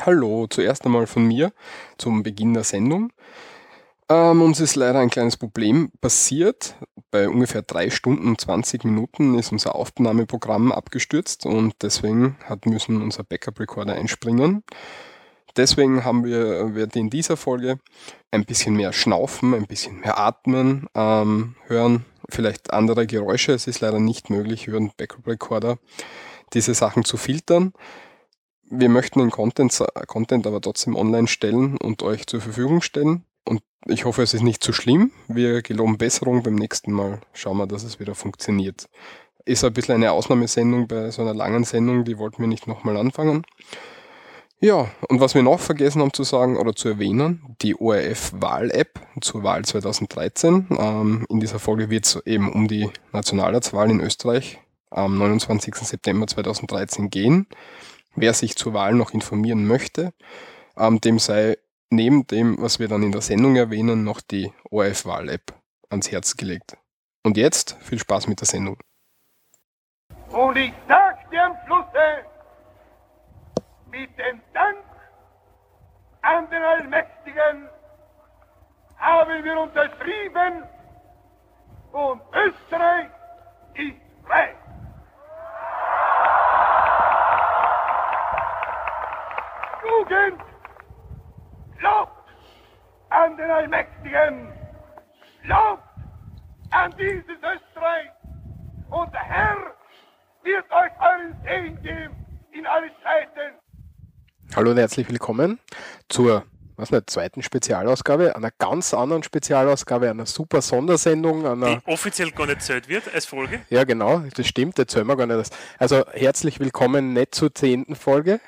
Hallo, zuerst einmal von mir zum Beginn der Sendung. Ähm, uns ist leider ein kleines Problem passiert. Bei ungefähr drei Stunden und 20 Minuten ist unser Aufnahmeprogramm abgestürzt und deswegen hat müssen unser Backup-Recorder einspringen. Deswegen haben wir, werden in dieser Folge ein bisschen mehr schnaufen, ein bisschen mehr atmen, ähm, hören vielleicht andere Geräusche. Es ist leider nicht möglich, über den Backup-Recorder diese Sachen zu filtern wir möchten den Content, Content aber trotzdem online stellen und euch zur Verfügung stellen. Und ich hoffe, es ist nicht zu schlimm. Wir geloben Besserung. Beim nächsten Mal schauen wir, dass es wieder funktioniert. Ist ein bisschen eine Ausnahmesendung bei so einer langen Sendung, die wollten wir nicht nochmal anfangen. Ja, und was wir noch vergessen haben zu sagen oder zu erwähnen, die ORF-Wahl-App zur Wahl 2013. Ähm, in dieser Folge wird es eben um die Nationalratswahl in Österreich am 29. September 2013 gehen. Wer sich zur Wahl noch informieren möchte, ähm, dem sei neben dem, was wir dann in der Sendung erwähnen, noch die ORF-Wahl-App ans Herz gelegt. Und jetzt viel Spaß mit der Sendung. Und ich sag dir am Schlusse, mit dem Dank an den Allmächtigen haben wir unterschrieben und Österreich ist frei. Jugend glaubt an den Allmächtigen, glaubt an dieses Österreich und der Herr wird euch euren Segen geben in alle Zeiten. Hallo und herzlich willkommen zur was nicht, zweiten Spezialausgabe, einer ganz anderen Spezialausgabe, einer super Sondersendung. Einer Die offiziell gar nicht zählt wird als Folge. Ja, genau, das stimmt, jetzt zählen wir gar nicht. Das. Also herzlich willkommen nicht zur zehnten Folge.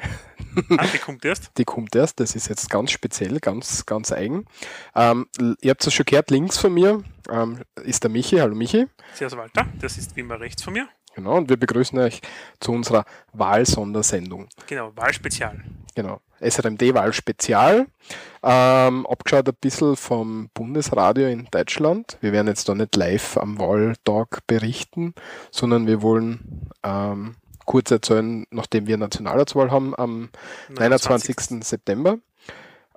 Ah, die kommt erst? Die kommt erst, das ist jetzt ganz speziell, ganz, ganz eigen. Ähm, ihr habt es schon gehört, links von mir ähm, ist der Michi. Hallo Michi. Servus Walter, das ist wie immer rechts von mir. Genau, und wir begrüßen euch zu unserer Wahlsondersendung. Genau, Wahlspezial. Genau, SRMD-Wahlspezial. Ähm, abgeschaut ein bisschen vom Bundesradio in Deutschland. Wir werden jetzt da nicht live am Wahltag berichten, sondern wir wollen ähm, kurz erzählen, nachdem wir Nationalratswahl haben am 29. 29. September.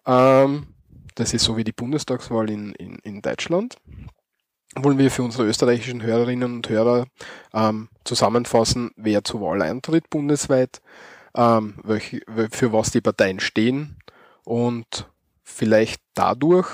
Ähm, das ist so wie die Bundestagswahl in, in, in Deutschland wollen wir für unsere österreichischen Hörerinnen und Hörer ähm, zusammenfassen, wer zur Wahl eintritt bundesweit, ähm, welche, für was die Parteien stehen und vielleicht dadurch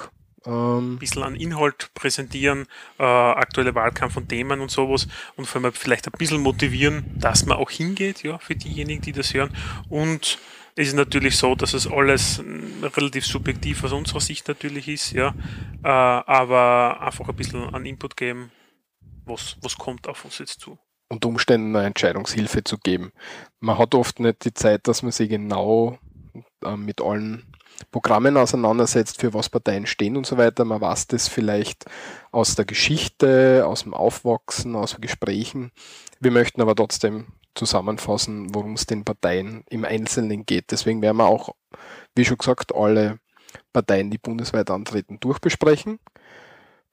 ein ähm, bisschen an Inhalt präsentieren, äh, aktuelle Wahlkampf und Themen und sowas und vor allem vielleicht ein bisschen motivieren, dass man auch hingeht, ja, für diejenigen, die das hören und es ist natürlich so, dass es alles relativ subjektiv aus unserer Sicht natürlich ist, ja. Äh, aber einfach ein bisschen an Input geben, was, was kommt auf uns jetzt zu. Und Umständen eine Entscheidungshilfe zu geben. Man hat oft nicht die Zeit, dass man sich genau äh, mit allen Programmen auseinandersetzt, für was Parteien stehen und so weiter. Man weiß das vielleicht aus der Geschichte, aus dem Aufwachsen, aus Gesprächen. Wir möchten aber trotzdem zusammenfassen, worum es den Parteien im Einzelnen geht. Deswegen werden wir auch, wie schon gesagt, alle Parteien, die bundesweit antreten, durchbesprechen.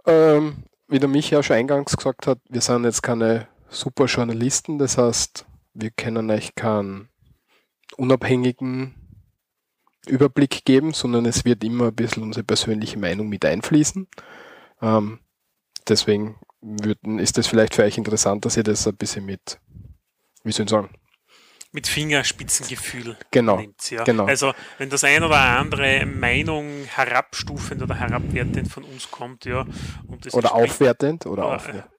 Ähm, wie der Michael schon eingangs gesagt hat, wir sind jetzt keine super Journalisten, das heißt, wir können euch keinen unabhängigen Überblick geben, sondern es wird immer ein bisschen unsere persönliche Meinung mit einfließen. Ähm, deswegen würden, ist es vielleicht für euch interessant, dass ihr das ein bisschen mit wie soll ich sagen? Mit Fingerspitzengefühl genau, nimmt. Ja. genau. Also wenn das ein oder andere Meinung herabstufend oder herabwertend von uns kommt, ja. oder aufwertend oder, oder aufwertend.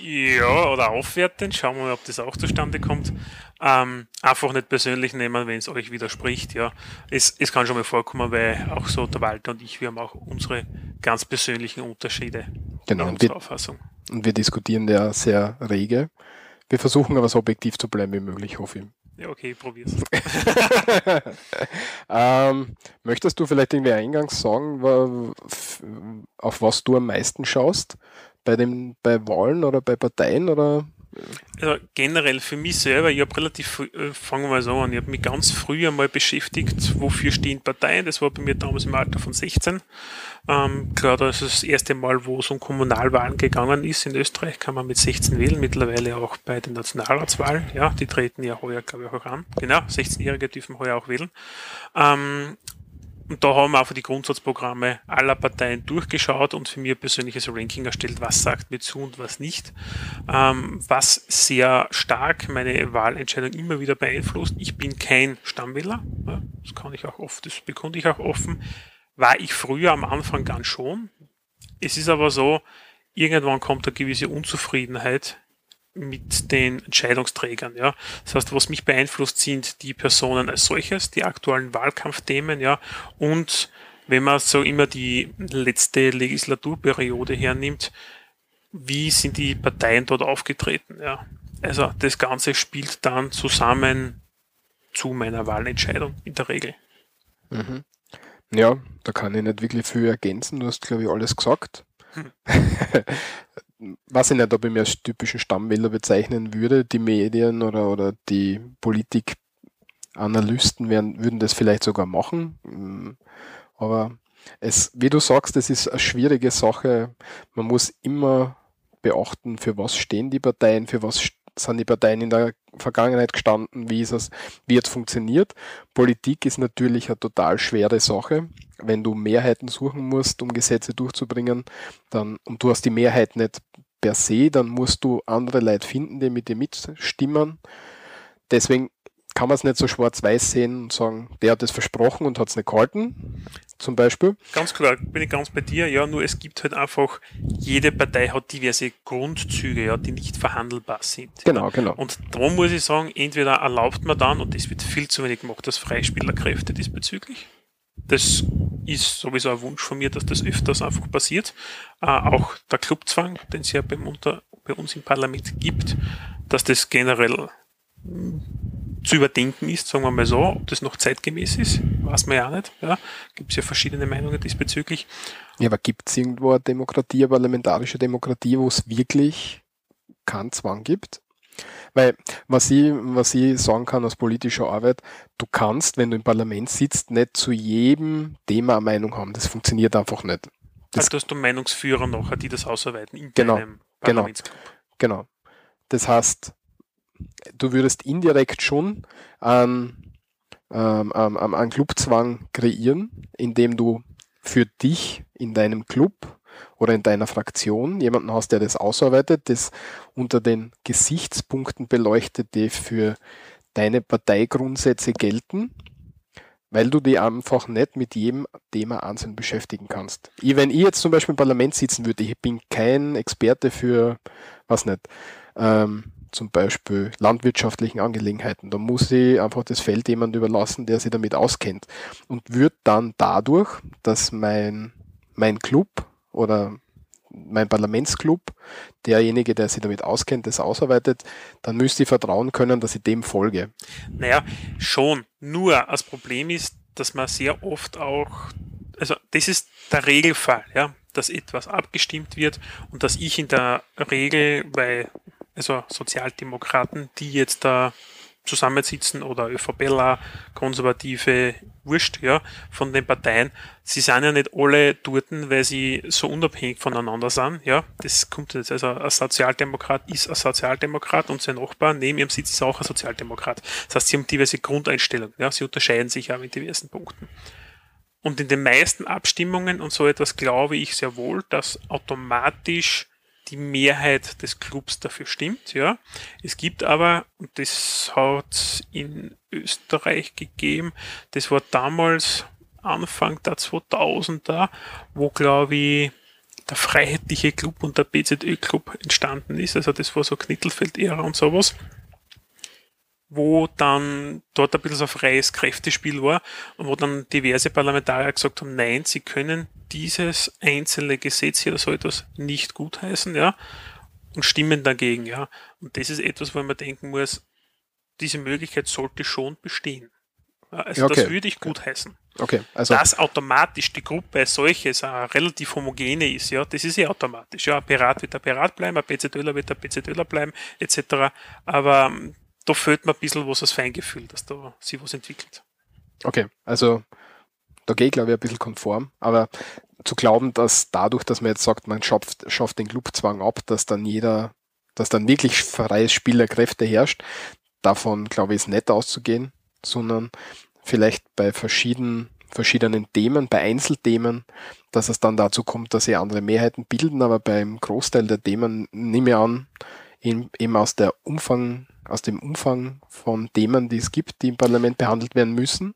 Ja, oder aufwertend. Schauen wir mal, ob das auch zustande kommt. Ähm, einfach nicht persönlich nehmen, wenn es euch widerspricht. Ja, es, es kann schon mal vorkommen, weil auch so der Walter und ich, wir haben auch unsere ganz persönlichen Unterschiede genau, in unserer Auffassung. Und wir diskutieren ja sehr rege. Wir versuchen aber so objektiv zu bleiben wie möglich, hoffe ich. Ja, okay, probier's. ähm, möchtest du vielleicht irgendwie eingangs sagen, auf was du am meisten schaust? Bei, den, bei Wahlen oder bei Parteien oder Also generell für mich selber, ich habe relativ, äh, fangen wir mal so an, ich habe mich ganz früh einmal beschäftigt, wofür stehen Parteien. Das war bei mir damals im Alter von 16. Ähm, klar, das ist das erste Mal, wo es um Kommunalwahlen gegangen ist. In Österreich kann man mit 16 wählen, mittlerweile auch bei den Nationalratswahlen. Ja, die treten ja heuer, glaube ich, auch an. Genau, 16-Jährige dürfen heuer auch wählen. Ähm, und da haben wir einfach die Grundsatzprogramme aller Parteien durchgeschaut und für ein persönliches Ranking erstellt, was sagt mir zu und was nicht. Ähm, was sehr stark meine Wahlentscheidung immer wieder beeinflusst. Ich bin kein Stammwähler. Das kann ich auch oft, das bekunde ich auch offen. War ich früher am Anfang ganz schon. Es ist aber so, irgendwann kommt eine gewisse Unzufriedenheit mit den Entscheidungsträgern. Ja. Das heißt, was mich beeinflusst, sind die Personen als solches, die aktuellen Wahlkampfthemen, ja, und wenn man so immer die letzte Legislaturperiode hernimmt, wie sind die Parteien dort aufgetreten? Ja. Also das Ganze spielt dann zusammen zu meiner Wahlentscheidung in der Regel. Mhm. Ja, da kann ich nicht wirklich viel ergänzen. Du hast, glaube ich, alles gesagt. Hm. was ich nicht, ob ich mir als typischen Stammwähler bezeichnen würde. Die Medien oder, oder die Politikanalysten werden, würden das vielleicht sogar machen. Mm, aber es, wie du sagst, es ist eine schwierige Sache. Man muss immer beachten, für was stehen die Parteien, für was sind die Parteien in der Vergangenheit gestanden, wie ist es, wie es funktioniert. Politik ist natürlich eine total schwere Sache. Wenn du Mehrheiten suchen musst, um Gesetze durchzubringen, dann, und du hast die Mehrheit nicht per se, dann musst du andere Leute finden, die mit dir mitstimmen. Deswegen kann man es nicht so schwarz-weiß sehen und sagen, der hat es versprochen und hat es nicht gehalten, zum Beispiel. Ganz klar, bin ich ganz bei dir. Ja, nur es gibt halt einfach, jede Partei hat diverse Grundzüge, ja, die nicht verhandelbar sind. Genau, ja. genau. Und darum muss ich sagen, entweder erlaubt man dann, und das wird viel zu wenig gemacht, das Freispielerkräfte diesbezüglich. Das ist sowieso ein Wunsch von mir, dass das öfters einfach passiert. Äh, auch der Clubzwang, den es ja beim unter, bei uns im Parlament gibt, dass das generell zu überdenken ist, sagen wir mal so. Ob das noch zeitgemäß ist, weiß man ja nicht. Ja, gibt es ja verschiedene Meinungen diesbezüglich. Ja, aber gibt es irgendwo eine Demokratie, eine parlamentarische Demokratie, wo es wirklich keinen Zwang gibt? Weil, was ich, was ich sagen kann aus politischer Arbeit, du kannst, wenn du im Parlament sitzt, nicht zu jedem Thema eine Meinung haben. Das funktioniert einfach nicht. Das also hast du Meinungsführer nachher, die das ausarbeiten in genau, deinem genau, genau. Das heißt, du würdest indirekt schon einen, ähm, ähm, einen Clubzwang kreieren, indem du für dich in deinem Club oder in deiner Fraktion jemanden hast, der das ausarbeitet, das unter den Gesichtspunkten beleuchtet, die für deine Parteigrundsätze gelten, weil du die einfach nicht mit jedem Thema einzeln beschäftigen kannst. Ich, wenn ich jetzt zum Beispiel im Parlament sitzen würde, ich bin kein Experte für, was nicht, ähm, zum Beispiel landwirtschaftlichen Angelegenheiten. Da muss ich einfach das Feld jemand überlassen, der sich damit auskennt. Und wird dann dadurch, dass mein, mein Club oder mein Parlamentsclub, derjenige, der sich damit auskennt, das ausarbeitet, dann müsste ich vertrauen können, dass ich dem folge. Naja, schon. Nur das Problem ist, dass man sehr oft auch, also das ist der Regelfall, ja, dass etwas abgestimmt wird und dass ich in der Regel bei also Sozialdemokraten, die jetzt da zusammensitzen oder ÖVPler, Konservative, Wurscht, ja, von den Parteien. Sie sind ja nicht alle dort, weil sie so unabhängig voneinander sind, ja. Das kommt jetzt, also ein Sozialdemokrat ist ein Sozialdemokrat und sein Nachbar neben ihrem Sitz ist auch ein Sozialdemokrat. Das heißt, sie haben diverse Grundeinstellungen, ja. Sie unterscheiden sich auch in diversen Punkten. Und in den meisten Abstimmungen und so etwas glaube ich sehr wohl, dass automatisch die Mehrheit des Clubs dafür stimmt, ja. Es gibt aber, und das hat in Österreich gegeben, das war damals Anfang der 2000er, wo glaube ich der Freiheitliche Club und der BZÖ Club entstanden ist, also das war so Knittelfeld-Ära und sowas wo dann dort ein bisschen so freies Kräftespiel war und wo dann diverse Parlamentarier gesagt haben, nein, sie können dieses einzelne Gesetz hier oder so etwas nicht gutheißen, ja, und stimmen dagegen, ja. Und das ist etwas, wo man denken muss, diese Möglichkeit sollte schon bestehen. Also okay. das würde ich gutheißen. Okay, also Dass automatisch die Gruppe als solches äh, relativ homogene ist, ja, das ist ja automatisch. Ja, ein Pirat wird ein Pirat bleiben, ein PZÖler wird ein PZÖler bleiben, etc. Aber ähm, da fehlt mir ein bisschen was als Feingefühl, dass da sich was entwickelt. Okay, also da gehe ich glaube ich ein bisschen konform, aber zu glauben, dass dadurch, dass man jetzt sagt, man schafft, schafft den Clubzwang ab, dass dann jeder, dass dann wirklich freies Spielerkräfte herrscht, davon glaube ich ist nicht auszugehen, sondern vielleicht bei verschiedenen, verschiedenen Themen, bei Einzelthemen, dass es dann dazu kommt, dass sie andere Mehrheiten bilden, aber beim Großteil der Themen nehme ich an, eben, aus der Umfang, aus dem Umfang von Themen, die es gibt, die im Parlament behandelt werden müssen,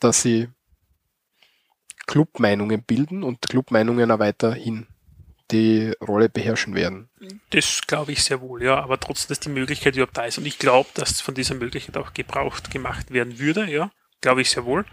dass sie Clubmeinungen bilden und Clubmeinungen auch weiterhin die Rolle beherrschen werden. Das glaube ich sehr wohl, ja, aber trotzdem, dass die Möglichkeit überhaupt da ist. Und ich glaube, dass von dieser Möglichkeit auch gebraucht gemacht werden würde, ja, glaube ich sehr wohl.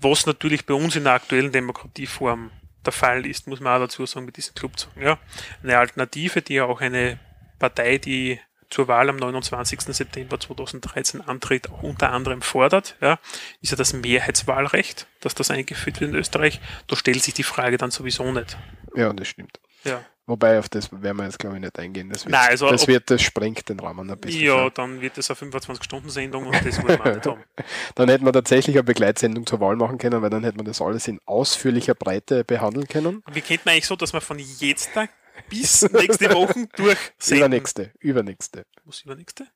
Was natürlich bei uns in der aktuellen Demokratieform der Fall ist, muss man auch dazu sagen, mit diesem Clubzwang. Ja. Eine Alternative, die ja auch eine Partei, die zur Wahl am 29. September 2013 antritt, auch unter anderem fordert, ja, ist ja das Mehrheitswahlrecht, dass das eingeführt wird in Österreich. Da stellt sich die Frage dann sowieso nicht. Ja, das stimmt. Ja. Wobei auf das werden wir jetzt glaube ich nicht eingehen. Das wird, Nein, also das, ob- wird das sprengt den Rahmen ein bisschen. Ja, dann wird es eine 25-Stunden-Sendung und das wollen wir nicht haben. Dann hätten wir tatsächlich eine Begleitsendung zur Wahl machen können, weil dann hätten wir das alles in ausführlicher Breite behandeln können. Wie kennt man eigentlich so, dass man von jetzt da bis nächste Woche durch Übernächste, übernächste. Was übernächste?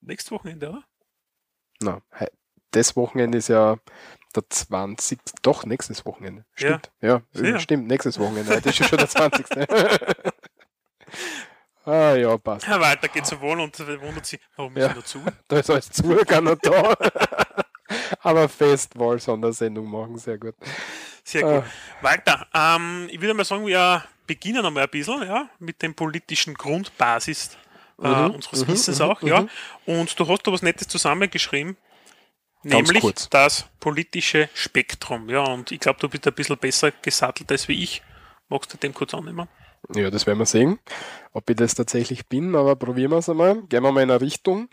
Nächstes Wochenende, oder? Na, hei- das Wochenende ist ja der 20. Doch, nächstes Wochenende. Stimmt. Ja, Sicher. stimmt, nächstes Wochenende. Heute ist ja schon der 20. ah ja, passt. Herr Walter geht zur Wahl und wundert sich, warum ist Ja. er dazu? Da ist alles zu, keiner da. Aber Festwahl-Sondersendung machen, sehr gut. Sehr gut. Walter, ähm, ich würde mal sagen, wir beginnen einmal ein bisschen ja, mit dem politischen Grundbasis äh, Mhm, unseres mhm, Wissens mhm, auch. Ja. mhm. Und du hast da was Nettes zusammengeschrieben, Ganz nämlich kurz. das politische Spektrum. Ja, und ich glaube, du bist ein bisschen besser gesattelt als wie ich. Magst du dem kurz annehmen? Ja, das werden wir sehen, ob ich das tatsächlich bin, aber probieren wir es einmal. Gehen wir mal in eine Richtung.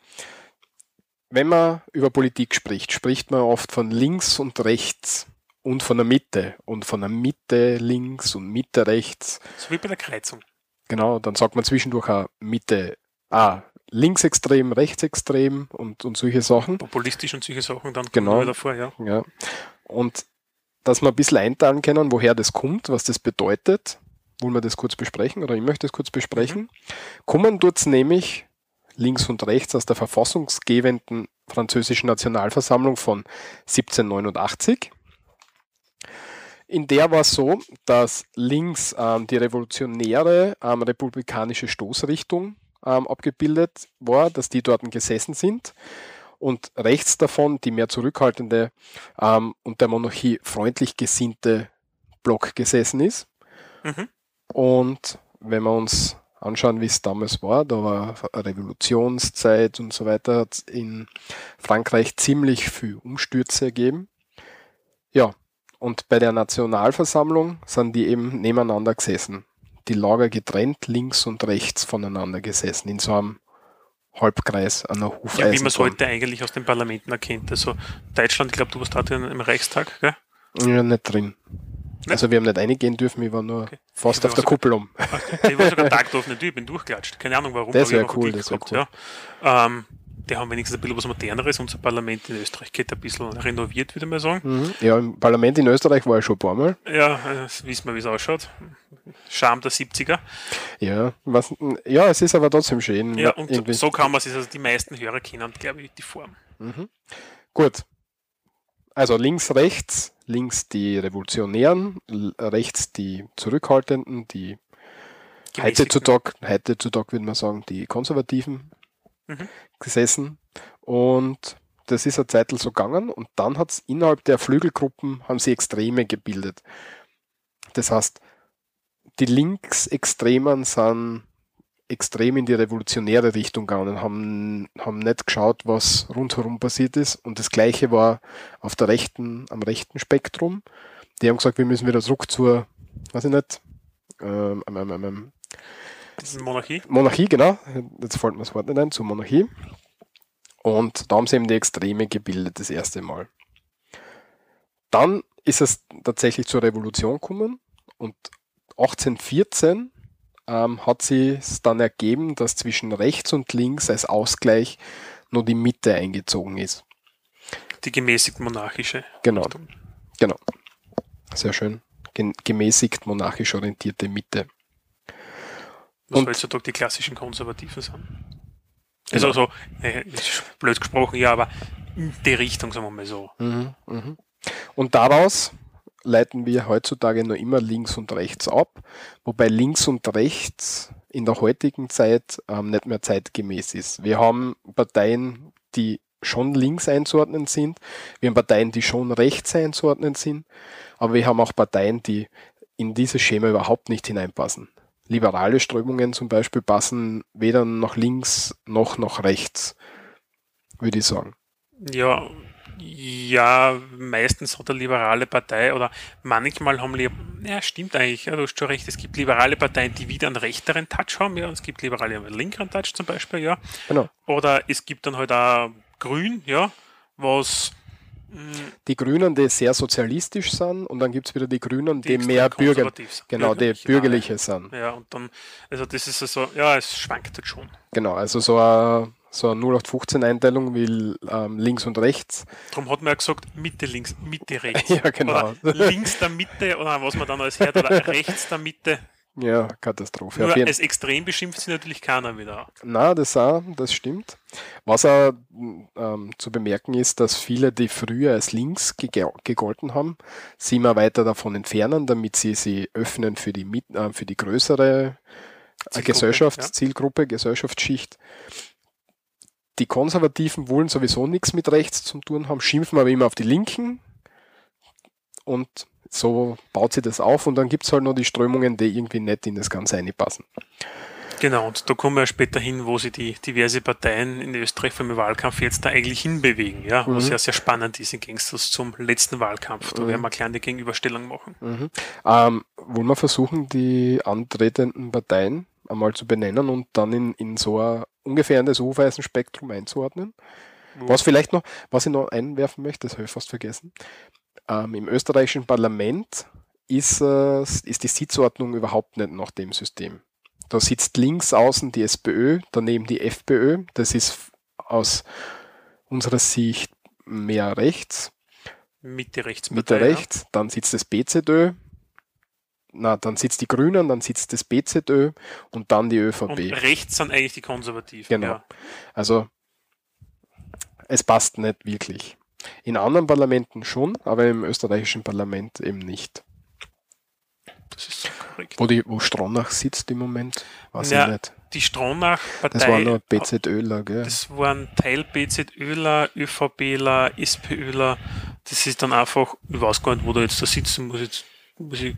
Wenn man über Politik spricht, spricht man oft von links und rechts und von der Mitte und von der Mitte links und Mitte rechts. So wie bei der Kreuzung. Genau, dann sagt man zwischendurch auch Mitte, ah, linksextrem, rechtsextrem und, und solche Sachen. Populistisch und solche Sachen, dann Genau. wir wieder vor, ja. Ja. Und dass wir ein bisschen einteilen können, woher das kommt, was das bedeutet, wollen wir das kurz besprechen oder ich möchte das kurz besprechen. Kommen dort nämlich links und rechts aus der verfassungsgebenden französischen Nationalversammlung von 1789. In der war es so, dass links ähm, die revolutionäre ähm, republikanische Stoßrichtung ähm, abgebildet war, dass die dort gesessen sind und rechts davon die mehr zurückhaltende ähm, und der Monarchie freundlich gesinnte Block gesessen ist. Mhm. Und wenn wir uns anschauen, wie es damals war, da war Revolutionszeit und so weiter, hat in Frankreich ziemlich viel Umstürze gegeben. Ja, und bei der Nationalversammlung sind die eben nebeneinander gesessen. Die Lager getrennt, links und rechts voneinander gesessen, in so einem Halbkreis an einer Hufeisen. Ja, wie man es heute eigentlich aus den Parlamenten erkennt. Also Deutschland, ich glaube, du warst da im Reichstag, gell? Ja, nicht drin. Also wir haben nicht reingehen dürfen, ich war nur Okay. fast war auf der Kuppel um. Ich war sogar Tag drauf, nicht, ich bin durchgelatscht. Keine Ahnung warum. Das aber ich wär hab cool, das wär gehabt, Ja. Ähm, die haben wenigstens ein bisschen was Moderneres. Unser Parlament in Österreich geht ein bisschen renoviert, würde mal sagen. Mhm. Ja, im Parlament in Österreich war ich schon ein paar Mal. Ja, das wissen wir, wie es ausschaut. Charme der 70er. Ja, was, ja, es ist aber trotzdem schön. Ja, und irgendwie. so kann man es, also die meisten Hörer kennen, glaube ich, die Form. Gut. Also links, rechts, links die Revolutionären, rechts die Zurückhaltenden, die heutzutage, heutzutage würde man sagen, die Konservativen Mhm. gesessen. Und das ist eine Zeit so gegangen und dann hat es innerhalb der Flügelgruppen haben sie Extreme gebildet. Das heißt, die Linksextremen sind extrem in die revolutionäre Richtung gegangen, haben, haben nicht geschaut, was rundherum passiert ist. Und das Gleiche war auf der rechten, am rechten Spektrum. Die haben gesagt, wir müssen wieder zurück zur, weiß ich nicht, ähm, ähm, ähm, ähm, Das ist Monarchie. Monarchie, genau. Jetzt fällt mir das Wort nicht ein, zur Monarchie. Und da haben sie eben die Extreme gebildet, das erste Mal. Dann ist es tatsächlich zur Revolution gekommen und 1814 ähm, hat sie es dann ergeben, dass zwischen rechts und links als Ausgleich nur die Mitte eingezogen ist. Die gemäßigt monarchische. Genau. Richtung. Genau. Sehr schön. Gemäßigt monarchisch orientierte Mitte. Was und heutzutage die klassischen Konservativen sind. Genau. Also so, äh, blöd gesprochen, ja, aber in die Richtung, sagen wir mal so. Mhm, mh. Und daraus leiten wir heutzutage nur immer links und rechts ab, wobei links und rechts in der heutigen Zeit ähm, nicht mehr zeitgemäß ist. Wir haben Parteien, die schon links einzuordnen sind, wir haben Parteien, die schon rechts einzuordnen sind, aber wir haben auch Parteien, die in dieses Schema überhaupt nicht hineinpassen. Liberale Strömungen zum Beispiel passen weder nach links noch nach rechts, würde ich sagen. Ja, ja, meistens hat eine liberale Partei oder manchmal haben Liber ja stimmt eigentlich, ja, du hast schon recht, es gibt liberale Parteien, die wieder einen rechteren Touch haben, ja, es gibt liberale, die einen linkeren Touch zum Beispiel, ja. Genau. Oder es gibt dann halt auch Grün, ja, was die Grünen, die sehr sozialistisch sind, und dann gibt es wieder die Grünen, die, die mehr Bürger, genau, die bürgerliche sind. Ja, und dann, also das ist so, ja, es schwankt halt schon. Genau, also so ein so eine 0815-Einteilung wie ähm, links und rechts. Darum hat man ja gesagt, Mitte links, Mitte rechts. ja, genau. Oder links der Mitte oder was man dann alles hört, oder rechts der Mitte. Ja, Katastrophe. Nur als extrem beschimpft sich natürlich keiner wieder. Na, das auch, das stimmt. Was auch ähm, zu bemerken ist, dass viele, die früher als links gegolten haben, sie immer weiter davon entfernen, damit sie sie öffnen für die, äh, für die größere Zielgruppe, Gesellschaftszielgruppe, ja. Gesellschaftsschicht. Die Konservativen wollen sowieso nichts mit rechts zu tun haben, schimpfen aber immer auf die Linken und so baut sie das auf und dann gibt es halt noch die Strömungen, die irgendwie nicht in das Ganze einpassen. Genau, und da kommen wir später hin, wo sie die diverse Parteien in Österreich vom Wahlkampf jetzt da eigentlich hinbewegen, ja, mhm. was ja sehr spannend ist im Gegensatz zum letzten Wahlkampf. Da mhm. werden wir eine kleine Gegenüberstellung machen. Mhm. Ähm, wollen wir versuchen, die antretenden Parteien einmal zu benennen und dann in, in so ein ungefähr in das Hufeisenspektrum einzuordnen. Was vielleicht noch, was ich noch einwerfen möchte, das habe ich fast vergessen. Ähm, Im österreichischen Parlament ist, äh, ist die Sitzordnung überhaupt nicht nach dem System. Da sitzt links außen die SPÖ, daneben die FPÖ. Das ist aus unserer Sicht mehr rechts. Mitte rechts. Mitte rechts. Dann sitzt das BZÖ, na, dann sitzt die Grünen, dann sitzt das BZÖ und dann die ÖVP. Und rechts sind eigentlich die Konservativen. Genau. Ja. Also es passt nicht wirklich. In anderen Parlamenten schon, aber im österreichischen Parlament eben nicht. Das ist so korrekt. Wo, die, wo Stronach sitzt im Moment, weiß ja, ich nicht. Die Stronach-Partei. Das waren nur BZÖler, gell? Das waren Teil BZÖler, ÖVPler, SPÖler. Das ist dann einfach, ich weiß gar nicht, wo da jetzt da sitzen muss. Jetzt muss ich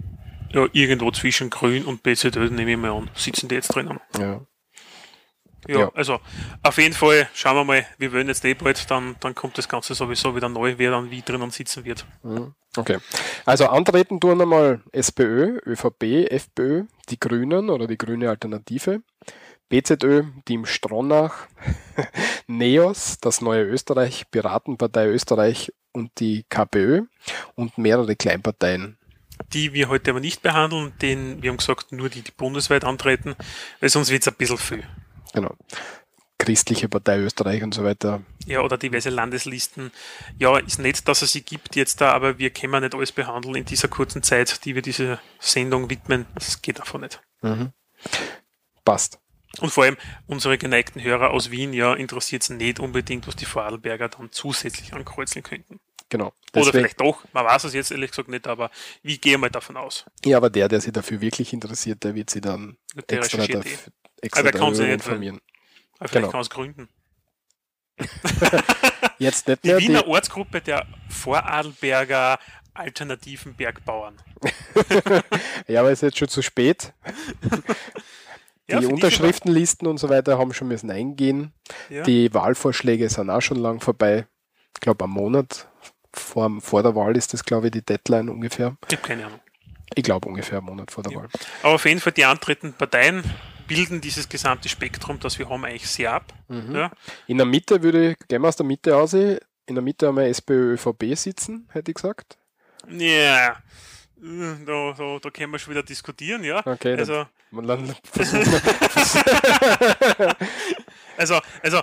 ja, irgendwo zwischen Grün und BZÖ, nehme ich mal an, sitzen die jetzt drinnen. Ja. Ja, ja, also auf jeden Fall schauen wir mal, wir wollen jetzt eh bald, dann, dann kommt das Ganze sowieso wieder neu, wer dann wie drinnen sitzen wird. Mhm. Okay. Also antreten tun einmal SPÖ, ÖVP, FPÖ, die Grünen oder die Grüne Alternative, BZÖ, Team Stronach, NEOS, das neue Österreich, Piratenpartei Österreich und die KPÖ und mehrere Kleinparteien die wir heute aber nicht behandeln, den, wir haben gesagt, nur die, die bundesweit antreten, weil sonst wird es ein bisschen viel. Genau. Christliche Partei Österreich und so weiter. Ja, oder diverse Landeslisten. Ja, ist nett, dass es sie gibt jetzt da, aber wir können nicht alles behandeln in dieser kurzen Zeit, die wir dieser Sendung widmen. Das geht davon nicht. Mhm. Passt. Und vor allem unsere geneigten Hörer aus Wien, ja, interessiert es nicht unbedingt, was die Vorarlberger dann zusätzlich ankreuzeln könnten. Genau. Deswegen, Oder vielleicht doch, man weiß es jetzt ehrlich gesagt nicht, aber wie gehen wir davon aus? Ja, aber der, der sich dafür wirklich interessiert, der wird sich dann der extra, dafür, eh. Extra aber darüber informieren. Aber vielleicht genau. kann es gründen. jetzt nicht mehr die Wiener die Ortsgruppe der Vorarlberger alternativen Bergbauern. ja, aber es ist jetzt schon zu spät. Die ja, Unterschriftenlisten und so weiter haben schon müssen eingehen. Ja. Die Wahlvorschläge sind auch schon lang vorbei. Ich glaube, am Monat vor, vor der Wahl ist das, glaube ich, die Deadline ungefähr. Ich habe keine Ahnung. Ich glaube ungefähr einen Monat vor der ja. Wahl. Aber auf jeden Fall die antretenden Parteien bilden dieses gesamte Spektrum, das wir haben, eigentlich sehr ab. Mhm. Ja. In der Mitte würde ich, gehen wir aus der Mitte aus, in der Mitte haben wir SPÖ, ÖVP sitzen, hätte ich gesagt. Ja, da, da, da können wir schon wieder diskutieren, ja. Okay, also, dann also, also,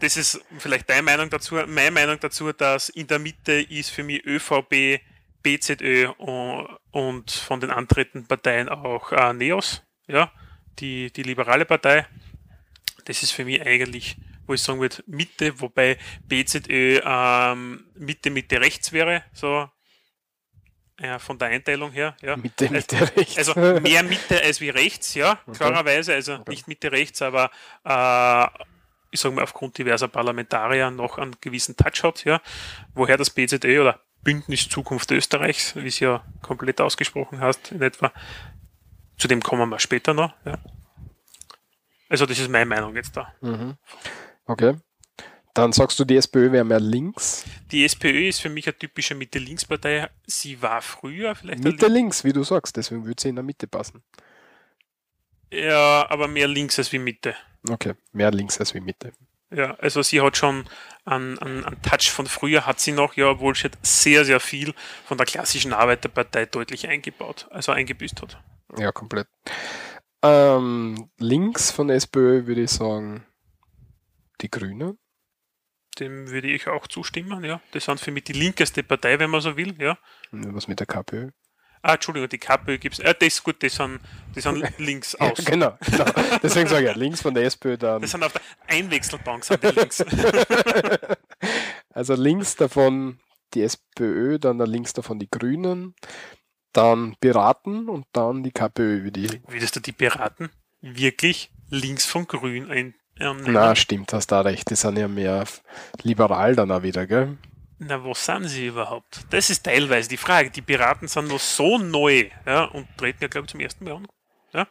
das ist vielleicht deine Meinung dazu. Meine Meinung dazu, dass in der Mitte ist für mich ÖVP, BZÖ und, und von den antretenden Parteien auch äh, NEOS, ja, die, die liberale Partei. Das ist für mich eigentlich, wo ich sagen würde, Mitte, wobei BZÖ ähm, Mitte, Mitte rechts wäre, so ja, von der Einteilung her. Ja. Mitte, Mitte, rechts. Also mehr Mitte als wie rechts, ja, klarerweise. Also nicht Mitte rechts, aber äh, ich sage mal aufgrund diverser Parlamentarier noch einen gewissen Touch hat, ja. Woher das BZÖ oder Bündnis Zukunft Österreichs, wie es ja komplett ausgesprochen hast, in etwa. Zu dem kommen wir später noch, ja. Also das ist meine Meinung jetzt da. Okay. Dann sagst du, die SPÖ wäre mehr links. Die SPÖ ist für mich eine typische Mitte-Links-Partei. Sie war früher vielleicht eine Mitte links, wie du sagst, deswegen würde sie in der Mitte passen. Ja, aber mehr links als wie Mitte. Okay, mehr links als wie Mitte. Ja, also sie hat schon einen, einen, einen Touch von früher, hat sie noch, ja, obwohl sie hat sehr, sehr viel von der klassischen Arbeiterpartei deutlich eingebaut, also eingebüßt hat. Ja, komplett. Ähm, links von der SPÖ würde ich sagen, die Grünen. Dem würde ich auch zustimmen, ja. Das sind für mich die linkeste Partei, wenn man so will, ja. Was mit der KPÖ? Ah, Entschuldigung, die KPÖ gibt es. Äh, das ist gut, das sind, das sind links aus. Ja, genau, genau. Deswegen sage ich ja, links von der SPÖ dann. Das sind auf der Einwechselbank sind die links. Also links davon die SPÖ, dann da links davon die Grünen, dann Piraten und dann die KPÖ, wie die. Würdest du die Piraten wirklich links von Grün ein, ähm? Na, stimmt, hast da recht. Die sind ja mehr liberal dann auch wieder, gell? Na, wo sind sie überhaupt? Das ist teilweise die Frage. Die Piraten sind noch so neu ja, und treten ja, glaube ich, zum ersten Mal an. Ja?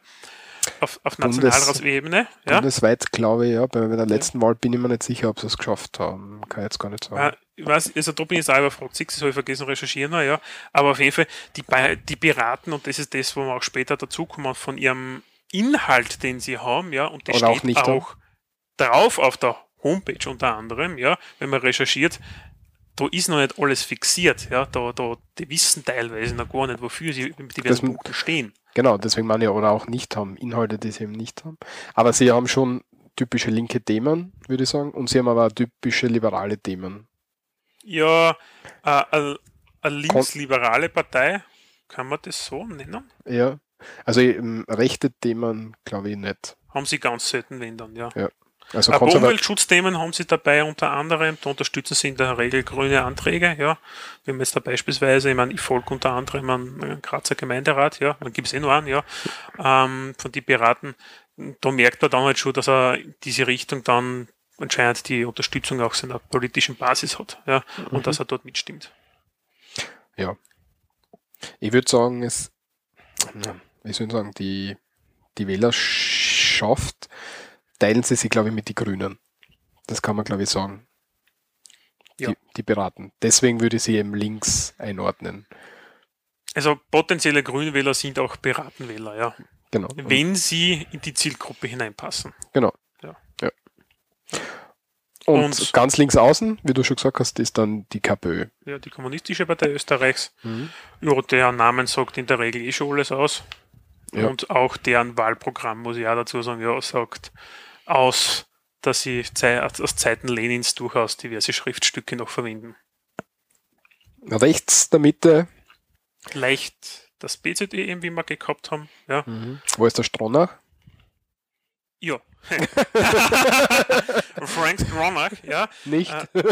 Auf, auf Nationalratsebene. Ja? Bundesweit glaube ich, ja. Bei der letzten Wahl bin ich mir nicht sicher, ob sie es geschafft haben. Kann ich jetzt gar nicht sagen. Ah, ich weiß, also da bin ich selber gefragt, Six, das habe ich vergessen recherchieren, ja. Aber auf jeden Fall, die, die Piraten, und das ist das, wo wir auch später dazukommen, von ihrem Inhalt, den sie haben, ja, und das Oder auch steht nicht auch drauf auf der Homepage unter anderem, ja, wenn man recherchiert, da ist noch nicht alles fixiert, ja, da, da, die wissen teilweise noch gar nicht, wofür sie mit diversen Das- Punkten stehen. Genau, deswegen meine ich, oder auch nicht haben. Inhalte, die sie eben nicht haben. Aber sie haben schon typische linke Themen, würde ich sagen. Und sie haben aber typische liberale Themen. Ja, äh, eine eine linksliberale Partei, kann man das so nennen? Ja. Also ähm, rechte Themen glaube ich nicht. Haben sie ganz selten, wenn dann, ja. Also Aber. Umweltschutzthemen haben sie dabei unter anderem, da unterstützen sie in der Regel grüne Anträge, ja. Wenn man jetzt da beispielsweise, ich meine, ich folge unter anderem einen, einen Grazer Gemeinderat, ja, dann gibt es eh noch einen, ja, ähm, von den Piraten, da merkt man dann halt schon, dass er in diese Richtung dann anscheinend die Unterstützung auch seiner politischen Basis hat, ja, und dass er dort mitstimmt. Ja. Ich würde sagen, es, ich sagen, die, die Wählerschaft teilen sie sich, glaube ich, mit den Grünen. Das kann man, glaube ich, sagen. Ja. Die, die Piraten. Deswegen würde ich sie eben links einordnen. Also potenzielle Grünwähler sind auch Piratenwähler, ja, Genau. wenn sie in die Zielgruppe hineinpassen. Genau. Ja. ja. Und, Und- ganz links außen, wie du schon gesagt hast, ist dann die KPÖ. Ja, die Kommunistische Partei Österreichs. Mhm. Ja, der Namen sagt in der Regel eh schon alles aus. Ja. Und auch deren Wahlprogramm, muss ich auch dazu sagen, ja, sagt aus, dass sie aus Zeiten Lenins durchaus diverse Schriftstücke noch verwenden. Rechts der Mitte, Leicht das BZE wie wir gehabt haben. Ja. wo ist der Stronach? ja. Frank Stronach, ja. Nicht. äh,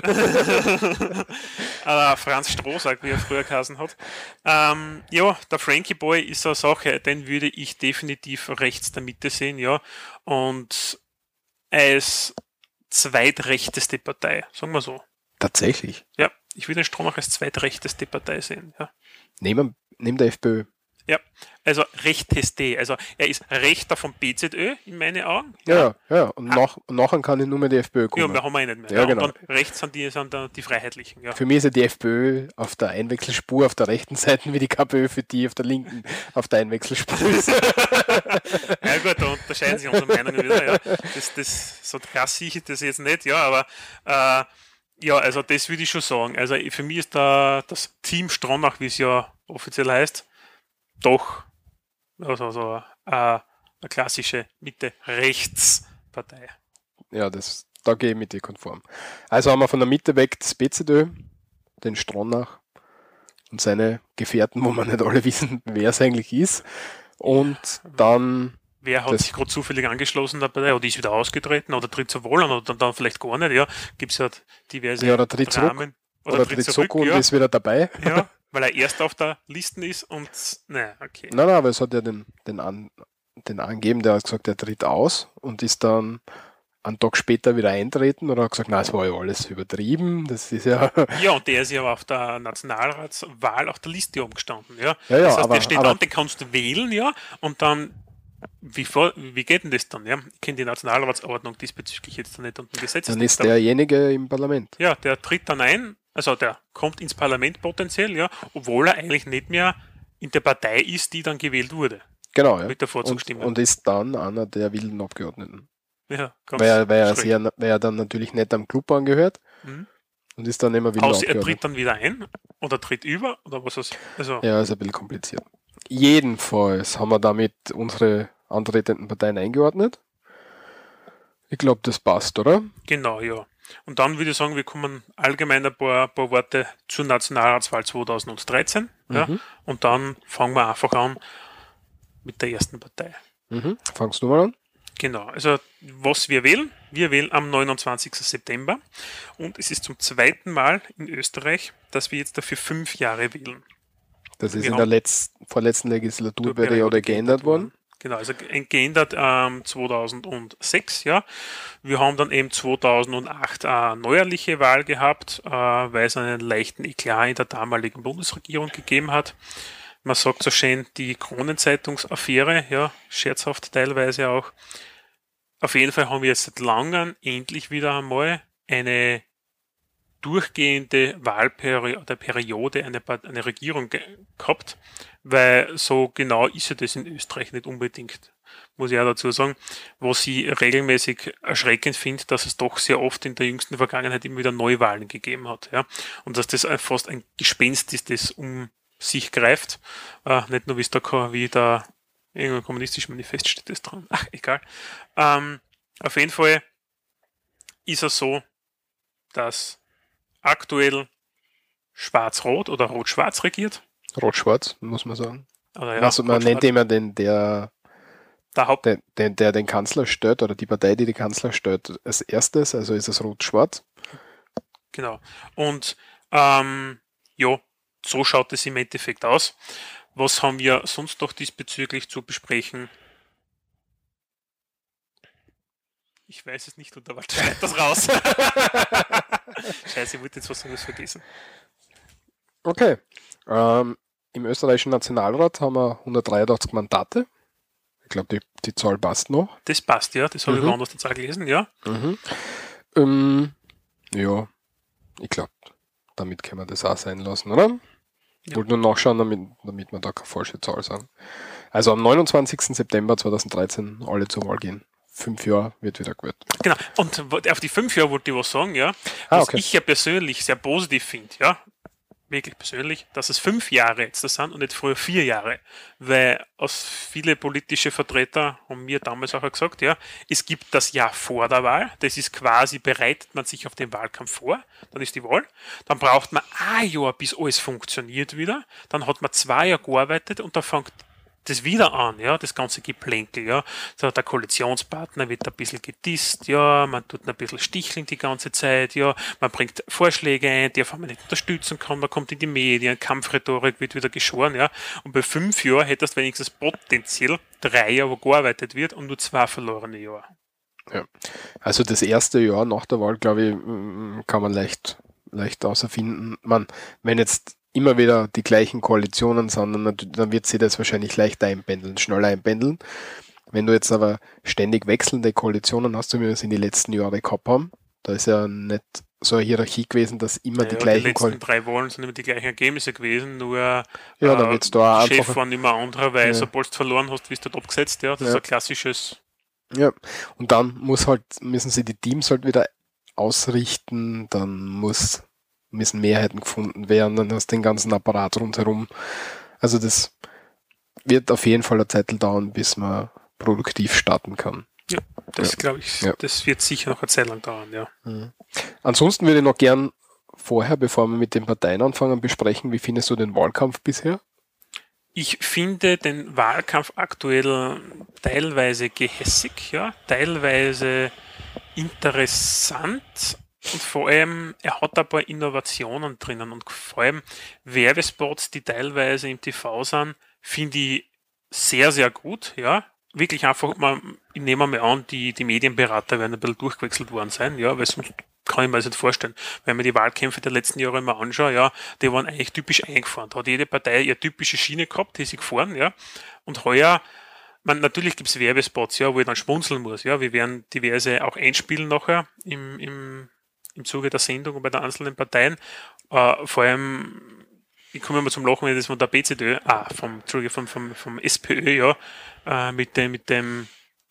Franz Strohsack, wie er früher geheißen hat. Ähm, ja, der Frankie Boy ist so eine Sache, den würde ich definitiv rechts der Mitte sehen, ja. Und als zweitrechteste Partei, sagen wir so. Tatsächlich. Ja, ich würde den Stronach als zweitrechteste Partei sehen, ja. Neben, neben der FPÖ. Ja, also rechteste, also er ist rechter vom BZÖ in meinen Augen. Ja, ja. ja. Und, nach, und nachher kann ich nur mehr die FPÖ Ja, kommen. wir haben wir eh nicht mehr. Ja, Ja, genau. Und dann rechts sind die, sind dann die Freiheitlichen. Ja. Für mich ist ja die FPÖ auf der Einwechselspur auf der rechten Seite wie die KPÖ für die auf der linken auf der Einwechselspur ist. Ja gut, da unterscheiden sich unsere Meinungen wieder. Ja. Das, das, so krass sehe ich das jetzt nicht, ja, aber äh, Ja, also das würde ich schon sagen. Also für mich ist da das Team Stronach, wie es ja offiziell heißt, doch also so eine, eine klassische Mitte-Rechts-Partei. Ja, das, da gehe ich mit dir konform. Also haben wir von der Mitte weg das BZÖ, den Stronach und seine Gefährten, wo man nicht alle wissen, wer es eigentlich ist. Und dann Wer hat sich gerade zufällig angeschlossen dabei oder ist wieder ausgetreten oder tritt zur Wahl an oder dann, dann vielleicht gar nicht, ja. Gibt es ja diverse Ja, oder tritt zurück. Dramen. oder, tritt zurück und ja. ist wieder dabei. ja, weil er erst auf der Liste ist und ne, okay. Nein, nein, aber es hat ja den, den, an, den angeben, der hat gesagt, er tritt aus und ist dann einen Tag später wieder eintreten oder hat gesagt, na, es war ja alles übertrieben. Das ist ja. Ja, und der ist ja auf der Nationalratswahl auf der Liste oben gestanden, ja. Ja, ja, das heißt, aber- der steht aber- an, den kannst du wählen, ja, und dann, wie, vor, wie geht denn das dann, ja? Ich kenne die Nationalratsordnung diesbezüglich jetzt nicht und ein Gesetz Dann ist derjenige im Parlament. Ja, der tritt dann ein, also der kommt ins Parlament potenziell, ja, obwohl er eigentlich nicht mehr in der Partei ist, die dann gewählt wurde. Genau, ja. Mit der Und, Vorzugsstimme. und ist dann einer der wilden Abgeordneten. ja, ganz Weil, er- weil, er sehr, weil er dann natürlich nicht am Club angehört Mhm. und ist dann immer wilder Außer er tritt dann wieder ein oder tritt über oder was ist. Also, Ja, ist ein bisschen kompliziert. Jedenfalls haben wir damit unsere antretenden Parteien eingeordnet. Ich glaube, das passt, oder? genau, ja. Und dann würde ich sagen, wir kommen allgemein ein paar, paar Worte zur Nationalratswahl 2013. Ja, Mhm. und dann fangen wir einfach an mit der ersten Partei. Mhm. Fangst du mal an? Genau, also was wir wählen, wir wählen am 29. September und es ist zum zweiten Mal in Österreich, dass wir jetzt dafür fünf Jahre wählen. Das ist Wir in der haben- letzten, vorletzten Legislaturperiode geändert worden. Genau, also ge- geändert ähm, 2006, ja. Wir haben dann eben 2008 eine neuerliche Wahl gehabt, äh, weil es einen leichten Eklat in der damaligen Bundesregierung gegeben hat. Man sagt so schön die Kronenzeitungsaffäre, ja, scherzhaft teilweise auch. Auf jeden Fall haben wir jetzt seit langem endlich wieder einmal eine durchgehende Wahlperiode, Periode, eine, eine Regierung ge gehabt, weil so genau ist ja das in Österreich nicht unbedingt, muss ich auch dazu sagen, was ich regelmäßig erschreckend finde, dass es doch sehr oft in der jüngsten Vergangenheit immer wieder Neuwahlen gegeben hat, ja, und dass das fast ein Gespenst ist, das um sich greift, äh, nicht nur wie es da, wie da irgendein kommunistisches Manifest steht das dran, ach, egal. Ähm, auf jeden Fall ist es so, dass aktuell Schwarz-Rot oder Rot-Schwarz regiert. Rot-Schwarz, muss man sagen. Oder ja, also man nennt immer den, der, der Haupt der, der, der den Kanzler stellt oder die Partei, die den Kanzler stellt, als erstes, also ist es Rot-Schwarz. Genau. Und ähm, ja, so schaut es im Endeffekt aus. Was haben wir sonst noch diesbezüglich zu besprechen? Ich weiß es nicht und war schneid das raus. Scheiße, ich wollte jetzt was anderes vergessen. Okay. Ähm, Im österreichischen Nationalrat haben wir 183 Mandate. Ich glaube, die, die Zahl passt noch. Das passt, ja. Das habe ich Mhm. woanders die Zahl gelesen, ja. Ähm, ja, ich glaube, damit können wir das auch sein lassen, oder? Ich Ja. wollte nur nachschauen, damit, damit wir da keine falsche Zahl sagen. Also am 29. September 2013 alle zur Wahl gehen. Fünf Jahre wird wieder gewählt. Genau. Und auf die fünf Jahre wollte ich was sagen, ja. Ah, Was okay. ich ja persönlich sehr positiv finde, ja. Wirklich persönlich, dass es fünf Jahre jetzt das sind und nicht früher vier Jahre. Weil aus viele politische Vertreter haben mir damals auch gesagt, ja, es gibt das Jahr vor der Wahl. Das ist quasi, bereitet man sich auf den Wahlkampf vor. Dann ist die Wahl. Dann braucht man ein Jahr, bis alles funktioniert wieder. Dann hat man zwei Jahre gearbeitet und dann fängt das wieder an, ja, das ganze Geplänkel, ja. So, der Koalitionspartner wird ein bisschen gedisst, ja, man tut ein bisschen sticheln die ganze Zeit, ja, man bringt Vorschläge ein, die auf einmal nicht unterstützen kann, man kommt in die Medien, Kampfrhetorik wird wieder geschoren, ja. Und bei fünf Jahren hättest du wenigstens potenziell drei Jahre, wo gearbeitet wird und nur zwei verlorene Jahre. Also das erste Jahr nach der Wahl, glaube ich, kann man leicht, leicht außerfinden. Man, wenn jetzt immer wieder die gleichen Koalitionen sind, dann, wird sich das wahrscheinlich leicht einpendeln, schnell einpendeln. Wenn du jetzt aber ständig wechselnde Koalitionen hast, wie wir es in die letzten Jahre gehabt haben, da ist ja nicht so eine Hierarchie gewesen, dass immer die Ja, gleichen die letzten Koalitionen. drei Wahlen sind immer die gleichen Ergebnisse gewesen, nur Ja, dann wird's da auch Chef waren immer andere, weil Ja. sobald du verloren hast, wirst du dort abgesetzt, ja. Das Ja. ist ein klassisches Ja, und dann muss halt, müssen sie die Teams halt wieder ausrichten, dann muss, müssen Mehrheiten gefunden werden, dann hast du den ganzen Apparat rundherum. Also das wird auf jeden Fall eine Zeit dauern, bis man produktiv starten kann. Ja, das Ja. glaube ich, Ja. das wird sicher noch eine Zeit lang dauern, ja. Ansonsten würde ich noch gern vorher, bevor wir mit den Parteien anfangen, besprechen, wie findest du den Wahlkampf bisher? Ich finde den Wahlkampf aktuell teilweise gehässig, ja, teilweise interessant und vor allem, er hat ein paar Innovationen drinnen und vor allem Werbespots, die teilweise im TV sind, finde ich sehr, sehr gut, ja. Wirklich einfach, man, ich nehme mal an, die, die Medienberater werden ein bisschen durchgewechselt worden sein, ja, weil sonst kann ich mir das nicht vorstellen. Wenn man die Wahlkämpfe der letzten Jahre mal anschaut, ja, die waren eigentlich typisch eingefahren. Da hat jede Partei ihre typische Schiene gehabt, die sie gefahren, ja. Und heuer, man, natürlich gibt's Werbespots, ja, wo ich dann schmunzeln muss, ja. Wir werden diverse auch einspielen nachher im, im, im Zuge der Sendung und bei den einzelnen Parteien. Äh, vor allem, ich komme immer zum Lachen, wenn das von der BZÖ, ah, vom, vom, vom, vom SPÖ, ja, äh, mit dem, mit dem,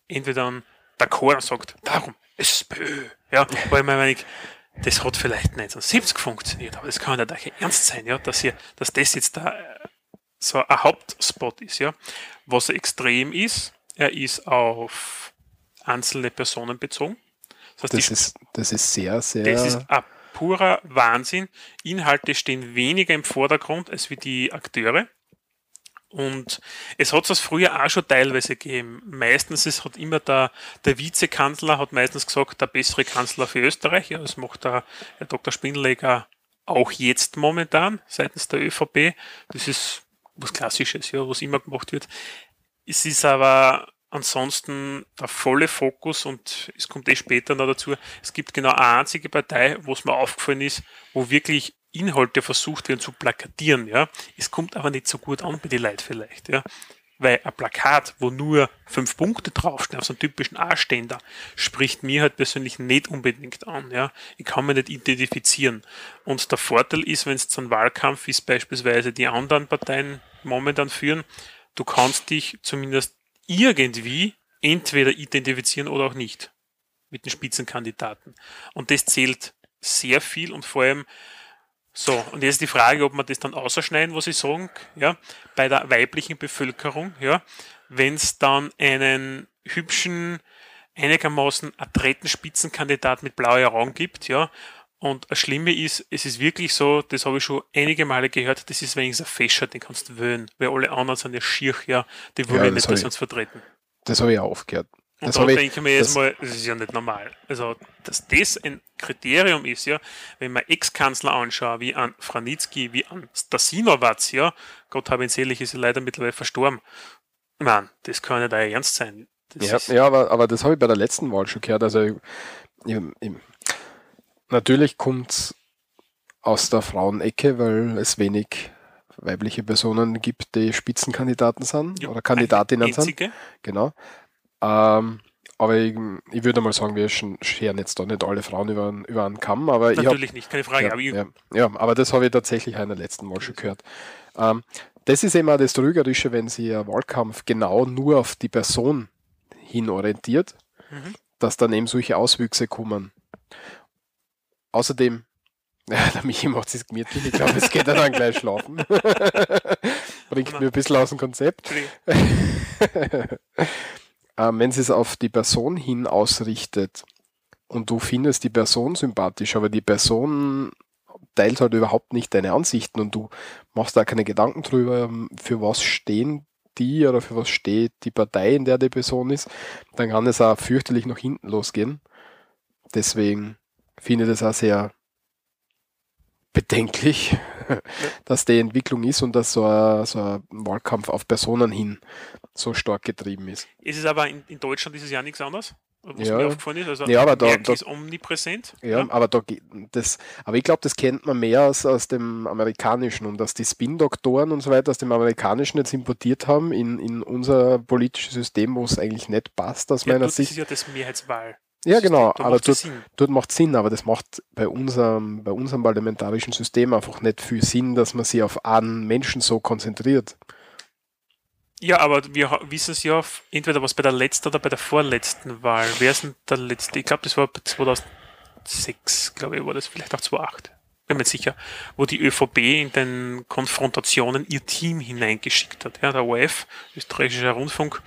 entweder der Chor sagt, darum, SPÖ, ja, weil man meine, das hat vielleicht 1970 funktioniert, aber das kann nicht eigentlich ernst sein, ja, dass hier, dass das jetzt da so ein Hauptspot ist, ja. Was extrem ist, er ist auf einzelne Personen bezogen. Das heißt, Das ist, das ist sehr, sehr. das ist ein purer Wahnsinn. Inhalte stehen weniger im Vordergrund als wie die Akteure. Und es hat es früher auch schon teilweise gegeben. Meistens es hat immer der, der Vizekanzler hat meistens gesagt, der bessere Kanzler für Österreich. Ja, das macht der Herr Dr. Spindleger auch jetzt momentan seitens der ÖVP. Das ist was Klassisches, ja, was immer gemacht wird. Es ist aber ansonsten der volle Fokus und es kommt eh später noch dazu. Es gibt genau eine einzige Partei, wo es mir aufgefallen ist, wo wirklich Inhalte versucht werden zu plakatieren, ja. Es kommt aber nicht so gut an bei den Leuten vielleicht, ja. Weil ein Plakat, wo nur fünf Punkte draufstehen, auf so einem typischen A-Ständer, spricht mir halt persönlich nicht unbedingt an, ja. Ich kann mich nicht identifizieren. Und der Vorteil ist, wenn es ein Wahlkampf, es beispielsweise die anderen Parteien momentan führen, du kannst dich zumindest irgendwie entweder identifizieren oder auch nicht mit den Spitzenkandidaten. Und das zählt sehr viel und vor allem so, und jetzt die Frage, ob man das dann ausschneiden, was ich sagen, ja, bei der weiblichen Bevölkerung, ja, wenn es dann einen hübschen, einigermaßen adretten Spitzenkandidat mit blauer Augen gibt, ja, und das Schlimme ist, es ist wirklich so, das habe ich schon einige Male gehört, das ist wenigstens ein Fescher, den kannst du wählen, weil alle anderen sind ja schier, ja, die wollen Ja, nicht, dass uns vertreten. das habe ich auch aufgehört. Und Das da denke ich mir jetzt mal, das ist ja nicht normal. Also, dass das ein Kriterium ist, ja, wenn man Ex-Kanzler anschaut, wie an Franitzky, wie an Stasinowatz, ja, Gott habe ihn selig, ist ja leider mittlerweile verstorben. Mann, das kann nicht euer Ernst sein. Das Ja, ja aber, aber das habe ich bei der letzten Wahl schon gehört. Also ich, ich, natürlich kommt aus der Frauenecke, weil es wenig weibliche Personen gibt, die Spitzenkandidaten sind ja, oder Kandidatinnen sind. Genau. Ähm, aber ich, ich würde mal sagen, wir sch- scheren jetzt da nicht alle Frauen über, einen- über einen Kamm, aber Natürlich nicht, keine Frage. ja, aber ja, ja, aber das habe ich tatsächlich auch in der letzten Mal schon gehört. Ähm, das ist immer das Trügerische, wenn sich ein Wahlkampf genau nur auf die Person hin orientiert, Mhm. dass dann eben solche Auswüchse kommen. Außerdem, ja, der Michi macht es gemütlich, ich glaube, es geht dann gleich schlafen. Bringt mir ein bisschen aus dem Konzept. Ähm, wenn sie es auf die Person hin ausrichtet und du findest die Person sympathisch, aber die Person teilt halt überhaupt nicht deine Ansichten und du machst da keine Gedanken drüber, für was stehen die oder für was steht die Partei, in der die Person ist, dann kann es auch fürchterlich nach hinten losgehen. Deswegen finde das auch sehr bedenklich, dass die Entwicklung ist und dass so ein, so ein Wahlkampf auf Personen hin so stark getrieben ist. Es ist aber in, in Deutschland dieses Jahr nichts anderes, was Ja. mir aufgefallen ist. Also Ja, aber da- da- ist omnipräsent. Ja, aber da das, aber ich glaube, das kennt man mehr aus, aus dem amerikanischen und dass die Spin-Doktoren und so weiter aus dem amerikanischen jetzt importiert haben in, in unser politisches System, wo es eigentlich nicht passt aus Ja, meiner ist Sicht. ja das Mehrheitswahl. Ja, genau, Da aber dort, dort macht Sinn, aber das macht bei unserem, bei unserem parlamentarischen System einfach nicht viel Sinn, dass man sich auf einen Menschen so konzentriert. Ja, aber wir wissen es ja, entweder was bei der letzten oder bei der vorletzten Wahl. Wer ist denn der letzte? Ich glaube, das war 2000, 2006, glaube ich, war das vielleicht auch 2008 bin mir sicher, wo die ÖVP in den Konfrontationen ihr Team hineingeschickt hat. Ja, der ORF, österreichischer Rundfunk,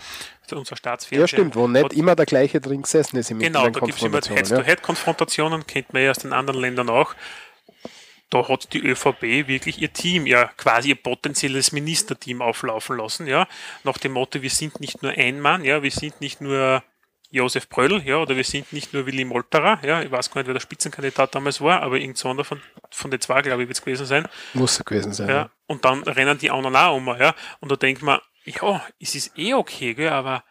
unser Staatsfernsehen. Ja, stimmt, wo nicht immer der gleiche drin gesessen ist im Genau, da gibt es immer Head-to-Head-Konfrontationen, kennt man ja aus den anderen Ländern auch. Da hat die ÖVP wirklich ihr Team, ja quasi ihr potenzielles Ministerteam auflaufen lassen, ja, nach dem Motto, wir sind nicht nur ein Mann, ja, wir sind nicht nur Josef Bröll, ja, oder wir sind nicht nur Willi Molterer, ja, ich weiß gar nicht, wer der Spitzenkandidat damals war, aber irgend so einer von, von den zwei, glaube ich, wird es gewesen sein. Muss gewesen sein. Ja, und dann rennen die auch um, ja, und da denkt man, ja, es ist eh okay, gell, aber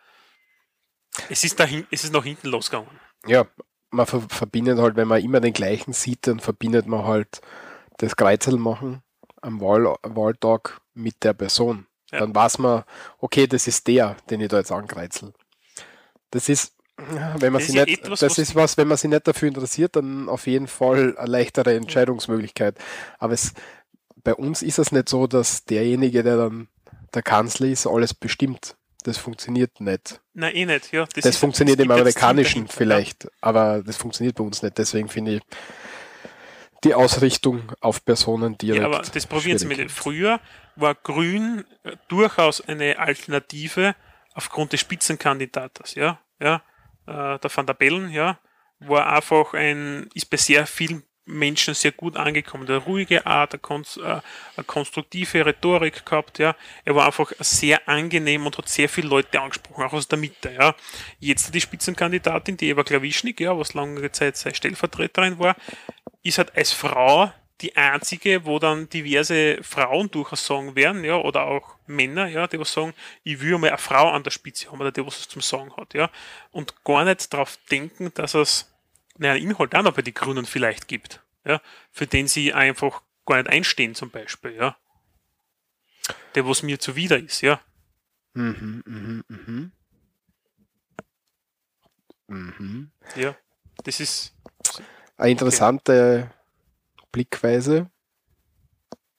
es ist, dahin, es ist nach hinten losgegangen. Ja, man verbindet halt, wenn man immer den gleichen sieht, dann verbindet man halt das Kreuzel machen am Wahl Wahltag mit der Person. Ja. Dann weiß man, okay, das ist der, den ich da jetzt ankreuzel. Das ist, wenn man das sich nicht, etwas, das ist was, wenn man sich nicht dafür interessiert, dann auf jeden Fall eine leichtere Entscheidungsmöglichkeit. Aber es, bei uns ist es nicht so, dass derjenige, der dann der Kanzler ist, alles bestimmt. Das funktioniert nicht. Nein, eh nicht, ja. Das, das funktioniert im amerikanischen vielleicht, ja. aber das funktioniert bei uns nicht. Deswegen finde ich die Ausrichtung auf Personen direkt. Ja, aber das probieren Sie mit. Früher war Grün äh, durchaus eine Alternative aufgrund des Spitzenkandidates, ja, ja, äh, der Van der Bellen, ja, war einfach ein, ist bei sehr vielen Menschen sehr gut angekommen. Der ruhige Art, eine, konst, äh, eine konstruktive Rhetorik gehabt, ja. Er war einfach sehr angenehm und hat sehr viele Leute angesprochen, auch aus der Mitte, ja. Jetzt die Spitzenkandidatin, die Eva Klawischnik, ja, was lange Zeit seine Stellvertreterin war, ist halt als Frau die einzige, wo dann diverse Frauen durchaus sagen werden, ja, oder auch Männer, ja, die was sagen, ich will mal eine Frau an der Spitze haben, oder die was es zum Sagen hat, ja, und gar nicht darauf denken, dass es einen Inhalt auch noch bei den Grünen vielleicht gibt, ja, für den sie einfach gar nicht einstehen, zum Beispiel, ja. Der, was mir zuwider ist, ja. Mhm, mhm, mhm. Mhm. Ja, das ist eine interessante Blickweise.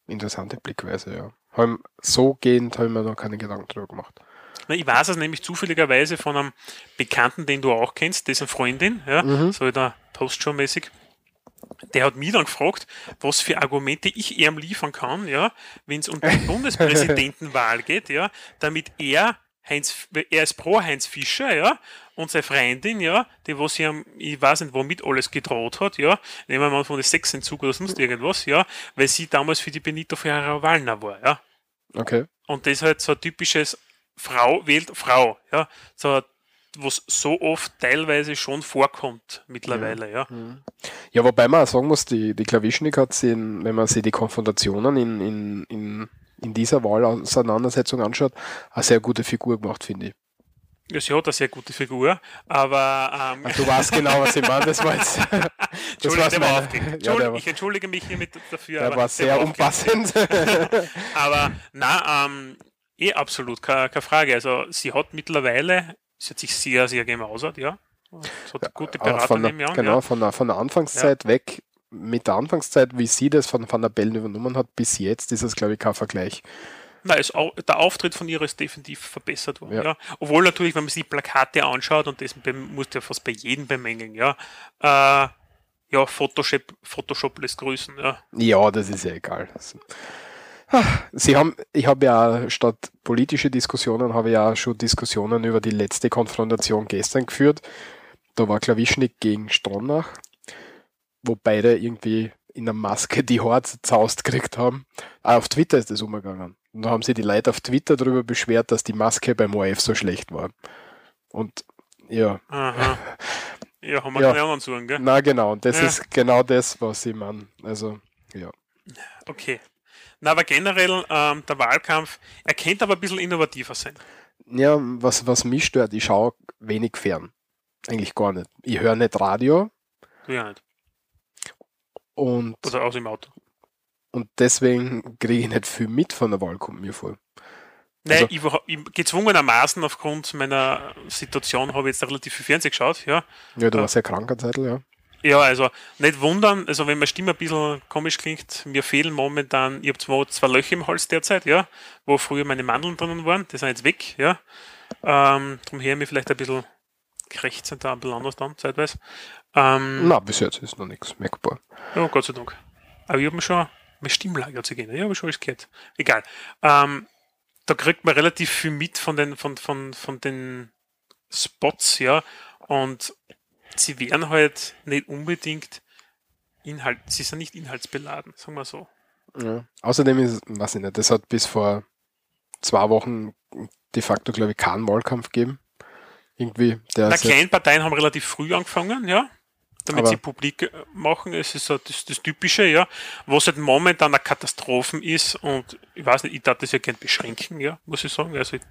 Interessante Blickweise, ja. so gehend habe ich mir noch keine Gedanken drüber gemacht. Ich weiß es nämlich zufälligerweise von einem Bekannten, den du auch kennst, dessen Freundin, ja, mhm. so der Postshow-mäßig. Der hat mich dann gefragt, was für Argumente ich ihm liefern kann, ja, wenn es um die Bundespräsidentenwahl geht, ja, damit er Heinz, er ist pro Heinz Fischer, ja, und seine Freundin, ja, die was sie am, ich weiß nicht, womit alles gedroht hat, ja, nehmen wir mal von der Sexentzug oder sonst irgendwas, ja, weil sie damals für die Benito Ferrara Wallner war, ja. Okay. Und das ist halt so ein typisches Frau wählt Frau, ja, so was so oft teilweise schon vorkommt mittlerweile, ja. Mhm. Ja, wobei man auch sagen muss, die, die Klawischnik hat sie, in, wenn man sich die Konfrontationen in, in, in in dieser Wahlauseinandersetzung anschaut, eine sehr gute Figur gemacht, finde ich. Ja, sie hat eine sehr gute Figur, aber. Ähm, du weißt genau, was ich meine. Das war jetzt. Entschuldigung, war Entschuldigung, ja, war, ich entschuldige mich hiermit dafür. Der war sehr der unpassend. aber na, ähm, eh absolut, keine, keine Frage. Also sie hat mittlerweile, sie hat sich sehr, sehr gemausert, ja. Sie hat gute Berater von der, Jahren, Genau, ja. von, der, von der Anfangszeit ja. weg mit der Anfangszeit, wie sie das von Van der Bellen übernommen hat, bis jetzt ist es, glaube ich, kein Vergleich. Ist auch, der Auftritt von ihr ist definitiv verbessert worden. Ja. ja. Obwohl natürlich, wenn man sich die Plakate anschaut, und das muss ja fast bei jedem bemängeln, ja, äh, ja, Photoshop, Photoshop lässt grüßen. Ja. ja, das ist ja egal. Sie haben, ich habe ja statt politische Diskussionen, habe ja schon Diskussionen über die letzte Konfrontation gestern geführt. Da war Klawischnik gegen Stronach wo beide irgendwie in der Maske die Haare zaust gekriegt haben. Auch auf Twitter ist das umgegangen. Und da haben sich die Leute auf Twitter darüber beschwert, dass die Maske beim ORF so schlecht war. Und ja. Aha. Ja, haben wir ja. keine anderen Suchen, gell? Na genau, und das ja. ist genau das, was ich meine. Also, ja. Okay. Na, aber generell, ähm, der Wahlkampf, er könnte aber ein bisschen innovativer sein. Ja, was, was mich stört, ich schaue wenig fern. Eigentlich gar nicht. Ich höre nicht Radio. Du ja nicht. Und, Oder aus dem Auto. Und deswegen kriege ich nicht viel mit von der Wahl, kommt mir vor. Nein, also, ich, ich, gezwungenermaßen aufgrund meiner Situation habe ich jetzt relativ viel Fernsehen geschaut, ja. Ja, du warst ja kranker Zeitl, ja. Ja, also nicht wundern, also wenn meine Stimme ein bisschen komisch klingt, mir fehlen momentan, ich habe zwar zwei Löcher im Hals derzeit, ja, wo früher meine Mandeln drinnen waren, die sind jetzt weg, ja. Ähm, darum höre ich mich vielleicht ein bisschen krächzend da ein bisschen anders dann, zeitweise. Ähm, Na, bis jetzt ist noch nichts merkbar. Ja, Gott sei Dank. Aber ich habe mir schon meine Stimmlage zu gehen. Ich habe schon alles gehört. Egal. Ähm, da kriegt man relativ viel mit von den, von, von, von den Spots, ja. Und sie wären halt nicht unbedingt Inhalt, sie sind nicht inhaltsbeladen, sagen wir so. Ja. Außerdem ist, weiß ich nicht, das hat bis vor zwei Wochen de facto, glaube ich, keinen Wahlkampf gegeben. Irgendwie, der Na, ist jetzt- kleine Parteien haben relativ früh angefangen, ja. Damit Aber- sie publik äh, machen, es ist so das, das Typische, ja. Was halt momentan eine Katastrophen ist und ich weiß nicht, ich darf das ja gerne beschränken, ja, muss ich sagen. Also ich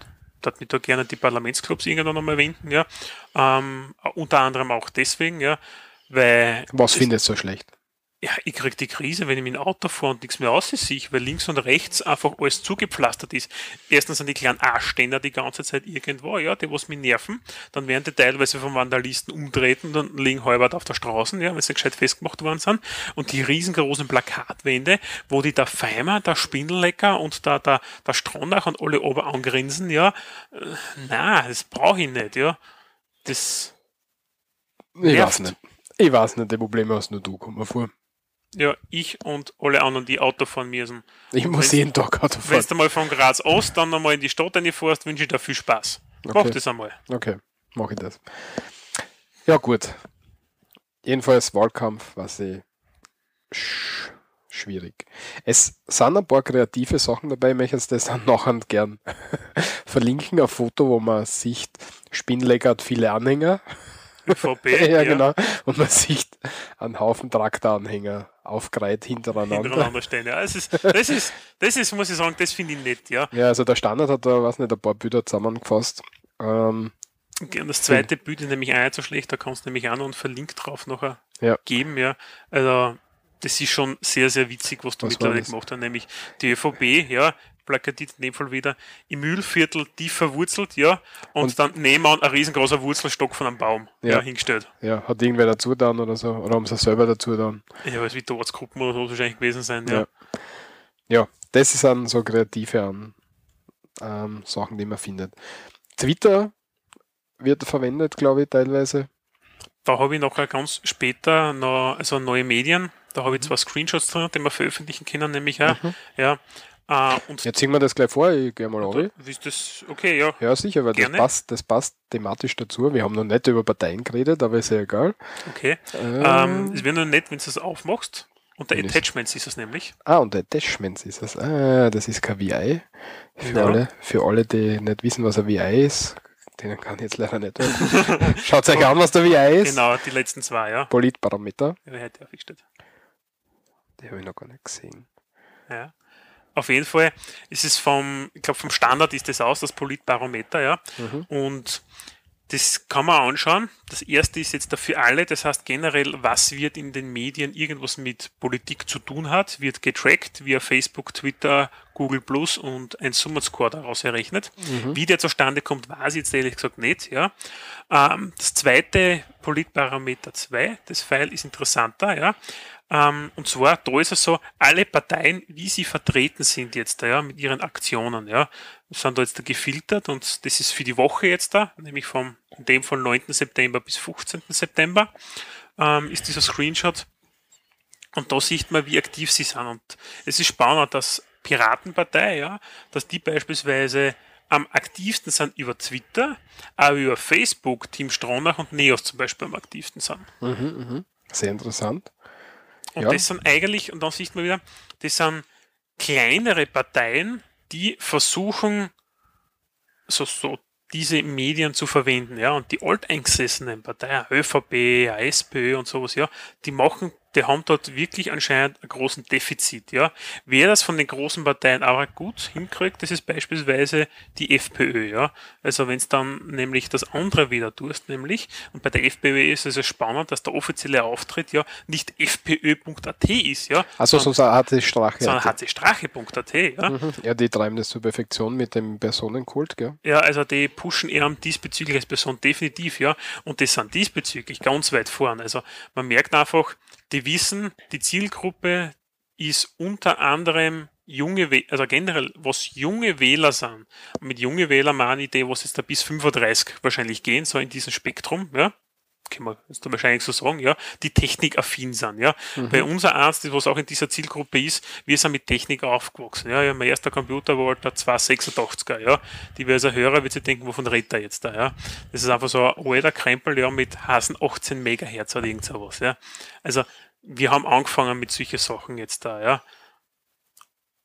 darf mich da gerne die Parlamentsclubs irgendwann nochmal wenden, ja. Ähm, unter anderem auch deswegen, ja, weil Was du so schlecht? Ja, ich krieg die Krise, wenn ich mit dem Auto fahre und nichts mehr aussiehe, weil links und rechts einfach alles zugepflastert ist. Erstens sind die kleinen Arschständer die ganze Zeit irgendwo, ja, die was mich nerven. Dann werden die teilweise von Vandalisten umtreten und dann liegen halbert auf der Straße, ja, wenn sie gescheit festgemacht worden sind. Und die riesengroßen Plakatwände, wo die der Feimer, der Spindellecker und der, der, der Stronach und alle ober angrinsen, ja, äh, na, das brauche ich nicht, ja. Das, Ich Nervt. weiß nicht. Ich weiß nicht, die Probleme hast nur du, komm mal vor. Ja, ich und alle anderen, die Auto fahren müssen. Ich muss jeden Tag Auto Wenn fahren. du mal von Graz Ost dann nochmal in die Stadt reinfährst, wünsche ich dir viel Spaß. Mach Okay. das einmal. Okay, mache ich das. Ja, gut. Jedenfalls Wahlkampf, was ich sch schwierig. Es sind ein paar kreative Sachen dabei, ich möchte das dann nachher gern verlinken. Ein Foto, wo man sieht, Spinnleger hat viele Anhänger. ÖVP, ja, genau. Und man sieht einen Haufen Traktoranhänger aufgereiht hintereinander. hintereinander stehen. Ja, das, ist, das, ist, das ist, muss ich sagen, das finde ich nett, ja. Ja, also der Standard hat da, weiß nicht, ein paar Bilder zusammengefasst. Ähm, Und das zweite Bild ist nämlich auch nicht so schlecht, da kannst du nämlich auch noch einen Verlink drauf nachher Ja. geben, ja. Also, das ist schon sehr, sehr witzig, was du Was mittlerweile gemacht hast, nämlich die ÖVP, ja, plakatiert in dem Fall wieder, im Mühlviertel tief verwurzelt, ja, und, Und- dann nebenan ein riesengroßer Wurzelstock von einem Baum ja. Ja. hingestellt. ja, hat irgendwer dazu dann oder so, oder haben sie selber dazu dann. Ja, weil es wie Ortsgruppen oder so wahrscheinlich gewesen sein, ja. Ja. Ja, das ist dann so kreative an, ähm, Sachen, die man findet. Twitter wird verwendet, glaube ich, teilweise. Da habe ich nachher ganz später noch, also neue Medien, da Mhm. habe ich zwei Screenshots drin, die wir veröffentlichen können, nämlich auch. Ja. Und Jetzt ziehen wir das gleich vor, ich gehe mal da, ist das okay, ja. Ja, sicher, weil das passt, das passt thematisch dazu. Wir haben noch nicht über Parteien geredet, aber ist ja egal. Okay. Ähm, Ähm, es wäre nur nett, wenn du es aufmachst. Unter Attachments ist es nämlich. ah, und Attachments ist das. Ah, das ist kein VI. Für, Ja. alle, für alle, die nicht wissen, was ein VI ist, denen kann ich jetzt leider nicht. Schaut euch an, was der VI ist. Genau, die letzten zwei, ja. Politbarometer. Wer hätte aufgestellt. Die habe ich noch gar nicht gesehen. Ja. Auf jeden Fall ist es vom, ich glaube, vom Standard ist das aus, das Politbarometer, ja. Mhm. Und das kann man anschauen. Das erste ist jetzt dafür alle, das heißt generell, was wird in den Medien irgendwas mit Politik zu tun hat, wird getrackt via Facebook, Twitter, Google Plus und ein Summerscore daraus errechnet. Wie der zustande kommt, weiß ich jetzt ehrlich gesagt nicht. Ja. Ähm, das zweite Politbarometer 2, das File ist interessanter, ja. Ähm, und zwar, da ist es so, alle Parteien, wie sie vertreten sind jetzt ja, mit ihren Aktionen, ja, sind da jetzt da gefiltert und das ist für die Woche jetzt da, nämlich vom, in dem von 9. September bis 15. September, ähm, ist dieser Screenshot. Und da sieht man, wie aktiv sie sind. Und es ist spannend, dass Piratenpartei, ja, dass die beispielsweise am aktivsten sind über Twitter, aber über Facebook, Team Stronach und Neos zum Beispiel am aktivsten sind. Sehr interessant. Und Ja. das sind eigentlich, und dann sieht man wieder, das sind kleinere Parteien, die versuchen, so, so diese Medien zu verwenden, ja, und die alteingesessenen Parteien, ÖVP, SPÖ und sowas, ja, die machen, die haben dort wirklich anscheinend einen großen Defizit, ja. Wer das von den großen Parteien aber gut hinkriegt, das ist beispielsweise die FPÖ, ja. Also wenn es dann nämlich das andere wieder tust, nämlich, und bei der FPÖ ist es ja spannend, dass der offizielle Auftritt ja nicht fpö.at ist, ja, Also sondern, es Strache. sondern hcstrache.at, ja. Mhm. Ja, die treiben das zur Perfektion mit dem Personenkult, gell? Ja, also die pushen eher diesbezüglich als Person definitiv, ja. Und die sind diesbezüglich ganz weit vorn. Also man merkt einfach, die wissen, die Zielgruppe ist unter anderem junge, also generell, was junge Wähler sind. Mit junge Wähler meine ich die, was jetzt da bis 35 wahrscheinlich gehen, so in diesem Spektrum, ja. Kann man jetzt wahrscheinlich so sagen, ja, die technikaffin sind, ja. Mhm. Bei unser Arzt, was auch in dieser Zielgruppe ist, wir sind mit Technik aufgewachsen, ja. ja mein erster Computer war halt der 286er, ja. Die Diverser Hörer wird sich denken, wovon redet er jetzt da, ja. Das ist einfach so ein alter Krempel, ja, mit Hasen 18 Megahertz oder irgend sowas, ja. Also, wir haben angefangen mit solchen Sachen jetzt da, ja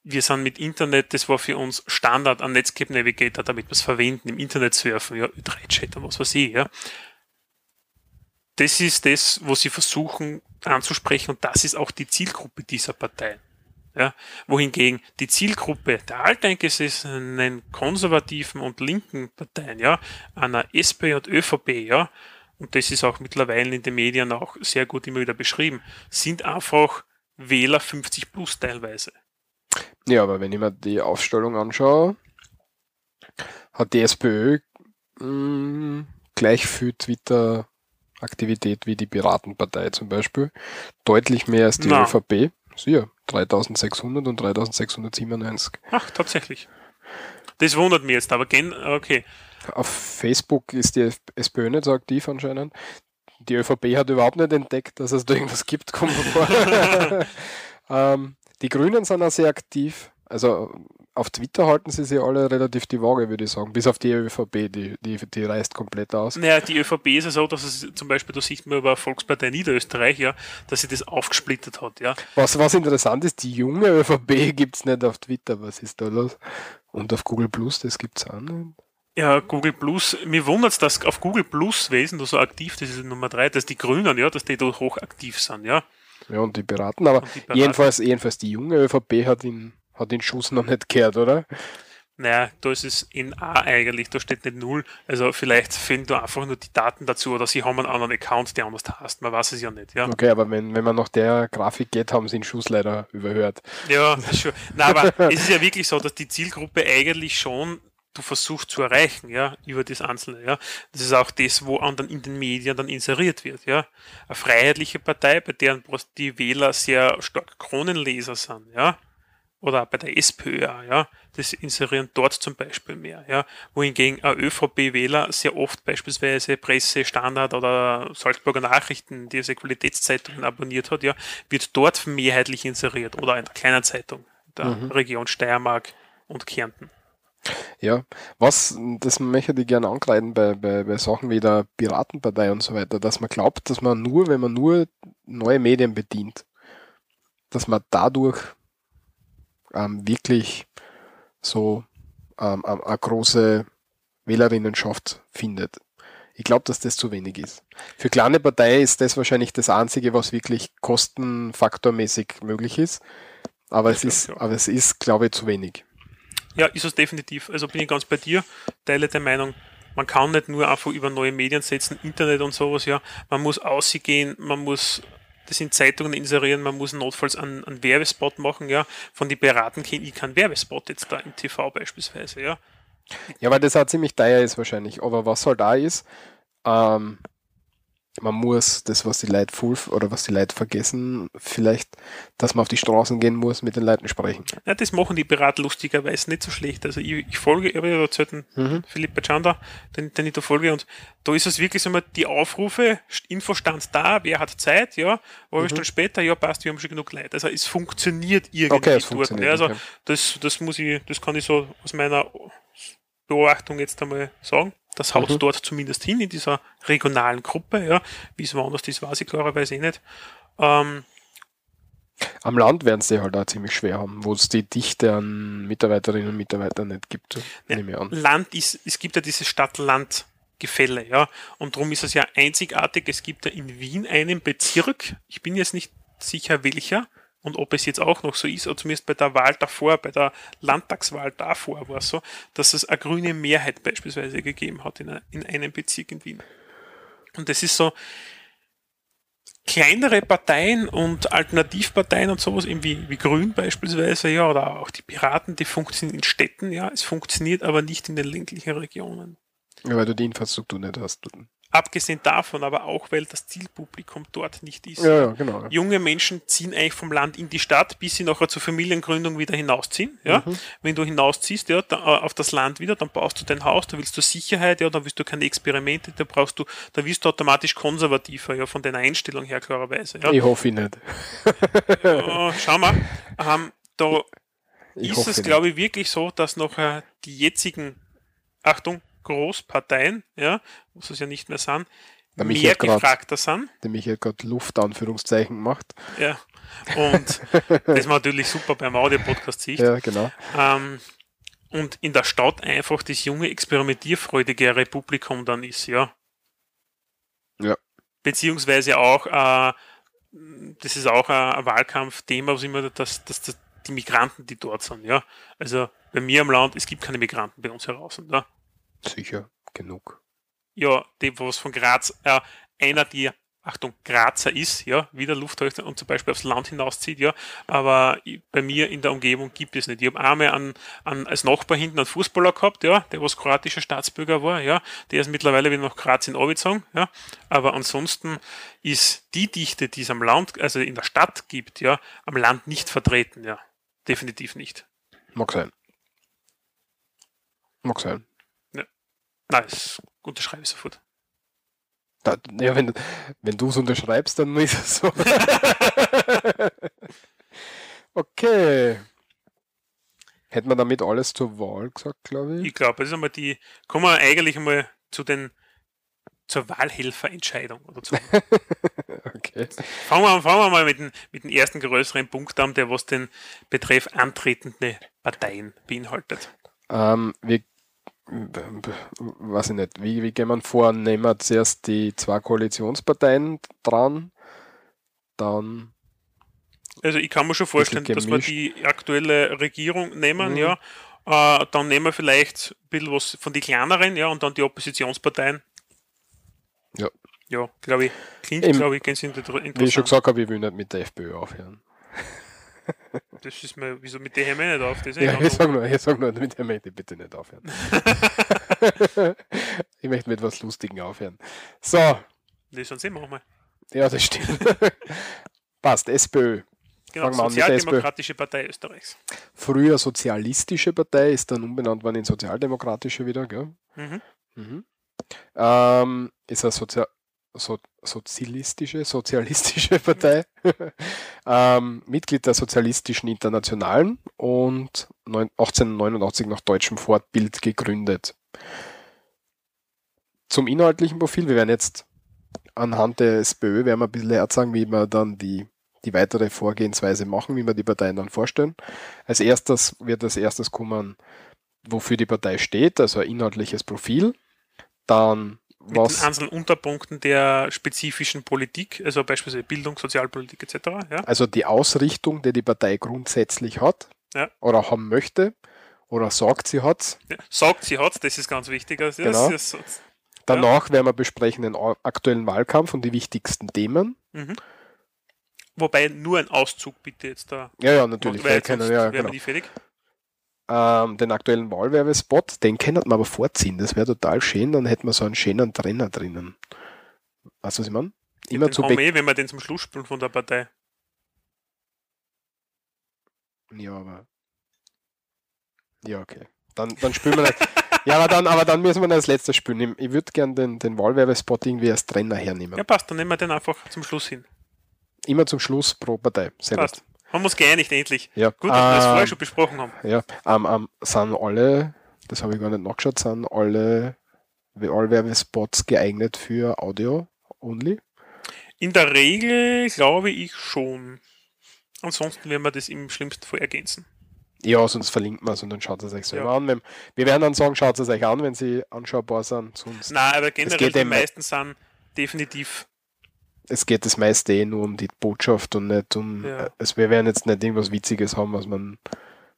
wir sind mit Internet, das war für uns Standard an Netscape Navigator, damit wir es verwenden, im Internet surfen, ja, 3Chat und was weiß ich, ja das ist das, wo sie versuchen anzusprechen und das ist auch die Zielgruppe dieser Parteien. Ja, wohingegen die Zielgruppe der alteingesessenen konservativen und linken Parteien, ja, einer SP und ÖVP, ja, und das ist auch mittlerweile in den Medien auch sehr gut immer wieder beschrieben, sind einfach Wähler 50 plus teilweise. Ja, aber wenn ich mir die Aufstellung anschaue, hat die SPÖ mh, mm, gleich viel Twitter Aktivität wie die Piratenpartei zum Beispiel. Deutlich mehr als die Na. ÖVP. Siehe, 3600 und 3697. Ach, tatsächlich. Das wundert mich jetzt, aber gen okay. Auf Facebook ist die SPÖ nicht so aktiv anscheinend. Die ÖVP hat überhaupt nicht entdeckt, dass es da irgendwas gibt, kommt vor. ähm, die Grünen sind auch sehr aktiv. Also auf Twitter halten sie sich alle relativ die Waage, würde ich sagen. Bis auf die ÖVP, die, die, die reißt komplett aus. Naja, die ÖVP ist ja so, dass es zum Beispiel, da sieht man über Volkspartei Niederösterreich, ja, dass sie das aufgesplittet hat, ja. Was, was interessant ist, die junge ÖVP gibt es nicht auf Twitter. Was ist da los? Und auf Google Plus, das gibt es auch nicht. Ja, Google Plus, mir wundert es, dass auf Google Plus Wesen du so aktiv, das ist Nummer drei, dass die Grünen, ja, dass die da hoch aktiv sind, ja. Ja, und die Piraten, aber die Piraten. jedenfalls, jedenfalls die junge ÖVP hat in hat den Schuss noch nicht gehört, oder? Naja, da ist es in A eigentlich, da steht nicht null. Also vielleicht fehlen da einfach nur die Daten dazu oder sie haben einen anderen Account, der anders heißt. Man weiß es ja nicht, ja. Okay, aber wenn, wenn man nach der Grafik geht, haben sie den Schuss leider überhört. Ja, schon. Na, aber es ist ja wirklich so, dass die Zielgruppe eigentlich schon du versuchst zu erreichen, ja, über das Einzelne, ja. Das ist auch das, wo dann in den Medien dann inseriert wird, ja. Eine freiheitliche Partei, bei deren die Wähler sehr stark Kronenleser sind, ja oder bei der SPÖ, ja, das inserieren dort zum Beispiel mehr, ja, wohingegen ein ÖVP-Wähler sehr oft beispielsweise Presse, Standard oder Salzburger Nachrichten, diese Qualitätszeitungen abonniert hat, ja, wird dort mehrheitlich inseriert oder in einer kleinen Zeitung der mhm. Region Steiermark und Kärnten. Ja, was, das möchte ich gerne angreifen bei, bei, bei Sachen wie der Piratenpartei und so weiter, dass man glaubt, dass man nur, wenn man nur neue Medien bedient, dass man dadurch ähm, wirklich so ähm, ähm, eine große Wählerinnenschaft findet. Ich glaube, dass das zu wenig ist. Für kleine Partei ist das wahrscheinlich das Einzige, was wirklich kostenfaktormäßig möglich ist. Aber es ist, ja. aber es ist, glaube ich, zu wenig. Ja, ist es definitiv. Also bin ich ganz bei dir, teile der Meinung, man kann nicht nur einfach über neue Medien setzen, Internet und sowas, ja. Man muss ausgehen, man muss das in Zeitungen inserieren, man muss notfalls einen, einen Werbespot machen, ja. Von den Beraten kenne ich keinen Werbespot jetzt da im TV beispielsweise, ja. Ja, weil das auch ziemlich teuer ist wahrscheinlich. Aber was halt da ist, ähm, man muss das, was die Leute full oder was die Leute vergessen, vielleicht, dass man auf die Straßen gehen muss, mit den Leuten sprechen. Ja, das machen die Berater lustigerweise nicht so schlecht. Also ich, ich folge, ich habe ja erzählt, mhm. Philipp Bachanda, den, den ich da folge, und da ist es wirklich so mal die Aufrufe, Infostand da, wer hat Zeit, ja, aber mhm. Stunden später, ja, passt, wir haben schon genug Leute. Also es funktioniert irgendwie okay, es funktioniert, dort. Also okay. das, das muss ich, das kann ich so aus meiner Beobachtung jetzt einmal sagen. Das haut mhm. dort zumindest hin in dieser regionalen Gruppe, ja. Wie es woanders ist, weiß ich klarerweise eh nicht. Ähm, am Land werden sie halt auch ziemlich schwer haben, wo es die Dichte an Mitarbeiterinnen und Mitarbeitern nicht gibt. Ja, Land ist, es gibt ja dieses Stadt-Land-Gefälle, ja. Und darum ist es ja einzigartig. Es gibt ja in Wien einen Bezirk, ich bin jetzt nicht sicher welcher, und ob es jetzt auch noch so ist, oder zumindest bei der Wahl davor, bei der Landtagswahl davor war es so, dass es eine grüne Mehrheit beispielsweise gegeben hat in, a, in einem Bezirk in Wien. Und das ist so, kleinere Parteien und Alternativparteien und sowas, eben wie, wie Grün beispielsweise, ja, oder auch die Piraten, die funktionieren in Städten, ja, es funktioniert aber nicht in den ländlichen Regionen. Ja, weil du die Infrastruktur nicht hast. Abgesehen davon aber auch, weil das Zielpublikum dort nicht ist. Ja, ja, genau. Junge Menschen ziehen eigentlich vom Land in die Stadt, bis sie nachher zur Familiengründung wieder hinausziehen. Ja? Mhm. Wenn du hinausziehst ja, da, äh, auf das Land wieder, dann baust du dein Haus, da willst du Sicherheit, ja, da willst du keine Experimente, da brauchst du, da wirst du automatisch konservativer, ja, von deiner Einstellung her klarerweise. Ja? Ich hoffe ich nicht. Äh, schau mal, ähm, da Ich ist es, glaube ich, wirklich so, dass noch äh, die jetzigen, Achtung, Großparteien, ja, muss es ja nicht mehr sein, Der Michi mehr gefragter sind. Der Michi hat gerade Luftanführungszeichen gemacht. Ja. Und das ist natürlich super beim Audio-Podcast sicht. Ja, genau. Ähm, und in der Stadt einfach das junge, experimentierfreudigere Publikum dann ist, ja. Ja. Beziehungsweise auch, äh, das ist auch ein, ein Wahlkampfthema, was immer, dass, dass, dass die Migranten, die dort sind, ja. Also bei mir im Land, es gibt keine Migranten bei uns heraus. Ja, Sicher, genug. ja die, was von Graz, äh, einer, die Achtung, Grazer ist, ja, wieder Lufthäuser und zum Beispiel aufs Land hinauszieht, ja, aber bei mir in der Umgebung gibt es nicht. Ich habe einmal an, an, als Nachbar hinten einen Fußballer gehabt, ja, der was kroatischer Staatsbürger war, ja, der ist mittlerweile wieder nach Graz in Orbizong, ja, aber ansonsten ist die Dichte, die es am Land, also in der Stadt gibt, ja, am Land nicht vertreten, ja, definitiv nicht. Mag sein. Mag sein. Nein, das unterschreibe ich sofort. Da, ja, wenn, wenn du es unterschreibst, dann ist es so. okay. Hätten wir damit alles zur Wahl gesagt, glaube ich. Ich glaube, das ist einmal die, kommen wir eigentlich einmal zu den, zur Wahlhelferentscheidung oder zu Okay. Fangen wir, fangen wir mal mit dem, mit dem ersten größeren Punkt an, der was den Betreff antretende Parteien beinhaltet. Ähm, wir, weiß ich nicht, wie, wie gehen wir vor? Nehmen wir zuerst die zwei Koalitionsparteien dran, dann, Also ich kann mir schon vorstellen, dass wir die aktuelle Regierung nehmen, Mhm. ja. Äh, dann nehmen wir vielleicht ein bisschen was von den kleineren, ja, und dann die Oppositionsparteien. Ja. Ja, glaube ich, klingt, glaube ich, ganz inter- wie ich schon interessant. gesagt habe, ich will nicht mit der FPÖ aufhören. Das ist mir, wieso mit wir nicht auf? Das Ja, ich sage nur, ich sag nur, mit der möchte ich bitte nicht aufhören. ich möchte mit was Lustigem aufhören. So, Das sind sie manchmal. ja, das stimmt. Passt, SPÖ. Genau, Fangen wir Sozialdemokratische Partei Österreichs. Früher Sozialistische Partei, ist dann umbenannt worden in Sozialdemokratische wieder, gell? Mhm. Mhm. Ähm, ist eine Sozia so sozialistische, sozialistische Partei. ähm, Mitglied der Sozialistischen Internationalen und neun- 1889 nach deutschem Fortbild gegründet. Zum inhaltlichen Profil, wir werden jetzt anhand der SPÖ werden wir ein bisschen erzählen, wie wir dann die, die weitere Vorgehensweise machen, wie wir die Parteien dann vorstellen. Als erstes wird als erstes kommen, wofür die Partei steht, also ein inhaltliches Profil. Dann Mit was den einzelnen Unterpunkten der spezifischen Politik, also beispielsweise Bildung, Sozialpolitik etc. Ja? also die Ausrichtung, die die Partei grundsätzlich hat Ja. oder haben möchte oder sagt, sie hat. Ja, Sagt, sie hat das ist ganz wichtig. Also Genau. das ist, Danach werden wir besprechen den aktuellen Wahlkampf und die wichtigsten Themen. mhm. Wobei nur ein Auszug bitte jetzt da. Ja, ja, natürlich. weil Wir können, sonst ja, genau. wir fertig. Ähm, den aktuellen Wahlwerbespot, den können wir aber vorziehen. Das wäre total schön, dann hätten wir so einen schönen Trainer drinnen. Weißt du, was ich meine? Immer zu eh, wenn wir den zum Schluss spielen von der Partei. Ja, aber. Ja, okay. Dann, dann spielen wir nicht. ja, aber dann, aber dann müssen wir das letzte spielen. Ich, ich würde gern den, den Wahlwerbespot irgendwie als Trainer hernehmen. Ja, passt, dann nehmen wir den einfach zum Schluss hin. Immer zum Schluss pro Partei. Sehr Passt. gut. Wir uns geeinigt, endlich. Ja, Gut, dass wir das vorher ähm, schon besprochen haben. ja ähm, ähm, sind alle, das habe ich gar nicht nachgeschaut, sind alle Wahlwerbespots geeignet für Audio only? In der Regel glaube ich schon. Ansonsten werden wir das im schlimmsten Fall ergänzen. Ja, sonst verlinkt man es und dann schaut es euch selber Ja. an. Wenn, wir werden dann sagen, schaut es euch an, wenn sie anschaubar sind. Sonst, Nein, aber generell geht die meisten sind definitiv es geht das meiste eh nur um die Botschaft und nicht um. Ja. Es, wir werden jetzt nicht irgendwas Witziges haben, was man.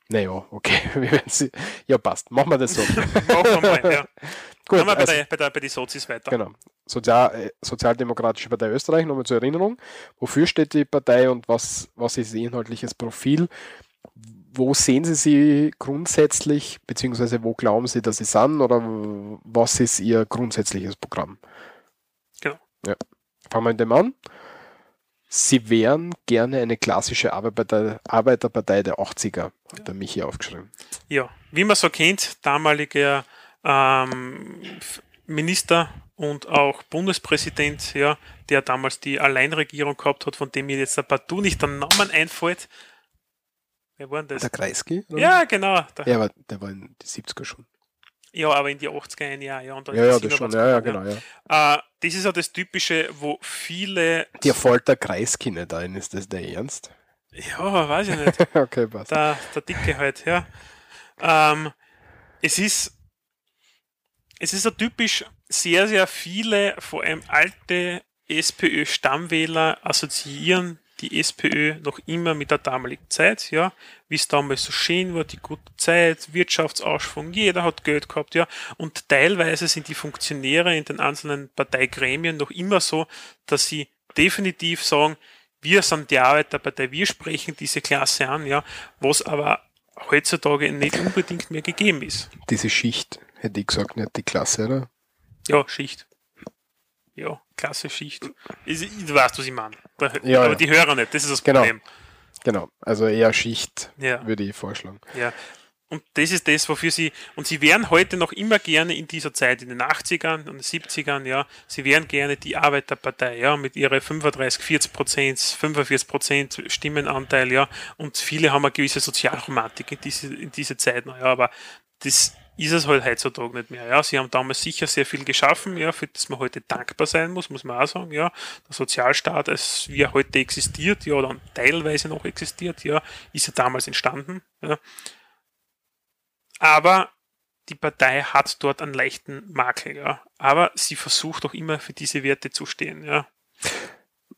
Naja, okay. Wir werden sie, ja, passt. Machen wir das so. Machen wir mal, ja. Gut, Machen wir bei, also, der, bei, der, bei die Sozis weiter. genau. Sozial, äh, Sozialdemokratische Partei Österreich, nochmal zur Erinnerung. Wofür steht die Partei und was, was ist ihr inhaltliches Profil? Wo sehen Sie sie grundsätzlich, beziehungsweise wo glauben Sie, dass Sie sind oder was ist Ihr grundsätzliches Programm? Fangen wir mit dem an. Sie wären gerne eine klassische Arbeiterpartei, Arbeiterpartei der 80er, hat der Michi aufgeschrieben. Ja, wie man so kennt, damaliger ähm, Minister und auch Bundespräsident, ja, der damals die Alleinregierung gehabt hat, von dem mir jetzt ein partout nicht der Namen einfällt. Wer war denn das? Der Kreisky? oder? Ja, genau. Der, Ja, aber der war in die 70er schon. Ja, aber in die 80er ein Jahr, ja. Und dann Ja, ja, die das schon. 87er, Ja, ja, genau. Ja. Äh, das ist ja das Typische, wo viele. Der Kreisky nicht ein, ist das der Ernst? Ja, weiß ich nicht. okay, passt. der, der Dicke halt, ja. Ähm, es ist, es ist so typisch, sehr, sehr viele, vor allem alte SPÖ-Stammwähler assoziieren die SPÖ noch immer mit der damaligen Zeit, ja, wie es damals so schön war, die gute Zeit, Wirtschaftsausschwung, jeder hat Geld gehabt, ja, und teilweise sind die Funktionäre in den einzelnen Parteigremien noch immer so, dass sie definitiv sagen, wir sind die Arbeiterpartei, wir sprechen diese Klasse an, ja, was aber heutzutage nicht unbedingt mehr gegeben ist. Diese Schicht, hätte ich gesagt, nicht die Klasse, oder? Ja, Schicht. Ja, klasse Schicht. Du weißt, was ich meine. Ja, aber ja. die hören nicht, das ist das Genau. Problem. Genau, also eher Schicht, Ja. würde ich vorschlagen. Ja. Und das ist das, wofür sie, und sie wären heute noch immer gerne in dieser Zeit, in den 80ern und den 70ern, ja, sie wären gerne die Arbeiterpartei, ja, mit ihrer 35, 40 Prozent, 45 Prozent Stimmenanteil, ja, und viele haben eine gewisse Sozialromantik in diese, in diese Zeit ja, aber das ist es halt heutzutage nicht mehr, ja. Sie haben damals sicher sehr viel geschaffen, ja, für das man heute dankbar sein muss, muss man auch sagen, ja. Der Sozialstaat, als wie er heute existiert, ja, oder teilweise noch existiert, ja, ist ja damals entstanden, ja. Aber die Partei hat dort einen leichten Makel, ja. Aber sie versucht auch immer für diese Werte zu stehen, ja.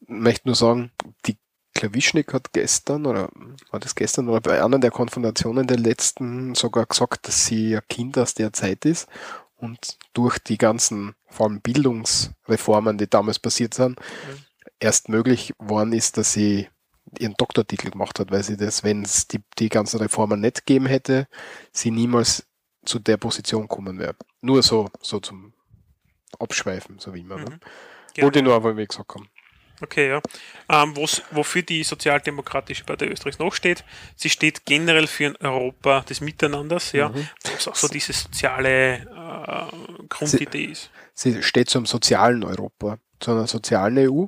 möchte nur sagen, die Klawischnik hat gestern, oder war das gestern, oder bei einer der Konfrontationen der letzten sogar gesagt, dass sie ein Kind aus der Zeit ist und durch die ganzen, vor allem Bildungsreformen, die damals passiert sind, erst möglich worden ist, dass sie ihren Doktortitel gemacht hat, weil sie das, wenn es die, die ganzen Reformen nicht gegeben hätte, sie niemals zu der Position kommen wäre. Nur so, so zum Abschweifen, so wie immer. Ne? Ja. Wollte ich nur einmal wie gesagt haben. Okay, ja. Ähm, wofür die Sozialdemokratische Partei Österreichs noch steht, sie steht generell für ein Europa des Miteinanders, ja, was auch so diese soziale äh, Grundidee ist. sie steht zum sozialen Europa, zu einer sozialen EU,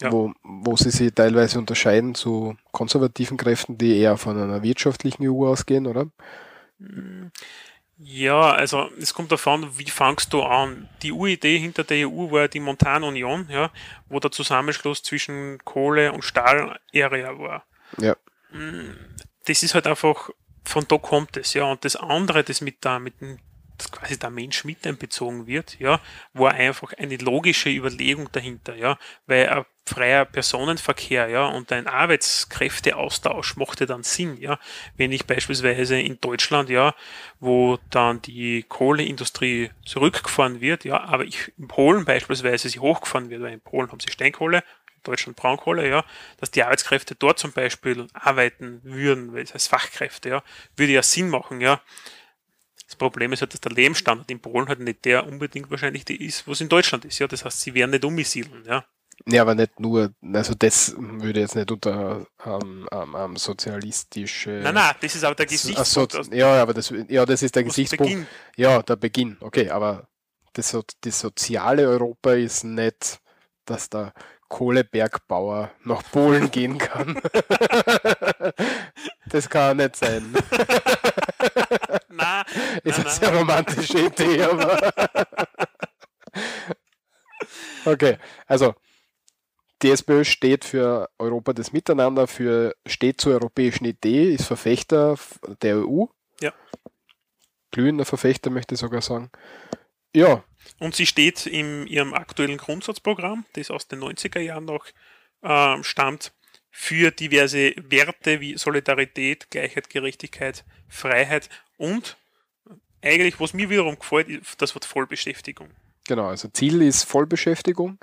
Ja. wo, wo sie sich teilweise unterscheiden zu konservativen Kräften, die eher von einer wirtschaftlichen EU ausgehen, oder? Ja, also es kommt davon, wie fangst du an? Die Uridee hinter der EU war die Montanunion, ja, wo der Zusammenschluss zwischen Kohle und Stahl-Area war. Ja. das ist halt einfach, von da kommt es, ja. Und das andere, das mit da, mit dem, das quasi der Mensch mit einbezogen wird, ja, war einfach eine logische Überlegung dahinter, ja. Weil ein freier Personenverkehr, ja, und ein Arbeitskräfteaustausch machte dann Sinn, ja. Wenn ich beispielsweise in Deutschland, ja, wo dann die Kohleindustrie zurückgefahren wird, ja, aber ich in Polen beispielsweise sie hochgefahren wird, weil in Polen haben sie Steinkohle, Deutschland Braunkohle, ja, dass die Arbeitskräfte dort zum Beispiel arbeiten würden, weil es als Fachkräfte, ja, würde ja Sinn machen, ja. Das Problem ist halt, dass der Lebensstandard in Polen halt nicht der unbedingt wahrscheinlich der ist, was in Deutschland ist, ja. Das heißt, sie werden nicht umsiedeln, ja. Nee, aber nicht nur, also das würde jetzt nicht unter ähm, ähm, ähm, sozialistische. Nein, nein, das ist aber der so, Gesichtspunkt. aus- ja, aber das, ja, das ist der Gesichtspunkt. Beginn. Ja, der Beginn, okay, aber das, so- das soziale Europa ist nicht, dass der Kohlebergbauer nach Polen gehen kann. das kann nicht sein. Nein, Ist nein, eine nein. sehr romantische Idee, aber. okay, also die SPÖ steht für Europa des Miteinander, für steht zur europäischen Idee, ist Verfechter der EU. Ja. Glühender Verfechter, möchte ich sogar sagen. Ja, Und sie steht in ihrem aktuellen Grundsatzprogramm, das aus den 90er Jahren noch ähm, stammt, für diverse Werte wie Solidarität, Gleichheit, Gerechtigkeit, Freiheit und eigentlich, was mir wiederum gefällt, das Wort Vollbeschäftigung. Genau, also Ziel ist Vollbeschäftigung.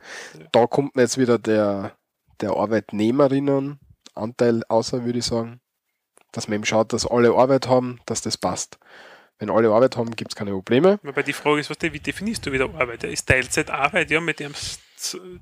Da kommt jetzt wieder der, der Arbeitnehmerinnenanteil außer, würde ich sagen, dass man eben schaut, dass alle Arbeit haben, dass das passt. Wenn alle Arbeit haben, gibt es keine Probleme. Wobei die Frage ist, was, wie definierst du wieder Arbeit? Ja? Ist Teilzeit Arbeit, ja, mit dem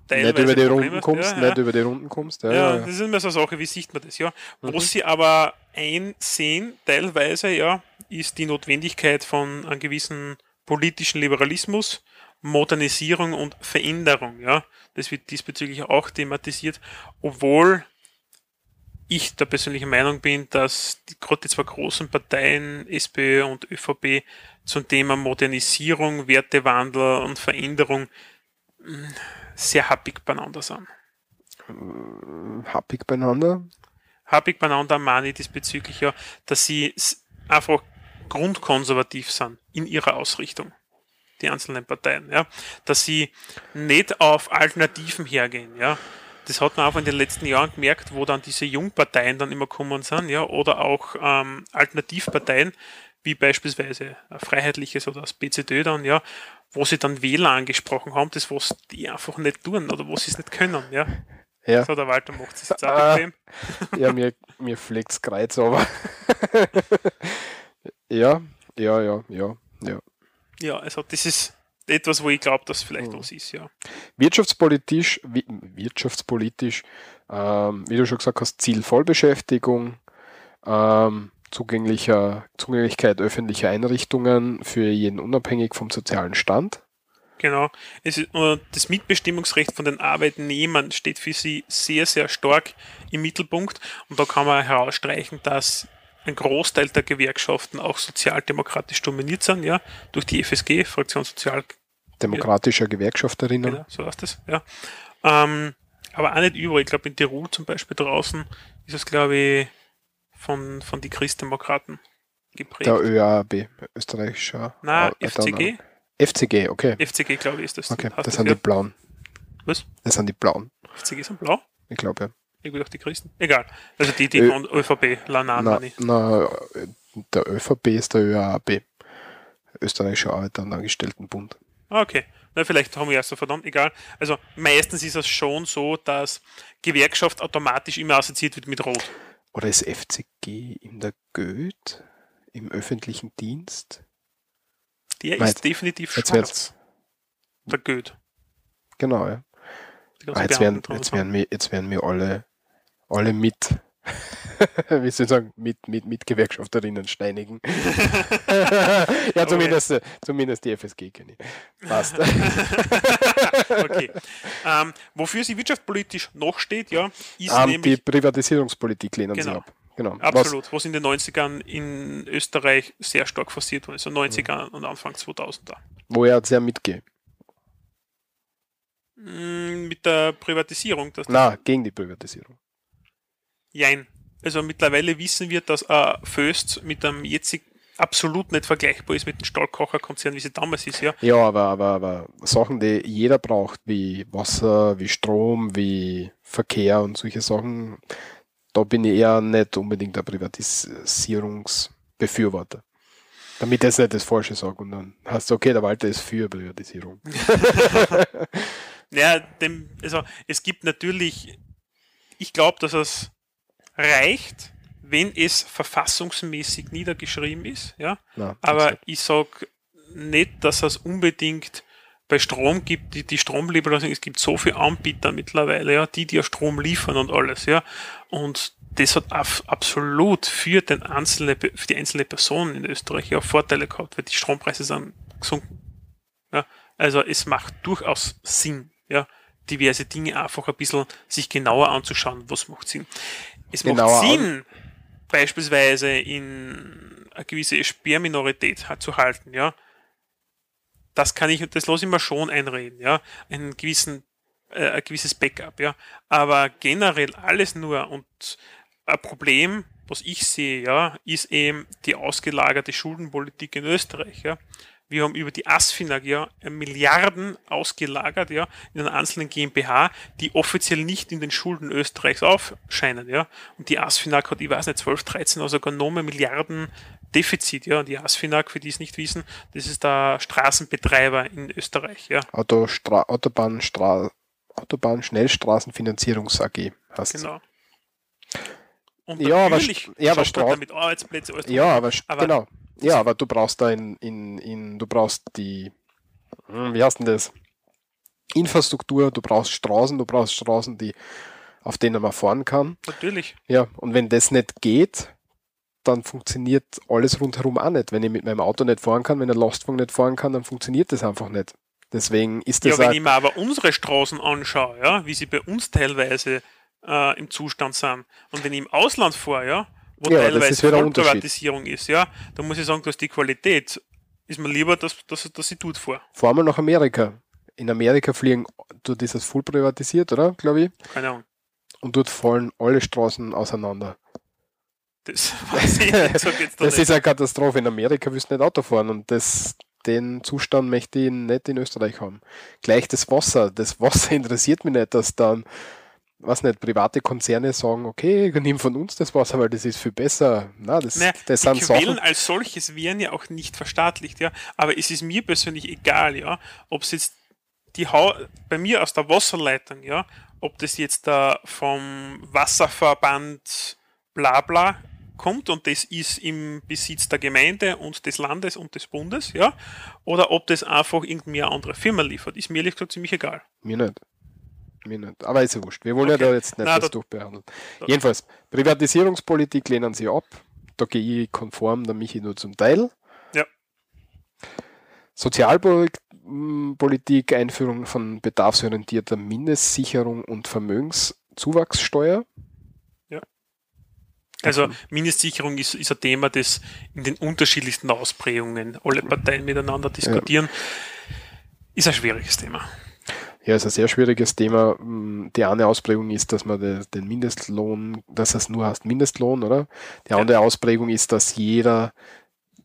teilweise nicht über die Runden kommst, ja, nicht über die Runden kommst. Ja, ja, das ist immer so eine Sache, wie sieht man das, ja. Mhm. Was sie aber einsehen, teilweise, ja, ist die Notwendigkeit von einem gewissen politischen Liberalismus, Modernisierung und Veränderung, ja. Das wird diesbezüglich auch thematisiert, obwohl ich der persönlichen Meinung bin, dass die, gerade die zwei großen Parteien, SPÖ und ÖVP, zum Thema Modernisierung, Wertewandel und Veränderung hm, sehr happig beieinander sind. Happig beieinander? Happig beieinander meine ich diesbezüglich ja, dass sie einfach grundkonservativ sind in ihrer Ausrichtung, die einzelnen Parteien, ja, dass sie nicht auf Alternativen hergehen, ja. Das hat man auch in den letzten Jahren gemerkt, wo dann diese Jungparteien dann immer kommen sind, ja, oder auch ähm, Alternativparteien, wie beispielsweise ein Freiheitliches oder das BCD dann, ja, wo sie dann Wähler angesprochen haben, das was die einfach nicht tun oder wo sie es nicht können, ja. Ja. So, der Walter macht es jetzt auch ah, bequem. Ja, mir, mir fliegt es kreuz, aber. ja, ja, ja, ja, ja. Ja, also das ist etwas, wo ich glaube, dass vielleicht mhm. was ist, ja. Wirtschaftspolitisch, wirtschaftspolitisch, ähm, wie du schon gesagt hast, Ziel Vollbeschäftigung, ähm, zugänglicher, Zugänglichkeit öffentlicher Einrichtungen für jeden unabhängig vom sozialen Stand. Genau. Es ist, das Mitbestimmungsrecht von den Arbeitnehmern steht für sie sehr, sehr stark im Mittelpunkt. Und da kann man herausstreichen, dass ein Großteil der Gewerkschaften auch sozialdemokratisch dominiert sind, ja, durch die FSG, Fraktion Sozial. Demokratischer Gewerkschafterinnen. Genau, so heißt das, ja. Ähm, aber auch nicht überall. Ich glaube, in Tirol zum Beispiel draußen ist es, glaube ich, von, von die Christdemokraten geprägt. Der ÖAB, österreichischer. Na, FCG? FCG, okay. FCG, glaube ich, ist das. Okay, das, das sind die Blauen. Was? Das sind die Blauen. FCG sind blau? Ich glaube, ja. Will auch die Christen. Egal. Also die, die Ö von ÖVP, Lanan, na, na, der ÖVP ist der ÖAB. Österreichischer Arbeiter- und Angestelltenbund. Okay. Na, vielleicht haben wir erst so verdammt, egal. Also meistens ist es schon so, dass Gewerkschaft automatisch immer assoziiert wird mit Rot. Oder ist FCG in der Goethe im öffentlichen Dienst? Der Meint, ist definitiv schwarz. Der Goethe. Genau, ja. Ah, jetzt, werden, jetzt, werden wir, jetzt werden wir alle, alle mit, wie soll ich sagen, mit, mit, mit Gewerkschafterinnen steinigen. ja, zumindest, okay. zumindest die FSG kenne ich. Passt. okay. Ähm, wofür sie wirtschaftspolitisch noch steht, ja, ist um, nämlich... Die Privatisierungspolitik lehnen genau. sie ab. Genau. Absolut, was, was in den 90ern in Österreich sehr stark forciert wurde, also 90er mhm. und Anfang 2000er. Wo er sehr mitgeht. Mit der Privatisierung. Dass Na, gegen die Privatisierung. Jein. Also mittlerweile wissen wir, dass äh, Föst mit einem jetzigen absolut nicht vergleichbar ist mit dem Stahlkocherkonzern, wie sie damals ist, ja. Ja, aber, aber, aber Sachen, die jeder braucht, wie Wasser, wie Strom, wie Verkehr und solche Sachen, da bin ich eher nicht unbedingt der Privatisierungsbefürworter. Damit jetzt nicht das Falsche sage und dann hast du, okay, der Walter ist für Privatisierung. ja, dem, also es gibt natürlich, ich glaube, dass es reicht, wenn es verfassungsmäßig niedergeschrieben ist, ja. Na, Aber ich sage nicht, dass es unbedingt bei Strom gibt, die, die Stromliberalisierung, es gibt so viele Anbieter mittlerweile, ja, die dir Strom liefern und alles, ja. Und das hat absolut für, den einzelne, für die einzelne Person in Österreich ja Vorteile gehabt, weil die Strompreise sind gesunken. Ja. Also es macht durchaus Sinn, ja, diverse Dinge einfach ein bisschen sich genauer anzuschauen, was macht Sinn. Es macht Sinn, beispielsweise in eine gewisse Sperrminorität zu halten, ja. Das kann ich, das lasse ich mir schon einreden, ja, einen gewissen, äh, ein gewisses Backup, ja, aber generell alles nur und ein Problem, was ich sehe, ja, ist eben die ausgelagerte Schuldenpolitik in Österreich, ja. Wir haben über die ASFINAG ja Milliarden ausgelagert, ja, in einer einzelnen GmbH, die offiziell nicht in den Schulden Österreichs aufscheinen, ja. Und die ASFINAG hat, ich weiß nicht, 12, 13 oder sogar noch mehr Milliarden Defizit, ja. Und die ASFINAG, für die es nicht wissen, das ist der Straßenbetreiber in Österreich, ja. Autostra Autobahn, Stra Autobahn Schnellstraßenfinanzierungs AG heißt Genau. Und ja, aber, ja, aber Stra mit Arbeitsplätze, alles Ja, aber, aber, genau. Ja, aber du brauchst da in, in, in, du brauchst die, hm, wie heißt denn das? Infrastruktur, du brauchst Straßen, du brauchst Straßen, die, auf denen man fahren kann. Natürlich. Ja, und wenn das nicht geht, dann funktioniert alles rundherum auch nicht. Wenn ich mit meinem Auto nicht fahren kann, wenn der Lastwagen nicht fahren kann, dann funktioniert das einfach nicht. Deswegen ist das. Ja, wenn ich mir aber unsere Straßen anschaue, ja, wie sie bei uns teilweise äh, im Zustand sind, und wenn ich im Ausland fahre, ja, wo Ja, das teilweise. Vollprivatisierung ist, ja, dann muss ich sagen, dass die Qualität ist mir lieber, dass, dass, dass ich dort fahre. fahr mal nach Amerika. In Amerika fliegen, dort ist das voll privatisiert, oder? Glaube ich. Keine Ahnung. Und dort fallen alle Straßen auseinander. Das weiß ich nicht, sag jetzt da Das nicht. ist eine Katastrophe. In Amerika willst du nicht Auto fahren und das, den Zustand möchte ich nicht in Österreich haben. Gleich das Wasser. Das Wasser interessiert mich nicht, dass dann, was nicht, private Konzerne sagen, okay, nimm von uns das Wasser, weil das ist viel besser. Na, das, Naja, das die sind Quellen Sachen. als solches werden ja auch nicht verstaatlicht, ja. Aber es ist mir persönlich egal, ja, ob es jetzt die Hau bei mir aus der Wasserleitung, ja, ob das jetzt da vom Wasserverband bla bla kommt und das ist im Besitz der Gemeinde und des Landes und des Bundes, ja, oder ob das einfach irgendwie eine andere Firma liefert, ist mir ehrlich gesagt ziemlich egal. Mir nicht. Mir nicht. Aber ist ja wurscht. Wir wollen Okay. ja da jetzt nicht Na, das da- durchbehandeln. da- Jedenfalls, Privatisierungspolitik lehnen sie ab. Da gehe ich konform, der Michi nur zum Teil. Ja. Sozialpolitik, Einführung von bedarfsorientierter Mindestsicherung und Vermögenszuwachssteuer. Also Mindestsicherung ist, ist ein Thema, das in den unterschiedlichsten Ausprägungen alle Parteien miteinander diskutieren. Ist ein schwieriges Thema. Ja, ist ein sehr schwieriges Thema. Mm, Die eine Ausprägung ist, dass man de- den Mindestlohn, dass es nur heißt Mindestlohn, oder? Die Ja. andere Ausprägung ist, dass jeder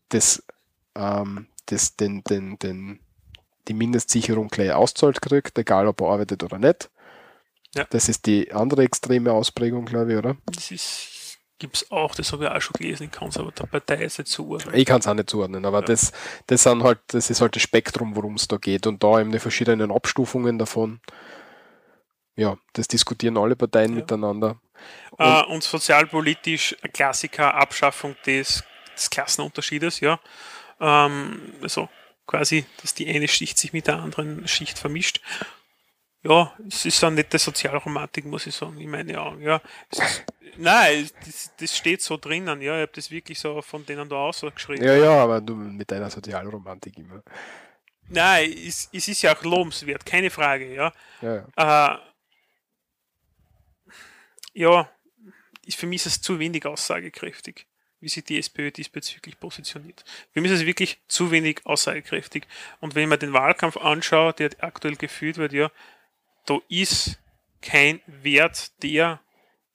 das, ähm, das den, den, den, die Mindestsicherung gleich auszahlt kriegt, egal ob er arbeitet oder nicht. Ja. Das ist die andere extreme Ausprägung, glaube ich, oder? Das ist gibt's auch, das habe ich auch schon gelesen, ich kann es aber der Partei jetzt nicht zuordnen. Ich kann es auch nicht zuordnen, aber Ja. das, das sind halt, das ist halt das Spektrum, worum es da geht. Und da eben die verschiedenen Abstufungen davon. Ja, das diskutieren alle Parteien Ja. miteinander. Äh, und sozialpolitisch ein Klassiker, Abschaffung des, des Klassenunterschiedes, ja. Ähm, also quasi, dass die eine Schicht sich mit der anderen Schicht vermischt. Ja, es ist eine nette Sozialromantik, muss ich sagen, in meinen Augen. Ja. Ist, nein, das, das steht so drinnen, ja. Ich habe das wirklich so von denen da ausgeschrieben. Ja, ja, aber du mit deiner Sozialromantik immer. Nein, es, es ist ja auch lobenswert, keine Frage, ja. Ja, ja. Äh, ja, ist, für mich ist es zu wenig aussagekräftig, wie sich die SPÖ diesbezüglich positioniert. Für mich ist es wirklich zu wenig aussagekräftig. Und wenn man den Wahlkampf anschaut, der aktuell geführt wird, ja, da ist kein Wert, der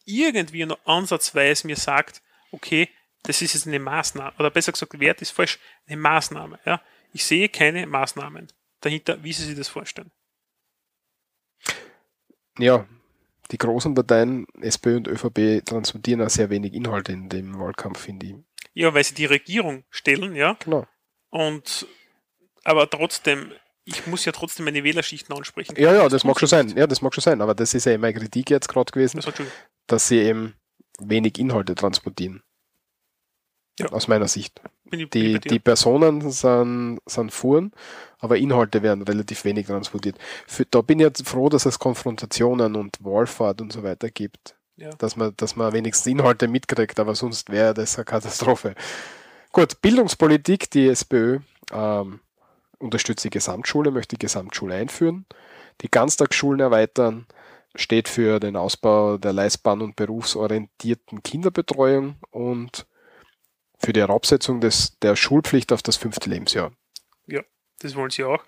irgendwie nur ansatzweise mir sagt, okay, das ist jetzt eine Maßnahme, oder besser gesagt, Wert ist falsch, eine Maßnahme. Ja. Ich sehe keine Maßnahmen dahinter, wie Sie sich das vorstellen. ja, die großen Parteien, SPÖ und ÖVP, transportieren auch sehr wenig Inhalte in dem Wahlkampf, finde ich. Ja, weil sie die Regierung stellen, ja. Genau. Und aber trotzdem, ich muss ja trotzdem meine Wählerschichten ansprechen. Ja, ja, das mag tun schon sein. Ja, das mag schon sein. Aber das ist ja eben meine Kritik jetzt gerade gewesen, Entschuldigung. dass sie eben wenig Inhalte transportieren. Ja. Aus meiner Sicht. Ich, Die, die Personen sind, sind Fuhren, aber Inhalte werden relativ wenig transportiert. Für, da bin ich jetzt froh, dass es Konfrontationen und Wahlfahrt und so weiter gibt. Ja. Dass man, dass man wenigstens Inhalte mitkriegt, aber sonst wäre das eine Katastrophe. Gut, Bildungspolitik, die SPÖ ähm, unterstützt die Gesamtschule, möchte die Gesamtschule einführen, die Ganztagsschulen erweitern, steht für den Ausbau der leistbaren und berufsorientierten Kinderbetreuung und für die Herabsetzung des, der Schulpflicht auf das fünfte Lebensjahr. Das wollen sie auch.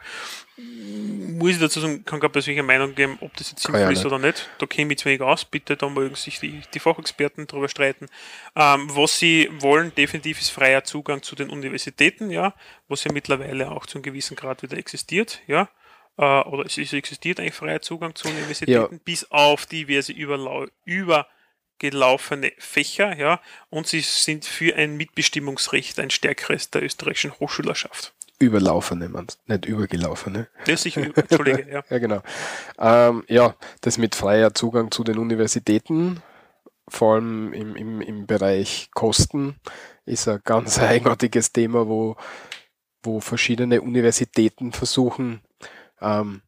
Muss ich dazu sagen, kann keine persönliche Meinung geben, ob das jetzt sinnvoll ja ist oder nicht. Da käme ich zu wenig aus. Bitte, da mögen sich die, die Fachexperten drüber streiten. Ähm, was sie wollen, definitiv ist freier Zugang zu den Universitäten, ja, was ja mittlerweile auch zu einem gewissen Grad wieder existiert, ja. Äh, oder es ist, existiert eigentlich freier Zugang zu Universitäten, bis auf diverse überlau übergelaufene Fächer, ja. Und sie sind für ein Mitbestimmungsrecht, ein stärkeres der österreichischen Hochschülerschaft. Überlaufene, man, nicht übergelaufene. Das ich, Entschuldige, ja. Ja, genau. Ähm, ja, das mit freier Zugang zu den Universitäten vor allem im, im, im Bereich Kosten ist ein ganz eigenartiges Thema, wo, wo verschiedene Universitäten versuchen, ähm,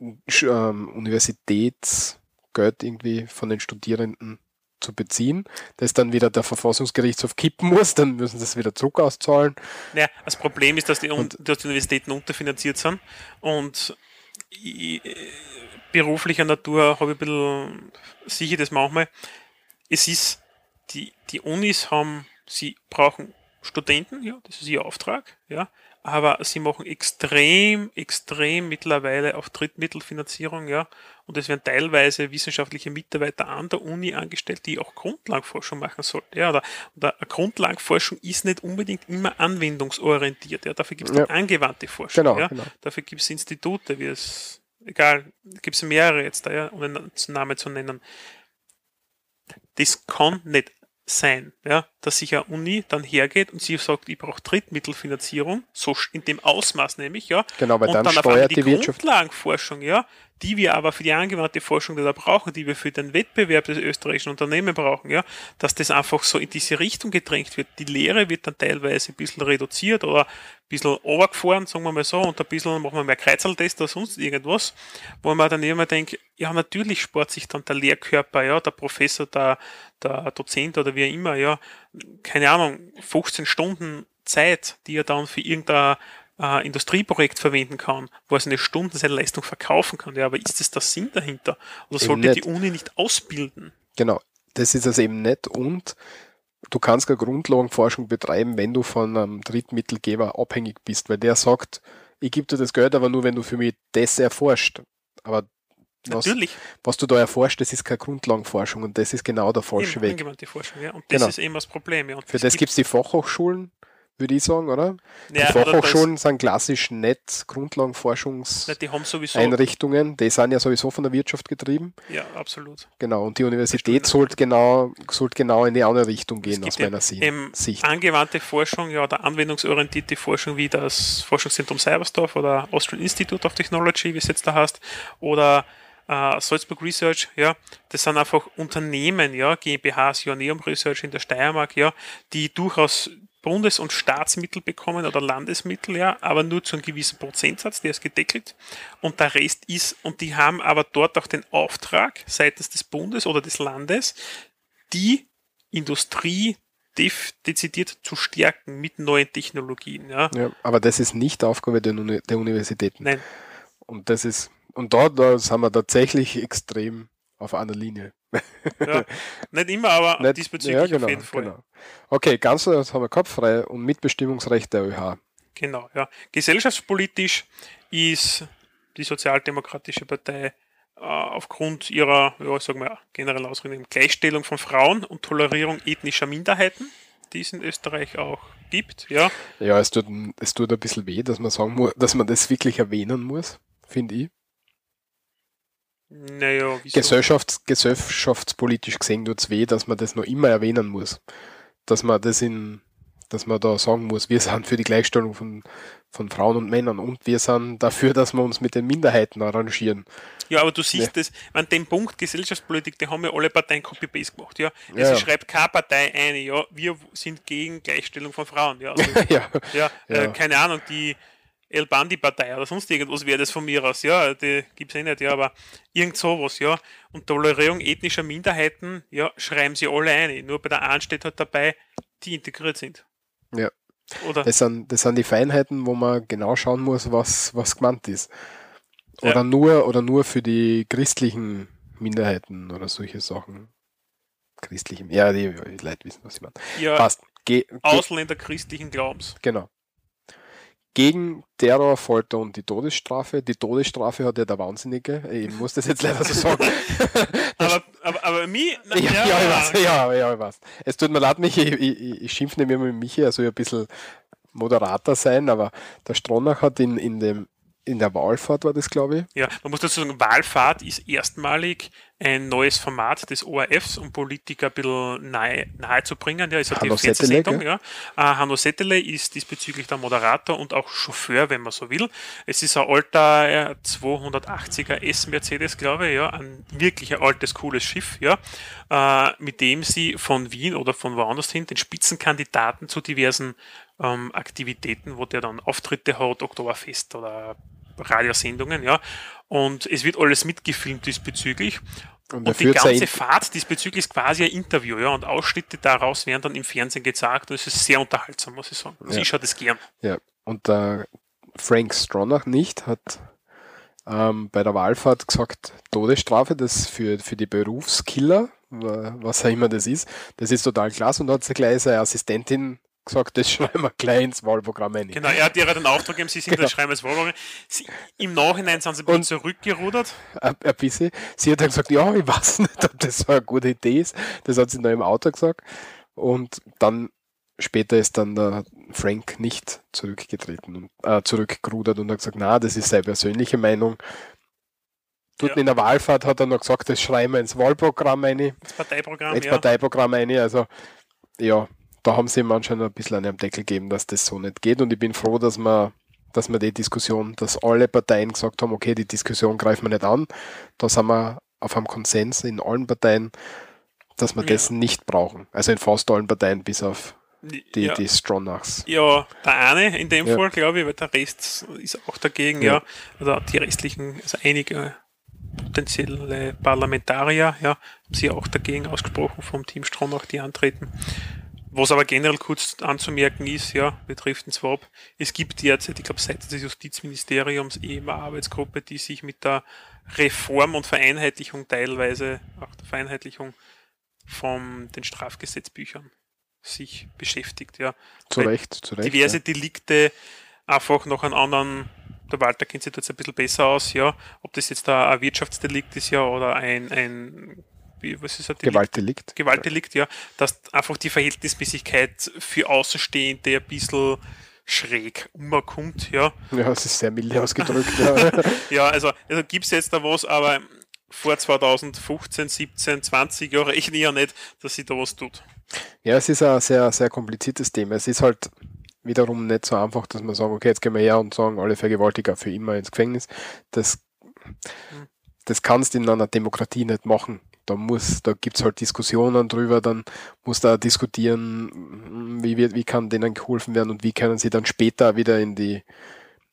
ähm, Universitätsgeld irgendwie von den Studierenden zu beziehen, das dann wieder der Verfassungsgerichtshof kippen muss, dann müssen sie es wieder zurück auszahlen. Naja, das Problem ist, dass die, und, dass die Universitäten unterfinanziert sind und ich, beruflicher Natur habe ich ein bisschen sicher das manchmal. Es ist, die, die Unis haben, sie brauchen Studenten, ja, das ist ihr Auftrag, ja, aber sie machen extrem, extrem mittlerweile auf Drittmittelfinanzierung, ja, und es werden teilweise wissenschaftliche Mitarbeiter an der Uni angestellt, die auch Grundlagenforschung machen sollten, ja, oder, oder Grundlagenforschung ist nicht unbedingt immer anwendungsorientiert, ja, dafür gibt es ja. angewandte Forschung, genau, ja, genau. dafür gibt es Institute, wie es, egal, gibt es mehrere jetzt da, ja, um einen Namen zu nennen. Das kann nicht sein, ja, dass sich eine Uni dann hergeht und sie sagt, ich brauche Drittmittelfinanzierung, so in dem Ausmaß nämlich, ja. Genau, weil und dann, dann steuert die, die Wirtschaft. Grundlagenforschung, ja, die wir aber für die angewandte Forschung, die wir brauchen, die wir für den Wettbewerb des österreichischen Unternehmens brauchen, ja, dass das einfach so in diese Richtung gedrängt wird. Die Lehre wird dann teilweise ein bisschen reduziert oder ein bisschen overgefahren, sagen wir mal so, und ein bisschen machen wir mehr Kreuzerltest oder sonst irgendwas, wo man dann immer denkt, ja, natürlich spart sich dann der Lehrkörper, ja, der Professor, der, der Dozent oder wie immer, ja, keine Ahnung, 15 Stunden Zeit, die er dann für irgendein äh, Industrieprojekt verwenden kann, wo er seine Stunden, seine Leistung verkaufen kann. Ja, aber ist das der Sinn dahinter? Oder sollte die Uni nicht ausbilden? Genau, das ist es eben nicht und du kannst keine Grundlagenforschung betreiben, wenn du von einem Drittmittelgeber abhängig bist, weil der sagt, ich gebe dir das Geld, aber nur wenn du für mich das erforscht. Aber was, Natürlich. was du da erforscht, das ist keine Grundlagenforschung und das ist genau der falsche Eben, Weg. Angewandte Forschung, ja. Und das genau. ist eben das Problem. Ja. Und für das, das gibt es die Fachhochschulen, würde ich sagen, oder? Ja, die Fachhochschulen sind klassisch nicht Grundlagenforschungseinrichtungen. Die, die sind ja sowieso von der Wirtschaft getrieben. Ja, absolut. Genau, und die Universität sollte genau, sollte genau in die andere Richtung gehen, aus meiner eben Sicht. Angewandte Forschung, ja, oder anwendungsorientierte Forschung wie das Forschungszentrum Cybersdorf oder Austrian Institute of Technology, wie es jetzt da heißt, oder Uh, Salzburg Research, ja, das sind einfach Unternehmen, ja, GmbHs, Joanneum Research in der Steiermark, ja, die durchaus Bundes- und Staatsmittel bekommen oder Landesmittel, ja, aber nur zu einem gewissen Prozentsatz, der ist gedeckelt. Und der Rest ist, und die haben aber dort auch den Auftrag seitens des Bundes oder des Landes, die Industrie dezidiert zu stärken mit neuen Technologien. Ja. ja aber das ist nicht Aufgabe der, Uni der Universitäten. Nein. Und das ist, und dort da sind wir tatsächlich extrem auf einer Linie. Ja, nicht immer, aber nicht, diesbezüglich ja, genau, auf jeden Fall. Genau. Okay, ganz das haben wir kopffrei und Mitbestimmungsrecht der ÖH. Genau, ja. Gesellschaftspolitisch ist die Sozialdemokratische Partei äh, aufgrund ihrer, ja, sagen wir, generell Ausrichtung Gleichstellung von Frauen und Tolerierung ethnischer Minderheiten, die es in Österreich auch gibt, ja. Ja, es tut, es tut ein bisschen weh, dass man sagen muss, dass man das wirklich erwähnen muss, finde ich. Naja, wieso? Gesellschafts-, gesellschaftspolitisch gesehen tut es weh, dass man das noch immer erwähnen muss. Dass man das in, dass man da sagen muss, wir sind für die Gleichstellung von, von Frauen und Männern und wir sind dafür, dass wir uns mit den Minderheiten arrangieren. Ja, aber du siehst ja. das, an dem Punkt Gesellschaftspolitik, die haben ja alle Parteien Copy-Paste gemacht, ja. Es ja. schreibt keine Partei ein, ja, wir sind gegen Gleichstellung von Frauen, ja. Also, ja. ja, äh, keine Ahnung, die, El Bandi-Partei oder sonst irgendwas wäre das von mir aus, ja, die gibt es eh nicht, ja, aber irgend sowas, ja. Und Tolerierung ethnischer Minderheiten, ja, schreiben sie alle ein. Nur bei der einen steht halt dabei, die integriert sind. Ja. Oder? Das sind, das sind die Feinheiten, wo man genau schauen muss, was, was gemeint ist. Oder ja. nur, oder nur für die christlichen Minderheiten oder solche Sachen. Christlichen, ja, die, die Leute wissen, was ich meine. Ja, Passt. Ge Ausländer christlichen Glaubens. Genau gegen Terror, Folter und die Todesstrafe. Die Todesstrafe hat ja der Wahnsinnige. Ich muss das jetzt leider so sagen. aber, aber, aber mich, ja, ja, ja, ich weiß, ja, ja, ich weiß. Es tut mir leid, Michi, ich, ich, ich schimpfe nicht mehr mit Michi, also ein bisschen moderater sein, aber der Stronach hat in, in dem in der Wahlfahrt war das, glaube ich. Ja, man muss dazu sagen, Wahlfahrt ist erstmalig ein neues Format des ORFs, um Politiker ein bisschen nahe, nahe zu bringen. Ja, ist Hanno die Settele, Fernsehsendung, gell? ja. Äh, Hanno Settele ist diesbezüglich der Moderator und auch Chauffeur, wenn man so will. Es ist ein alter äh, 280er S-Mercedes, glaube ich, ja, ein wirklich ein altes, cooles Schiff, ja, äh, mit dem sie von Wien oder von woanders hin den Spitzenkandidaten zu diversen ähm, Aktivitäten, wo der dann Auftritte hat, Oktoberfest oder Radiosendungen, ja. Und es wird alles mitgefilmt diesbezüglich. Und Und, die ganze Fahrt diesbezüglich ist quasi ein Interview, ja. Und Ausschnitte daraus werden dann im Fernsehen gezeigt. Und es ist sehr unterhaltsam, muss ich sagen. Also Ja. ich schaue das gern. Ja, und der Frank Stronach nicht hat ähm, bei der Wahlfahrt gesagt, Todesstrafe, das für, für die Berufskiller, wa- was auch immer das ist, das ist total klasse. Und da hat sie gleich seine Assistentin gesagt, das schreiben wir gleich ins Wahlprogramm rein. Genau, er hat ihr den Auftrag gegeben, sie sind Genau. das Schreiben als Wahlwagen. Sie, Im Nachhinein sind sie ein bisschen zurückgerudert. Ein, ein bisschen. Sie hat dann gesagt, ja, ich weiß nicht, ob das so eine gute Idee ist. Das hat sie noch im Auto gesagt. Und dann später ist dann der Frank nicht zurückgetreten und äh, zurückgerudert und hat gesagt, na, das ist seine persönliche Meinung. Dort Ja. in der Wahlfahrt hat er noch gesagt, das schreiben wir ins Wahlprogramm rein, Das Parteiprogramm, ins ja. Parteiprogramm rein. Also ja, da haben sie ihm anscheinend ein bisschen einen am Deckel gegeben, dass das so nicht geht. Und ich bin froh, dass wir dass wir die Diskussion, dass alle Parteien gesagt haben, okay, die Diskussion greifen wir nicht an. Da sind wir auf einem Konsens in allen Parteien, dass wir Ja. das nicht brauchen. Also in fast allen Parteien, bis auf die, ja. die Stronachs. Ja, der eine in dem Ja. Fall, glaube ich, weil der Rest ist auch dagegen, Ja. ja. Oder die restlichen, also einige potenzielle Parlamentarier, ja, haben sich auch dagegen ausgesprochen vom Team Stronach, die antreten. Was aber generell kurz anzumerken ist, ja, betrifft den Swap, es gibt derzeit, ich glaube, seitens des Justizministeriums eben eine Arbeitsgruppe, die sich mit der Reform und Vereinheitlichung teilweise, auch der Vereinheitlichung von den Strafgesetzbüchern sich beschäftigt, ja Zu Weil Recht, zu Recht. diverse ja. Delikte einfach noch einen anderen, der Walter kennt sich da jetzt ein bisschen besser aus, ja, ob das jetzt ein Wirtschaftsdelikt ist, ja, oder ein, ein wie, was ist Delikt? Gewaltdelikt. Gewaltdelikt, ja, dass einfach die Verhältnismäßigkeit für Außenstehende ein bisschen schräg umkommt, ja. Ja, es ist sehr milde ausgedrückt. ja. Ja, also, also gibt es jetzt da was, aber vor 2015, 17, 20 Jahre ich ja nicht, dass sich da was tut. Ja, es ist ein sehr, sehr kompliziertes Thema. Es ist halt wiederum nicht so einfach, dass man sagen, okay, jetzt gehen wir her und sagen, alle Vergewaltiger für immer ins Gefängnis. Das, das kannst du in einer Demokratie nicht machen. Da muss, da gibt's halt Diskussionen drüber, dann muss da diskutieren, wie wird, wie kann denen geholfen werden und wie können sie dann später wieder in die,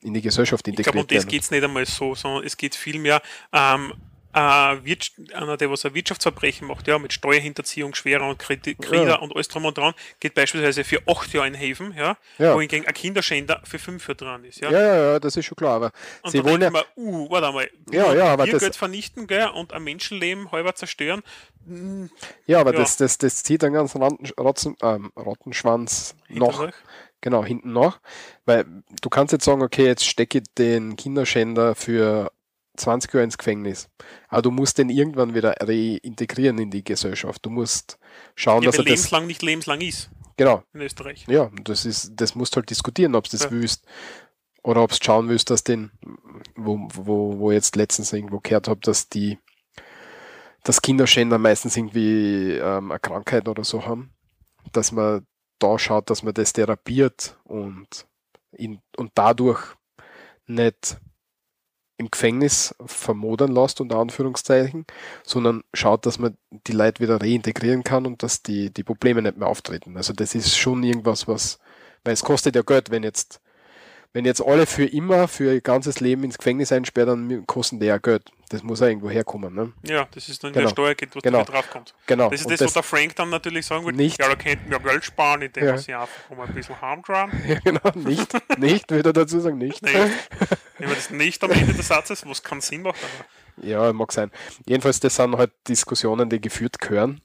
in die Gesellschaft Ich glaube, um das geht es nicht einmal so, sondern es geht vielmehr, ähm, äh, einer, der was ein Wirtschaftsverbrechen macht, ja, mit Steuerhinterziehung, schwerer und Kredi- Kreder Ja. und alles drum und dran, geht beispielsweise für acht Jahre in Häfen, ja, Ja. wohingegen ein Kinderschänder für fünf Jahre dran ist, ja. Ja, ja, ja, das ist schon klar, aber Und sie wollen ja, man, uh, warte mal, Ja, ja, aber das- Geld vernichten, gell, und ein Menschenleben halber zerstören, hm, ja, aber ja. Das, das, das zieht einen ganzen Ratten, Rotzen, ähm, Rattenschwanz noch. Genau, hinten noch. Weil du kannst jetzt sagen, okay, jetzt stecke ich den Kinderschänder für 20 Jahre ins Gefängnis. Aber du musst den irgendwann wieder reintegrieren in die Gesellschaft. Du musst schauen, Ja, dass er das. lebenslang nicht lebenslang ist Genau, in Österreich. ja, das ist, das musst du halt diskutieren, ob du das Ja. willst. Oder ob du schauen willst, dass den, wo, wo, wo jetzt letztens irgendwo gehört habe, dass die, dass Kinderschänder meistens irgendwie ähm, eine Krankheit oder so haben, dass man da schaut, dass man das therapiert und, in, und dadurch nicht im Gefängnis vermodern lässt, unter Anführungszeichen, sondern schaut, dass man die Leute wieder reintegrieren kann und dass die, die Probleme nicht mehr auftreten. Also das ist schon irgendwas, was, weil es kostet ja Geld, wenn jetzt, wenn jetzt alle für immer, für ihr ganzes Leben ins Gefängnis einsperren, dann kosten die ja Geld. Das muss ja irgendwo herkommen. Ne? Ja, das ist dann Genau. der Steuer was Genau. draufkommt. Genau. Das ist Und das, was der Frank dann natürlich sagen würde. Nicht- Ja, da könnten wir Geld sparen, indem Ja. wir sie einfach um ein bisschen harmdran. ja, genau, nicht, nicht, würde er dazu sagen, nicht. Nee. Wenn man das nicht am Ende des Satzes, was keinen Sinn macht, aber Ja, mag sein. Jedenfalls, das sind halt Diskussionen, die geführt gehören.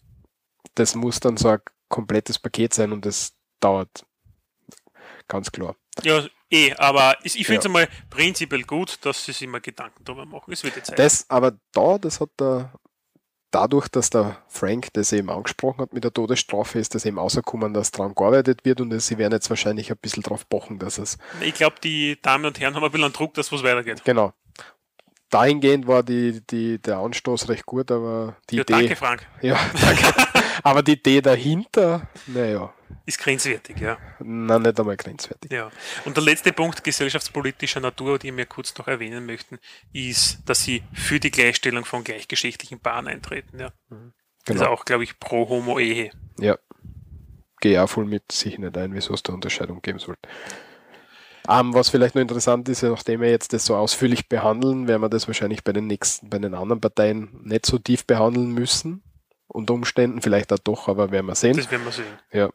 Das muss dann so ein komplettes Paket sein und das dauert. Ganz klar. ja, eh, aber ich, ich finde es Ja. einmal prinzipiell gut, dass sie sich mal Gedanken darüber machen. Es wird jetzt Zeit. Das, aber da, das hat der, dadurch, dass der Frank das eben angesprochen hat mit der Todesstrafe, ist das eben rausgekommen, dass daran gearbeitet wird und sie werden jetzt wahrscheinlich ein bisschen drauf pochen, dass es. Ich glaube, die Damen und Herren haben ein bisschen Druck, dass was weitergeht. Genau. Dahingehend war die, die, der Anstoß recht gut, aber die ja, Idee. Danke, Frank. Ja, danke. aber die Idee dahinter, naja. Ist grenzwertig, ja. Nein, nicht einmal grenzwertig. Ja. Und der letzte Punkt gesellschaftspolitischer Natur, den wir kurz noch erwähnen möchten, ist, dass sie für die Gleichstellung von gleichgeschlechtlichen Paaren eintreten. Ja. Genau. Also auch, glaube ich, pro Homo-Ehe. Ja. Gehe auch voll mit sich nicht ein, wieso es da Unterscheidung geben sollte. Um, was vielleicht noch interessant ist, nachdem wir jetzt das so ausführlich behandeln, werden wir das wahrscheinlich bei den nächsten, bei den anderen Parteien nicht so tief behandeln müssen. Unter Umständen, vielleicht auch doch, aber werden wir sehen. Das werden wir sehen. Ja.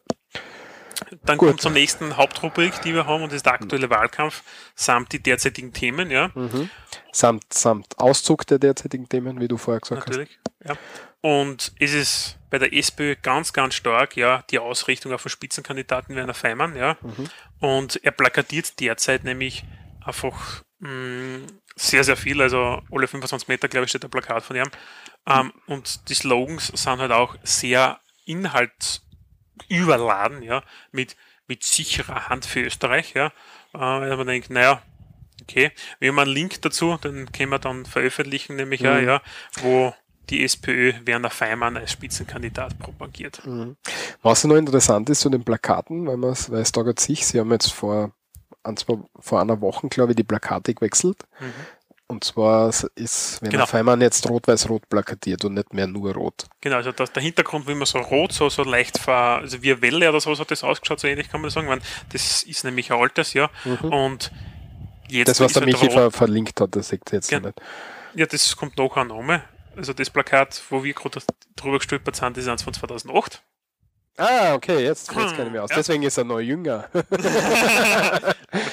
Dann Gut. kommt zur nächsten Hauptrubrik, die wir haben, und das ist der aktuelle Wahlkampf samt die derzeitigen Themen, ja. Mhm. Samt, samt Auszug der derzeitigen Themen, wie du vorher gesagt Natürlich. Ja. Und es ist bei der SPÖ ganz, ganz stark, ja, die Ausrichtung auf den Spitzenkandidaten Werner Feimann, ja. Und er plakatiert derzeit nämlich einfach mh, sehr, sehr viel. Also alle 25 Meter, glaube ich, steht ein Plakat von ihm. Ähm, und die Slogans sind halt auch sehr inhaltsüberladen, ja, mit, mit sicherer Hand für Österreich, ja. Äh, weil man denkt, naja, okay, wir haben einen Link dazu, den können wir dann veröffentlichen, nämlich ja, ja, wo die SPÖ Werner Feimann als Spitzenkandidat propagiert. hast. Was noch interessant ist zu den Plakaten, weil, weil es da gerade sich, sie haben jetzt vor, ein, zwei, vor einer Woche, glaube ich, die Plakate gewechselt. Mhm. Und zwar ist Werner Genau. Feimann jetzt rot-weiß-rot plakatiert und nicht mehr nur rot. Genau, also das, der Hintergrund, wie man so rot, so, so leicht ver, also wie eine Welle oder so hat das ausgeschaut, so ähnlich kann man sagen. Meine, das ist nämlich ein altes, ja. Und jetzt Mhm. Das, was der halt Michi ver verlinkt hat, das seht ihr jetzt noch nicht. Ja, das kommt nachher nochmal. Also das Plakat, wo wir gerade drüber gestolpert sind, das ist eins von 2008. Ah, okay, jetzt fällt es gar nicht mehr aus. Ja. Deswegen ist er noch jünger. Mit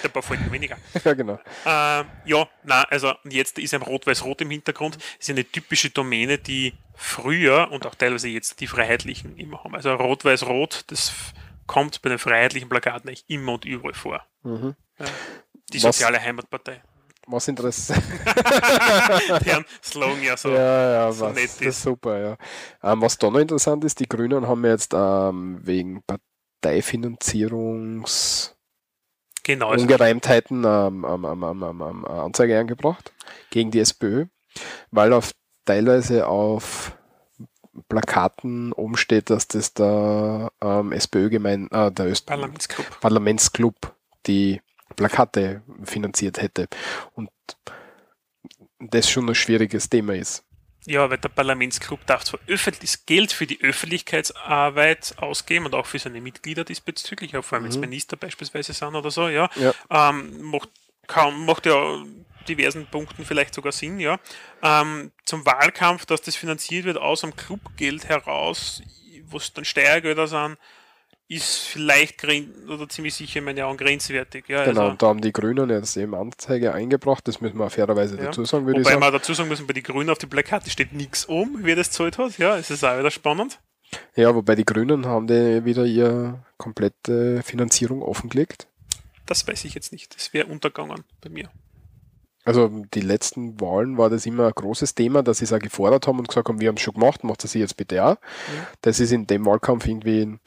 ein paar Folgen weniger. ja, genau. Äh, ja, na, also jetzt ist ein Rot-Weiß-Rot im Hintergrund. Das ist eine typische Domäne, die früher und auch teilweise jetzt die Freiheitlichen immer haben. Also Rot-Weiß-Rot, das kommt bei den freiheitlichen Plakaten eigentlich immer und überall vor. Mhm. Ja. Die Was- soziale Heimatpartei. Was interessant. Deren Slogan ja so. ja, ja, so was, nett das ist. ist super, ja. Ähm, was da noch interessant ist, die Grünen haben jetzt ähm, wegen Parteifinanzierungs Genau. Also, Ungereimtheiten ähm, ähm, Anzeige eingebracht gegen die SPÖ, weil auf teilweise auf Plakaten oben steht, dass das der ähm, SPÖ-Gemein, äh, der Öst Parlamentsclub. Parlamentsclub die Plakate finanziert hätte. Und das schon ein schwieriges Thema ist. Ja, weil der Parlamentsclub darf zwar öffentliches Geld für die Öffentlichkeitsarbeit ausgeben und auch für seine Mitglieder diesbezüglich, auch vor allem wenn es Minister beispielsweise sind oder so, ja. Ja. Ähm, macht, kaum, macht ja diversen Punkten vielleicht sogar Sinn, ja. Ähm, zum Wahlkampf, dass das finanziert wird aus dem Clubgeld heraus, wo es dann Steuergelder sind, ist vielleicht oder ziemlich sicher in meinen Augen grenzwertig. Ja, Genau, also, und da haben die Grünen jetzt eben Anzeige eingebracht, das müssen wir fairerweise Ja. dazu sagen, würde ich Wobei sagen. wir dazu sagen müssen, bei den Grünen auf die Plakate steht nichts um, wer das zahlt hat. Ja, es ist auch wieder spannend. Ja, wobei die Grünen haben die wieder ihre komplette Finanzierung offengelegt. Das weiß ich jetzt nicht. Das wäre untergegangen bei mir. Also die letzten Wahlen war das immer ein großes Thema, dass sie es auch gefordert haben und gesagt haben, wir haben es schon gemacht, macht das jetzt bitte auch. Das ist in dem Wahlkampf irgendwie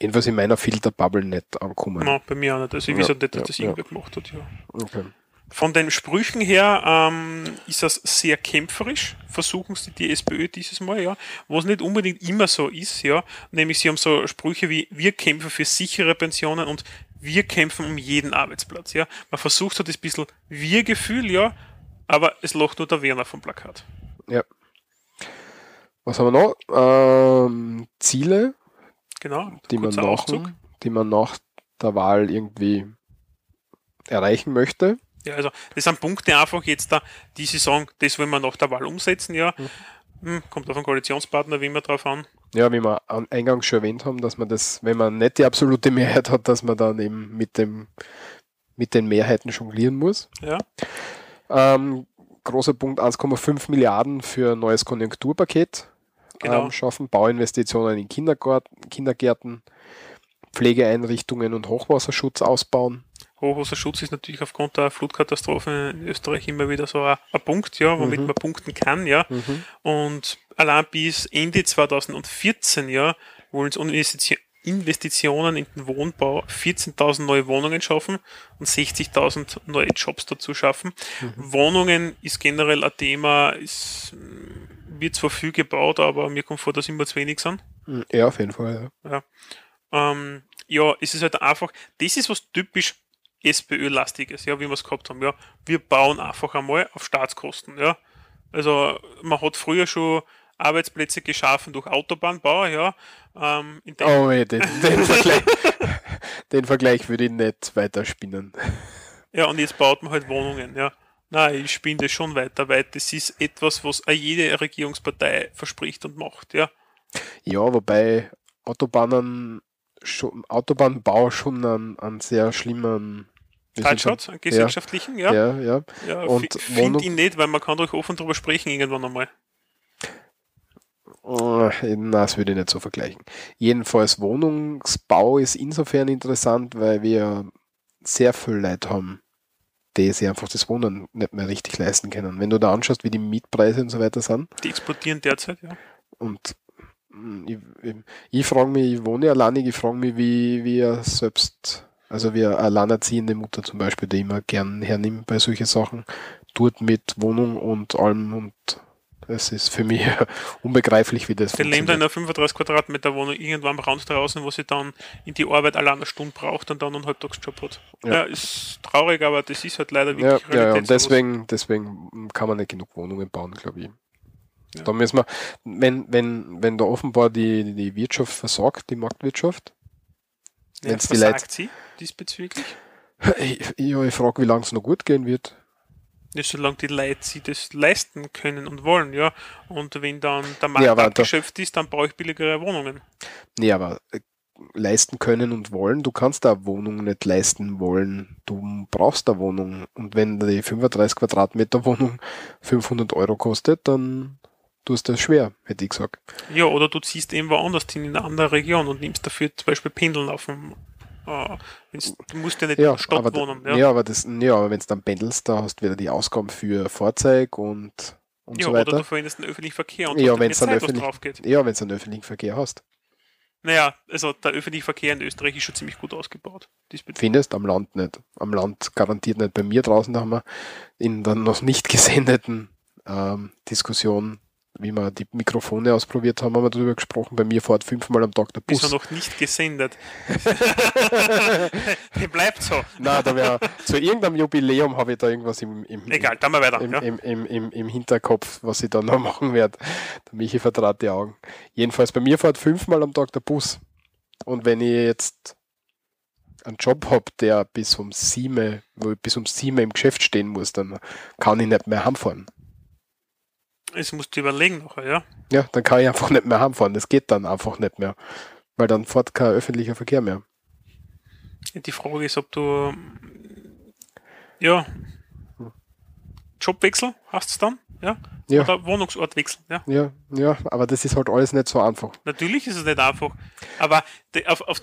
jedenfalls in meiner Filterbubble nicht angekommen. No, bei mir auch nicht. Also ich Ja, weiß auch nicht, dass ja, das irgendwer gemacht hat. Ja. Okay. Von den Sprüchen her ähm, ist das sehr kämpferisch, versuchen sie die SPÖ dieses Mal, ja, was nicht unbedingt immer so ist, ja, nämlich sie haben so Sprüche wie wir kämpfen für sichere Pensionen und wir kämpfen um jeden Arbeitsplatz, ja. Man versucht so das bisschen Wir-Gefühl, ja, aber es lacht nur der Werner vom Plakat. Ja. Was haben wir noch? Ähm, Ziele, Genau, die man, nach, die man nach der Wahl irgendwie erreichen möchte. Ja, also das sind Punkte einfach jetzt da, die sie sagen, das wollen wir nach der Wahl umsetzen, ja. Hm, kommt auf den Koalitionspartner wie immer drauf an. Ja, wie wir an- eingangs schon erwähnt haben, dass man das, wenn man nicht die absolute Mehrheit hat, dass man dann eben mit dem mit den Mehrheiten jonglieren muss. Ja. Ähm, großer Punkt 1,5 Milliarden für ein neues Konjunkturpaket Genau. ähm, schaffen, Bauinvestitionen in Kindergärten, Pflegeeinrichtungen und Hochwasserschutz ausbauen. Hochwasserschutz ist natürlich aufgrund der Flutkatastrophe in Österreich immer wieder so ein, ein Punkt, ja, womit man punkten kann, ja. Und allein bis Ende 2014 ja, wollen Investition, Investitionen in den Wohnbau 14.000 neue Wohnungen schaffen und 60.000 neue Jobs dazu schaffen. Mhm. Wohnungen ist generell ein Thema, es wird zwar viel gebaut, aber mir kommt vor, dass immer zu wenig sind. Ja, auf jeden Fall. Ja, ja. Ähm, ja es ist halt einfach, das ist was typisch SPÖ-lastiges, ja, wie wir es gehabt haben. Ja, wir bauen einfach einmal auf Staatskosten. Ja, also man hat früher schon Arbeitsplätze geschaffen durch Autobahnbau, ja. Ähm, oh, ey, den, den, Vergleich, den Vergleich würde ich nicht weiterspinnen. Ja, und jetzt baut man halt Wohnungen, ja. Nein, ich spinne das schon weiter, weil das ist etwas, was jede Regierungspartei verspricht und macht, ja. Ja, wobei Autobahnen schon, Autobahnbau schon einen, einen sehr schlimmen hat, einen gesellschaftlichen, ja. Ja, ja. ja. und finde ihn nicht, weil man kann doch offen drüber sprechen irgendwann einmal. Oh, na, das würde ich nicht so vergleichen. Jedenfalls Wohnungsbau ist insofern interessant, weil wir sehr viele Leute haben, die sich einfach das Wohnen nicht mehr richtig leisten können. Wenn du da anschaust, wie die Mietpreise und so weiter sind. Die explodieren derzeit, ja. Und hm, ich, ich, ich frage mich, ich wohne alleinig, ich frage mich, wie wir selbst, also wie eine alleinerziehende Mutter zum Beispiel, die immer gern hernimmt bei solchen Sachen, tut mit Wohnung und allem und es ist für mich unbegreiflich, wie das Der lebt in einer 35 Quadratmeter Wohnung irgendwann Rand draußen, wo sie dann in die Arbeit allein eine Stunde braucht und dann einen Halbtagsjob hat. Ja. ja, ist traurig, aber das ist halt leider wirklich Ja, ja, und deswegen, deswegen kann man nicht genug Wohnungen bauen, glaube ich. Ja. Da müssen wir, wenn, wenn, wenn da offenbar die, die Wirtschaft versagt, die Marktwirtschaft, ja, wenn's die Leute, sie diesbezüglich? Ja, ich frage, wie lange es noch gut gehen wird. Ja, solange die Leute sich das leisten können und wollen, ja. Und wenn dann der Markt ja, abgeschöpft ist, dann brauche ich billigere Wohnungen. Nee, aber äh, leisten können und wollen, du kannst da Wohnung nicht leisten wollen. Du brauchst da Wohnung. Und wenn die 35 Quadratmeter Wohnung 500 Euro kostet, dann tust du das schwer, hätte ich gesagt. Ja, oder du ziehst eben woanders hin, in eine andere Region und nimmst dafür zum Beispiel Pendeln auf dem Ah, du musst ja nicht ja, in der Stadt aber, wohnen. Ja, ja aber, ja, aber wenn du dann pendelst, da hast du wieder die Ausgaben für Fahrzeug und, und ja, so weiter. Oder du verwendest den öffentlichen Verkehr und ja, wenn dann öffentlich, drauf geht. Ja, wenn du einen öffentlichen Verkehr hast. Naja, also der öffentliche Verkehr in Österreich ist schon ziemlich gut ausgebaut. Findest am Land nicht. Am Land garantiert nicht. Bei mir draußen da haben wir in der noch nicht gesendeten ähm, Diskussion wie wir die Mikrofone ausprobiert haben, haben wir darüber gesprochen. Bei mir fährt fünfmal am Tag der Bus. Ist noch nicht gesendet. Bleibt so. Nein, da wäre zu irgendeinem Jubiläum habe ich da irgendwas im, im, Egal, dann mal weiter, im, ja. im, im, im, im, Hinterkopf, was ich da noch machen werde. Der Michi vertrat die Augen. Jedenfalls bei mir fährt fünfmal am Tag der Bus. Und wenn ich jetzt einen Job habe, der bis um sieben, wo ich bis um sieben im Geschäft stehen muss, dann kann ich nicht mehr heimfahren. Es musst du überlegen noch, ja. Ja, dann kann ich einfach nicht mehr heimfahren. Das geht dann einfach nicht mehr. Weil dann fährt kein öffentlicher Verkehr mehr. Die Frage ist, ob du ja Jobwechsel hast du dann, ja? ja. Oder Wohnungsort wechseln, ja? Ja, ja, aber das ist halt alles nicht so einfach. Natürlich ist es nicht einfach. Aber auf, auf,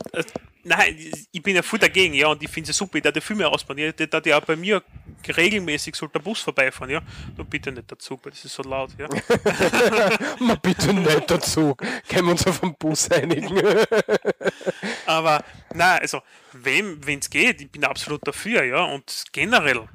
Nein, ich bin ja voll dagegen, ja, und ich finde es super, ich darf viel mehr ausbauen. Ich darf ja auch bei mir regelmäßig soll der Bus vorbeifahren, ja. Du bitte nicht der Zug, weil das ist so laut, ja. Ma bitte nicht der Zug. Können wir uns auf den Bus einigen. Aber, nein, also, wenn es geht, ich bin absolut dafür, ja, und generell,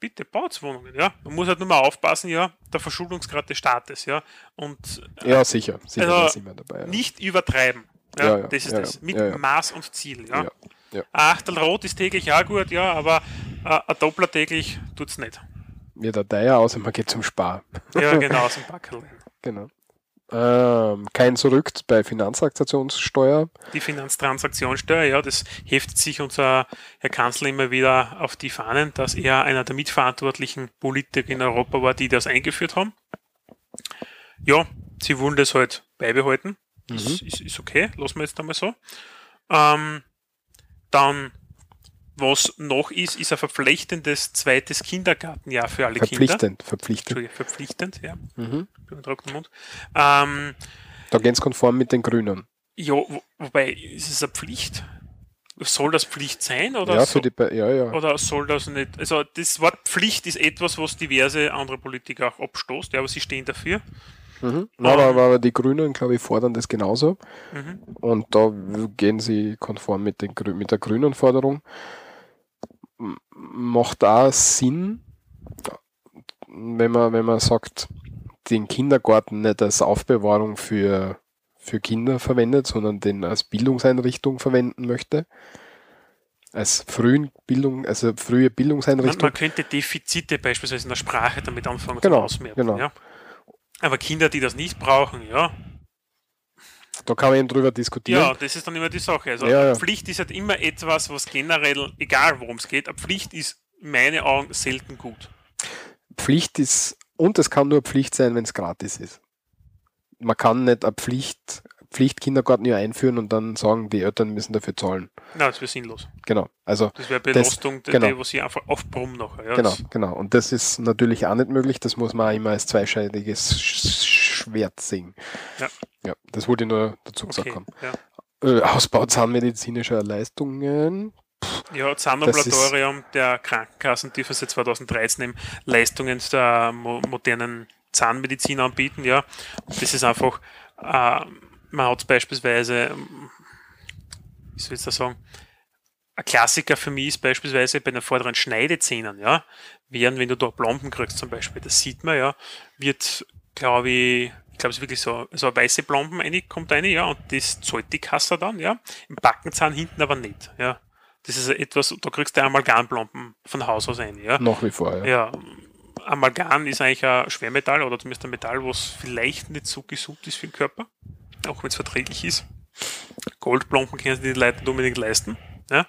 bitte baut Wohnungen, ja. Man muss halt nur mal aufpassen, ja, der Verschuldungsgrad des Staates, ja. Und, ja, sicher, sicher, also, dabei. Ja. Nicht übertreiben. Ja, ja, das ist das. Mit Maß und Ziel. Ja. Ja. Ein Achtel Rot ist täglich auch gut, ja, aber äh, ein Doppler täglich tut es nicht. Ja, der Teier aus und man geht zum Spar. Ja, genau, aus dem Backel. genau. Ähm, kein Zurück bei Finanztransaktionssteuer. Die Finanztransaktionssteuer, ja, das heftet sich unser Herr Kanzler immer wieder auf die Fahnen, dass er einer der mitverantwortlichen Politiker in Europa war, die das eingeführt haben. Ja, sie wollen das halt beibehalten. Mhm. Ist, ist, ist, okay, lassen wir jetzt einmal so. Ähm, dann, was noch ist, ist ein verpflichtendes zweites Kindergartenjahr für alle verpflichtend, Kinder. Verpflichtend, verpflichtend. ja. Mhm. Mund. Ähm, da gehen es konform mit den Grünen. Ja, wo, wobei, ist es eine Pflicht? Soll das Pflicht sein? Oder, ja, so, die, ja, ja. oder soll das nicht? Also das Wort Pflicht ist etwas, was diverse andere Politiker auch abstoßt, ja, aber sie stehen dafür. Mhm. Na, aber, aber die Grünen, glaube ich, fordern das genauso. Mhm. Und da gehen sie konform mit, den, mit der grünen Forderung. Macht da Sinn, wenn man, wenn man sagt, den Kindergarten nicht als Aufbewahrung für, für Kinder verwendet, sondern den als Bildungseinrichtung verwenden möchte. Als frühen Bildung, also frühe Man, Bildungseinrichtung. man könnte Defizite beispielsweise in der Sprache damit anfangen Genau, zu ausmerzen. genau. Ja. Aber Kinder, die das nicht brauchen, ja, Da kann man eben drüber diskutieren. ja, das ist dann immer die Sache. Also Ja, ja. Pflicht ist halt immer etwas, was generell, egal worum es geht, eine Pflicht ist in meinen Augen selten gut. Pflicht ist, und es kann nur Pflicht sein, wenn es gratis ist. Man kann nicht eine Pflicht, Pflichtkindergarten ja einführen und dann sagen, die Eltern müssen dafür zahlen. Nein, das wäre sinnlos. Genau. Also, Das wäre Das- Belastung, die, genau. die, wo sie einfach aufbrummen nachher. Ja, genau, Das, genau. Und das ist natürlich auch nicht möglich. Das muss man auch immer als zweischneidiges Sch- Schwert sehen. Ja. Ja, das wollte ich nur dazu gesagt okay, haben. ja. Äh, Ausbau zahnmedizinischer Leistungen. Ja, Zahnambulatorium der Krankenkassen dürfen seit 2013 eben Leistungen der mo modernen Zahnmedizin anbieten, ja. Und das ist einfach, äh, man hat beispielsweise, wie soll ich das sagen, ein Klassiker für mich ist beispielsweise bei den vorderen Schneidezähnen, ja, während wenn du da Plomben kriegst zum Beispiel, das sieht man ja, wird, glaube ich, ich glaube es ist wirklich so, so eine weiße Plomben eine, kommt eine, ja, und das zahlt die Kasse dann, ja, im Backenzahn hinten aber nicht, ja. Das ist etwas, da kriegst du Amalgamplomben von Haus aus ein, ja. Nach wie vor, ja. Ja, Amalgam ist eigentlich ein Schwermetall oder zumindest ein Metall, was vielleicht nicht so gesund ist für den Körper, auch wenn es verträglich ist. Goldplomben können sich die Leute nicht unbedingt leisten. Ja?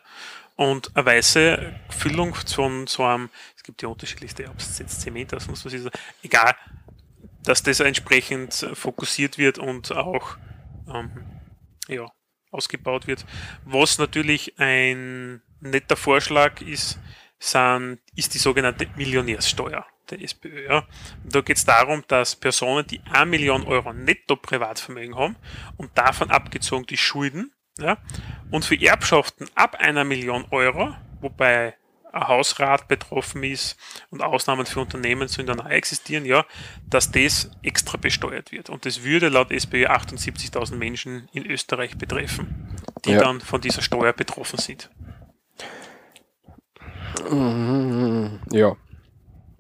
Und eine weiße Füllung von so einem, es gibt ja unterschiedlichste, ob es jetzt Zement ist, was ist, egal, dass das entsprechend fokussiert wird und auch ähm, ja, ausgebaut wird. Was natürlich ein netter Vorschlag ist, sind, ist die sogenannte Millionärssteuer der SPÖ. Ja. Da geht es darum, dass Personen, die 1 Million Euro netto Privatvermögen haben und davon abgezogen die Schulden, ja, und für Erbschaften ab einer Million Euro, wobei Hausrat betroffen ist und Ausnahmen für Unternehmen so in der Nähe existieren, ja, dass das extra besteuert wird. Und das würde laut SPÖ 78.000 Menschen in Österreich betreffen, die Ja. dann von dieser Steuer betroffen sind. Mhm, Ja.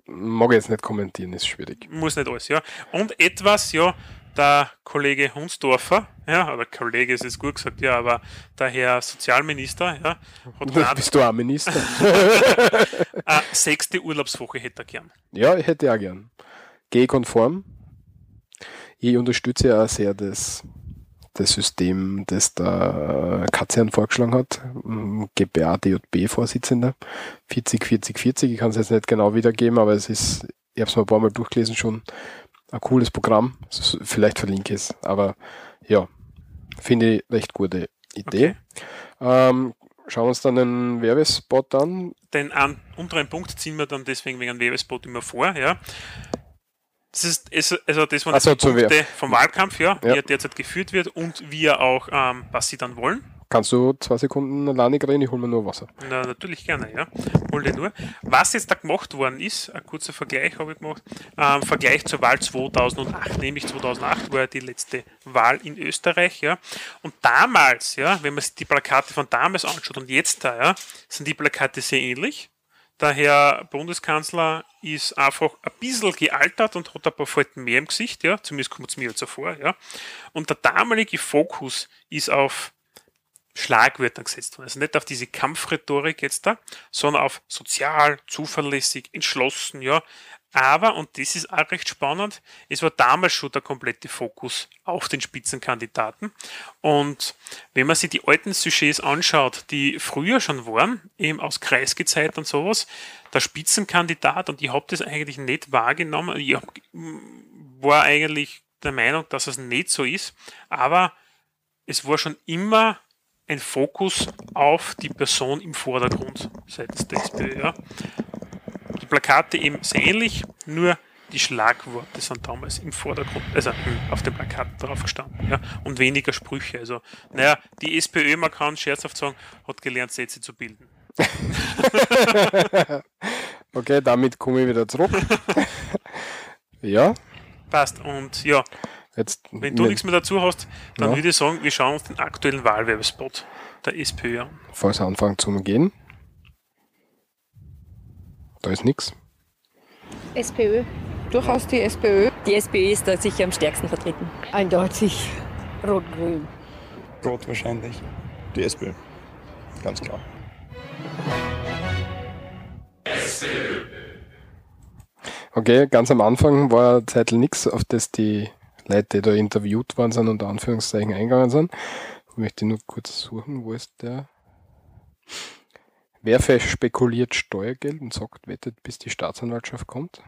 Mag ich jetzt nicht kommentieren, ist schwierig. muss nicht alles, ja. Und etwas, ja, der Kollege Hunsdorfer, ja, oder Kollege ist jetzt gut gesagt, ja, aber der Herr Sozialminister, ja, hat Bist du auch Minister? eine sechste Urlaubswoche hätte er gern. ja, ich hätte auch gern. Gehe konform. Ich unterstütze ja auch sehr das, das System, das der Katzian vorgeschlagen hat. GBA DJB-Vorsitzender. 40, 40, 40. Ich kann es jetzt nicht genau wiedergeben, aber es ist, ich habe es mal ein paar Mal durchgelesen schon, ein cooles Programm. Vielleicht verlinke ich es, aber ja, finde ich recht gute Idee. Ähm, schauen wir uns dann den Werbespot an. Den an, unteren Punkt ziehen wir dann deswegen wegen einem Werbespot immer vor, ja. Das ist, also das waren Ach so, die Punkte vom Wahlkampf, ja, Ja. wie er derzeit geführt wird und wie er auch, ähm, was sie dann wollen. Kannst du zwei Sekunden alleine reden? Ich hole mir nur Wasser. Na, natürlich gerne, ja. Hol dir nur. Was jetzt da gemacht worden ist, ein kurzer Vergleich habe ich gemacht, ähm, Vergleich zur Wahl 2008, nämlich 2008 war ja die letzte Wahl in Österreich, ja. Und damals, ja, wenn man sich die Plakate von damals anschaut und jetzt da, ja, sind die Plakate sehr ähnlich. Der Herr Bundeskanzler ist einfach ein bisschen gealtert und hat ein paar Falten mehr im Gesicht, ja, zumindest kommt es mir jetzt so vor, ja. Und der damalige Fokus ist auf Schlagwörtern gesetzt worden. Also nicht auf diese Kampfrhetorik jetzt da, sondern auf sozial, zuverlässig, entschlossen, ja. Aber, und das ist auch recht spannend, es war damals schon der komplette Fokus auf den Spitzenkandidaten. Und wenn man sich die alten Sujets anschaut, die früher schon waren, eben aus Kreisgezeit und sowas, der Spitzenkandidat, und ich habe das eigentlich nicht wahrgenommen, ich hab, war eigentlich der Meinung, dass es nicht so ist, aber es war schon immer ein Fokus auf die Person im Vordergrund seitens der SPÖ. Ja. Die Plakate eben sehr ähnlich, nur die Schlagworte sind damals im Vordergrund, also hm, auf den Plakaten drauf gestanden, ja, und weniger Sprüche. Also, naja, die SPÖ, man kann scherzhaft sagen, hat gelernt, Sätze zu bilden. Okay, damit komme ich wieder zurück. ja, Passt. Und ja, Jetzt, wenn du nichts mehr dazu hast, dann Ja. würde ich sagen, wir schauen uns den aktuellen Wahlwerbespot der SPÖ an. falls er anfängt zu gehen. Da ist nichts. SPÖ. Durchaus die SPÖ. Die SPÖ ist da sicher am stärksten vertreten. Eindeutig rot-grün. Rot wahrscheinlich. Die SPÖ. Ganz klar. Okay, ganz am Anfang war Zeitl nichts, auf das die Leute, die da interviewt worden sind, unter Anführungszeichen eingegangen sind. Ich möchte nur kurz suchen, wo ist der? Wer verspekuliert Steuergeld und sagt, wettet, bis die Staatsanwaltschaft kommt?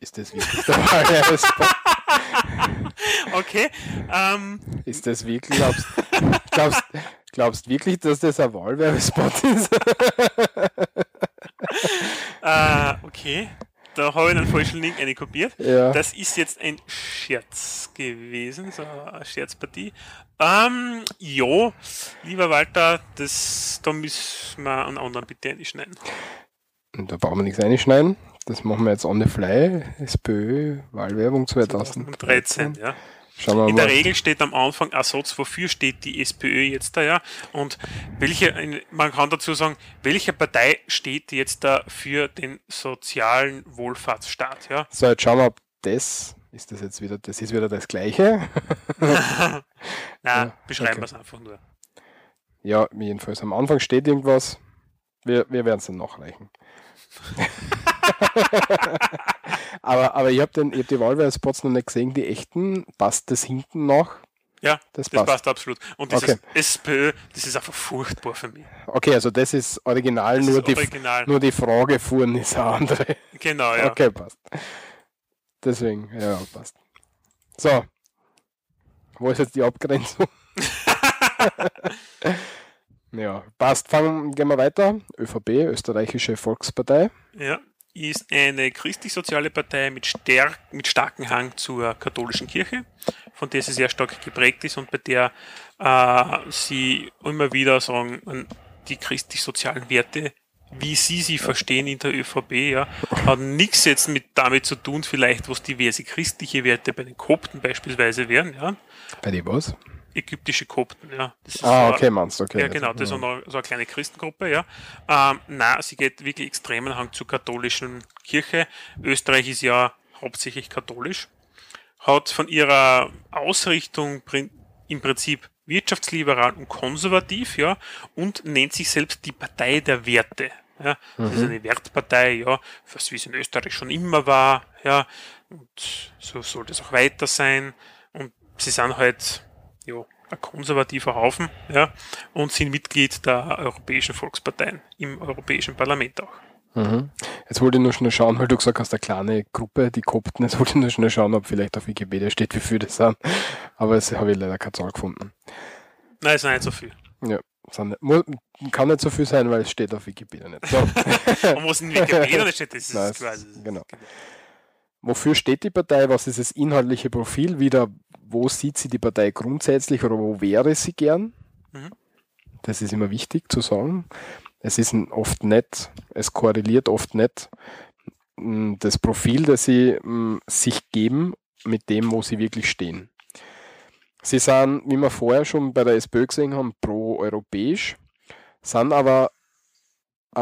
Ist das wirklich der Wahlwerbespot? Okay, ähm, Ist das wirklich, glaubst, glaubst, glaubst wirklich, dass das ein Wahlwerbespot ist? äh, okay. Da habe ich einen falschen Link einkopiert. Ja. Das ist jetzt ein Scherz gewesen, so eine Scherzpartie. Ähm, ja, lieber Walter, das, da müssen wir einen anderen bitte einschneiden. Da brauchen wir nichts einschneiden. Das machen wir jetzt on the fly. SPÖ, Wahlwerbung 2013. 2013, ja. Schauen wir In mal. der Regel steht am Anfang ein Satz, wofür steht die SPÖ jetzt da, ja. Und welche, man kann dazu sagen, welche Partei steht jetzt da für den sozialen Wohlfahrtsstaat, ja. So, jetzt schauen wir, ob das, ist das jetzt wieder, das ist wieder das Gleiche. Na, Ja, beschreiben okay. wir es einfach nur. ja, jedenfalls am Anfang steht irgendwas. Wir, wir werden es dann nachreichen. aber, aber ich habe hab die Wahlwerbespots noch nicht gesehen, die echten. Passt das hinten noch? Ja, Das das, passt. passt. absolut. Und dieses Okay. SPÖ, das ist einfach furchtbar für mich. Okay, also das ist original, Das nur, ist die, original. nur die Frage fuhren ist eine andere. Genau, ja. Okay, passt. Deswegen, ja, passt. So. Wo ist jetzt die Abgrenzung? ja, passt. Fangen, gehen wir weiter. ÖVP, Österreichische Volkspartei. Ja, ist eine christlich-soziale Partei mit, stärk, mit starkem Hang zur katholischen Kirche, von der sie sehr stark geprägt ist und bei der äh, sie immer wieder sagen, die christlich-sozialen Werte, wie sie sie verstehen in der ÖVP, ja, hat nichts jetzt mit damit zu tun, vielleicht was diverse christliche Werte bei den Kopten beispielsweise wären, ja, Bei die was? Ägyptische Kopten, ja. Ah, so- okay, meinst du, okay. ja, genau, das ist so eine, so eine kleine Christengruppe, ja. Ähm, na, sie geht wirklich extremen Hang zur katholischen Kirche. Österreich ist ja hauptsächlich katholisch, hat von ihrer Ausrichtung im Prinzip wirtschaftsliberal und konservativ, ja, und nennt sich selbst die Partei der Werte. Ja, das ist eine Wertpartei, ja, was wie es in Österreich schon immer war, ja, und so soll das auch weiter sein. Und sie sind halt, ja, ein konservativer Haufen, ja, und sind Mitglied der Europäischen Volksparteien im Europäischen Parlament auch. Mhm. Jetzt wollte ich nur schnell schauen, weil du gesagt hast, eine kleine Gruppe, die Kopten. Jetzt wollte ich nur schnell schauen, ob vielleicht auf Wikipedia steht, wie viele das sind. Aber es habe ich leider keine Zahl gefunden. Nein, es ist nicht so viel. Ja, sind nicht, mu- kann nicht so viel sein, weil es steht auf Wikipedia nicht. So. Und was in Wikipedia nicht steht, das ist Nein, quasi. genau. Wofür steht die Partei? Was ist das inhaltliche Profil? Wieder, wo sieht sie die Partei grundsätzlich oder wo wäre sie gern? Mhm. Das ist immer wichtig zu sagen. Es ist oft nicht, es korreliert oft nicht m, das Profil, das sie m, sich geben mit dem, wo sie wirklich stehen. Sie sind, wie wir vorher schon bei der SPÖ gesehen haben, pro-europäisch, sind aber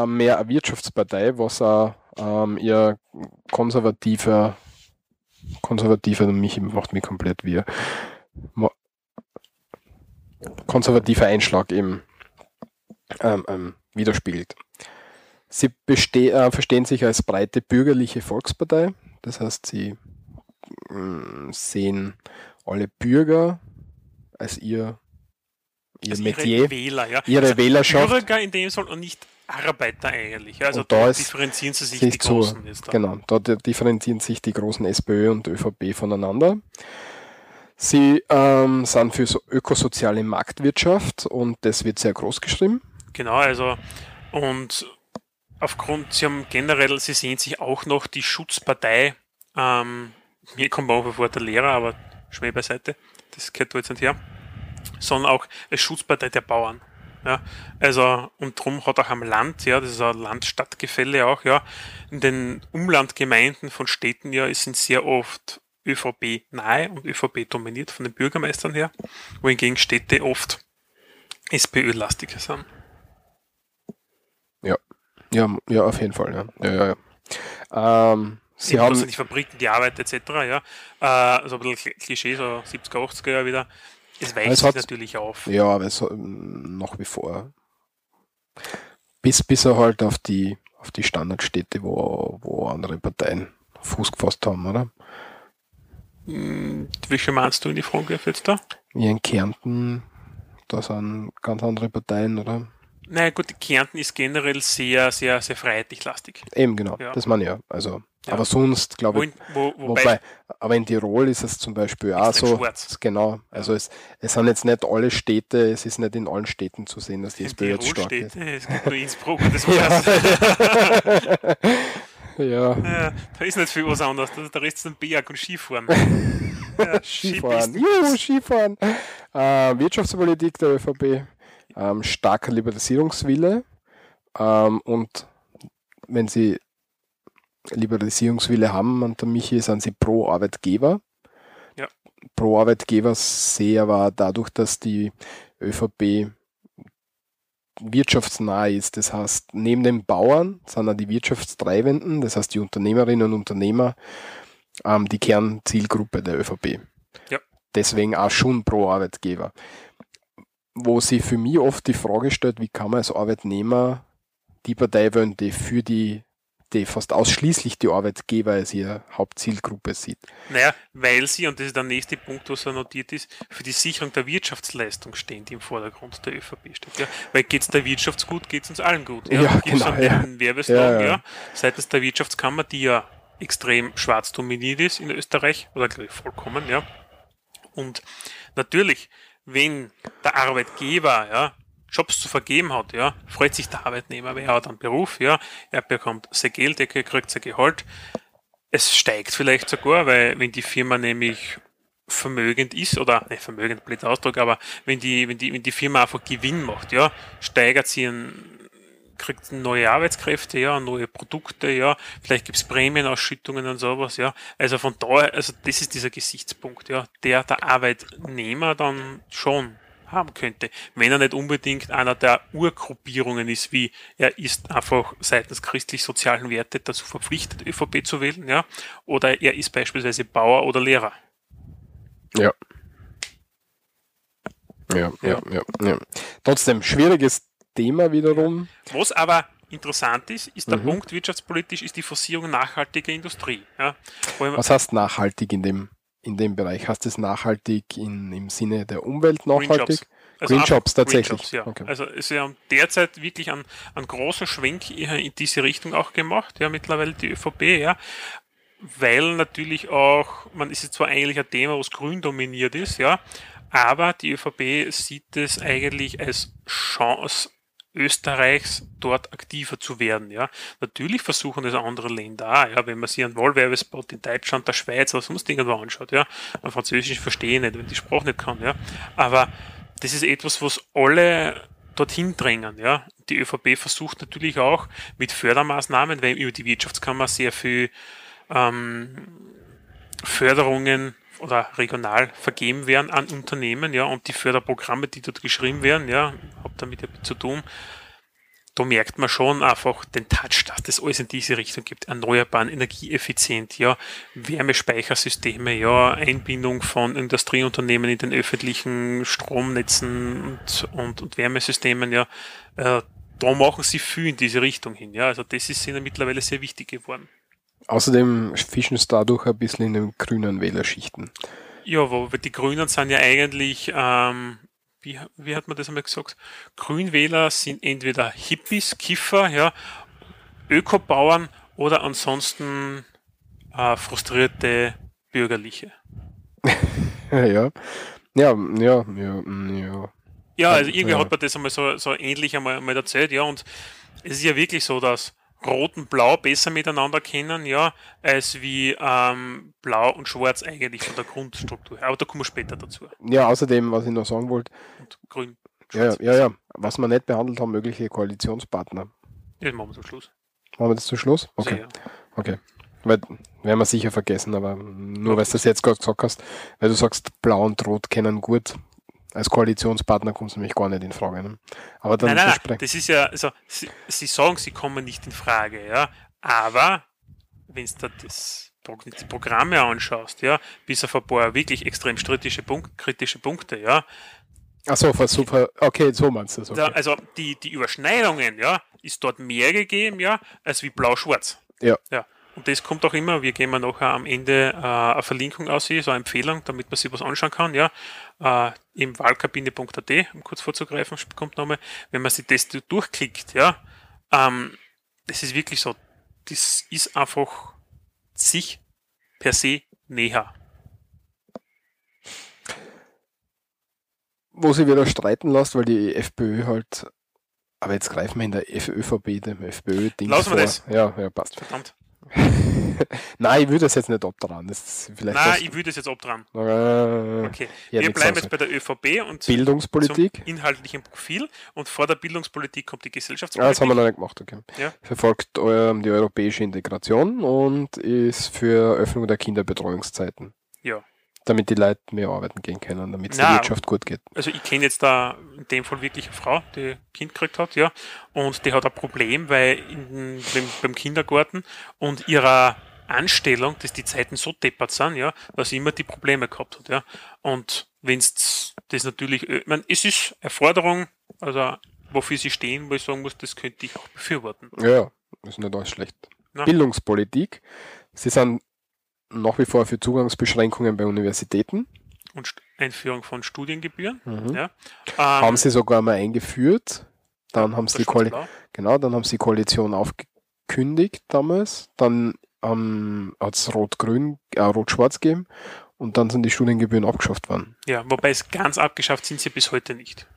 mehr eine Wirtschaftspartei, was auch ähm, ihr konservativer, konservativer, mich macht mich komplett wie ma- konservativer Einschlag eben ähm, ähm, widerspiegelt. Sie äh, verstehen sich als breite bürgerliche Volkspartei, das heißt, sie mh, sehen alle Bürger als ihr, ihr Also Metier, ihre Wähler, ja. ihre also Wählerschaft. Bürger in dem Fall und nicht Arbeiter eigentlich. Also Und da ist differenzieren sie sich sich die zu, Großen jetzt da. genau, da di- differenzieren sich die großen SPÖ und ÖVP voneinander. Sie ähm, sind für so ökosoziale Marktwirtschaft und das wird sehr groß geschrieben. Genau, also und aufgrund, sie haben generell, sie sehen sich auch noch die Schutzpartei, ähm, mir kommt auch vor der Lehrer, aber Schmäh beiseite, das gehört da jetzt nicht her, sondern auch als Schutzpartei der Bauern. Ja, also, und drum hat auch am Land, ja, das ist ein Land-Stadt-Gefälle auch, ja, in den Umlandgemeinden von Städten, ja, sind sehr oft ÖVP nahe und ÖVP dominiert von den Bürgermeistern her, wohingegen Städte oft SPÖ-lastiger sind. Ja, ja, ja, auf jeden Fall. Ja, ja, ja. Ähm, Sie Eben, haben, also die Fabriken, die Arbeit etc. Ja, äh, also ein bisschen Klischee, so 70er, 80er Jahre wieder. Es weicht Es hat- natürlich auf. ja, aber es, ähm, noch wie vor. Bis, bis er halt auf die, auf die Standardstädte, wo, wo andere Parteien Fuß gefasst haben, oder? Hm, Welche meinst du in die Frage jetzt da? Wie in Kärnten, da sind ganz andere Parteien, oder? Naja gut, Kärnten ist generell sehr, sehr, sehr freiheitlich-lastig. Eben, genau. Ja. Das meine ich ja. Also, Ja. aber sonst, glaube Wo, ich, in- wo, wobei, Wobei, aber in Tirol ist es zum Beispiel auch so. schwarz. Genau. Also es, es sind jetzt nicht alle Städte, es ist nicht in allen Städten zu sehen, dass die in SPÖ jetzt stark ist. steht, äh, es gibt nur Innsbruck und das war's. Ja, Ja, da ist nicht viel was anderes. Da, der Rest ist ein Berg und Skifahren. Ja, Skifahren. Juhu, Skifahren. Äh, Wirtschaftspolitik der ÖVP, ähm, starker Liberalisierungswille ähm, und wenn sie Liberalisierungswille haben, und der Michi, sind sie pro Arbeitgeber. Ja. Pro Arbeitgeber sehe aber dadurch, dass die ÖVP wirtschaftsnah ist. Das heißt, neben den Bauern sind auch die Wirtschaftstreibenden, das heißt die Unternehmerinnen und Unternehmer, ähm, die Kernzielgruppe der ÖVP. Ja. Deswegen auch schon pro Arbeitgeber. Wo sich für mich oft die Frage stellt, wie kann man als Arbeitnehmer die Partei wählen, die für die, die fast ausschließlich die Arbeitgeber als ihre Hauptzielgruppe sieht. Naja, weil sie, und das ist der nächste Punkt, was da notiert ist, für die Sicherung der Wirtschaftsleistung stehen, die im Vordergrund der ÖVP steht. Ja? Weil geht es der Wirtschaft gut, geht es uns allen gut. Ja, Gibt's genau, ja. Werbeslogan, Ja, ja, ja. seitens der Wirtschaftskammer, die ja extrem schwarz dominiert ist in Österreich, oder glaube ich vollkommen, ja. Und natürlich, wenn der Arbeitgeber ja, Jobs zu vergeben hat, ja, freut sich der Arbeitnehmer, weil er hat einen Beruf, ja, er bekommt sein Geld, er kriegt sein Gehalt. Es steigt vielleicht sogar, weil wenn die Firma nämlich vermögend ist, oder nicht vermögend, blöd Ausdruck, aber wenn die, wenn die, wenn die Firma einfach Gewinn macht, ja, steigert sie ein, kriegt neue Arbeitskräfte, ja, neue Produkte, ja, vielleicht gibt's Prämienausschüttungen und sowas, ja. Also von daher, also das ist dieser Gesichtspunkt, ja, der der Arbeitnehmer dann schon haben könnte, wenn er nicht unbedingt einer der Urgruppierungen ist, wie er ist einfach seitens christlich-sozialen Werte dazu verpflichtet, ÖVP zu wählen, ja, oder er ist beispielsweise Bauer oder Lehrer. Ja. Ja, ja, ja, ja. Trotzdem, schwieriges Thema wiederum. Was aber interessant ist, ist der Mhm. Punkt wirtschaftspolitisch, ist die Forcierung nachhaltiger Industrie. Ja. Was heißt nachhaltig in dem, in dem Bereich? Heißt es nachhaltig in, im Sinne der Umwelt nachhaltig? Also Green Jobs tatsächlich. Green Jobs, ja. Okay. Also es ist derzeit wirklich einen, einen großen Schwenk in diese Richtung auch gemacht, ja, mittlerweile die ÖVP, ja. Weil natürlich auch, man ist jetzt zwar eigentlich ein Thema, was grün dominiert ist, ja, aber die ÖVP sieht es eigentlich als Chance Österreichs dort aktiver zu werden. Ja. Natürlich versuchen das andere Länder auch, ja, wenn man sich einen Wahlwerbespot in Deutschland, der Schweiz oder sonst irgendwo anschaut, ja. Ein Französisch verstehe ich nicht, wenn die Sprache nicht kann, ja. Aber das ist etwas, was alle dorthin drängen, ja. Die ÖVP versucht natürlich auch mit Fördermaßnahmen, weil über die Wirtschaftskammer sehr viel ähm, Förderungen oder regional vergeben werden an Unternehmen, ja, und die Förderprogramme, die dort geschrieben werden, ja, habe damit ja zu tun. Da merkt man schon einfach den Touch, dass das alles in diese Richtung gibt. Erneuerbaren, energieeffizient, ja, Wärmespeichersysteme, ja, Einbindung von Industrieunternehmen in den öffentlichen Stromnetzen und, und, und Wärmesystemen, ja, äh, da machen sie viel in diese Richtung hin, ja. Also das ist ihnen mittlerweile sehr wichtig geworden. Außerdem fischen es dadurch ein bisschen in den grünen Wählerschichten. Ja, wo die Grünen sind ja eigentlich, ähm, wie, wie hat man das einmal gesagt? Grünwähler sind entweder Hippies, Kiffer, ja, Ökobauern oder ansonsten äh, frustrierte Bürgerliche. ja. Ja, ja, ja, mm, ja. Ja, also irgendwie Ja. hat man das einmal so, so ähnlich einmal, einmal erzählt, ja, und es ist ja wirklich so, dass Rot und Blau besser miteinander kennen, ja, als wie ähm, Blau und Schwarz eigentlich von der Grundstruktur. Aber da kommen wir später dazu. Ja, außerdem, was ich noch sagen wollte, Und Grün. ja, Schwarz. ja, ja, was wir nicht behandelt haben, mögliche Koalitionspartner. Ja, das machen wir zum Schluss. Machen wir das zum Schluss? Okay, Sehr, ja. okay. Weil, werden wir sicher vergessen, aber nur weil du das jetzt gerade gesagt hast, weil du sagst, Blau und Rot kennen gut. Als Koalitionspartner kommst du nämlich gar nicht in Frage. Ne? Aber dann Nein, nein, nein, das ist ja, also, sie, sie sagen, sie kommen nicht in Frage, ja, aber wenn du da das, die Programme anschaust, ja, bis auf ein paar wirklich extrem kritische, Punkt, kritische Punkte, ja, Ach so, super. Okay, so meinst du es. da, Okay. also die, die Überschneidungen, ja, ist dort mehr gegeben, ja, als wie blau-schwarz. Ja. Ja. Und das kommt auch immer, wir geben nachher am Ende äh, eine Verlinkung aus, so eine Empfehlung, damit man sich was anschauen kann, ja. Äh, Im wahlkabine.at, um kurz vorzugreifen, kommt nochmal, wenn man sich das durchklickt, ja, ähm, das ist wirklich so, das ist einfach sich per se näher. Wo sie wieder streiten lässt, weil die FPÖ halt. Aber jetzt greifen wir in der ÖVP, dem FPÖ-Ding Lassen wir vor. das. Ja, ja, passt. Verdammt. Nein, ich würde das jetzt nicht abdran. Das vielleicht Nein, das, ich würde das jetzt abdran. äh, Okay. ja, wir bleiben sagen. jetzt bei der ÖVP und Bildungspolitik. inhaltlichen Profil und vor der Bildungspolitik kommt die Ah, das Gesellschaftspolitik. haben wir noch nicht gemacht, okay. Ja. Verfolgt ähm, die europäische Integration und ist für Öffnung der Kinderbetreuungszeiten. Ja. Damit die Leute mehr arbeiten gehen können, damit es der Wirtschaft gut geht. also ich kenne jetzt da in dem Fall wirklich eine Frau, die ein Kind gekriegt hat, ja, und die hat ein Problem, weil in, beim, beim Kindergarten und ihrer Anstellung, dass die Zeiten so deppert sind, ja, dass sie immer die Probleme gehabt hat, ja. Und wenn das natürlich, äh, ich meine, es ist eine Forderung, also wofür sie stehen, wo ich sagen muss, das könnte ich auch befürworten. Ja, ja, ist nicht alles schlecht. Na. Bildungspolitik. Sie sind nach wie vor für Zugangsbeschränkungen bei Universitäten. Und Einführung von Studiengebühren, Mhm. ja. Ähm, Haben sie sogar mal eingeführt. Dann haben sie die Koali genau, dann haben sie die Koalition aufgekündigt damals. Dann ähm, hat es Rot-Grün, äh, Rot-Schwarz gegeben und dann sind die Studiengebühren abgeschafft worden. Ja, wobei es ganz abgeschafft sind sie bis heute nicht.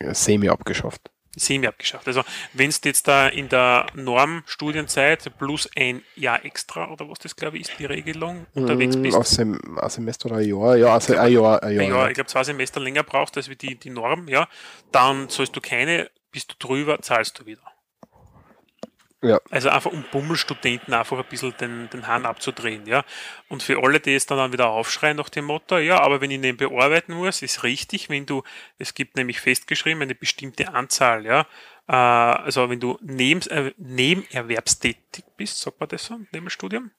Ja, semi abgeschafft. Semi abgeschafft. Also wenn du jetzt da in der Normstudienzeit plus ein Jahr extra oder was das glaube ich ist, die Regelung unterwegs Mm, bist, Auf Sem ein Semester oder ein Jahr, ja, also ein Jahr, ein ja, Jahr. ich glaube zwei Semester länger brauchst als wie die, die Norm, ja, dann sollst du keine, bist du drüber, zahlst du wieder. Ja. Also einfach um Bummelstudenten einfach ein bisschen den, den Hahn abzudrehen, ja. Und für alle, die es dann, dann wieder aufschreien nach dem Motto, ja, aber wenn ich nebenbei arbeiten muss, ist richtig, wenn du, es gibt nämlich festgeschrieben eine bestimmte Anzahl, ja, äh, also wenn du neben, äh, nebenerwerbstätig bist, sagt man das so, neben dem Studium?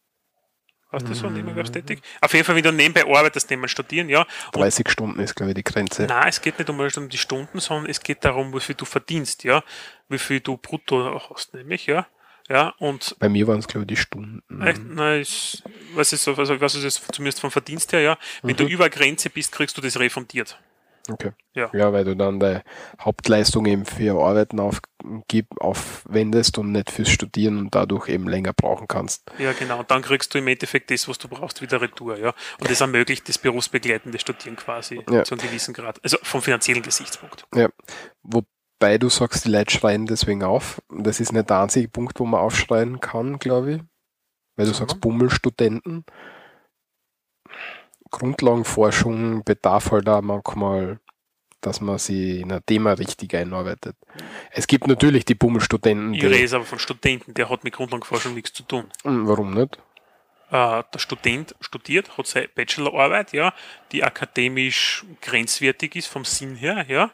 Heißt das so, Mhm. nebenerwerbstätig? Auf jeden Fall, wenn du nebenbei arbeitest, neben Studieren, ja, und 30 Stunden ist, glaube ich, die Grenze. Nein, es geht nicht um, um die Stunden, sondern es geht darum, wie viel du verdienst, ja, wie viel du brutto hast, nämlich, ja. Ja, und Bei mir waren es, glaube ich, die Stunden. echt, na, ist, was ist so, also was ist das zumindest vom Verdienst her, ja, wenn du über Grenze bist, kriegst du das refundiert. Okay. Ja. ja, weil du dann deine Hauptleistung eben für Arbeiten aufgib, aufwendest und nicht fürs Studieren und dadurch eben länger brauchen kannst. Ja, genau. Und dann kriegst du im Endeffekt das, was du brauchst, wieder retour, ja. Und das ermöglicht das berufsbegleitende Studieren quasi Ja. zu einem gewissen Grad. Also vom finanziellen Gesichtspunkt. Ja. Wobei du sagst, die Leute schreien deswegen auf. Das ist nicht der einzige Punkt, wo man aufschreien kann, glaube ich. Weil du Sag sagst. Bummelstudenten. Grundlagenforschung bedarf halt auch manchmal, dass man sie in ein Thema richtig einarbeitet. Es gibt natürlich die Bummelstudenten, Ich die, rede aber von Studenten, der hat mit Grundlagenforschung nichts zu tun. Hm, warum nicht? äh, der Student studiert, hat seine Bachelorarbeit, ja, die akademisch grenzwertig ist vom Sinn her, ja.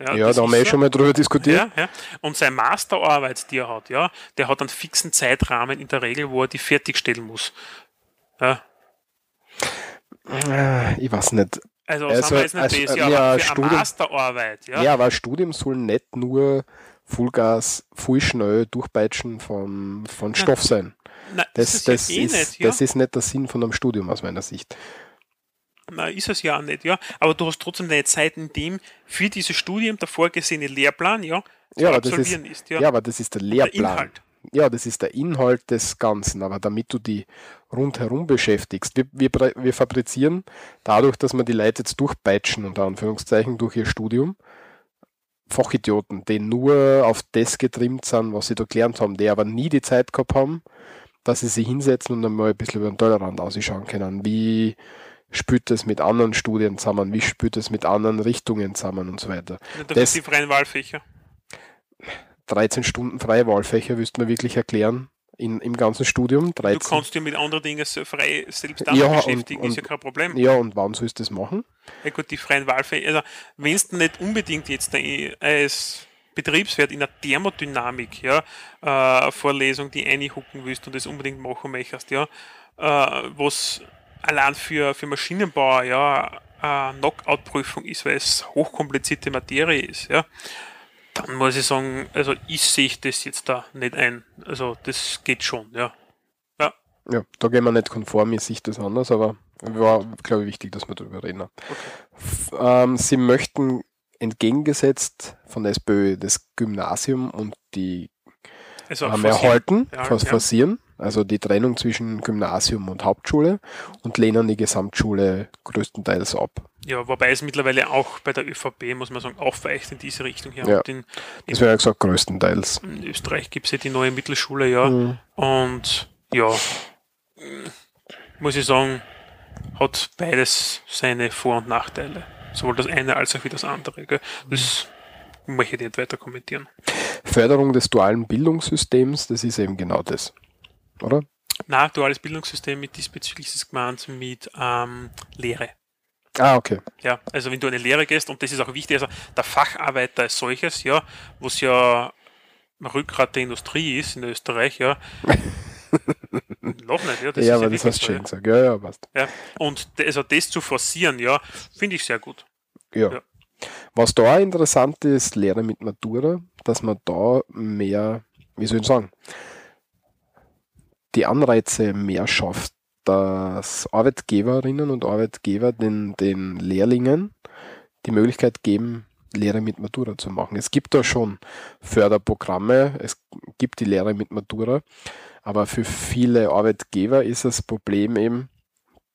Ja, das da haben wir eh schon mal drüber diskutiert. Ja, ja. Und seine Masterarbeit, die er hat, ja, der hat einen fixen Zeitrahmen in der Regel, wo er die fertigstellen muss. Ja. Äh, Ich weiß nicht. Also, Also, wir jetzt nicht also, das, äh, ja, aber für Studium- Masterarbeit, ja. Ja, aber Studium soll nicht nur Vollgas, voll schnell durchpeitschen vom, von Stoff sein. Nein, Das, ist es das, ja eh ist, nicht, ja. das ist nicht der Sinn von einem Studium aus meiner Sicht. Nein, ist es ja auch nicht, ja. Aber du hast trotzdem deine Zeit, in dem für dieses Studium der vorgesehene Lehrplan, ja, zu Ja, aber das ist, absolvieren ist, ja. ja. aber das ist der der Lehrplan. Inhalt. Ja, das ist der Inhalt des Ganzen. Aber damit du die rundherum beschäftigst, wir, wir, wir fabrizieren dadurch, dass wir die Leute jetzt durchpeitschen, unter Anführungszeichen, durch ihr Studium, Fachidioten, die nur auf das getrimmt sind, was sie da gelernt haben, die aber nie die Zeit gehabt haben, dass sie sich hinsetzen und einmal ein bisschen über den Tellerrand ausschauen können. Wie spielt es mit anderen Studien zusammen? Wie spielt es mit anderen Richtungen zusammen und so weiter? Dafür Das- die freien Wahlfächer. 13 Stunden freie Wahlfächer, willst du mir wirklich erklären? in, im ganzen Studium. 13. Du kannst dich mit anderen Dingen so frei selbst Ja, damit und- beschäftigen, ist ja und- kein Problem. Ja, und wann sollst du das machen? Ja gut, die freien Wahlfähigkeit, also wenn du nicht unbedingt jetzt äh, als Betriebswirt in der Thermodynamik, ja, äh, Vorlesung, die einhucken willst und das unbedingt machen möchtest, ja, äh, was allein für, für Maschinenbauer, ja, eine Knockout-Prüfung ist, weil es hochkomplizierte Materie ist, ja, dann muss ich sagen, also ich sehe das jetzt da nicht ein. Also das geht schon, ja. Ja, Ja, da gehen wir nicht konform, ich sehe das anders, aber war, glaube ich, wichtig, dass wir darüber reden. F- Ähm, Sie möchten entgegengesetzt von der SPÖ das Gymnasium und die also haben forcieren. erhalten, ja. forcieren, also die Trennung zwischen Gymnasium und Hauptschule und lehnen die Gesamtschule größtenteils ab. Ja, wobei es mittlerweile auch bei der ÖVP, muss man sagen, aufweicht in diese Richtung her. Ja. Und in, Das wäre ja gesagt, größtenteils. in Österreich gibt es ja die neue Mittelschule, ja. Mhm. Und ja, muss ich sagen, hat beides seine Vor- und Nachteile. Sowohl das eine als auch wie das andere. Gell? Das möchte ich nicht weiter kommentieren. Förderung des dualen Bildungssystems, das ist eben genau das. Oder? Na, duales Bildungssystem mit diesbezüglich ist es gemeint mit ähm, Lehre. Ah, okay. Ja, also wenn du eine Lehre gehst, und das ist auch wichtig, also der Facharbeiter als solches, ja, was ja ein Rückgrat der Industrie ist in Österreich, ja. Noch nicht, ja. Das ja, ist aber das wirklich hast du schön ja. gesagt. Ja, ja, passt. ja. Und also das zu forcieren, ja, finde ich sehr gut. Ja. Ja. Was da auch interessant ist, Lehre mit Matura, dass man da mehr, wie soll ich sagen, die Anreize mehr schafft, dass Arbeitgeberinnen und Arbeitgeber den, den Lehrlingen die Möglichkeit geben, Lehre mit Matura zu machen. Es gibt da schon Förderprogramme, es gibt die Lehre mit Matura, aber für viele Arbeitgeber ist das Problem eben,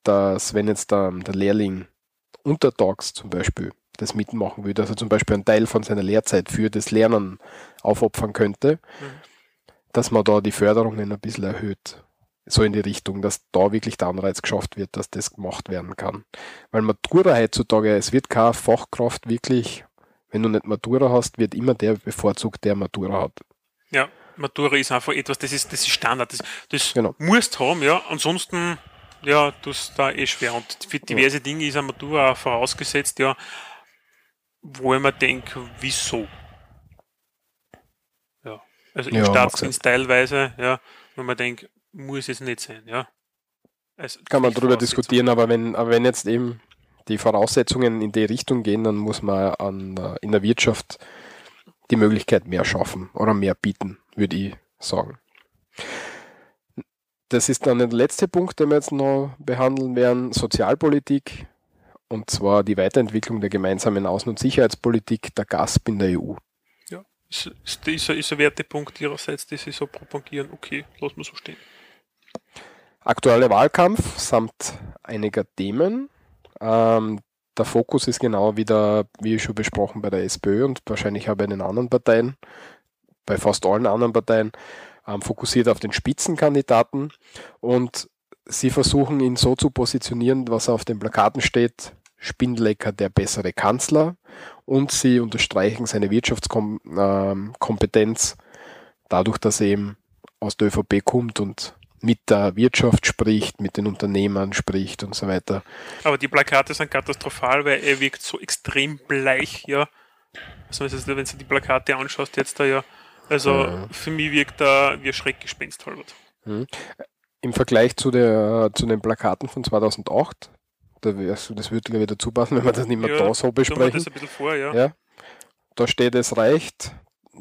dass wenn jetzt der, der Lehrling untertags zum Beispiel das mitmachen will, dass er zum Beispiel einen Teil von seiner Lehrzeit für das Lernen aufopfern könnte, dass man da die Förderungen ein bisschen erhöht. So in die Richtung, dass da wirklich der Anreiz geschafft wird, dass das gemacht werden kann. Weil Matura heutzutage, es wird keine Fachkraft wirklich, wenn du nicht Matura hast, wird immer der bevorzugt, der Matura hat. Ja, Matura ist einfach etwas, das ist, das ist Standard. Das, das Genau. musst haben, ja. Ansonsten, ja, das ist da eh schwer. Und für diverse Dinge ist eine Matura auch vorausgesetzt, ja, wo ich mir denke, wieso? Also im Ja, Staatsdienst teilweise, ja, wo man denkt, muss es nicht sein, ja. Also Kann man darüber diskutieren, aber wenn, aber wenn jetzt eben die Voraussetzungen in die Richtung gehen, dann muss man an, in der Wirtschaft die Möglichkeit mehr schaffen oder mehr bieten, würde ich sagen. Das ist dann der letzte Punkt, den wir jetzt noch behandeln werden, Sozialpolitik, und zwar die Weiterentwicklung der gemeinsamen Außen- und Sicherheitspolitik der GASP in der EU. Ist, ist, ist, ein- Wertepunkt ihrerseits, die sie so propagieren. Okay, lassen wir so stehen. Aktueller Wahlkampf samt einiger Themen. Ähm, der Fokus ist genau wieder, wie schon besprochen, bei der SPÖ und wahrscheinlich auch bei den anderen Parteien, bei fast allen anderen Parteien, ähm, fokussiert auf den Spitzenkandidaten und sie versuchen ihn so zu positionieren, was auf den Plakaten steht, Spindlecker der bessere Kanzler und sie unterstreichen seine Wirtschaftskompetenz dadurch, dass er eben aus der ÖVP kommt und mit der Wirtschaft spricht, mit den Unternehmern spricht und so weiter. Aber die Plakate sind katastrophal, weil er wirkt so extrem bleich, ja. Also wenn du die Plakate anschaust jetzt da ja, also Ja. für mich wirkt er wie ein Schreckgespenst halbert. Im Vergleich zu, der, zu den Plakaten von 2008, da wär's, das würde glaube ich dazu passen, wenn wir das nicht mehr da so besprechen. das ein bisschen vor, ja. Ja. Da steht, es reicht.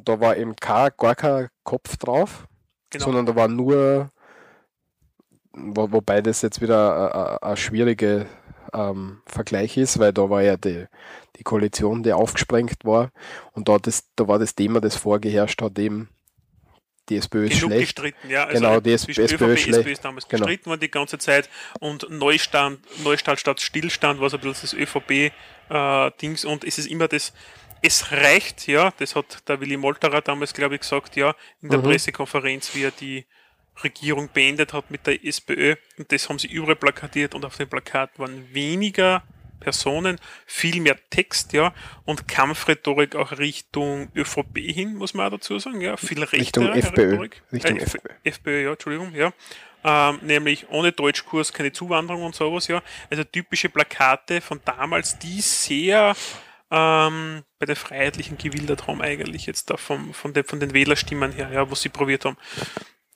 Da war eben kein, gar kein Kopf drauf, genau. sondern da war nur, wo, wobei das jetzt wieder ein schwierige ähm, Vergleich ist, weil da war ja die, die Koalition, die aufgesprengt war und da, das, da war das Thema, das vorgeherrscht hat, eben die SPÖ ist Genug schlecht. gestritten, ja. Also Genau, SPÖ ÖVP, ist. SPÖ ist damals Genau. gestritten worden die ganze Zeit und Neustand, Neustart statt Stillstand war so ein bisschen das ÖVP-Dings und es ist immer das, es reicht, ja, das hat der Willy Molterer damals, glaube ich, gesagt, ja, in der Mhm. Pressekonferenz, wie er die Regierung beendet hat mit der SPÖ und das haben sie überall plakatiert und auf den Plakaten waren weniger Personen, viel mehr Text, ja, und Kampfrhetorik auch Richtung ÖVP hin, muss man auch dazu sagen, ja, viel Richtung FPÖ. Rhetorik. Richtung Äh, FPÖ. FPÖ, ja, Entschuldigung, ja. Ähm, nämlich ohne Deutschkurs keine Zuwanderung und sowas, ja. Also typische Plakate von damals, die sehr ähm, bei der freiheitlichen gewildert haben eigentlich jetzt da vom, von, den, von den Wählerstimmen her, ja, was sie probiert haben.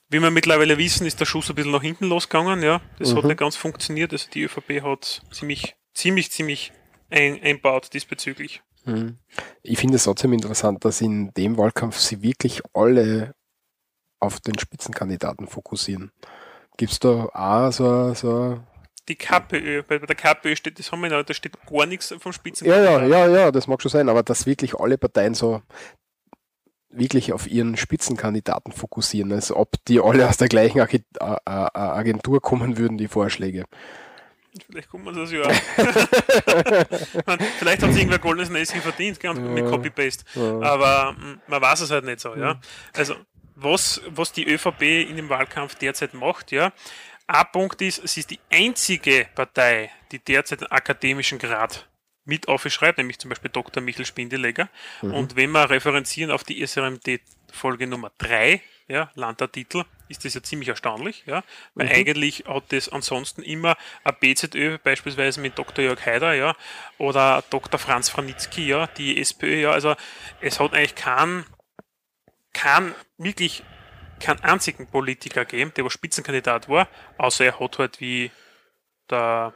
Wie wir mittlerweile wissen, ist der Schuss ein bisschen nach hinten losgegangen, ja. Das hat Mhm. nicht ganz funktioniert. Also die ÖVP hat ziemlich, ziemlich, ziemlich ein, einbaut diesbezüglich. Mhm. Ich finde es trotzdem interessant, dass in dem Wahlkampf sie wirklich alle auf den Spitzenkandidaten fokussieren. Gibt es da auch so, so Die KPÖ, bei bei der KPÖ steht, das haben wir noch, da steht gar nichts vom Ja, Spitzenkandidaten. ja, ja, ja, das mag schon sein, aber dass wirklich alle Parteien so wirklich auf ihren Spitzenkandidaten fokussieren, als ob die alle aus der gleichen Agentur kommen würden, die Vorschläge. Vielleicht kommen wir das ja. Man, vielleicht haben sie irgendwer goldenes Näschen verdient, gell, mit Copy-Paste. Aber mm, man weiß es halt nicht so, ja. Also, was, was die ÖVP in dem Wahlkampf derzeit macht, ja. Ein Punkt ist, sie ist die einzige Partei, die derzeit einen akademischen Grad mit aufschreibt, nämlich zum Beispiel Dr. Michael Spindelegger. Und wenn wir referenzieren auf die SRMD-Folge Nummer 3, ja, Landtagstitel, ist das ja ziemlich erstaunlich, ja, weil eigentlich hat das ansonsten immer ein BZÖ, beispielsweise mit Dr. Jörg Haider, ja, oder Dr. Franz Franitzky, ja, die SPÖ, ja, also es hat eigentlich keinen, keinen wirklich keinen einzigen Politiker gegeben, der was Spitzenkandidat war, außer er hat halt wie der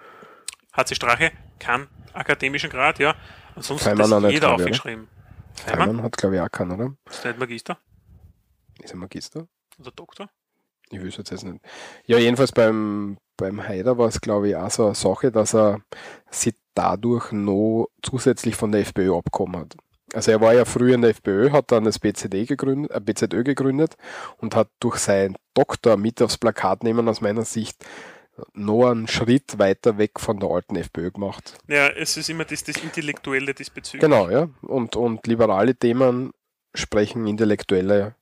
HC Strache keinen akademischen Grad, ja. Ansonsten hat Feimann auch das nicht, jeder oder? aufgeschrieben. Feimann? Feimann hat, glaube ich, auch keinen, oder? Ist nicht Magister Ist er Magister? oder Doktor? Ich wüsste jetzt nicht. Ja, jedenfalls beim, beim Haider war es, glaube ich, auch so eine Sache, dass er sich dadurch noch zusätzlich von der FPÖ abgekommen hat. Also er war ja früher in der FPÖ, hat dann das BZD gegründet, äh, BZÖ gegründet und hat durch seinen Doktor mit aufs Plakat nehmen, aus meiner Sicht, noch einen Schritt weiter weg von der alten FPÖ gemacht. Ja, es ist immer das, das Intellektuelle diesbezüglich. Genau, ja. Und, und liberale Themen sprechen intellektuelle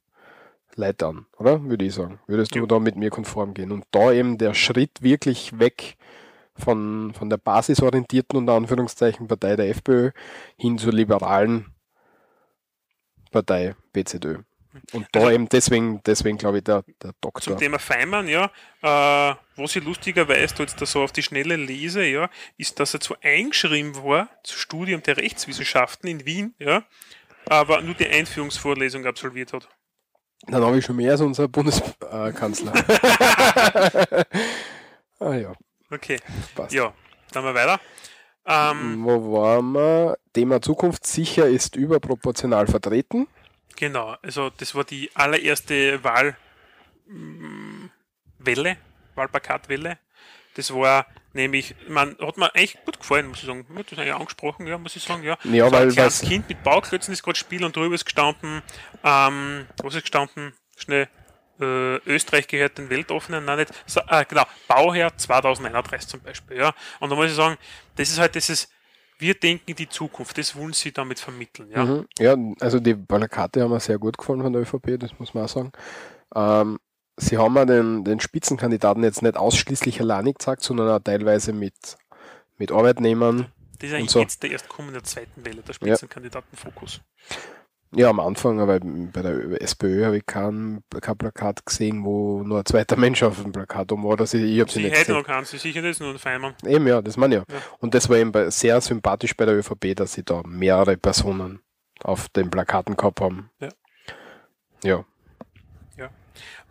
Leute an, oder? Würde ich sagen. Würdest du Ja. da mit mir konform gehen? Und da eben der Schritt wirklich weg von, von der basisorientierten unter Anführungszeichen Partei der FPÖ hin zur liberalen Partei BZÖ. Und da Also- eben deswegen, deswegen glaube ich, der, der Doktor. Zum Thema Feimann, ja, äh, was ich lustigerweise da jetzt da so auf die Schnelle lese, ja, ist, dass er zwar eingeschrieben war zum Studium der Rechtswissenschaften in Wien, ja, aber nur die Einführungsvorlesung absolviert hat. Dann habe ich schon mehr als unser Bundeskanzler. ah ja, Okay, passt. ja, dann mal weiter. Ähm, Wo waren wir? Thema Zukunft sicher ist überproportional vertreten. Genau, also das war die allererste Wahlwelle, Wahlplakatwelle. Das war nämlich, man hat mir echt gut gefallen, muss ich sagen. Mir hat das eigentlich angesprochen, ja, muss ich sagen, ja. Ja, so weil ein kleines was- Kind mit Bauklötzen ist gerade Spiel und drüber ist gestanden, ähm, was ist gestanden? Schnell, äh, Österreich gehört den Weltoffenen, nein, nicht, so, äh, genau, Bauherr 2031 zum Beispiel, ja. Und da muss ich sagen, das ist halt dieses, wir denken die Zukunft, das wollen sie damit vermitteln, ja. Mhm. Ja, also die Plakate haben mir sehr gut gefallen von der ÖVP, das muss man auch sagen. Ähm, sie haben ja den, den Spitzenkandidaten jetzt nicht ausschließlich alleine gezeigt, sondern auch teilweise mit, mit Arbeitnehmern. Das ist eigentlich so. jetzt der erst kommende zweiten Welle, der Spitzenkandidatenfokus. Ja, am Anfang, aber bei der SPÖ habe ich kein, kein Plakat gesehen, wo nur ein zweiter Mensch auf dem Plakat um war. Dass ich ich habe sie Sie nicht hätten gesehen. noch keinen, sie sicher nicht, nur ein Feimann. Eben, ja, das meine ich ja. Ja. Und das war eben sehr sympathisch bei der ÖVP, dass sie da mehrere Personen auf den Plakaten gehabt haben. Ja. Ja,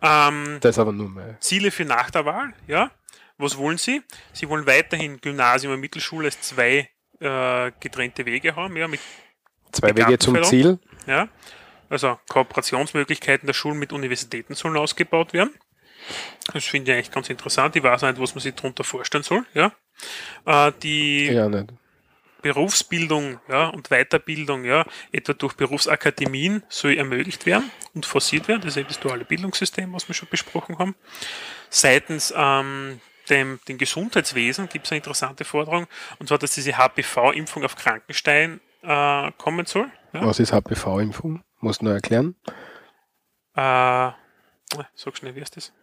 Ähm, das ist aber nur mal. Ziele für nach der Wahl, ja. Was wollen Sie? Sie wollen weiterhin Gymnasium und Mittelschule als zwei äh, getrennte Wege haben, ja, mit, Zwei Wege zum. Ziel. ja. Also Kooperationsmöglichkeiten der Schulen mit Universitäten sollen ausgebaut werden. Das finde ich eigentlich ganz interessant. Ich weiß nicht, was man sich darunter vorstellen soll, ja. Äh, die Ja, nicht. Berufsbildung ja, und Weiterbildung, ja, etwa durch Berufsakademien, soll ermöglicht werden und forciert werden. Das ist das duale Bildungssystem, was wir schon besprochen haben. Seitens ähm, dem, dem Gesundheitswesen gibt es eine interessante Forderung, und zwar, dass diese HPV-Impfung auf Krankenstein äh, kommen soll. Ja. Was ist HPV-Impfung? Du noch erklären? Äh, sag schnell, wie ist das?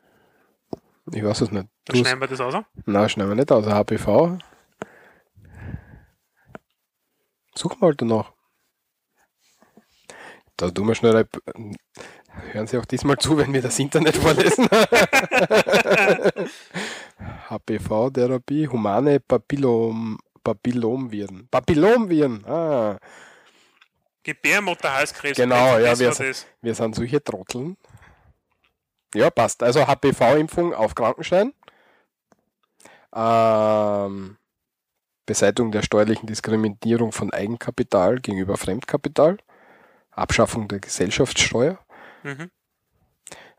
Ich weiß es nicht. Dann Du schneiden wir das aus. Nein, schneiden wir nicht aus. HPV. Such mal danach. Da tun wir schnell. Hören Sie auch diesmal zu, wenn wir das Internet vorlesen. HPV-Therapie, humane Papillom, Papillomviren. Papillomviren, ah. Gebärmutterhalskrebs. Genau, ja, wir, wir sind solche Trotteln. Ja, passt. Also HPV-Impfung auf Krankenschein. Ähm, Beseitigung der steuerlichen Diskriminierung von Eigenkapital gegenüber Fremdkapital. Abschaffung der Gesellschaftssteuer. Mhm.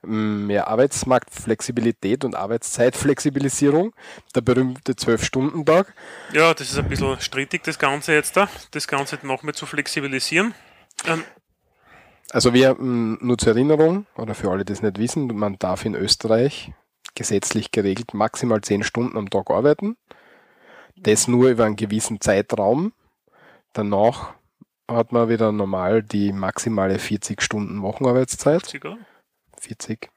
Mehr Arbeitsmarktflexibilität und Arbeitszeitflexibilisierung. Der berühmte 12-Stunden-Tag. Ja, das ist ein bisschen strittig, das Ganze jetzt da. Das Ganze noch mehr zu flexibilisieren. Ähm, Also wir, mh, nur zur Erinnerung, oder für alle, die es nicht wissen, man darf in Österreich gesetzlich geregelt maximal 10 Stunden am Tag arbeiten. Das nur über einen gewissen Zeitraum. Danach hat man wieder normal die maximale 40 Stunden Wochenarbeitszeit. sogar. 40.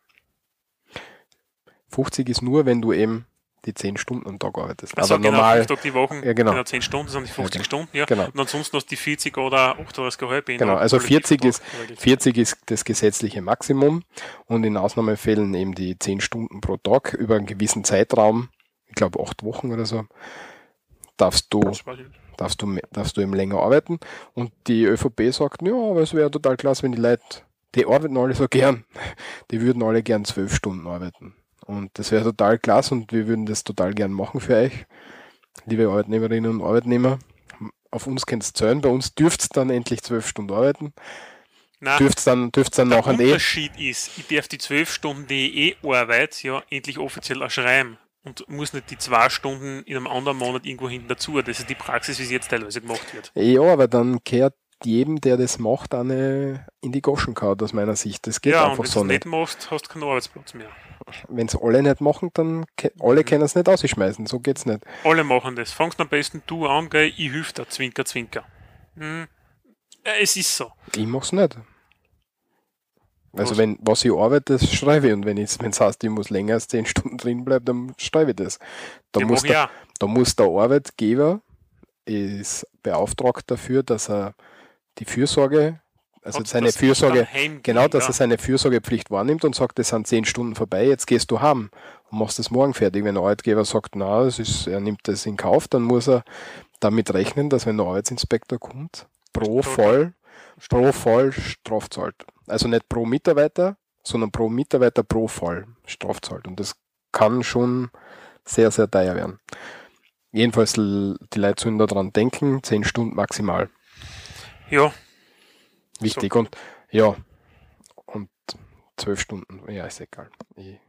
50 ist nur, wenn du eben die 10 Stunden am Tag arbeitest. Also Aber genau, normal, Tage die Woche, Ja, genau. genau 10 Stunden, sind die 50 genau. Stunden, ja. Genau. Und ansonsten hast du die 40 oder 38 Gehalt. Genau, also 40 ist, 40 ist das gesetzliche Maximum und in Ausnahmefällen eben die 10 Stunden pro Tag über einen gewissen Zeitraum, ich glaube 8 Wochen oder so, darfst du, darfst du, darfst du eben länger arbeiten. Und die ÖVP sagt, ja, aber es wäre total klasse, wenn die Leute, die arbeiten alle so gern, die würden alle gern 12 Stunden arbeiten. Und das wäre total klasse und wir würden das total gern machen für euch, liebe Arbeitnehmerinnen und Arbeitnehmer. Auf uns könnt ihr zahlen, bei uns dürft dann endlich 12 Stunden arbeiten. Nein, Dürft dann, dürft dann der eh, Unterschied ist, ich darf die 12 Stunden, die ich eh arbeite, ja, endlich offiziell erschreiben und muss nicht die zwei Stunden in einem anderen Monat irgendwo hinten dazu. Das ist die Praxis, wie sie jetzt teilweise gemacht wird. Ja, aber dann kehrt jedem, der das macht, eine in die Goschenkarte aus meiner Sicht. Das geht ja, einfach wenn so du es nicht. nicht machst, hast du keinen Arbeitsplatz mehr. Wenn es alle nicht machen, dann alle können es nicht ausschmeißen. So geht's nicht. Alle machen das. Fangst am besten du an, gell? ich hilf dir, zwinker, zwinker. Hm. Äh, Es ist so. Ich mach's nicht. Also wenn was ich arbeite, das schreibe ich. Und wenn es heißt, ich muss länger als 10 Stunden drin bleiben, dann schreibe ich das. Da Ja, muss, der, ja. da muss der Arbeitgeber ist beauftragt dafür, dass er die Fürsorge, also Hat- seine Fürsorge, genau, dass ja. er seine Fürsorgepflicht wahrnimmt und sagt, es sind zehn Stunden vorbei, jetzt gehst du heim und machst das morgen fertig. Wenn der Arbeitgeber sagt, na, das ist, er nimmt das in Kauf, dann muss er damit rechnen, dass wenn der Arbeitsinspektor kommt, pro. Fall, pro Fall strafzahlt. Also nicht pro Mitarbeiter, sondern pro Mitarbeiter pro Fall strafzahlt. Und das kann schon sehr, sehr teuer werden. Jedenfalls, die Leute sollen daran denken, zehn Stunden maximal. Ja, Wichtig. Und ja, und zwölf Stunden, ja, ist egal. Ich,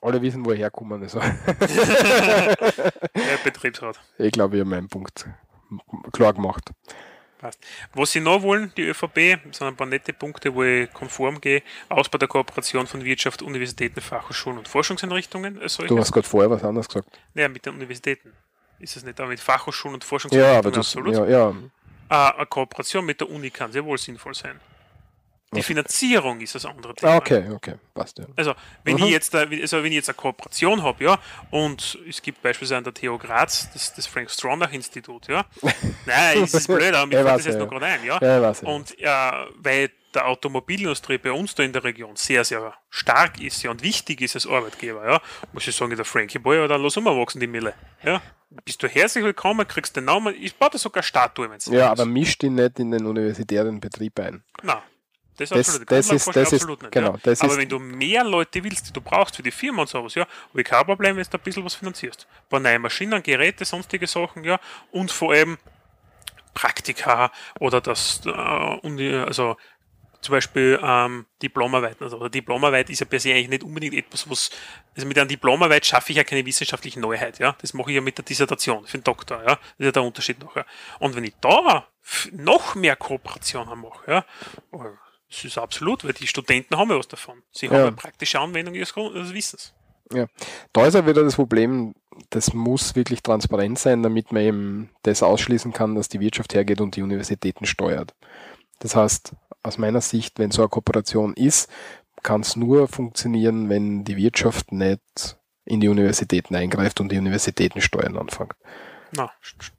alle wissen, wo ich herkomme. Also. der Betriebsrat. ich glaube, ich habe meinen Punkt klar gemacht. Passt. Was sie noch wollen, die ÖVP, sind ein paar nette Punkte, wo ich konform gehe. Ausbau der Kooperation von Wirtschaft, Universitäten, Fachhochschulen und Forschungseinrichtungen als Du hast gerade vorher was anderes gesagt. Naja, mit den Universitäten. Ist es nicht, aber mit Fachhochschulen und Ja, Forschungseinrichtungen aber das, absolut. ja, ja, Ah, eine Kooperation mit der Uni kann sehr wohl sinnvoll sein. Die Finanzierung ist das andere Thema. Ah, okay, okay, passt ja. Also, wenn Mhm. ich jetzt, also wenn ich jetzt eine Kooperation habe, ja, und es gibt beispielsweise an der TU Graz das, das Frank Stronach Institut, ja. Nein, es ist blöd, aber mir fällt das jetzt ja, noch gerade ein, ja. Ja. Und ja, weil der Automobilindustrie bei uns da in der Region sehr, sehr stark ist ja und wichtig ist als Arbeitgeber, ja, muss ich sagen, der Frankie Boy, oder lass mal wachsen die Mille. Ja. Bist du herzlich willkommen, kriegst den Namen, ich baue dir sogar Statue, wenn es Ja, aber mischt ihn nicht in den universitären Betrieb ein. Nein. Das, Das- absolut, das ist- das ist- absolut nicht, genau, ja. Aber wenn du mehr Leute willst, die du brauchst für die Firma und sowas, ja, habe ich kein Problem, wenn du ein bisschen was finanzierst. Ein paar neue Maschinen, Geräte, sonstige Sachen, ja, und vor allem Praktika oder das, äh, Uni- also zum Beispiel ähm, Diplomarbeiten. Also oder Diplomarbeit ist ja per se eigentlich nicht unbedingt etwas, was, also mit einer Diplomarbeit schaffe ich ja keine wissenschaftliche Neuheit, ja. Das mache ich ja mit der Dissertation für den Doktor, ja. Das ist ja der Unterschied nachher. Und wenn ich da noch mehr Kooperationen mache, ja, oh, das ist absolut, weil die Studenten haben ja was davon. Sie haben Ja. eine praktische Anwendung ihres, ihres Wissens. Ja, da ist ja wieder das Problem, das muss wirklich transparent sein, damit man eben das ausschließen kann, dass die Wirtschaft hergeht und die Universitäten steuert. Das heißt, aus meiner Sicht, wenn so eine Kooperation ist, kann es nur funktionieren, wenn die Wirtschaft nicht in die Universitäten eingreift und die Universitäten steuern anfängt. Na,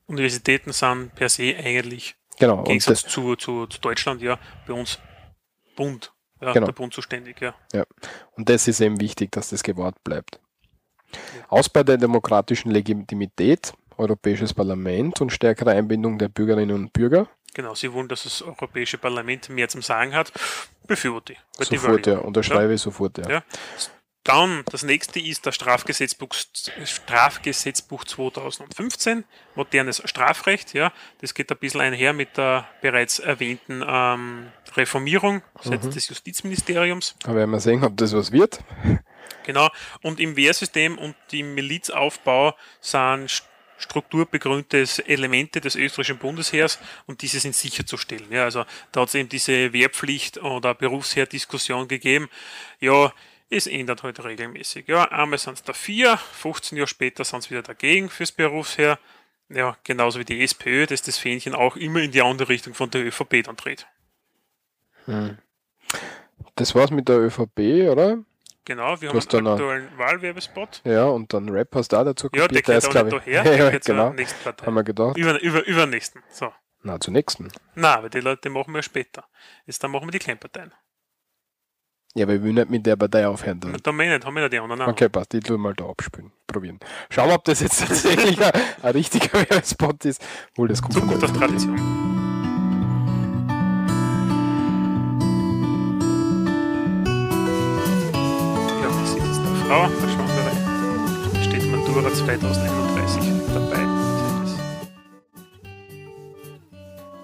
Universitäten sind per se eigentlich Genau. im Gegensatz zu, zu, zu Deutschland ja bei uns Bund. Ja, Genau. der Bund zuständig, ja. und das ist eben wichtig, dass das gewahrt bleibt. Ausbau der demokratischen Legitimität, Europäisches Parlament und stärkere Einbindung der Bürgerinnen und Bürger. Genau, sie wollen, dass das Europäische Parlament mehr zum Sagen hat. Befürworte ich. Sofort, ja. Unterschreibe ich sofort, ja. Ja. Dann, das nächste ist das Strafgesetzbuch, Strafgesetzbuch 2015, modernes Strafrecht. Ja, das geht ein bisschen einher mit der bereits erwähnten ähm, Reformierung seitens des Justizministeriums. Da werden wir sehen, ob das was wird. Genau. Und im Wehrsystem und im Milizaufbau sind st- strukturbegründete Elemente des österreichischen Bundesheers und diese sind sicherzustellen. Ja, also da hat es eben diese Wehrpflicht oder Berufsheer-Diskussion gegeben. Ja, es ändert heute regelmäßig. Ja, einmal sind es dafür, 15 Jahre später sind es wieder dagegen fürs Berufsheer. Ja, genauso wie die SPÖ, dass das Fähnchen auch immer in die andere Richtung von der ÖVP dann dreht. Das war's mit der ÖVP, oder? Genau, wir Du haben da einen aktuellen Wahlwerbespot. Ja, und dann Rap hast du auch dazu Ja, der kopiert. Der geht ist, auch glaub nicht ich- daher, der ja, genau. zur nächsten Partei. Haben wir gedacht. Über, über, über den nächsten. So. Na, zur nächsten. Na, aber die Leute machen wir später. Jetzt dann machen wir die Kleinparteien. Ja, aber ich will nicht mit der Partei aufhören. Dann. Und da haben wir nicht, haben wir nicht die anderen auch. Okay, passt. Ich tu mal da abspielen. Probieren. Schauen wir, ob das jetzt tatsächlich ein, ein richtiger Werbespot ist. Wohl, das kommt Zukunft der- auf Tradition. Ja, das ist jetzt eine Frau, eine Schwangere. Da steht Matura 2031 dabei.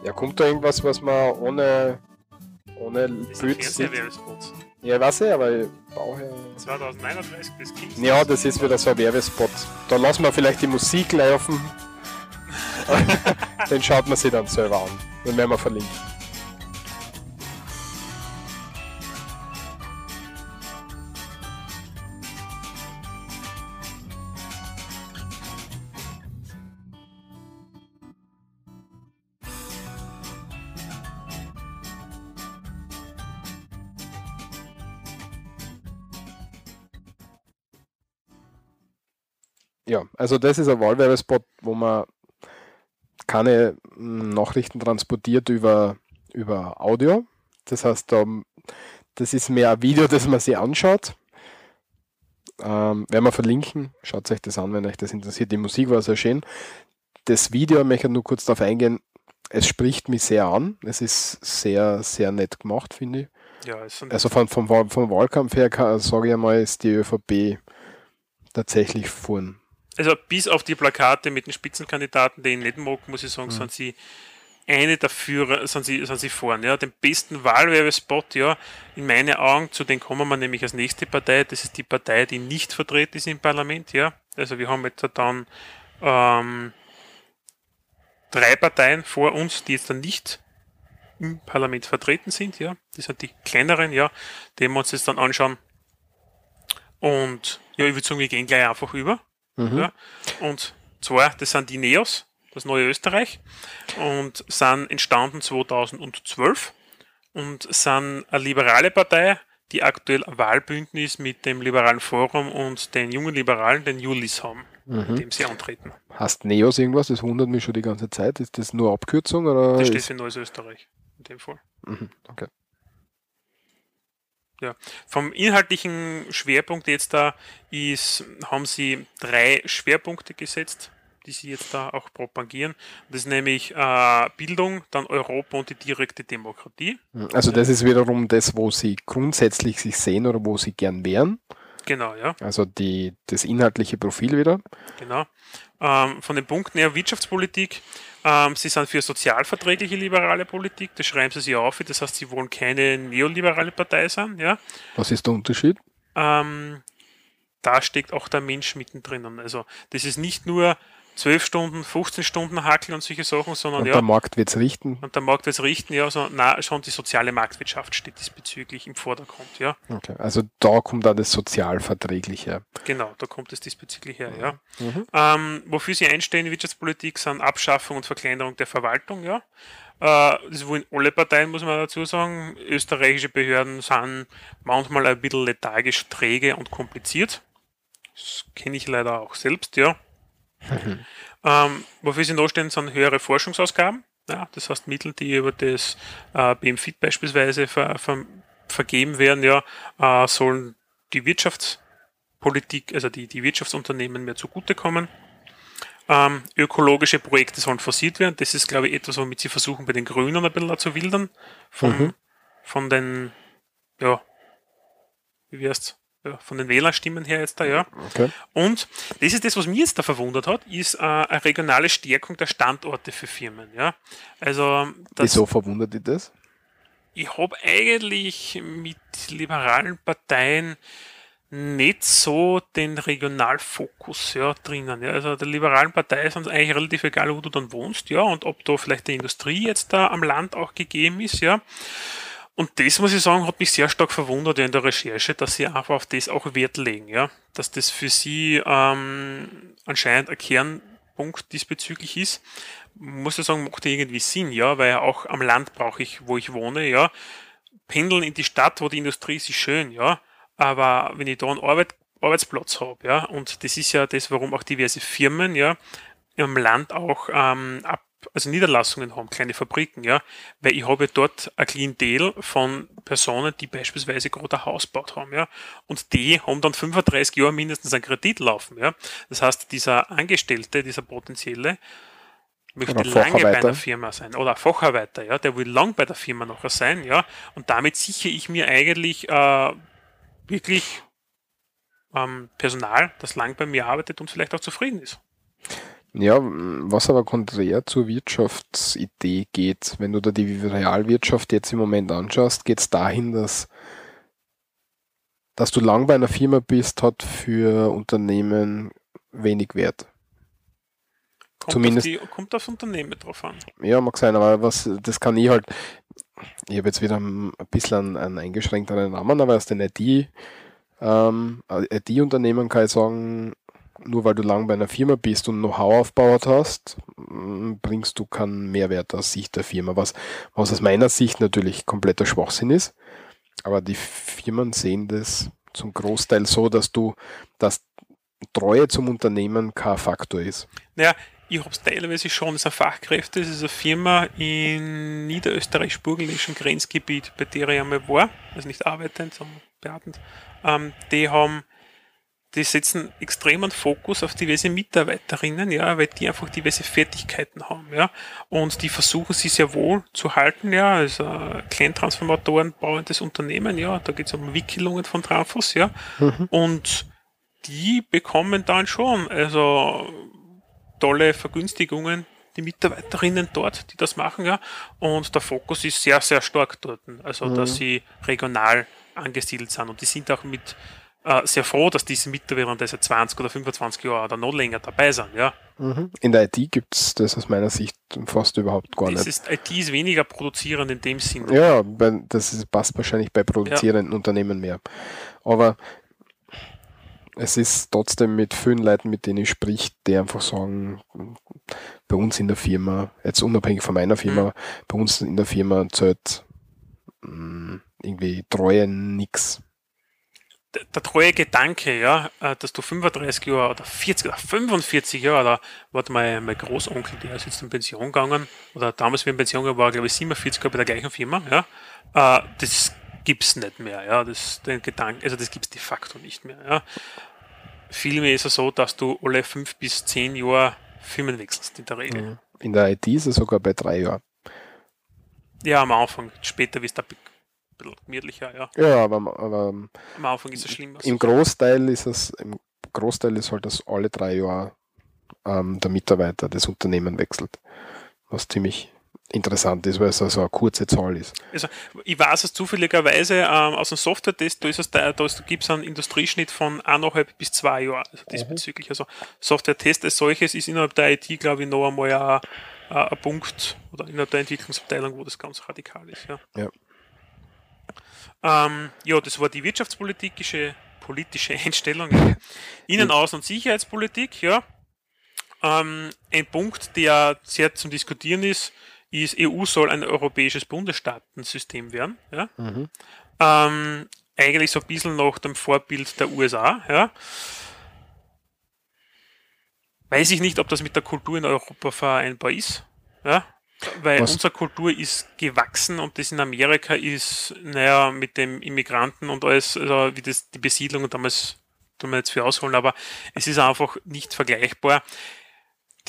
Ja, kommt da irgendwas, was man ohne, ohne Bild sieht? Ja, weiß ich, aber ich brauche ja... 2031 bis Kings. Ja, das ist wieder so ein Werbespot. Da lassen wir vielleicht die Musik laufen. Den schaut man sich dann selber an. Den werden wir verlinken. Ja, also das ist ein Wahlwerbespot, wo man keine Nachrichten transportiert über, über Audio. Das heißt, das ist mehr ein Video, das man sich anschaut. Ähm, werden wir verlinken. Schaut euch das an, wenn euch das interessiert. Die Musik war sehr schön. Das Video möchte ich nur kurz darauf eingehen. Es spricht mich sehr an. Es ist sehr, sehr nett gemacht, finde ich. Ja, Also von, vom, vom Wahlkampf her, sage ich einmal, ist die ÖVP tatsächlich vorn. Also bis auf die Plakate mit den Spitzenkandidaten, die ich nicht mag, muss ich sagen, sind sie eine der Führer, sind sie, sind sie vorne. Ja. Den besten Wahlwerbespot, ja, in meinen Augen, zu dem kommen wir nämlich als nächste Partei, das ist die Partei, die nicht vertreten ist im Parlament, ja. Also wir haben jetzt dann ähm, drei Parteien vor uns, die jetzt dann nicht im Parlament vertreten sind, ja. Das sind die kleineren, ja, die wir uns jetzt dann anschauen. Und ja, ich würde sagen, wir gehen gleich einfach über. Ja. Und zwar, das sind die NEOS, das neue Österreich, und sind entstanden 2012 und sind eine liberale Partei, die aktuell Wahlbündnis mit dem Liberalen Forum und den jungen Liberalen, den Julis, haben, mit dem sie antreten. Hast Neos irgendwas? Das wundert mich schon die ganze Zeit. Ist das nur Abkürzung oder? Das steht für Neues Österreich in dem Fall. Mhm, okay. Ja. Vom inhaltlichen Schwerpunkt jetzt da ist, haben sie drei Schwerpunkte gesetzt, die sie jetzt da auch propagieren. Das ist nämlich äh, Bildung, dann Europa und die direkte Demokratie. Also das ist wiederum das, wo Sie grundsätzlich sich sehen oder wo Sie gern wären. Genau, ja, Also die, das inhaltliche Profil wieder. genau. Ähm, von den Punkten her Wirtschaftspolitik. Ähm, sie sind für sozialverträgliche liberale Politik, das schreiben sie sich auf. Das heißt, sie wollen keine neoliberale Partei sein, ja. Was ist der Unterschied? ähm, da steckt auch der Mensch mittendrin. Also das ist nicht nur 12 Stunden, 15 Stunden Hackel und solche Sachen, sondern Und ja, der Markt wird es richten. und der Markt wird es richten, ja, so, na, schon die soziale Marktwirtschaft steht diesbezüglich im Vordergrund, ja. Okay. Also da kommt dann das Sozialverträgliche. Genau, da kommt es diesbezüglich her, ja. Mhm. Ähm, wofür sie einstehen in Wirtschaftspolitik sind Abschaffung und Verkleinerung der Verwaltung, ja. Äh, das wollen alle Parteien, muss man dazu sagen. Österreichische Behörden sind manchmal ein bisschen lethargisch, träge und kompliziert. Das kenne ich leider auch selbst, ja. Ähm, wofür sie noch stehen, sind höhere Forschungsausgaben. Ja, das heißt, Mittel, die über das äh, BMFIT beispielsweise ver, ver, vergeben werden, ja, äh, sollen die Wirtschaftspolitik, also die, die Wirtschaftsunternehmen mehr zugutekommen. Ähm, ökologische Projekte sollen forciert werden. Das ist, glaube ich, etwas, womit sie versuchen, bei den Grünen ein bisschen zu wildern. Von, Mhm. von den, ja, wie wär's? Ja, von den Wählerstimmen her jetzt da, ja. Okay. Und das ist das, was mich jetzt da verwundert hat, ist äh, eine regionale Stärkung der Standorte für Firmen, ja. Also, Wieso verwundert dich das? ich habe eigentlich mit liberalen Parteien nicht so den Regionalfokus ja, drinnen. Ja. Also der liberalen Partei ist uns eigentlich relativ egal, wo du dann wohnst, ja, und ob da vielleicht die Industrie jetzt da am Land auch gegeben ist, ja. Und das, muss ich sagen, hat mich sehr stark verwundert in der Recherche, dass sie einfach auf das auch Wert legen, ja. Dass das für sie ähm, anscheinend ein Kernpunkt diesbezüglich ist. Muss ich sagen, macht irgendwie Sinn, ja, weil auch am Land brauche ich, wo ich wohne, ja. Pendeln in die Stadt, wo die Industrie ist, ist schön, ja. Aber wenn ich da einen Arbeit, Arbeitsplatz habe, ja, und das ist ja das, warum auch diverse Firmen, ja, im Land auch ähm, ab, also Niederlassungen haben, kleine Fabriken, ja, weil ich habe dort ein Klientel von Personen, die beispielsweise gerade ein Haus gebaut haben, ja, und die haben dann 35 Jahre mindestens einen Kredit laufen, ja. Das heißt, dieser Angestellte, dieser potenzielle, möchte Oder lange bei einer Firma sein oder Facharbeiter, ja, der will lang bei der Firma nachher sein, ja, und damit sichere ich mir eigentlich äh, wirklich ähm, Personal, das lang bei mir arbeitet und vielleicht auch zufrieden ist. Ja, was aber konträr zur Wirtschaftsidee geht, wenn du da die Realwirtschaft jetzt im Moment anschaust, geht es dahin, dass, dass du lang bei einer Firma bist, hat für Unternehmen wenig Wert. Kommt Zumindest- auf die, kommt aufs Unternehmen drauf an. Ja, mag sein, aber was, das kann ich halt, ich habe jetzt wieder ein bisschen einen, einen eingeschränkteren Rahmen, aber aus den IT, ähm, IT-Unternehmen kann ich sagen, nur weil du lang bei einer Firma bist und Know-how aufgebaut hast, m, bringst du keinen Mehrwert aus Sicht der Firma, was, was aus meiner Sicht natürlich kompletter Schwachsinn ist. Aber die Firmen sehen das zum Großteil so, dass du, dass Treue zum Unternehmen kein Faktor ist. Naja, ich habe es teilweise schon, es sind Fachkräfte, es ist eine Firma in niederösterreich-burgenländischen Grenzgebiet, bei der ich einmal war, also nicht arbeitend, sondern beratend, ähm, die haben, die setzen extremen Fokus auf diverse Mitarbeiterinnen, ja, weil die einfach diverse Fertigkeiten haben, ja, und die versuchen sie sehr wohl zu halten, ja, also äh, Kleintransformatoren, bauendes Unternehmen, ja, da geht es um Wickelungen von Trafos, ja, und die bekommen dann schon, also tolle Vergünstigungen, die Mitarbeiterinnen dort, die das machen, ja. Und der Fokus ist sehr, sehr stark dort. Also, dass sie regional angesiedelt sind. Und die sind auch mit äh, sehr froh, dass diese Mitarbeiter seit 20 oder 25 Jahren oder noch länger dabei sind, ja. In der IT gibt es das aus meiner Sicht fast überhaupt gar Das nicht. ist, IT ist weniger produzierend in dem Sinn. Ja, das ist, passt wahrscheinlich bei produzierenden Unternehmen mehr. Aber es ist trotzdem mit vielen Leuten, mit denen ich sprich, die einfach sagen, bei uns in der Firma, jetzt unabhängig von meiner Firma, Mhm. bei uns in der Firma zählt mh, irgendwie Treue nix. Der, der treue Gedanke, ja, äh, dass du 35 Jahre oder 40 oder 45 Jahre, oder warte mal, mein Großonkel, der ist jetzt in Pension gegangen, oder damals, wie in Pension gegangen war, glaube ich, 47 Jahre bei der gleichen Firma, ja, äh, das gibt's nicht mehr, ja, das, den Gedanken, also das gibt's de facto nicht mehr, ja. Vielmehr ist es so, dass du alle fünf bis zehn Jahre Firmen wechselst, in der Regel. In der IT ist es sogar bei drei Jahren. Ja, am Anfang, später wird es da ein bisschen gemütlicher, ja. Ja, aber, aber Am Anfang ist es schlimm. im Großteil ist es, im Großteil ist halt, dass alle drei Jahre ähm, der Mitarbeiter das Unternehmen wechselt. Was ziemlich interessant ist, weil es also eine kurze Zahl ist. Also, ich weiß es zufälligerweise ähm, aus dem Software-Test, da, ist es, da, da gibt es einen Industrieschnitt von eineinhalb bis zwei Jahren also diesbezüglich. Also Software-Test als solches ist innerhalb der IT, glaube ich, noch einmal ein, ein, ein Punkt oder innerhalb der Entwicklungsabteilung, wo das ganz radikal ist. Ja, Ja. Ähm, ja das war die wirtschaftspolitische politische Einstellung. Innen-, Außen- und Sicherheitspolitik, ja. Ähm, ein Punkt, der sehr zum Diskutieren ist, ist, EU soll ein europäisches Bundesstaatensystem werden. Ja? Ähm, eigentlich so ein bisschen nach dem Vorbild der USA. Ja? weiß ich nicht, ob das mit der Kultur in Europa vereinbar ist. Ja? Weil Was? unsere Kultur ist gewachsen und das in Amerika ist, naja, mit dem Immigranten und alles, also wie das die Besiedlung damals, tun wir jetzt für ausholen, aber es ist einfach nicht vergleichbar.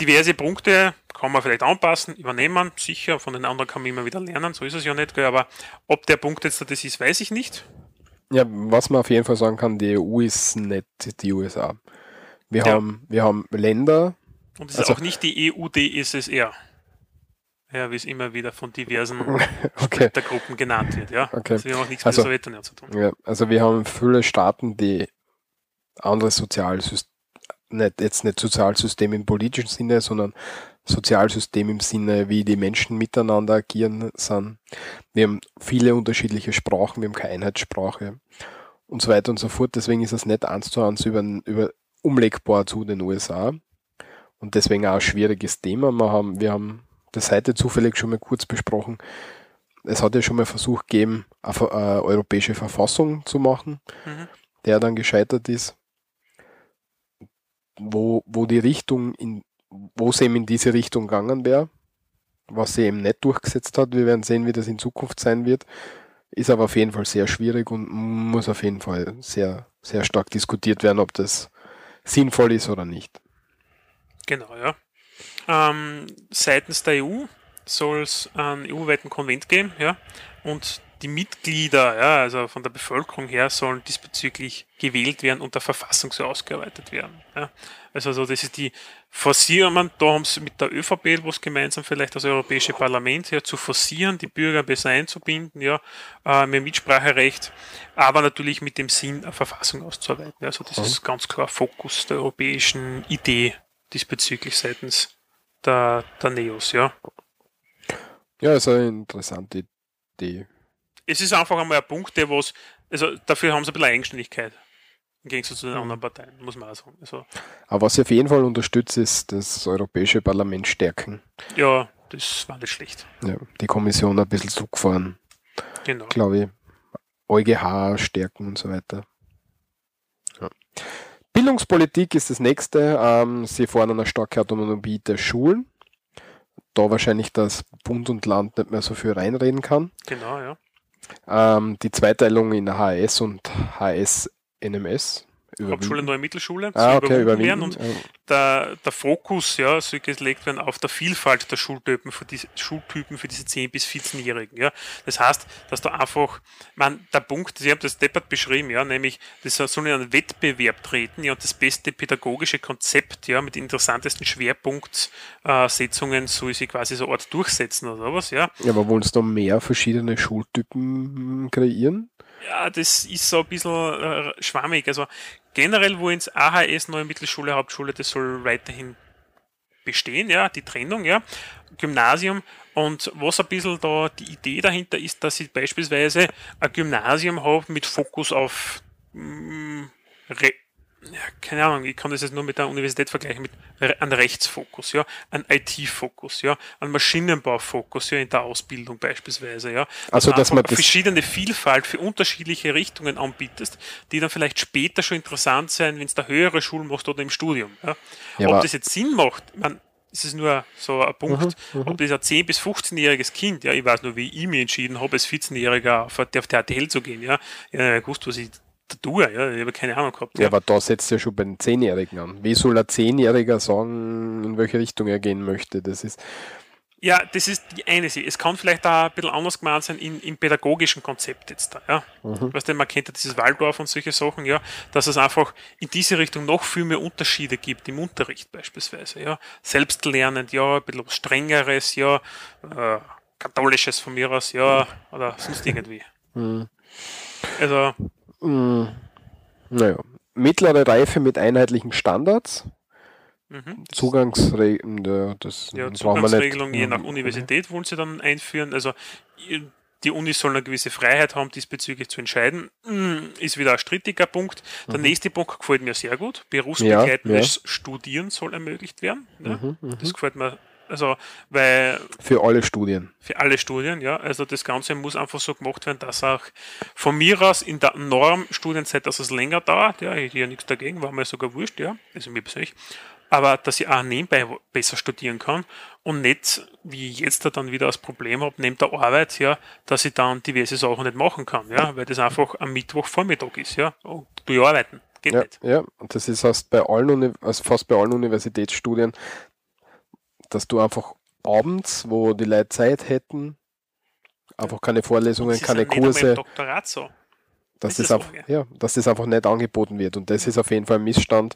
Diverse Punkte kann man vielleicht anpassen, übernehmen, sicher, von den anderen kann man immer wieder lernen, so ist es ja nicht, gell, aber ob der Punkt jetzt das ist, weiß ich nicht. Ja, was man auf jeden Fall sagen kann, die EU ist nicht die USA. Wir, Ja. haben, wir haben Länder, Und es ist Also- auch nicht die EU-DSSR. Ja, wie es immer wieder von diversen okay, Gruppen genannt wird, ja. Okay. Das hat auch nichts Also- mit der Sowjetunion zu tun. ja, also wir haben viele Staaten, die andere Sozialsystem, nicht, jetzt nicht Sozialsystem im politischen Sinne, sondern Sozialsystem im Sinne, wie die Menschen miteinander agieren sind. Wir haben viele unterschiedliche Sprachen, wir haben keine Einheitssprache und so weiter und so fort. Deswegen ist es nicht eins zu eins über, über umlegbar zu den USA und deswegen auch ein schwieriges Thema. Wir haben, wir haben das heute zufällig schon mal kurz besprochen. Es hat ja schon mal Versuch gegeben, eine, eine europäische Verfassung zu machen, Mhm. der dann gescheitert ist, wo, wo die Richtung in, wo es eben in diese Richtung gegangen wäre, was sie eben nicht durchgesetzt hat. Wir werden sehen, wie das in Zukunft sein wird. Ist aber auf jeden Fall sehr schwierig und muss auf jeden Fall sehr, sehr stark diskutiert werden, ob das sinnvoll ist oder nicht. Genau, ja. Ähm, seitens der EU soll es einen EU-weiten Konvent geben, ja. Und die Mitglieder, ja, also von der Bevölkerung her, sollen diesbezüglich gewählt werden und der Verfassung so ausgearbeitet werden. Ja. Also, also das ist die Forcierung, da haben sie mit der ÖVP was gemeinsam vielleicht das Europäische Parlament ja, zu forcieren, die Bürger besser einzubinden, ja, äh, mehr Mitspracherecht, aber natürlich mit dem Sinn, eine Verfassung auszuarbeiten. Also das ist ganz klar Fokus der europäischen Idee diesbezüglich seitens der, der Neos, ja. Ja, ist eine interessante Idee. Es ist einfach einmal ein Punkt, der was, also dafür haben sie ein bisschen Eigenständigkeit. Im Gegensatz zu den anderen Parteien, muss man auch sagen. Also, Aber was ich auf jeden Fall unterstütze, ist das Europäische Parlament stärken. ja, das war nicht schlecht. Ja, die Kommission ein bisschen zurückfahren, Genau. glaube ich. EuGH stärken und so weiter. Ja. Bildungspolitik ist das nächste. Ähm, sie fordern eine starke Autonomie der Schulen. Da wahrscheinlich das Bund und Land nicht mehr so viel reinreden kann. Genau, ja. Ähm, die Zweiteilung in HS und HS-NMS. Hauptschule, neue Mittelschule, Ah, okay, überwunden werden überwinden. und der, der Fokus ja, soll gelegt werden auf der Vielfalt der Schultypen für diese, Schultypen für diese 10- bis 14-Jährigen. Ja. Das heißt, dass da einfach, man, der Punkt, Sie haben das deppert beschrieben, ja, nämlich, das soll in einen Wettbewerb treten, ja, und das beste pädagogische Konzept, ja, mit interessantesten Schwerpunktsetzungen soll sie quasi so eine Art durchsetzen oder sowas, ja. Ja, aber wollen sie da mehr verschiedene Schultypen kreieren? Ja, das ist so ein bisschen äh, schwammig. Also generell, wo ins AHS, neue Mittelschule, Hauptschule, das soll weiterhin bestehen, ja, die Trennung, ja, Gymnasium. Und was ein bisschen da die Idee dahinter ist, dass ich beispielsweise ein Gymnasium habe mit Fokus auf mh, Re ja, keine Ahnung, ich kann das jetzt nur mit der Universität vergleichen, mit einem Rechtsfokus, ja, ein IT-Fokus, ja, ein Maschinenbaufokus, ja, in der Ausbildung beispielsweise, ja. Also, du dass man das- verschiedene Vielfalt für unterschiedliche Richtungen anbietest, die dann vielleicht später schon interessant sein, wenn es der höhere Schulen machst oder im Studium. Ja. Ja, Ob das jetzt Sinn macht, mein, es ist nur so ein Punkt, Mhm, ob das ein 10- bis 15-jähriges Kind, ja, ich weiß nur, wie ich mich entschieden habe, als 14-Jähriger auf, auf die ATL zu gehen, ja, ja, ich wusste, was ich da tue, ja, ich habe keine Ahnung gehabt. Ja, aber da setzt ja schon bei den Zehnjährigen an. Wie soll ein Zehnjähriger sagen, in welche Richtung er gehen möchte? Das ist, Ja, das ist die eine Sache. Es kann vielleicht auch ein bisschen anders gemeint sein in, im pädagogischen Konzept jetzt da, ja. Weißt du, man kennt ja dieses Waldorf und solche Sachen, ja, dass es einfach in diese Richtung noch viel mehr Unterschiede gibt im Unterricht beispielsweise, ja. Selbstlernend, ja, ein bisschen was Strengeres, ja, äh, katholisches von mir aus, ja, oder sonst irgendwie. Also, mh, naja, mittlere Reife mit einheitlichen Standards. mhm. Zugangsregeln, ja, das Ja. Zugangsregelung je nach Mhm. Universität wollen sie dann einführen. Also die Unis sollen eine gewisse Freiheit haben, diesbezüglich zu entscheiden. Mm, Ist wieder ein strittiger Punkt. Der nächste Punkt gefällt mir sehr gut. Berufsbegleitendes Studieren soll ermöglicht werden. Ja, das gefällt mir. Also, weil Für alle Studien. für alle Studien, ja. Also das Ganze muss einfach so gemacht werden, dass auch von mir aus in der Normstudienzeit, dass es länger dauert, ja, ich hätte ja nichts dagegen, war mir sogar wurscht, ja, also mir persönlich. aber dass ich auch nebenbei besser studieren kann und nicht, wie ich jetzt da dann wieder das Problem habe, neben der Arbeit, ja, dass ich dann diverse Sachen nicht machen kann, ja, weil das einfach am Mittwochvormittag ist, ja, und du arbeiten. Geht Ja, nicht. ja, und das ist fast bei allen, also fast bei allen Universitätsstudien, dass du einfach abends, wo die Leute Zeit hätten, einfach keine Vorlesungen, keine Kurse, Doktorat so. dass das das, so, ja, dass das einfach nicht angeboten wird. Und das ist auf jeden Fall ein Missstand,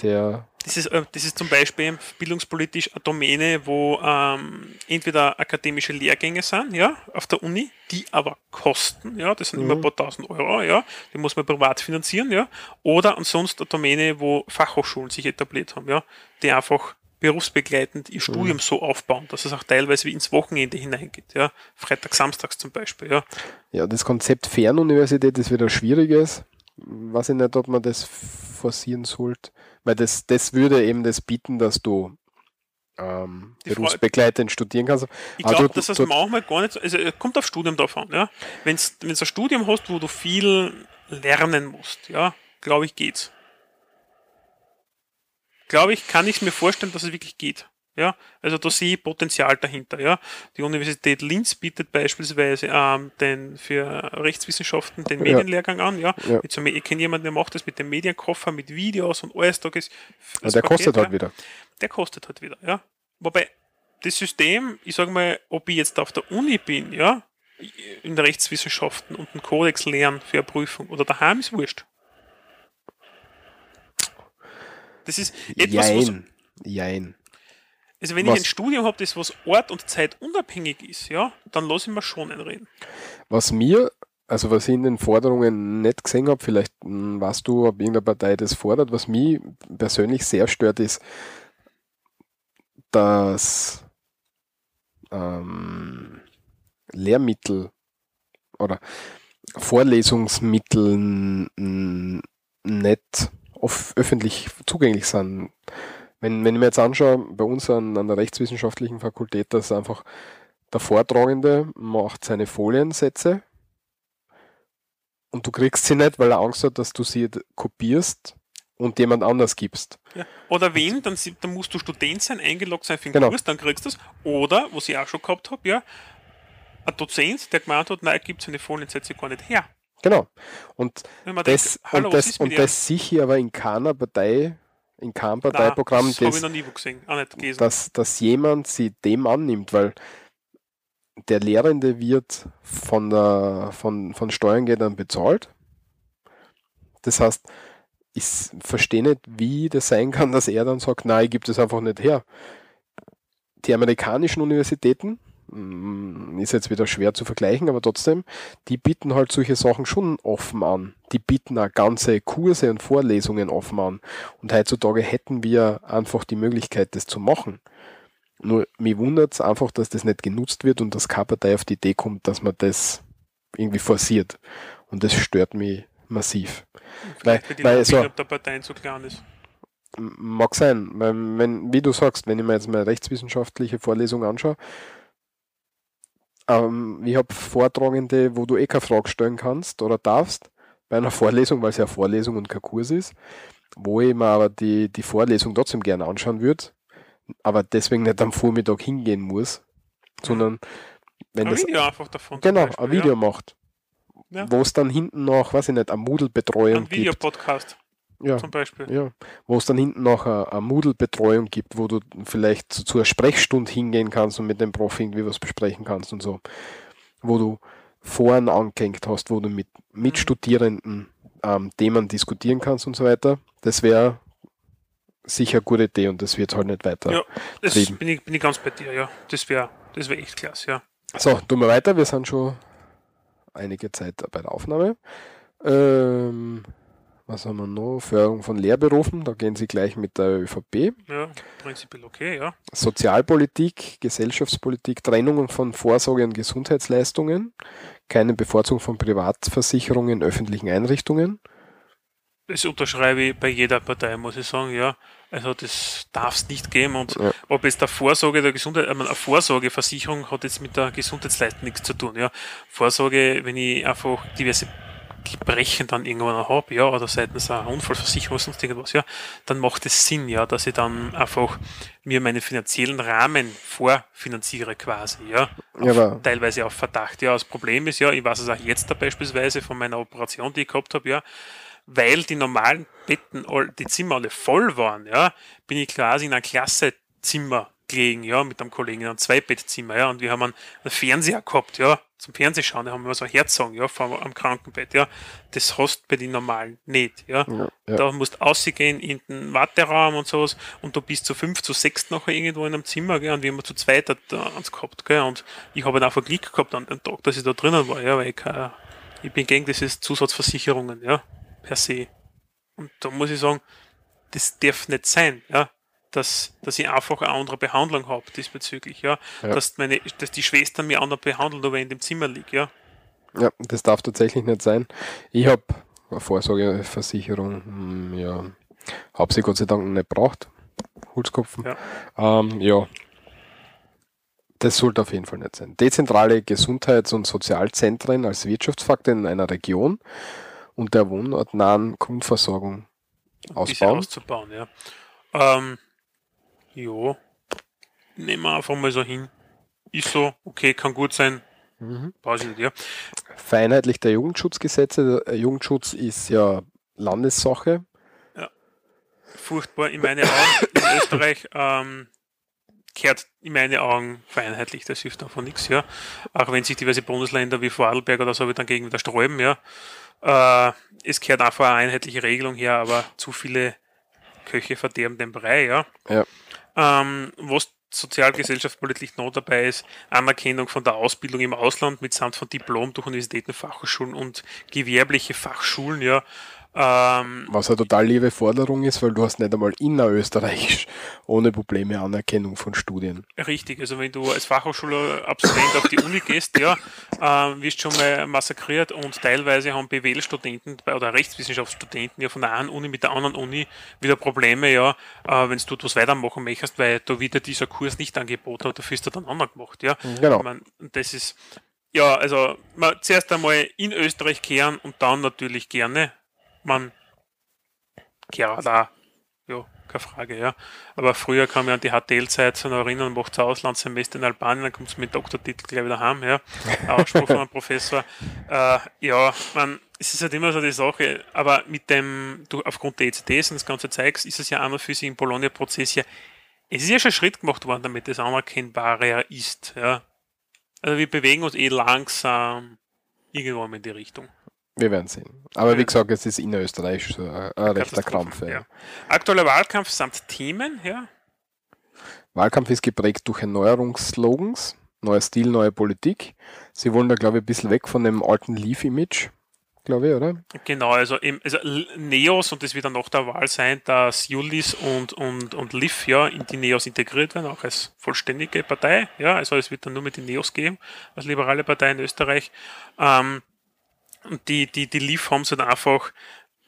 der Das ist, äh, das ist zum Beispiel bildungspolitisch eine Domäne, wo ähm, entweder akademische Lehrgänge sind, ja, auf der Uni, die aber kosten, ja, das sind immer ein paar tausend Euro, ja, die muss man privat finanzieren, ja, oder ansonsten eine Domäne, wo Fachhochschulen sich etabliert haben, ja, die einfach berufsbegleitend ihr Studium so aufbauen, dass es auch teilweise wie ins Wochenende hineingeht, ja, Freitag, Samstags zum Beispiel, ja. Ja, das Konzept Fernuniversität ist wieder schwieriges. Weiß ich nicht, ob man das forcieren sollte. Weil das, das würde eben das bieten, dass du ähm, berufsbegleitend studieren kannst. Ich glaube, dass das dort- manchmal gar nicht, so- also es kommt auf Studium drauf an, ja. Wenn du ein Studium hast, wo du viel lernen musst, ja, glaube ich, geht's. Glaube ich, kann ich mir vorstellen, dass es wirklich geht. Ja, also da sehe ich Potenzial dahinter. Ja, die Universität Linz bietet beispielsweise ähm, den für Rechtswissenschaften den Ja. Medienlehrgang an. Ja, Ja. Mit so, ich kenne jemanden, der macht das mit dem Medienkoffer, mit Videos und alles. Da ist Ja, der kostet halt wieder. der kostet halt wieder, ja. Wobei das System, ich sage mal, ob ich jetzt auf der Uni bin, ja, in Rechtswissenschaften und einen Kodex lernen für eine Prüfung oder daheim ist wurscht. Das ist etwas, was, Jein. Jein. also wenn Was- ich ein Studium habe, das was ort- und zeitunabhängig ist, ja, dann lasse ich mir schon einreden. Was mir, also was ich in den Forderungen nicht gesehen habe, vielleicht hm, weißt du, ob irgendeine Partei das fordert, was mich persönlich sehr stört, ist, dass ähm, Lehrmittel oder Vorlesungsmittel nicht öffentlich zugänglich sind. Wenn, wenn ich mir jetzt anschaue, bei uns an, an der rechtswissenschaftlichen Fakultät, dass einfach der Vortragende macht seine Foliensätze und du kriegst sie nicht, weil er Angst hat, dass du sie kopierst und jemand anders gibst. Ja. Oder wenn, dann, dann musst du Student sein, eingeloggt sein für den Genau. Kurs, dann kriegst du das. Oder, was ich auch schon gehabt habe, ja, ein Dozent, der gemeint hat, nein, er gibt seine Foliensätze gar nicht her. Genau. Und das, denkt, hallo, und das, und das sehe ich aber in keiner Partei, in keinem Nein, Parteiprogramm, das ich das, gelesen. dass, dass jemand sie dem annimmt, weil der Lehrende wird von, der, von, von Steuergeldern bezahlt. Das heißt, ich verstehe nicht, wie das sein kann, dass er dann sagt, nein, ich gebe das einfach nicht her. Die amerikanischen Universitäten, ist jetzt wieder schwer zu vergleichen, aber trotzdem, die bieten halt solche Sachen schon offen an. Die bieten auch ganze Kurse und Vorlesungen offen an. Und heutzutage hätten wir einfach die Möglichkeit, das zu machen. Nur mir wundert es einfach, dass das nicht genutzt wird und dass keine Partei auf die Idee kommt, dass man das irgendwie forciert. Und das stört mich massiv. Weil, Vielleicht, weil so, innerhalb der Parteien zu klein ist. Mag sein, weil wenn, wie du sagst, wenn ich mir jetzt mal rechtswissenschaftliche Vorlesung anschaue, ähm, ich habe Vortragende, wo du eh keine Frage stellen kannst oder darfst, bei einer Vorlesung, weil es ja eine Vorlesung und kein Kurs ist, wo ich mir aber die, die Vorlesung trotzdem gerne anschauen würde, aber deswegen nicht am Vormittag hingehen muss, sondern wenn Ein das Video einfach davon. genau Beispiel, ein Video macht, Ja. wo es dann hinten noch, weiß ich nicht, eine Ja. Moodle-Betreuung Ein gibt. Videopodcast Ja, zum Beispiel. ja, wo es dann hinten noch eine, eine Moodle-Betreuung gibt, wo du vielleicht zu, zu einer Sprechstunde hingehen kannst und mit dem Prof irgendwie was besprechen kannst und so. Wo du Foren angehängt hast, wo du mit Mitstudierenden ähm, Themen diskutieren kannst und so weiter. Das wäre sicher eine gute Idee und das wird halt nicht weiter. Ja, das bin ich, bin ich ganz bei dir, ja. Das wäre das wär echt klasse, ja. So, tun wir weiter. Wir sind schon einige Zeit bei der Aufnahme. Ähm, was haben wir noch? Förderung von Lehrberufen, da gehen Sie gleich mit der ÖVP. Ja, prinzipiell okay, ja. Sozialpolitik, Gesellschaftspolitik, Trennung von Vorsorge und Gesundheitsleistungen, keine Bevorzugung von Privatversicherungen in öffentlichen Einrichtungen. Das unterschreibe ich bei jeder Partei, muss ich sagen, ja. Also das darf es nicht geben. Und Ja. ob jetzt der Vorsorge der Gesundheit, ich meine, eine Vorsorgeversicherung hat jetzt mit der Gesundheitsleistung nichts zu tun, ja. Vorsorge, wenn ich einfach diverse die brechen dann irgendwann ab, ja, oder seitens einer Unfallversicherung, sonst irgendwas, ja, dann macht es Sinn, ja, dass ich dann einfach mir meinen finanziellen Rahmen vorfinanziere quasi, ja. Ja, aber- teilweise auf Verdacht. Ja, das Problem ist ja, ich weiß es auch jetzt da beispielsweise von meiner Operation, die ich gehabt habe, ja, weil die normalen Betten, all, die Zimmer alle voll waren, ja, bin ich quasi in ein Klassezimmer gelegen, ja, mit einem Kollegen in einem Zweibettzimmer, ja, und wir haben einen, einen Fernseher gehabt, ja, zum Fernsehschauen, da haben wir so ein Herzog, ja, vor, am Krankenbett, ja, das hast bei den normalen nicht, ja. ja. Da musst du rausgehen in den Warteraum und sowas und du bist zu fünf, zu sechs nachher irgendwo in einem Zimmer, gell, und wir haben zu zweit da eins gehabt, gell, und ich habe einfach Glück gehabt an dem Tag, dass ich da drinnen war, ja, weil ich, kein- ich bin gegen diese Zusatzversicherungen, ja, per se. Und da muss ich sagen, das darf nicht sein, ja, dass, dass ich einfach eine andere Behandlung habe diesbezüglich, ja, Ja. Dass, meine, dass die Schwestern mir anders behandeln, aber ich in dem Zimmer liege, ja. Ja, das darf tatsächlich nicht sein. Ich habe eine Vorsorgeversicherung, hm, ja, habe sie Gott sei Dank nicht braucht. Holzkopfen. Ja. Ähm, ja. Das sollte auf jeden Fall nicht sein. Dezentrale Gesundheits- und Sozialzentren als Wirtschaftsfaktor in einer Region und der wohnortnahen Grundversorgung ausbauen. auszubauen, ja. Ähm, jo. Nehmen wir einfach mal so hin. Ist so, okay, kann gut sein. Mhm. Brauche ich nicht, ja. Vereinheitlicht der Jugendschutzgesetze. Der Jugendschutz ist ja Landessache. Furchtbar in meine Augen. In Österreich ähm, kehrt in meine Augen vereinheitlicht. Das hilft einfach nichts, ja. Auch wenn sich diverse Bundesländer wie Vorarlberg oder so dann gegen wieder sträuben, ja. Äh, es kehrt einfach eine einheitliche Regelung her, aber zu viele Köche verderben den Brei, ja. Ja. Ähm, was sozialgesellschaftspolitisch noch dabei ist, Anerkennung von der Ausbildung im Ausland mitsamt von Diplom durch Universitäten, Fachhochschulen und gewerbliche Fachschulen, ja. Ähm, Was eine total liebe Forderung ist, weil du hast nicht einmal innerösterreichisch ohne Probleme Anerkennung von Studien. Richtig, also wenn du als Fachhochschulabsolvent auf die Uni gehst, ja, ähm, wirst schon mal massakriert und teilweise haben BWL-Studenten oder Rechtswissenschaftsstudenten ja von der einen Uni mit der anderen Uni wieder Probleme, ja, äh, wenn du etwas weitermachen möchtest, weil da wieder dieser Kurs nicht angeboten hat, dafür ist er dann anders gemacht, ja. Genau. Ich mein, das ist, ja, also man, zuerst einmal in Österreich kehren und dann natürlich gerne, man kehrt da, ja, keine Frage, ja. Aber früher kam ich an die HTL-Zeit so noch erinnern, macht ein Auslandssemester in Albanien, dann kommt mit Doktortitel gleich wieder heim, ja. Ausspruch von einem Professor. Äh, ja, man, es ist halt immer so die Sache, aber mit dem, du, aufgrund der ECDs und das ganze Zeugs, ist es ja an und für sich im Bologna-Prozess ja, es ist ja schon ein Schritt gemacht worden, damit das anerkennbarer ist, ja. Also wir bewegen uns eh langsam irgendwo in die Richtung. Wir werden sehen. Aber wie gesagt, es ist innerösterreichisch so ein, ein rechter Krampf. Ja. ja. Aktueller Wahlkampf samt Themen, ja. Wahlkampf ist geprägt durch Erneuerungsslogans, neuer Stil, neue Politik. Sie wollen da, glaube ich, ein bisschen weg von dem alten Leaf-Image, glaube ich, oder? Genau, also, im, also Neos, und das wird dann nach der Wahl sein, dass Julis und, und, und Liv ja in die Neos integriert werden, auch als vollständige Partei. Ja, also es wird dann nur mit den Neos geben, als liberale Partei in Österreich. Ähm, und die, die, die Liv haben es halt einfach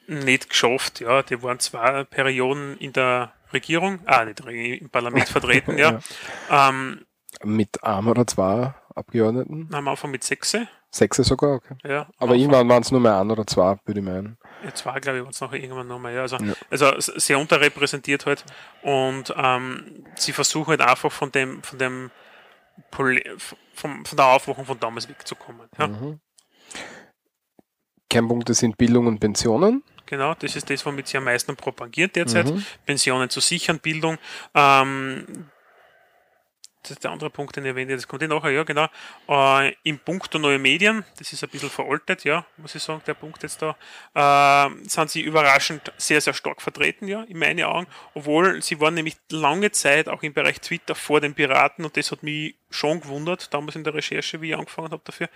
nicht geschafft. Ja, die waren zwei Perioden in der Regierung, ah, nicht im Parlament vertreten, ja. Ähm, Mit einem oder zwei Abgeordneten. am Anfang mit Sechse, Sechse sogar, okay. ja. Aber irgendwann waren es nur mehr ein oder zwei, würde ich meinen. Ja, zwei, glaube ich, waren es noch irgendwann nochmal, ja. Also, Ja. also sehr unterrepräsentiert halt. Und ähm, sie versuchen halt einfach von dem, von dem Poli vom, von der Aufwachung von damals wegzukommen. Ja, Mhm. Kernpunkte sind Bildung und Pensionen. genau, das ist das, womit sie am meisten propagieren derzeit. Mhm. Pensionen zu sichern, Bildung. Ähm, das ist der andere Punkt, den ich erwähne, das kommt eh nachher, ja, genau. Äh, Im Punkt der neue Medien, das ist ein bisschen veraltet, ja, muss ich sagen, der Punkt jetzt da, äh, sind sie überraschend sehr, sehr stark vertreten, ja, in meinen Augen, obwohl sie waren nämlich lange Zeit auch im Bereich Twitter vor den Piraten und das hat mich schon gewundert, damals in der Recherche, wie ich angefangen habe dafür,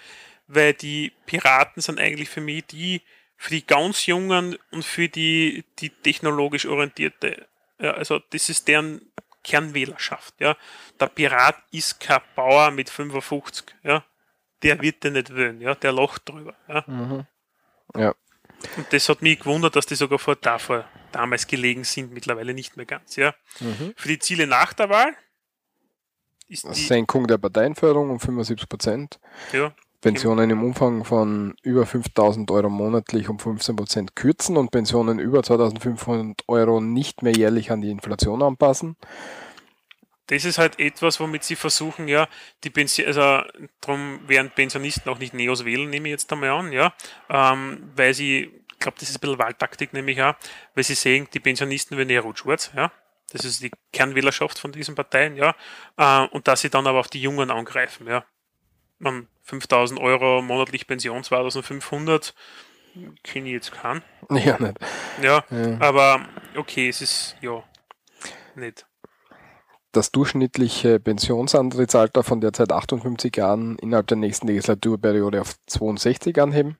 weil die Piraten sind eigentlich für mich die, für die ganz Jungen und für die, die technologisch orientierte, ja, also das ist deren Kernwählerschaft, ja. Der Pirat ist kein Bauer mit 55, ja. Der wird den nicht wählen, ja. Der lacht drüber, ja. Ja. Und das hat mich gewundert, dass die sogar vor davor damals gelegen sind, mittlerweile nicht mehr ganz, ja. Für die Ziele nach der Wahl ist die, Senkung der Parteienförderung um 75 Prozent. ja, Pensionen im Umfang von über 5000 Euro monatlich um 15% kürzen und Pensionen über 2500 Euro nicht mehr jährlich an die Inflation anpassen. Das ist halt etwas, womit sie versuchen, ja, die Pension, also darum werden Pensionisten auch nicht Neos wählen, nehme ich jetzt einmal an, ja, ähm, weil sie, ich glaube, das ist ein bisschen Wahltaktik, nämlich auch, weil sie sehen, die Pensionisten werden eher rot-schwarz, ja, das ist die Kernwählerschaft von diesen Parteien, ja, äh, und dass sie dann aber auf die Jungen angreifen, ja. Man 5000 Euro monatlich Pension 2500, kenne ich jetzt keinen. Ja, nicht. Ja, Ja. aber okay, es ist, ja, nicht. Das durchschnittliche Pensionsantrittsalter von derzeit 58 Jahren innerhalb der nächsten Legislaturperiode auf 62 anheben.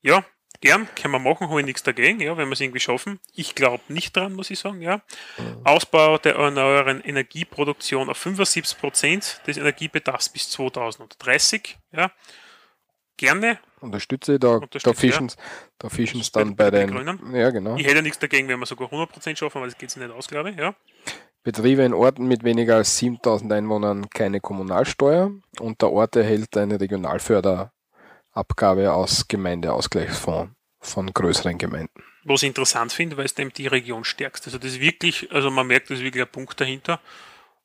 Ja, gern, können wir machen, habe ich nichts dagegen, ja, wenn wir es irgendwie schaffen. Ich glaube nicht dran, muss ich sagen, ja. Ausbau der erneuerbaren Energieproduktion auf 75 Prozent des Energiebedarfs bis 2030, ja. Gerne. Unterstütze, da, da fischen da fischen ist dann bei- bei den, den Grünen. ja genau. Ich hätte nichts dagegen, wenn wir sogar 100 Prozent schaffen, aber das geht sich nicht aus, glaube ich, ja. Betriebe in Orten mit weniger als 7000 Einwohnern keine Kommunalsteuer und der Ort erhält eine Regionalförderabgabe aus Gemeindeausgleichsfonds von größeren Gemeinden. Was ich interessant finde, weil es dem die Region stärkst. Also das ist wirklich, also man merkt, das ist wirklich ein Punkt dahinter.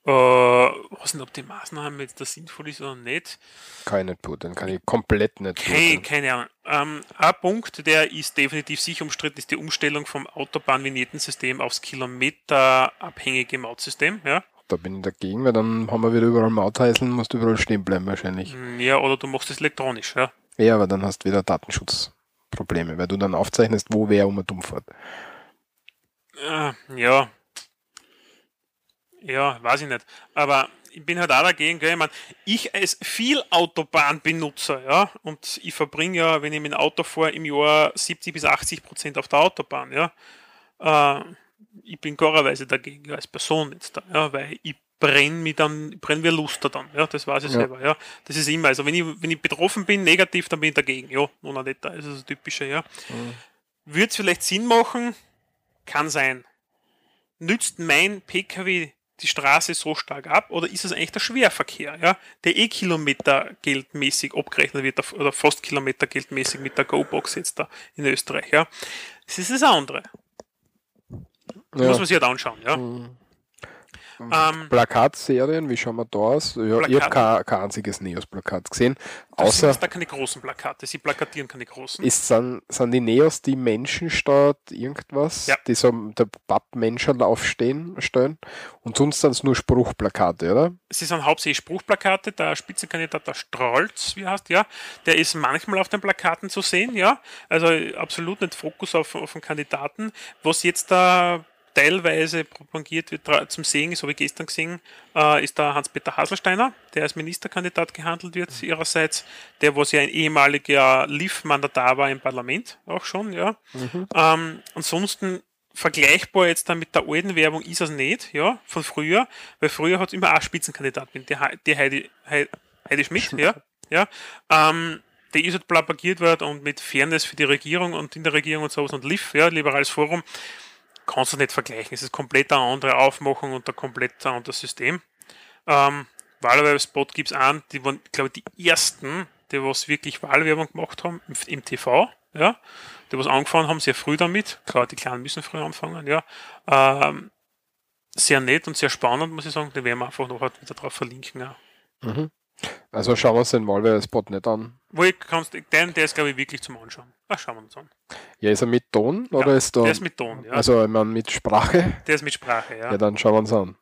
Äh, was nicht, ob die Maßnahme jetzt da sinnvoll ist oder nicht. Kann ich nicht beurteilen, kann ich komplett nicht Hey, beurteilen. keine Ahnung. Ähm, ein Punkt, der ist definitiv sicher umstritten, ist die Umstellung vom Autobahnvignettensystem aufs kilometerabhängige Mautsystem. Ja? Da bin ich dagegen, weil dann haben wir wieder überall Mautheiseln, musst du überall stehen bleiben wahrscheinlich. ja, oder du machst es elektronisch. Ja? Ja, aber dann hast du wieder Datenschutzprobleme, weil du dann aufzeichnest, wo wer um um fährt. Äh, ja. Ja, weiß ich nicht. Aber ich bin halt auch dagegen, gell? Ich, mein, ich als viel Autobahnbenutzer, ja, und ich verbringe ja, wenn ich mit dem Auto fahre, im Jahr 70 bis 80 Prozent auf der Autobahn, ja. Äh, ich bin klarerweise dagegen, als Person jetzt da, ja, weil ich brenne mich dann, wie ein Luster dann, ja, das weiß ich Ja. selber, ja. Das ist immer, also wenn ich, wenn ich betroffen bin, negativ, dann bin ich dagegen, ja, noch nicht, da ist das Typische, ja. Würde es vielleicht Sinn machen? Kann sein. Nützt mein PKW die Straße so stark ab oder ist es eigentlich der Schwerverkehr, ja, der eh kilometergeldmäßig abgerechnet wird oder fast kilometergeldmäßig mit der GoBox jetzt da in Österreich, ja. Das ist das andere. Ja. Muss man sich halt anschauen, ja. Ähm, Plakatserien, wie schauen wir da aus? Ja, ich habe kein, kein einziges Neos-Plakat gesehen. das sind Außer da keine großen Plakate, sie plakatieren keine großen. ist, sind, sind die Neos die Menschenstadt irgendwas, Ja. die so der Pappmenschen aufstehen stellen und sonst sind es nur Spruchplakate, oder? Sie sind hauptsächlich Spruchplakate. Der Spitzenkandidat, der Strolz, wie heißt, ja, der ist manchmal auf den Plakaten zu sehen, ja. Also absolut nicht Fokus auf, auf den Kandidaten. Was jetzt da teilweise propagiert wird zum Sehen, habe ich gestern gesehen, äh, ist der Hans-Peter Haselsteiner, der als Ministerkandidat gehandelt wird ihrerseits, der was ja ein ehemaliger LIF-Mandatar war im Parlament, auch schon, ja. Ähm, ansonsten vergleichbar jetzt dann mit der alten Werbung ist es nicht, ja, von früher, weil früher hat es immer auch Spitzenkandidat mit, die, die Heidi, Heidi, Heidi Schmidt, ja, ja, ähm, die ist halt propagiert worden und mit Fairness für die Regierung und in der Regierung und sowas und LIF, ja, Liberales Forum, kannst du nicht vergleichen. Es ist komplett eine andere Aufmachung und ein komplett anderes System. Ähm, Wahlwerbespot gibt es an, die waren, glaube ich, die ersten, die was wirklich Wahlwerbung gemacht haben im, im TV, ja, die was angefangen haben, sehr früh damit. Klar, die Kleinen müssen früh anfangen, ja. Ähm, sehr nett und sehr spannend, muss ich sagen. Den werden wir einfach noch wieder drauf verlinken. Ja. Also schauen wir uns den Wahlwerbespot nicht an. Wo ich kannst, den, der ist, glaube ich, wirklich zum Anschauen. Ach, schauen wir uns an. Ja, ist er mit Ton oder Ja, ist da? Der ist mit Ton, ja. Also ich meine mit Sprache? der ist mit Sprache, ja. Ja, dann schauen wir uns an.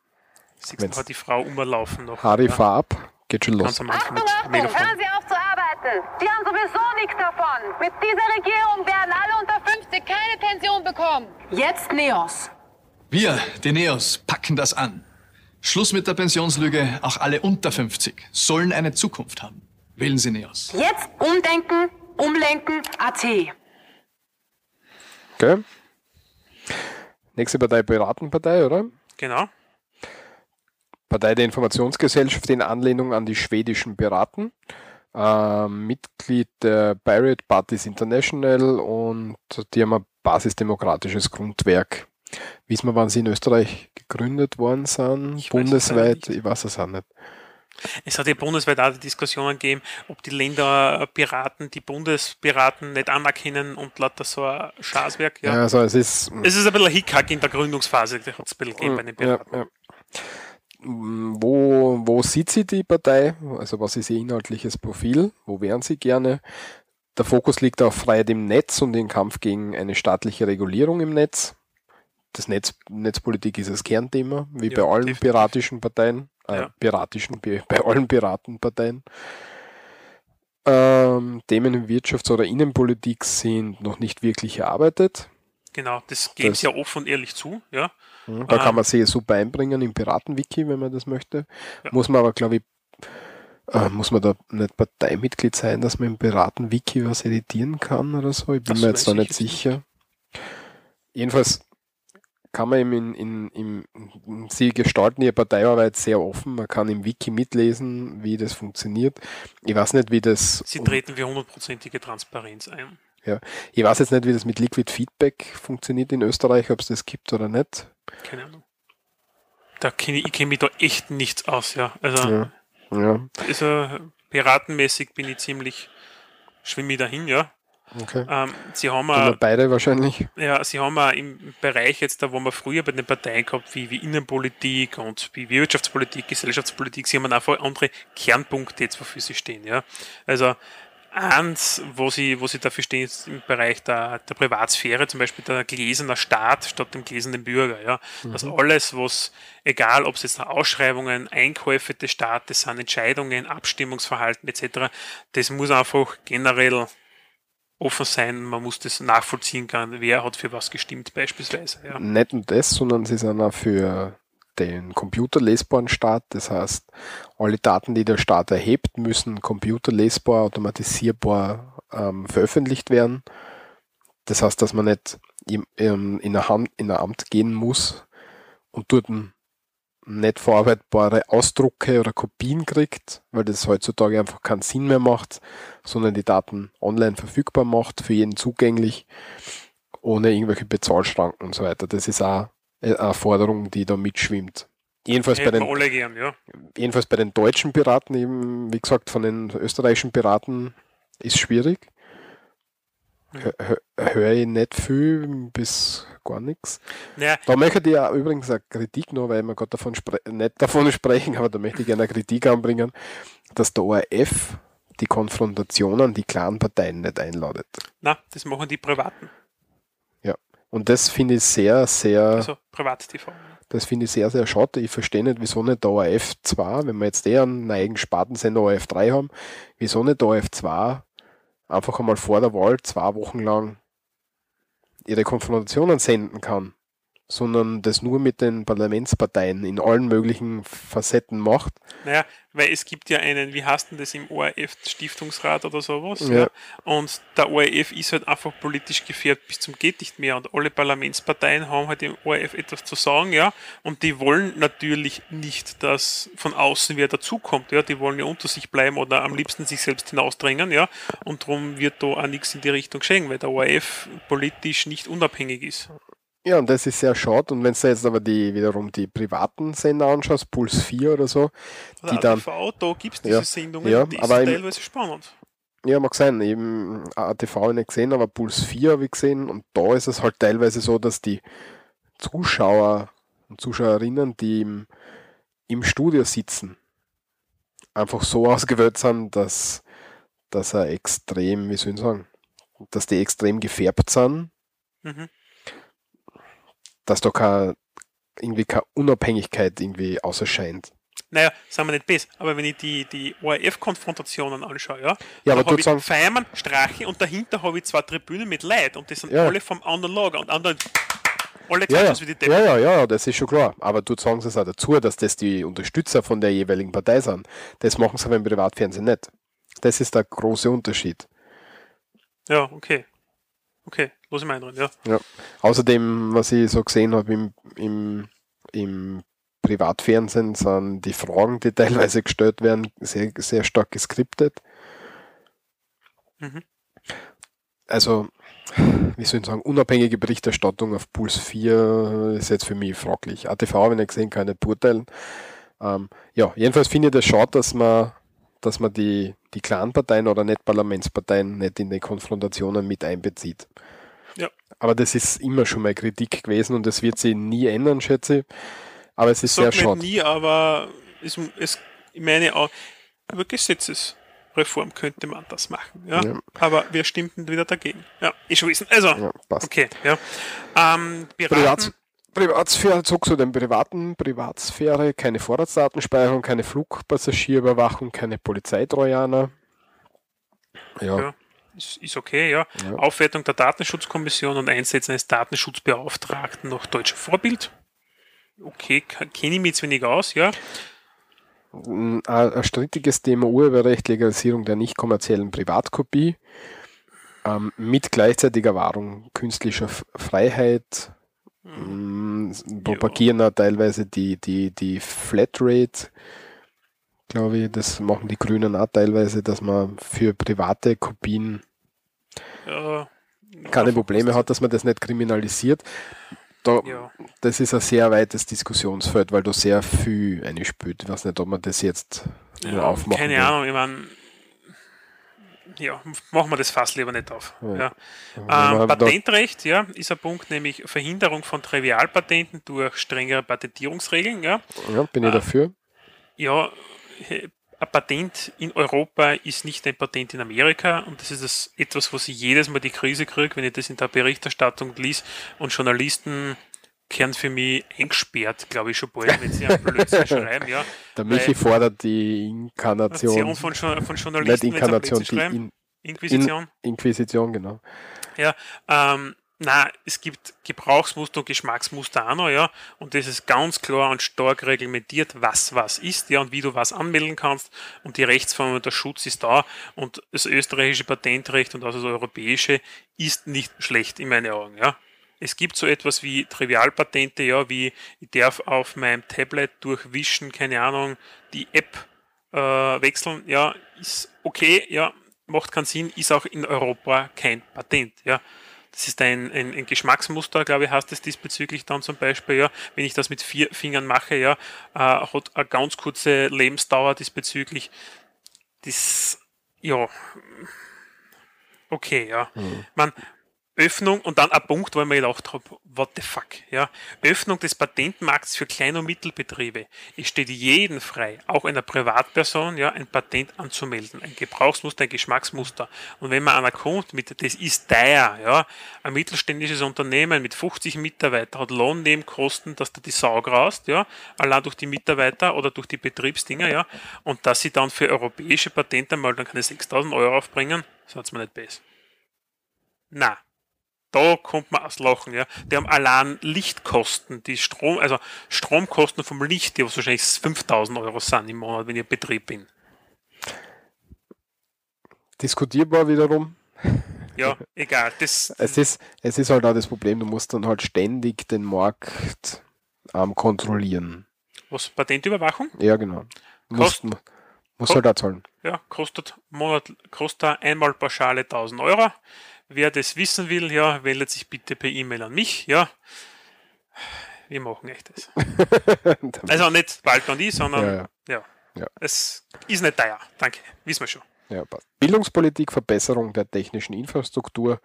Siehst du, hat die Frau umlaufen noch. Harry, ja. fahr ab, geht schon los. Achtung, Megafon. hören Sie auf zu arbeiten. Sie haben sowieso nichts davon. Mit dieser Regierung werden alle unter 50 keine Pension bekommen. Jetzt Neos. Wir, die Neos, packen das an. Schluss mit der Pensionslüge. Auch alle unter 50 sollen eine Zukunft haben. Wählen Sie Neos. Jetzt umdenken, umlenken, AT. Okay. Nächste Partei Piratenpartei, oder? Genau. Partei der Informationsgesellschaft in Anlehnung an die schwedischen Piraten. Ähm, Mitglied der Pirate Parties International und die haben ein basisdemokratisches Grundwerk. Wissen wir, wann sie in Österreich gegründet worden sind? Ich weiß Bundesweit? nicht. Ich weiß es auch nicht. Es hat ja bundesweit auch die Diskussionen gegeben, ob die Länderpiraten die Bundespiraten nicht anerkennen und lauter so ein Schaßwerk. Ja. Ja, also es ist. Es ist ein bisschen ein Hickhack in der Gründungsphase, der hat es ein bisschen gegeben bei den ja, Piraten. ja. Mm, Wo, wo sieht sie die Partei? Also was ist ihr inhaltliches Profil? Wo wären sie gerne? Der Fokus liegt auf Freiheit im Netz und den Kampf gegen eine staatliche Regulierung im Netz. Das Netz, Netzpolitik ist das Kernthema, wie Ja, bei allen definitiv. piratischen Parteien, äh, Ja. piratischen, bei allen Piratenparteien. Ähm, Themen in Wirtschafts- oder Innenpolitik sind noch nicht wirklich erarbeitet. Genau, das sie ja offen und ehrlich zu. Ja. Mhm, Da Ähm. kann man sie super einbringen im Piratenwiki, wenn man das möchte. Ja. Muss man aber, glaube ich, äh, muss man da nicht Parteimitglied sein, dass man im Piratenwiki was editieren kann oder so? Ich bin Das mir jetzt da nicht. sicher. Jedenfalls kann man eben in, in, im, sie gestalten ihre Parteiarbeit sehr offen. Man kann im Wiki mitlesen, wie das funktioniert. Ich weiß nicht, wie das. Sie treten für hundertprozentige Transparenz ein. Ich weiß jetzt nicht, wie das mit Liquid Feedback funktioniert in Österreich, ob es das gibt oder nicht. Keine Ahnung. Da kenn ich, ich kenne mich da echt nichts aus, ja. Also, Ja. Ja, also piratenmäßig bin ich ziemlich schwimme ich dahin, ja. Okay. Ähm, sie haben auch, beide wahrscheinlich. ja, sie haben auch im Bereich jetzt, da wo wir früher bei den Parteien gehabt, wie, wie Innenpolitik und wie Wirtschaftspolitik, Gesellschaftspolitik, sie haben einfach andere Kernpunkte jetzt, wofür sie stehen, ja. Also eins, wo sie, wo sie dafür stehen, ist im Bereich der, der Privatsphäre, zum Beispiel der gläserne Staat statt dem gläsernen Bürger, ja. Dass alles, was, egal ob es jetzt Ausschreibungen, Einkäufe des Staates sind, Entscheidungen, Abstimmungsverhalten etc., das muss einfach generell offen sein, man muss das nachvollziehen können, wer hat für was gestimmt beispielsweise. Ja. Nicht nur das, sondern sie sind auch für den computerlesbaren Staat. Das heißt, alle Daten, die der Staat erhebt, müssen computerlesbar, automatisierbar ähm, veröffentlicht werden. Das heißt, dass man nicht ähm, in, Hand, in ein Amt gehen muss und dort ein nicht verarbeitbare Ausdrucke oder Kopien kriegt, weil das heutzutage einfach keinen Sinn mehr macht, sondern die Daten online verfügbar macht, für jeden zugänglich, ohne irgendwelche Bezahlschranken und so weiter. Das ist auch eine Forderung, die da mitschwimmt. Jedenfalls bei, den, gern, ja. jedenfalls bei den deutschen Piraten, eben, wie gesagt, von den österreichischen Piraten ist schwierig. Hö- hö- Höre ich nicht viel bis gar nichts. Naja, Da möchte ich ja übrigens eine Kritik noch, weil wir gerade davon nicht davon sprechen, aber da möchte ich gerne eine Kritik anbringen, dass der ORF die Konfrontationen, die kleinen Parteien nicht einladet. na, das machen die Privaten, Und das finde ich sehr, sehr, also Privat-TV. das finde ich sehr, sehr schade. Ich verstehe nicht, wieso nicht der ORF 2, wenn wir jetzt eher einen eigenen Spartensender ORF 3 haben, wieso nicht der ORF 2 einfach einmal vor der Wahl zwei Wochen lang ihre Konfrontationen senden kann, sondern das nur mit den Parlamentsparteien in allen möglichen Facetten macht. Naja, weil es gibt ja einen, wie heißt denn das im ORF, Stiftungsrat oder sowas, Ja. ja. Und der ORF ist halt einfach politisch gefährdet bis zum geht nicht mehr. Und alle Parlamentsparteien haben halt im ORF etwas zu sagen, ja. Und die wollen natürlich nicht, dass von außen wer dazukommt, ja. Die wollen ja unter sich bleiben oder am liebsten sich selbst hinausdrängen, ja. Und darum wird da auch nichts in die Richtung geschehen, weil der ORF politisch nicht unabhängig ist. Ja, und das ist sehr schade. Und wenn du jetzt aber die wiederum die privaten Sender anschaust, Puls 4 oder so, die Oder dann, ATV, da gibt es diese Ja, Sendungen, ja, die aber teilweise spannend. Ja, mag sein. Eben ATV habe ich nicht gesehen, aber Puls 4 habe ich gesehen. Und da ist es halt teilweise so, dass die Zuschauer und Zuschauerinnen, die im, im Studio sitzen, einfach so ausgewählt sind, dass, dass er extrem, wie soll ich sagen, dass die extrem gefärbt sind, Mhm. Dass da keine, irgendwie keine Unabhängigkeit irgendwie außerscheint. Naja, sagen wir nicht besser, aber wenn ich die, die ORF-Konfrontationen anschaue, ja, Ja, aber habe ich sagen- Feiermann, Strache und dahinter habe ich zwei Tribünen mit Leid und das sind Ja. alle vom anderen Lager und anderen alle Ja, ja, wie die ja, ja, ja, das ist schon klar. Aber du sagen sie es auch dazu, dass das die Unterstützer von der jeweiligen Partei sind. Das machen sie aber im Privatfernsehen nicht. Das ist der große Unterschied. Ja, okay. Okay, los ich meinen drin, ja. Ja. Außerdem, was ich so gesehen habe im, im, im Privatfernsehen, sind die Fragen, die teilweise gestellt werden, sehr, sehr stark geskriptet. Mhm. Also, wie soll ich sagen, unabhängige Berichterstattung auf Puls 4 ist jetzt für mich fraglich. ATV habe ich nicht gesehen, kann ich nicht beurteilen. Ähm, ja, jedenfalls finde ich das schade, dass man, dass man die, die Clanparteien oder nicht Parlamentsparteien nicht in die Konfrontationen mit einbezieht. Ja. Aber das ist immer schon mal Kritik gewesen und das wird sich nie ändern, schätze ich. Aber es ist sehr schade. nie, aber es, es, ich meine auch, über Gesetzesreform könnte man das machen. Ja? Ja. Aber wer stimmt denn wieder dagegen? Ja, ich schon wissen. Also, Ja, passt. okay, ja. Ähm, beraten, Privatsphäre, zog zu den privaten Privatsphäre, keine Vorratsdatenspeicherung, keine Flugpassagierüberwachung, keine Polizeitrojaner. Ja, Ja. ist, ist okay, ja. Ja. Aufwertung der Datenschutzkommission und Einsetzen eines Datenschutzbeauftragten nach deutschem Vorbild. Okay, kenne ich mich jetzt wenig aus, ja. ein, ein strittiges Thema Urheberrecht, Legalisierung der nicht kommerziellen Privatkopie ähm, mit gleichzeitiger Wahrung künstlicher Freiheit. Mm, propagieren auch teilweise die, die, die Flatrate, glaube ich, das machen die Grünen auch teilweise, dass man für private Kopien ja keine Probleme hat, dass man das nicht kriminalisiert. Da, Ja. Das ist ein sehr weites Diskussionsfeld, weil da sehr viel einspielt. Ich weiß nicht, ob man das jetzt Ja, aufmachen keine will. Ahnung, ich meine, ja, machen wir das Fass lieber nicht auf. Ja. Ja. Ähm, Patentrecht, ja, ist ein Punkt, nämlich Verhinderung von Trivialpatenten durch strengere Patentierungsregeln, ja. Ja, bin ich Ah. dafür. Ja, äh, ein Patent in Europa ist nicht ein Patent in Amerika und das ist das etwas, wo ich jedes Mal die Krise kriege, wenn ich das in der Berichterstattung liest und Journalisten kehren für mich eingesperrt, glaube ich schon bald, wenn sie einen Blödsinn schreiben, ja. Der Michi fordert die Inkarnation, von, von nicht Journalisten, einen Inkarnation, die. In, Inquisition. In, Inquisition, genau. Ja, ähm, na, es gibt Gebrauchsmuster und Geschmacksmuster auch noch, ja, und das ist ganz klar und stark reglementiert, was was ist, ja, und wie du was anmelden kannst, und die Rechtsform und der Schutz ist da, und das österreichische Patentrecht und auch das europäische ist nicht schlecht in meinen Augen, ja. Es gibt so etwas wie Trivialpatente, ja, wie ich darf auf meinem Tablet durchwischen, keine Ahnung, die App äh, wechseln, ja, ist okay, ja, macht keinen Sinn, ist auch in Europa kein Patent, ja. Das ist ein, ein, ein Geschmacksmuster, glaube ich, heißt es diesbezüglich dann zum Beispiel, ja, wenn ich das mit vier Fingern mache, ja, äh, hat eine ganz kurze Lebensdauer diesbezüglich. Das, ja, okay, ja. Man, Öffnung und dann ein Punkt, wo ich mir gedacht habe, what the fuck, ja. Öffnung des Patentmarkts für Klein- und Mittelbetriebe. Es steht jedem frei, auch einer Privatperson, ja, ein Patent anzumelden. Ein Gebrauchsmuster, ein Geschmacksmuster. Und wenn man einer kommt mit, das ist teuer, ja. Ein mittelständisches Unternehmen mit 50 Mitarbeitern hat Lohnnebenkosten, dass da die Sau graust, ja. Allein durch die Mitarbeiter oder durch die Betriebsdinger, ja. Und dass sie dann für europäische Patente mal dann keine 6000 Euro aufbringen, sagt's mir nicht besser. Na, da kommt man aus Lachen, ja. Die haben allein Lichtkosten, die Strom, also Stromkosten vom Licht, die was wahrscheinlich 5000 Euro sind im Monat, wenn ich ein Betrieb bin. Diskutierbar wiederum. Ja, egal. Das, Es ist, es ist halt auch das Problem, du musst dann halt ständig den Markt ähm, kontrollieren. was Patentüberwachung? Ja, genau. Du musst, Kost- musst halt auch zahlen. Ja, kostet Monat, kostet einmal Pauschale 1000 Euro. Wer das wissen will, ja, wendet sich bitte per E-Mail an mich, ja. Wir machen echt das. Also nicht bald und ich, sondern Ja, ja. ja. Ja. Es ist nicht teuer. Danke. Wissen wir schon. Ja, passt. Bildungspolitik, Verbesserung der technischen Infrastruktur.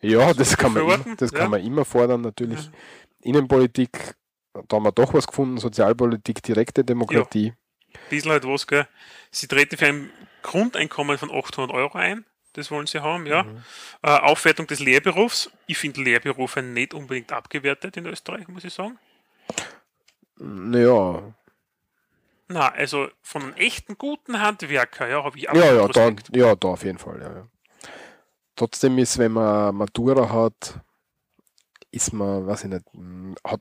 Ja, das kann man, immer, das ja. kann man immer fordern, natürlich. Innenpolitik, da haben wir doch was gefunden. Sozialpolitik, direkte Demokratie. bisschen halt was, gell. Sie treten für ein Grundeinkommen von 800 Euro ein. Das wollen sie haben, ja. Äh, Aufwertung des Lehrberufs. Ich finde Lehrberufe nicht unbedingt abgewertet in Österreich, muss ich sagen. Naja, Na, also von einem echten guten Handwerker, ja, habe ich ja, ja, absolut da, ja, da auf jeden Fall. Ja, ja. Trotzdem ist, wenn man Matura hat, ist man, weiß ich nicht, m, hat,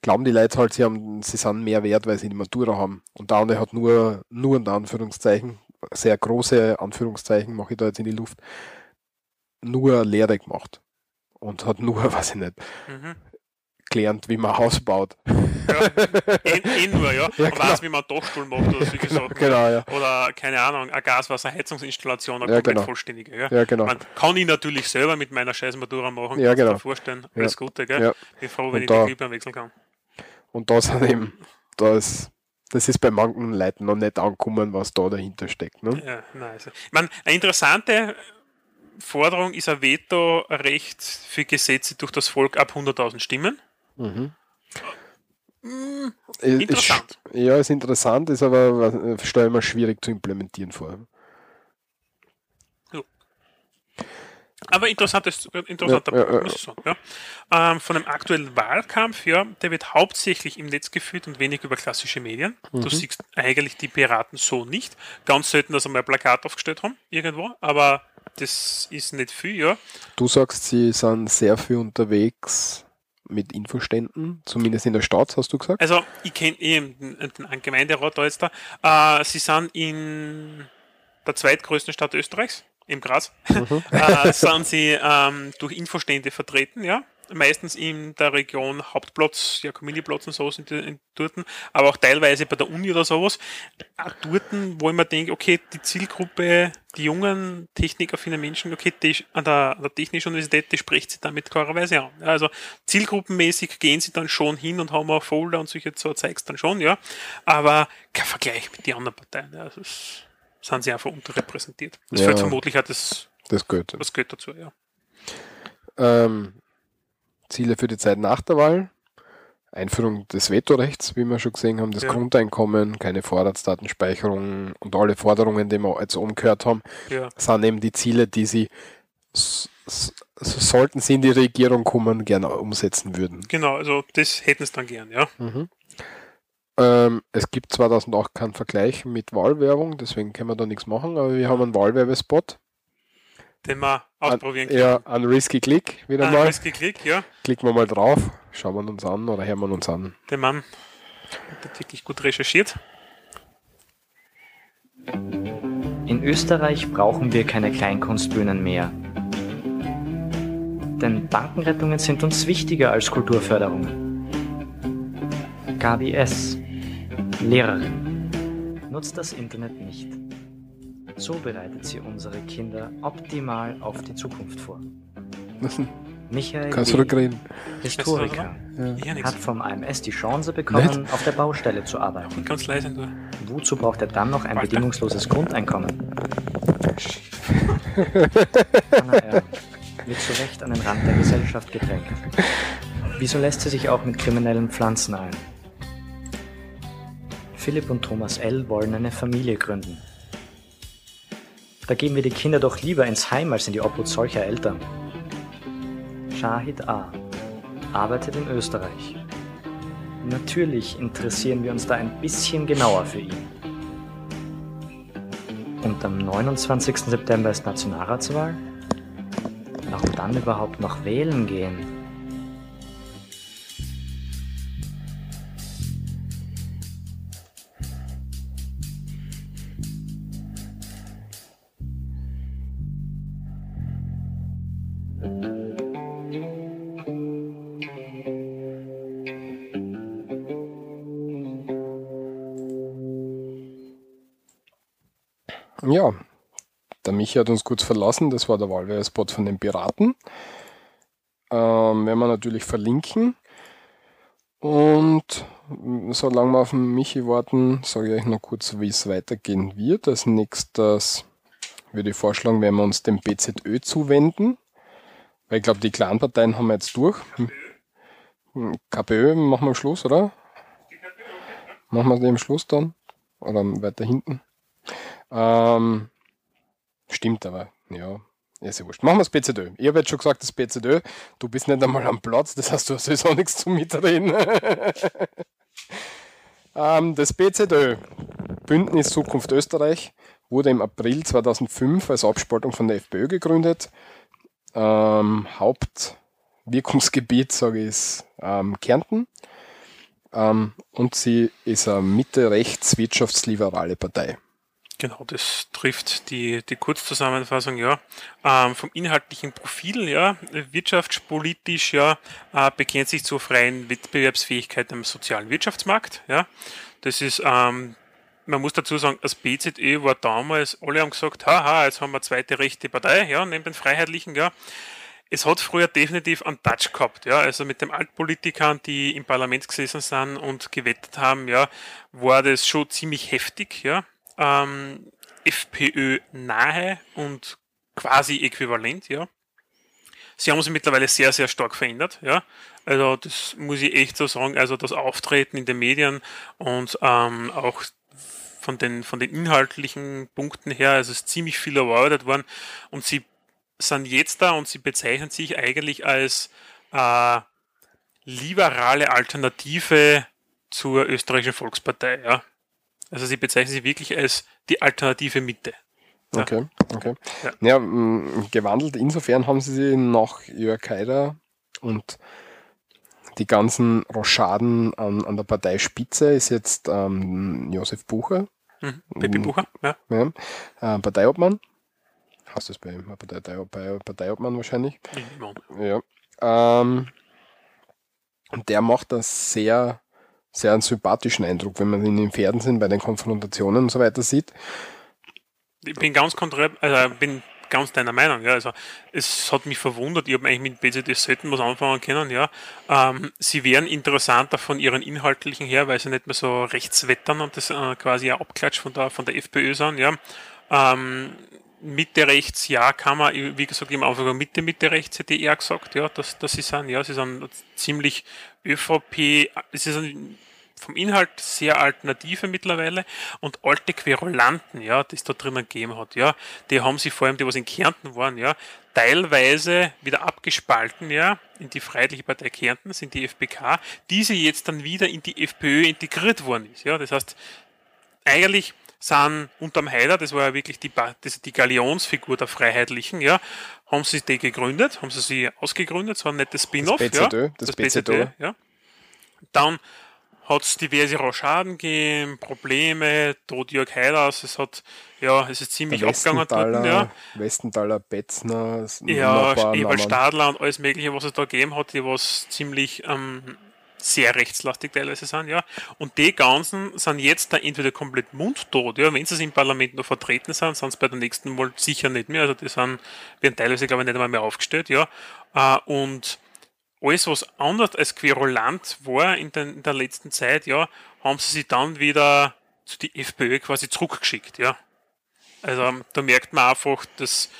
glauben die Leute halt, sie, haben, sie sind mehr wert, weil sie die Matura haben. Und der andere hat nur, nur in Anführungszeichen, sehr große Anführungszeichen, mache ich da jetzt in die Luft, nur Lehre gemacht. Und hat nur, weiß ich nicht, Mhm. gelernt, wie man Haus baut. Eh, eh nur, ja. Ja, Man weiß, wie man Dachstuhl macht oder solche Sachen. Genau, ja. Oder, keine Ahnung, eine Gaswasserheizungsinstallation, eine Ja, komplett genau. vollständige. Gell? Ja, genau. Man kann ich natürlich selber mit meiner scheiß Matura machen, Ja, genau. vorstellen. Alles Gute, gell? Ja. Bin froh, Und wenn ich da- die Glühbirnen wechseln kann. Und da sind eben, da ist das ist bei manchen Leuten noch nicht angekommen, was da dahinter steckt. Ne? Ja, nein, also, ich meine, eine interessante Forderung ist ein Vetorecht für Gesetze durch das Volk ab 100.000 Stimmen. Mhm. Hm, Ist- Interessant. Ist, ja, ist interessant, ist aber, äh, stelle ich mir schwierig zu implementieren vor. Aber interessantes, interessanter Ja, ja, Punkt, ja. muss ich sagen. Ja. Ähm, von dem aktuellen Wahlkampf, ja, der wird hauptsächlich im Netz geführt und wenig über klassische Medien. Du Mhm. siehst eigentlich die Piraten so nicht. Ganz selten, dass sie mal ein Plakat aufgestellt haben, irgendwo, aber das ist nicht viel, ja. Du sagst, sie sind sehr viel unterwegs mit Infoständen, zumindest in der Stadt, hast du gesagt? Also, ich kenne eben den, den Gemeinderat da jetzt da. Äh, sie sind in der zweitgrößten Stadt Österreichs, im Graz, äh, sind sie ähm, durch Infostände vertreten, ja. Meistens in der Region Hauptplatz, Jakominiplatz und so sind die in dorten, aber auch teilweise bei der Uni oder sowas. Auch dorten, wo ich mir denke, okay, die Zielgruppe, die jungen technikaffinen Menschen, okay, die an der, an der Technischen Universität, die spricht sie damit klarerweise an. Also zielgruppenmäßig gehen sie dann schon hin und haben auch Folder und solche so Zeugs dann schon, ja. Aber kein Vergleich mit den anderen Parteien. Ja. Also sind sie einfach unterrepräsentiert. Es Ja. fällt vermutlich auch das, Das gehört. was gehört dazu, ja. Ähm, Ziele für die Zeit nach der Wahl. Einführung des Vetorechts, wie wir schon gesehen haben, das Ja. Grundeinkommen, keine Vorratsdatenspeicherung und alle Forderungen, die wir jetzt oben gehört haben, Ja. sind eben die Ziele, die sie, sollten sie in die Regierung kommen, gerne umsetzen würden. Genau, also das hätten sie dann gern, ja. Ähm, es gibt 2008 keinen Vergleich mit Wahlwerbung, deswegen können wir da nichts machen, aber wir haben einen Wahlwerbespot. Den wir ausprobieren An, ja, ein Risky Click wieder Ah, mal. Risky Click, ja. Klicken wir mal drauf, schauen wir uns an oder hören wir uns an. Der Mann hat wirklich gut recherchiert. In Österreich brauchen wir keine Kleinkunstbühnen mehr. Denn Bankenrettungen sind uns wichtiger als Kulturförderungen. Gabi S., Lehrerin, nutzt das Internet nicht. So bereitet sie unsere Kinder optimal auf die Zukunft vor. Michael reden? Historiker, Ja, hat vom AMS die Chance bekommen, Nicht? auf der Baustelle zu arbeiten. Ganz leise nur. Wozu braucht er dann noch ein bedingungsloses Grundeinkommen? Anna R. wird zu Recht an den Rand der Gesellschaft gedrängt. Wieso lässt sie sich auch mit kriminellen Pflanzen ein? Philipp und Thomas L. wollen eine Familie gründen. Da geben wir die Kinder doch lieber ins Heim als in die Obhut solcher Eltern. Shahid A. arbeitet in Österreich. Natürlich interessieren wir uns da ein bisschen genauer für ihn. Und am 29. September ist Nationalratswahl? Warum dann überhaupt noch wählen gehen? Ja, der Michi hat uns kurz verlassen, das war der Wahlwerbespot von den Piraten. Ähm, werden wir natürlich verlinken. Und solange wir auf den Michi warten, sage ich euch noch kurz, wie es weitergehen wird. Als nächstes würde ich vorschlagen, werden wir uns dem BZÖ zuwenden. Weil ich glaube, die Clanparteien haben wir jetzt durch. Hm, KPÖ machen wir am Schluss, oder? Machen wir den Schluss dann? Oder weiter hinten? Ähm, stimmt aber, ja. Ja wurscht. Machen wir das BZÖ. Ich habe jetzt schon gesagt, das BZÖ, du bist nicht einmal am Platz, das heißt, du hast sowieso nichts zu mitreden. ähm, das BZÖ, Bündnis Zukunft Österreich, wurde im April 2005 als Abspaltung von der FPÖ gegründet. Ähm, Hauptwirkungsgebiet, sage ich, ist ähm, Kärnten. Ähm, und sie ist eine Mitte-rechts-wirtschaftsliberale Partei. Genau, das trifft die, die Kurzzusammenfassung, ja. Ähm, vom inhaltlichen Profil, ja, wirtschaftspolitisch, ja, äh, bekennt sich zur freien Wettbewerbsfähigkeit am sozialen Wirtschaftsmarkt, ja. Das ist, ähm, man muss dazu sagen, das BZÖ war damals, alle haben gesagt, haha, jetzt haben wir zweite rechte Partei, ja, neben den Freiheitlichen, ja. es hat früher definitiv einen Touch gehabt, ja. Also mit den Altpolitikern, die im Parlament gesessen sind und gewettet haben, ja, war das schon ziemlich heftig, ja. Ähm, FPÖ nahe und quasi äquivalent, ja. Sie haben sich mittlerweile sehr, sehr stark verändert, ja. Also das muss ich echt so sagen. Also das Auftreten in den Medien und ähm, auch von den, von den inhaltlichen Punkten her, also es ist ziemlich viel erarbeitet worden und sie sind jetzt da und sie bezeichnen sich eigentlich als äh, liberale Alternative zur österreichischen Volkspartei, ja. Also sie bezeichnen sich wirklich als die alternative Mitte. Ja. Okay, okay. Ja. ja, gewandelt insofern haben sie sich nach Jörg Haider und die ganzen Rochaden an, an der Parteispitze ist jetzt ähm, Josef Bucher. Mhm. Pepe Bucher, ja. ja. Äh, Parteiobmann. Hast du es bei ihm? Partei, Parteiobmann wahrscheinlich. Ja. Ähm, und der macht das sehr, sehr einen sympathischen Eindruck, wenn man ihn im Fernsehen bei den Konfrontationen und so weiter sieht. Ich bin ganz konträr, also bin ganz deiner Meinung. Ja. Also es hat mich verwundert, ich habe eigentlich mit BZD selten was anfangen können. Ja. Ähm, sie wären interessanter von ihren inhaltlichen her, weil sie nicht mehr so rechts wettern und das äh, quasi ein Abklatsch von der, von der FPÖ sind. Ja. Ähm, Mitte rechts, ja, kann man, wie gesagt, im Anfang Mitte, Mitte rechts hätte ich eher gesagt, ja, dass, dass sie sind, ja, sie sind ziemlich ÖVP, sie sind vom Inhalt sehr alternative mittlerweile und alte Querulanten, ja, die es da drinnen gegeben hat, ja, die haben sie vor allem, die was in Kärnten waren, ja, teilweise wieder abgespalten, ja, in die Freiheitliche Partei Kärnten, sind die FPK, diese jetzt dann wieder in die FPÖ integriert worden ist, ja, das heißt, eigentlich sind unterm Heider, das war ja wirklich die, das, die Galionsfigur der Freiheitlichen, ja, haben sie die gegründet, haben sie sie ausgegründet, so ein nettes Spin-off, ja, das, das BZÖ, ja. Dann hat es diverse Rochaden gegeben, Probleme, Tod Jörg Heiders, es hat, ja, es ist ziemlich abgegangen dort, ja. Westenthaler, Betzner, ja, Ewald Stadler und alles mögliche, was es da gegeben hat, die was ziemlich ähm, sehr rechtslastig teilweise sind, ja. Und die ganzen sind jetzt da entweder komplett mundtot, ja. Wenn sie im Parlament noch vertreten sind, sind sie bei der nächsten Mal sicher nicht mehr. Also die sind, werden teilweise, glaube ich, nicht einmal mehr aufgestellt, ja. Äh, und alles, was anders als querulant war in, den, in der letzten Zeit, ja, haben sie sich dann wieder zu die FPÖ quasi zurückgeschickt, ja. Also da merkt man einfach, dass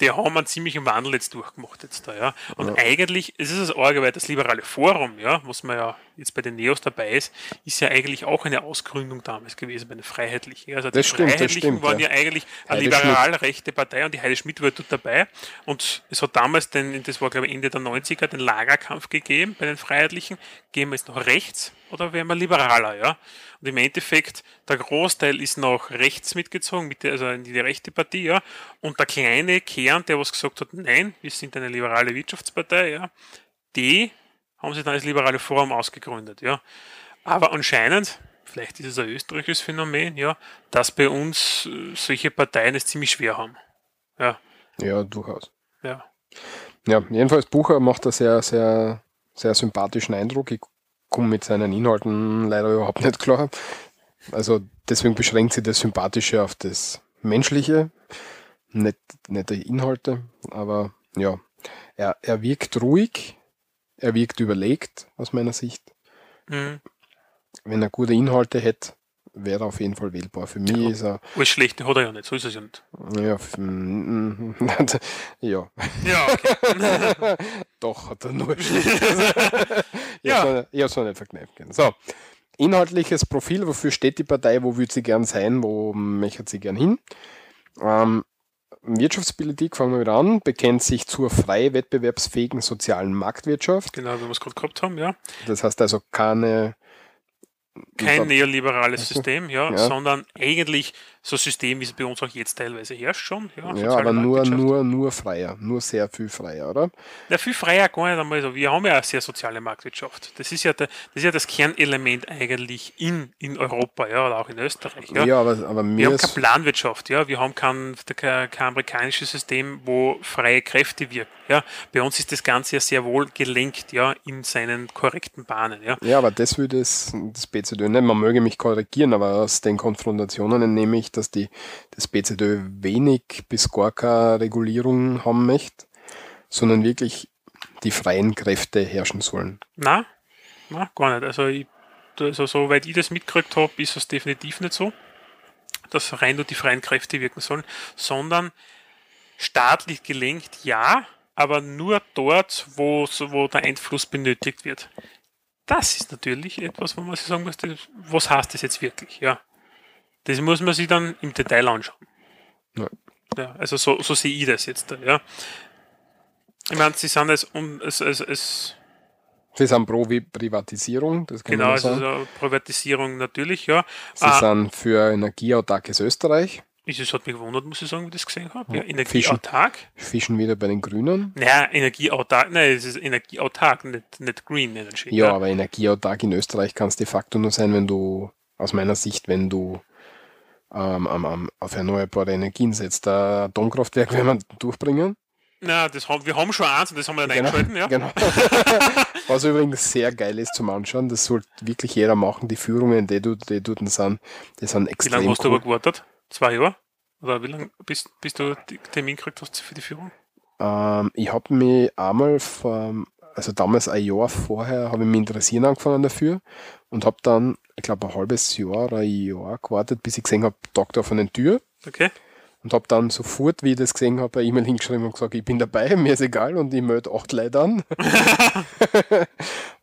die haben einen ziemlichen Wandel jetzt durchgemacht jetzt da, ja. Und ja. eigentlich, es ist das Orge, weil das liberale Forum, ja, was man ja jetzt bei den Neos dabei ist, ist ja eigentlich auch eine Ausgründung damals gewesen bei den Freiheitlichen. Also die das stimmt, Freiheitlichen stimmt, waren ja, ja eigentlich eine liberal-rechte Partei und die Heide Schmidt war dort dabei. Und es hat damals den, das war glaube ich Ende der 90er, den Lagerkampf gegeben bei den Freiheitlichen. Gehen wir jetzt noch rechts oder werden wir liberaler, ja? Und im Endeffekt, der Großteil ist nach rechts mitgezogen, mit der, also in die rechte Partie, ja. Und der kleine Kern, der was gesagt hat, nein, wir sind eine liberale Wirtschaftspartei, ja, die haben sich dann als liberale Forum ausgegründet, ja. Aber anscheinend, vielleicht ist es ein österreichisches Phänomen, ja, dass bei uns äh, solche Parteien es ziemlich schwer haben. Ja. Ja, durchaus. Ja. Ja, jedenfalls Bucher macht einen sehr, sehr, sehr sympathischen Eindruck. Ich komme mit seinen Inhalten leider überhaupt nicht klar. Also deswegen beschränkt sich das Sympathische auf das Menschliche, nicht, nicht die Inhalte, aber ja, er, er wirkt ruhig, er wirkt überlegt aus meiner Sicht. Mhm. Wenn er gute Inhalte hätte, wäre er auf jeden Fall wählbar. Für mich ja. ist er. Alles schlecht hat er ja nicht, so ist es ja nicht. Ja, ja. Ja, okay. Doch, hat er nur schlecht. ja. Ich habe es noch nicht verkneifen können. So. Inhaltliches Profil, wofür steht die Partei, wo würde sie gern sein, wo möchte sie gern hin? Ähm, Wirtschaftspolitik, fangen wir wieder an, bekennt sich zur frei wettbewerbsfähigen sozialen Marktwirtschaft. Genau, wie wir es gerade gehabt haben, ja. Das heißt also keine kein neoliberales System, ja, ja, sondern eigentlich so ein System, wie es bei uns auch jetzt teilweise herrscht schon. Ja, ja aber nur, nur, nur freier, nur sehr viel freier, oder? Ja, viel freier gar nicht einmal so. Wir haben ja eine sehr soziale Marktwirtschaft. Das ist ja, der, das, ist ja das Kernelement eigentlich in, in Europa, ja, oder auch in Österreich. Ja, ja aber, aber wir haben keine Planwirtschaft, ja, wir haben kein, kein, kein amerikanisches System, wo freie Kräfte wirken. Ja, bei uns ist das Ganze ja sehr wohl gelenkt, ja, in seinen korrekten Bahnen. Ja, ja aber das würde es, das BZÖ nicht, man möge mich korrigieren, aber aus den Konfrontationen entnehme ich, dass die, das BZÖ wenig bis gar keine Regulierung haben möchte. sondern wirklich die freien Kräfte herrschen sollen. Na, na gar nicht. Also, ich, also soweit ich das mitgekriegt habe, ist es definitiv nicht so, dass rein nur die freien Kräfte wirken sollen, sondern staatlich gelenkt ja, aber nur dort, wo, wo der Einfluss benötigt wird. Das ist natürlich etwas, wo man sich sagen muss, was heißt das jetzt wirklich? Ja. Das muss man sich dann im Detail anschauen. Ja. Ja, also so, so sehe ich das jetzt. Ja. Ich meine, sie sind es, um, es, es, es Sie sind pro Privatisierung, das kann genau, man sagen. also Privatisierung natürlich, ja. Sie Ah, sind für energieautarkes Österreich, es hat mich gewundert, muss ich sagen, wie ich das gesehen habe. Ja, Fischen, energieautark. fischen wieder bei den Grünen. Naja, energieautark, nein, es ist energieautark, nicht, nicht Green Energy. Ja, aber energieautark in Österreich kann es de facto nur sein, wenn du, aus meiner Sicht, wenn du ähm, am- am- auf erneuerbare Energien setzt. Der Atomkraftwerk werden wir durchbringen. Na, das haben, wir haben schon eins und das haben wir dann Genau, eingeschalten, ja. genau. Was übrigens sehr geil ist zum Anschauen, das sollte wirklich jeder machen. Die Führungen, die, du, die dort sind, die sind Wie extrem lange hast du cool. aber gewartet? Zwei Jahre? Oder wie lange bist, bis du Termin gekriegt hast für die Führung? Ähm, ich habe mich einmal vor, also damals ein Jahr vorher, habe ich mich interessieren angefangen dafür und habe dann, ich glaube, ein halbes Jahr oder ein Jahr gewartet, bis ich gesehen habe, da von der Tür Okay. und habe dann sofort, wie ich das gesehen habe, eine E-Mail hingeschrieben und gesagt, ich bin dabei, mir ist egal und ich melde acht Leute an.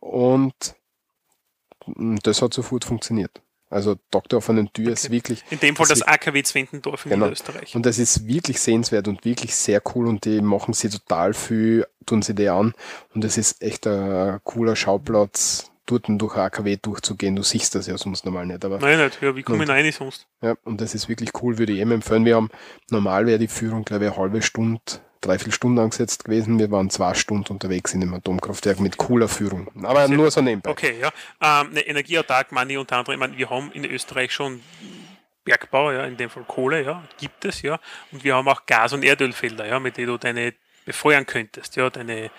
und das hat sofort funktioniert. Also Doktor von den Tür ist wirklich. In dem Fall das ist AKW Zwentendorf in Genau. Niederösterreich. Und das ist wirklich sehenswert und wirklich sehr cool und die machen sie total viel, tun sie die an. Und das ist echt ein cooler Schauplatz, dort durch ein AKW durchzugehen. Du siehst das ja sonst normal nicht. Aber Nein, nicht. Ja, wie komme ich rein sonst? ja, und das ist wirklich cool, würde ich eben empfehlen. Wir haben, normal wäre die Führung, glaube ich, eine halbe Stunde, dreiviertel Stunden angesetzt gewesen. Wir waren zwei Stunden unterwegs in dem Atomkraftwerk mit cooler Führung. Aber Sehr nur so nebenbei. Okay, ja. Ähm, ne, Energieautark meine ich unter anderem, ich meine, wir haben in Österreich schon Bergbau, ja, in dem Fall Kohle, ja, gibt es, ja. Und wir haben auch Gas- und Erdölfelder, ja, mit denen du deine befeuern könntest, ja, deine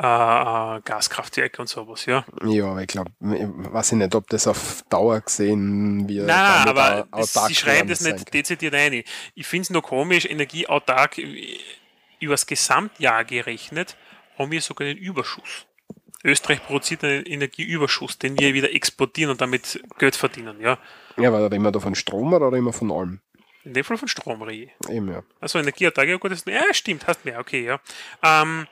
äh, äh, Gaskraftwerke und sowas, ja. Ja, aber ich glaube, weiß ich nicht, ob das auf Dauer gesehen wird. Nein, aber das, sie schreiben das nicht dezidiert ein. Ich finde es nur komisch, energieautark äh, übers Gesamtjahr gerechnet, haben wir sogar einen Überschuss. Österreich produziert einen Energieüberschuss, den wir wieder exportieren und damit Geld verdienen, ja. Ja, aber reden wir da von Strom oder wir von allem? In dem Fall von Strom ich. Eben, ja. Also Energieautark, ja gut, das, ja stimmt, hast mehr, okay, ja. Ähm,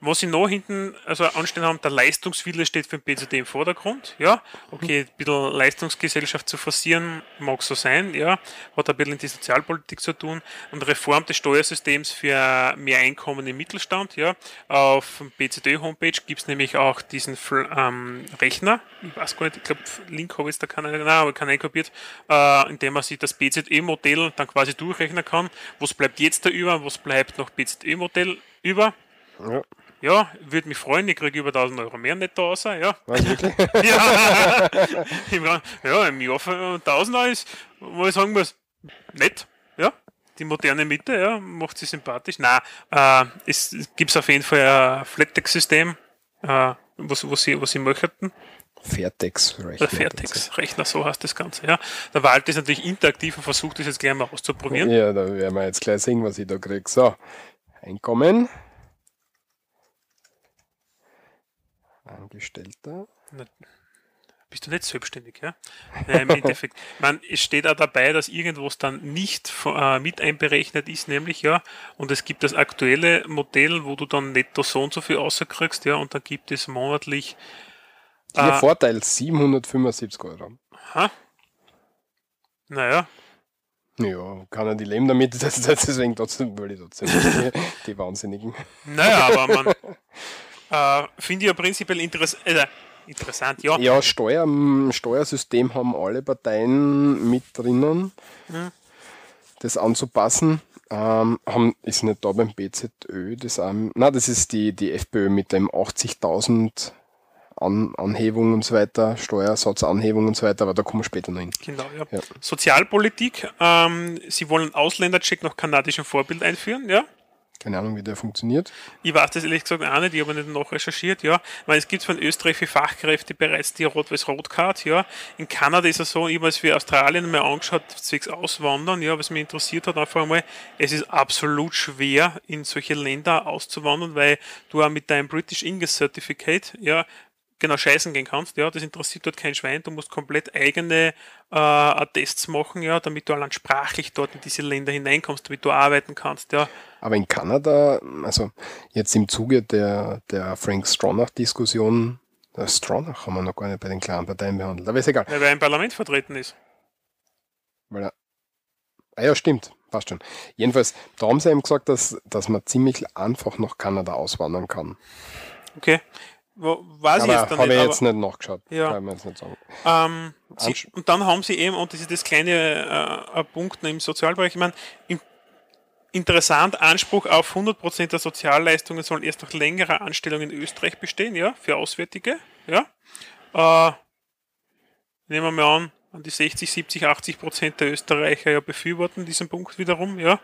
was sie noch hinten also anstehen haben, der Leistungswille steht für den BZD im Vordergrund, ja. Okay, ein bisschen Leistungsgesellschaft zu forcieren, mag so sein, ja. Hat ein bisschen die Sozialpolitik zu tun. Und Reform des Steuersystems für mehr Einkommen im Mittelstand, ja. Auf dem BZD-Homepage gibt es nämlich auch diesen ähm, Rechner, ich weiß gar nicht, ich glaube, Link habe ich da keinen, nein, aber keinen einkopiert, äh, indem man sich das BZE-Modell dann quasi durchrechnen kann. Was bleibt jetzt da über, was bleibt noch BZE-Modell über? Ja. Ja, würde mich freuen, ich kriege über 1000 Euro mehr netto raus, ja. Was, wirklich? ja. Im, ja, im Jahr für 1000 Euro ist, wo ich sagen muss, nett, ja. Die moderne Mitte, ja, macht sie sympathisch. Nein, äh, es gibt auf jeden Fall ein Flattex-System, äh, was, was, sie, was sie möchten. Fairtex-Rechner. Der Fairtex-Rechner, so heißt das Ganze, ja. Der Wald ist natürlich interaktiv und versucht das jetzt gleich mal auszuprobieren. Ja, da werden wir jetzt gleich sehen, was ich da kriege. So, Einkommen. Angestellter. Bist du nicht selbstständig, ja? Nein, im Endeffekt. Man, es steht auch dabei, dass irgendwas dann nicht äh, mit einberechnet ist, nämlich, ja, und es gibt das aktuelle Modell, wo du dann netto so und so viel rauskriegst, ja, und dann gibt es monatlich. Ihr äh, Vorteil 775 Euro. Aha. Naja, Ja, kann er die leben damit, das, das, deswegen trotzdem, weil ich trotzdem die, die Wahnsinnigen. naja, aber man äh, finde ich ja prinzipiell interess äh, interessant, ja. Ja, Steuer, Steuersystem haben alle Parteien mit drinnen, Mhm. das anzupassen. Ähm, haben, ist nicht da beim BZÖ, das ähm, na, das ist die, die FPÖ mit dem 80.000 An, Anhebung und so weiter, Steuersatzanhebung und so weiter, aber da kommen wir später noch hin. Genau, ja. Ja. Sozialpolitik, ähm, sie wollen Ausländercheck nach kanadischem Vorbild einführen, ja. Keine Ahnung, wie der funktioniert. Ich weiß das ehrlich gesagt auch nicht, ich habe nicht nachrecherchiert, ja. Weil es gibt von Österreich für Fachkräfte bereits die Rot-Weiß-Rot-Card, ja. In Kanada ist es so, ich habe für Australien mal angeschaut, zwecks Auswandern, ja, was mich interessiert hat, einfach einmal, es ist absolut schwer, in solche Länder auszuwandern, weil du auch mit deinem British English Certificate, ja, genau scheißen gehen kannst, ja, das interessiert dort kein Schwein, du musst komplett eigene äh, Tests machen, ja, damit du allein sprachlich dort in diese Länder hineinkommst, damit du arbeiten kannst, ja. Aber in Kanada, also jetzt im Zuge der, der Frank Stronach-Diskussion, der Stronach haben wir noch gar nicht bei den kleinen Parteien behandelt, aber ist egal. Weil er im Parlament vertreten ist. Weil er, ah ja, stimmt, passt schon. Jedenfalls, da haben sie eben gesagt, dass, dass man ziemlich einfach nach Kanada auswandern kann. Okay. Weiß aber ich jetzt dann habe nicht. ich aber- jetzt nicht nachgeschaut. Ja. Kann ich mir jetzt nicht sagen. Ähm, sie, und dann haben sie eben, und das ist das kleine äh, Punkt im Sozialbereich, ich meine, interessant, Anspruch auf 100% der Sozialleistungen sollen erst nach längerer Anstellung in Österreich bestehen, ja, für Auswärtige, ja. Äh, nehmen wir mal an, an die 60, 70, 80% der Österreicher ja befürworten diesen Punkt wiederum, ja.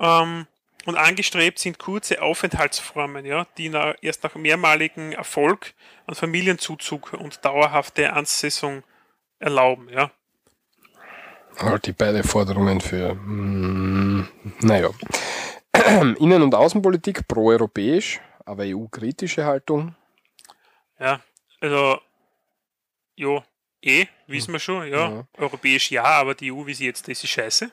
Ähm, und angestrebt sind kurze Aufenthaltsformen, ja, die na, erst nach mehrmaligem Erfolg an Familienzuzug und dauerhafte Ansassung erlauben, ja. Halt die beide Forderungen für, mm, naja. Innen- und Außenpolitik pro-europäisch, aber EU-kritische Haltung. Ja, also, ja, eh, wissen wir schon, ja. Ja. Europäisch ja, aber die EU, wie sie jetzt ist, ist scheiße.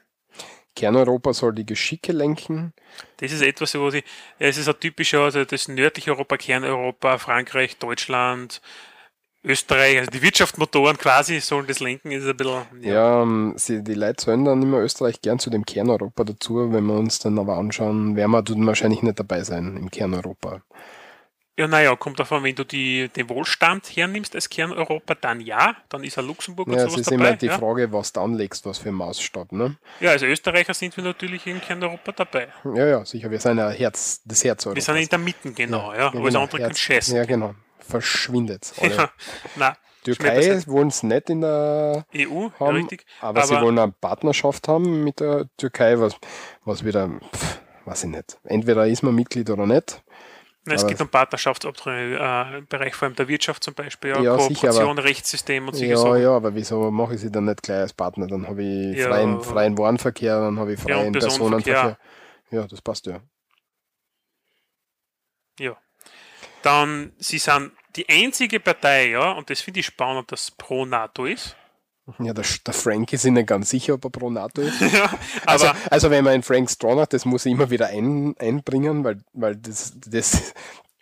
Kerneuropa soll die Geschicke lenken. Das ist etwas, wo sie, es ist ein typischer, also das nördliche Europa, Kerneuropa, Frankreich, Deutschland, Österreich, also die Wirtschaftsmotoren quasi sollen das lenken, ist ein bisschen, ja. Ja, ähm, sie, die Leute sollen dann immer Österreich gern zu dem Kerneuropa dazu. Wenn wir uns dann aber anschauen, werden wir dann wahrscheinlich nicht dabei sein im Kerneuropa. Ja, naja, kommt davon, wenn du die, den Wohlstand hernimmst als Kerneuropa, dann ja, dann ist ein Luxemburg und Ja, es sowas ist dabei. immer die ja. Frage, was du anlegst, was für ein Maßstab. Ne? ja, als Österreicher sind wir natürlich in Kerneuropa dabei. Ja, ja, sicher. Wir sind ja Herz, das Herz Wir Europas. sind in der Mitte, genau, ja. Ja, Alles genau, andere kann Herz- scheißen. Ja, genau. Verschwindet. Ja, nein, Türkei wollen es nicht in der. EU, haben, richtig. aber, sie wollen eine Partnerschaft haben mit der Türkei, was, was wieder, pff, weiß ich nicht. Entweder ist man Mitglied oder nicht. Es aber- geht um Partnerschaftsabkommen äh, im Bereich vor allem der Wirtschaft zum Beispiel, ja, Ja, sicher, Kooperation, aber- Rechtssystem und solche Ja, Sachen. ja, aber wieso mache ich sie dann nicht gleich als Partner? Dann habe ich Ja. freien, freien Warenverkehr, dann habe ich Ja, freien Personenverkehr. Personenverkehr. Ja, das passt ja. Ja. Dann, sie sind die einzige Partei, ja, und das finde ich spannend, dass pro NATO ist. Ja, der, der Frank ist nicht ganz sicher, ob er pro NATO ist. ja, Also, also wenn man einen Frank Stronach, das muss ich immer wieder ein, einbringen, weil, weil das, das,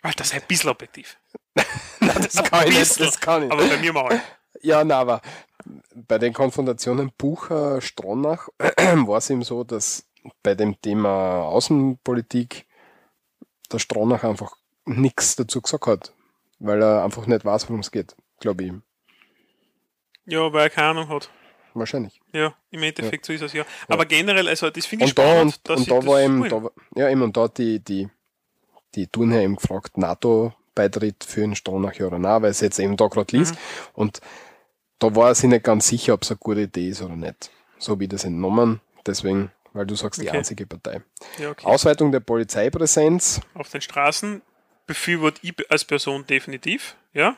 Alter, sei ein bisschen objektiv. das kann ich nicht, das kann ich. Aber bei mir mal. Ja, na, aber bei den Konfrontationen Bucher Stronach war es eben so, dass bei dem Thema Außenpolitik der Stronach einfach nichts dazu gesagt hat, weil er einfach nicht weiß, worum es geht, glaube ich. Ja, weil er keine Ahnung hat. Wahrscheinlich. Ja, im Endeffekt so ist es ja. Aber generell, also das finde ich Und da, spannend, und, dass und sie da war eben, da, war- ja eben, und da hat die, die, die Turnherr eben gefragt, NATO-Beitritt für den Stronach ja oder nein, weil es jetzt eben da gerade liest. Mhm. Und da war sich nicht ganz sicher, ob es eine gute Idee ist oder nicht. So ich das entnommen. Deswegen, weil du sagst, die Okay. einzige Partei. Ja, okay. Ausweitung der Polizeipräsenz. Auf den Straßen befürworte ich als Person definitiv, ja.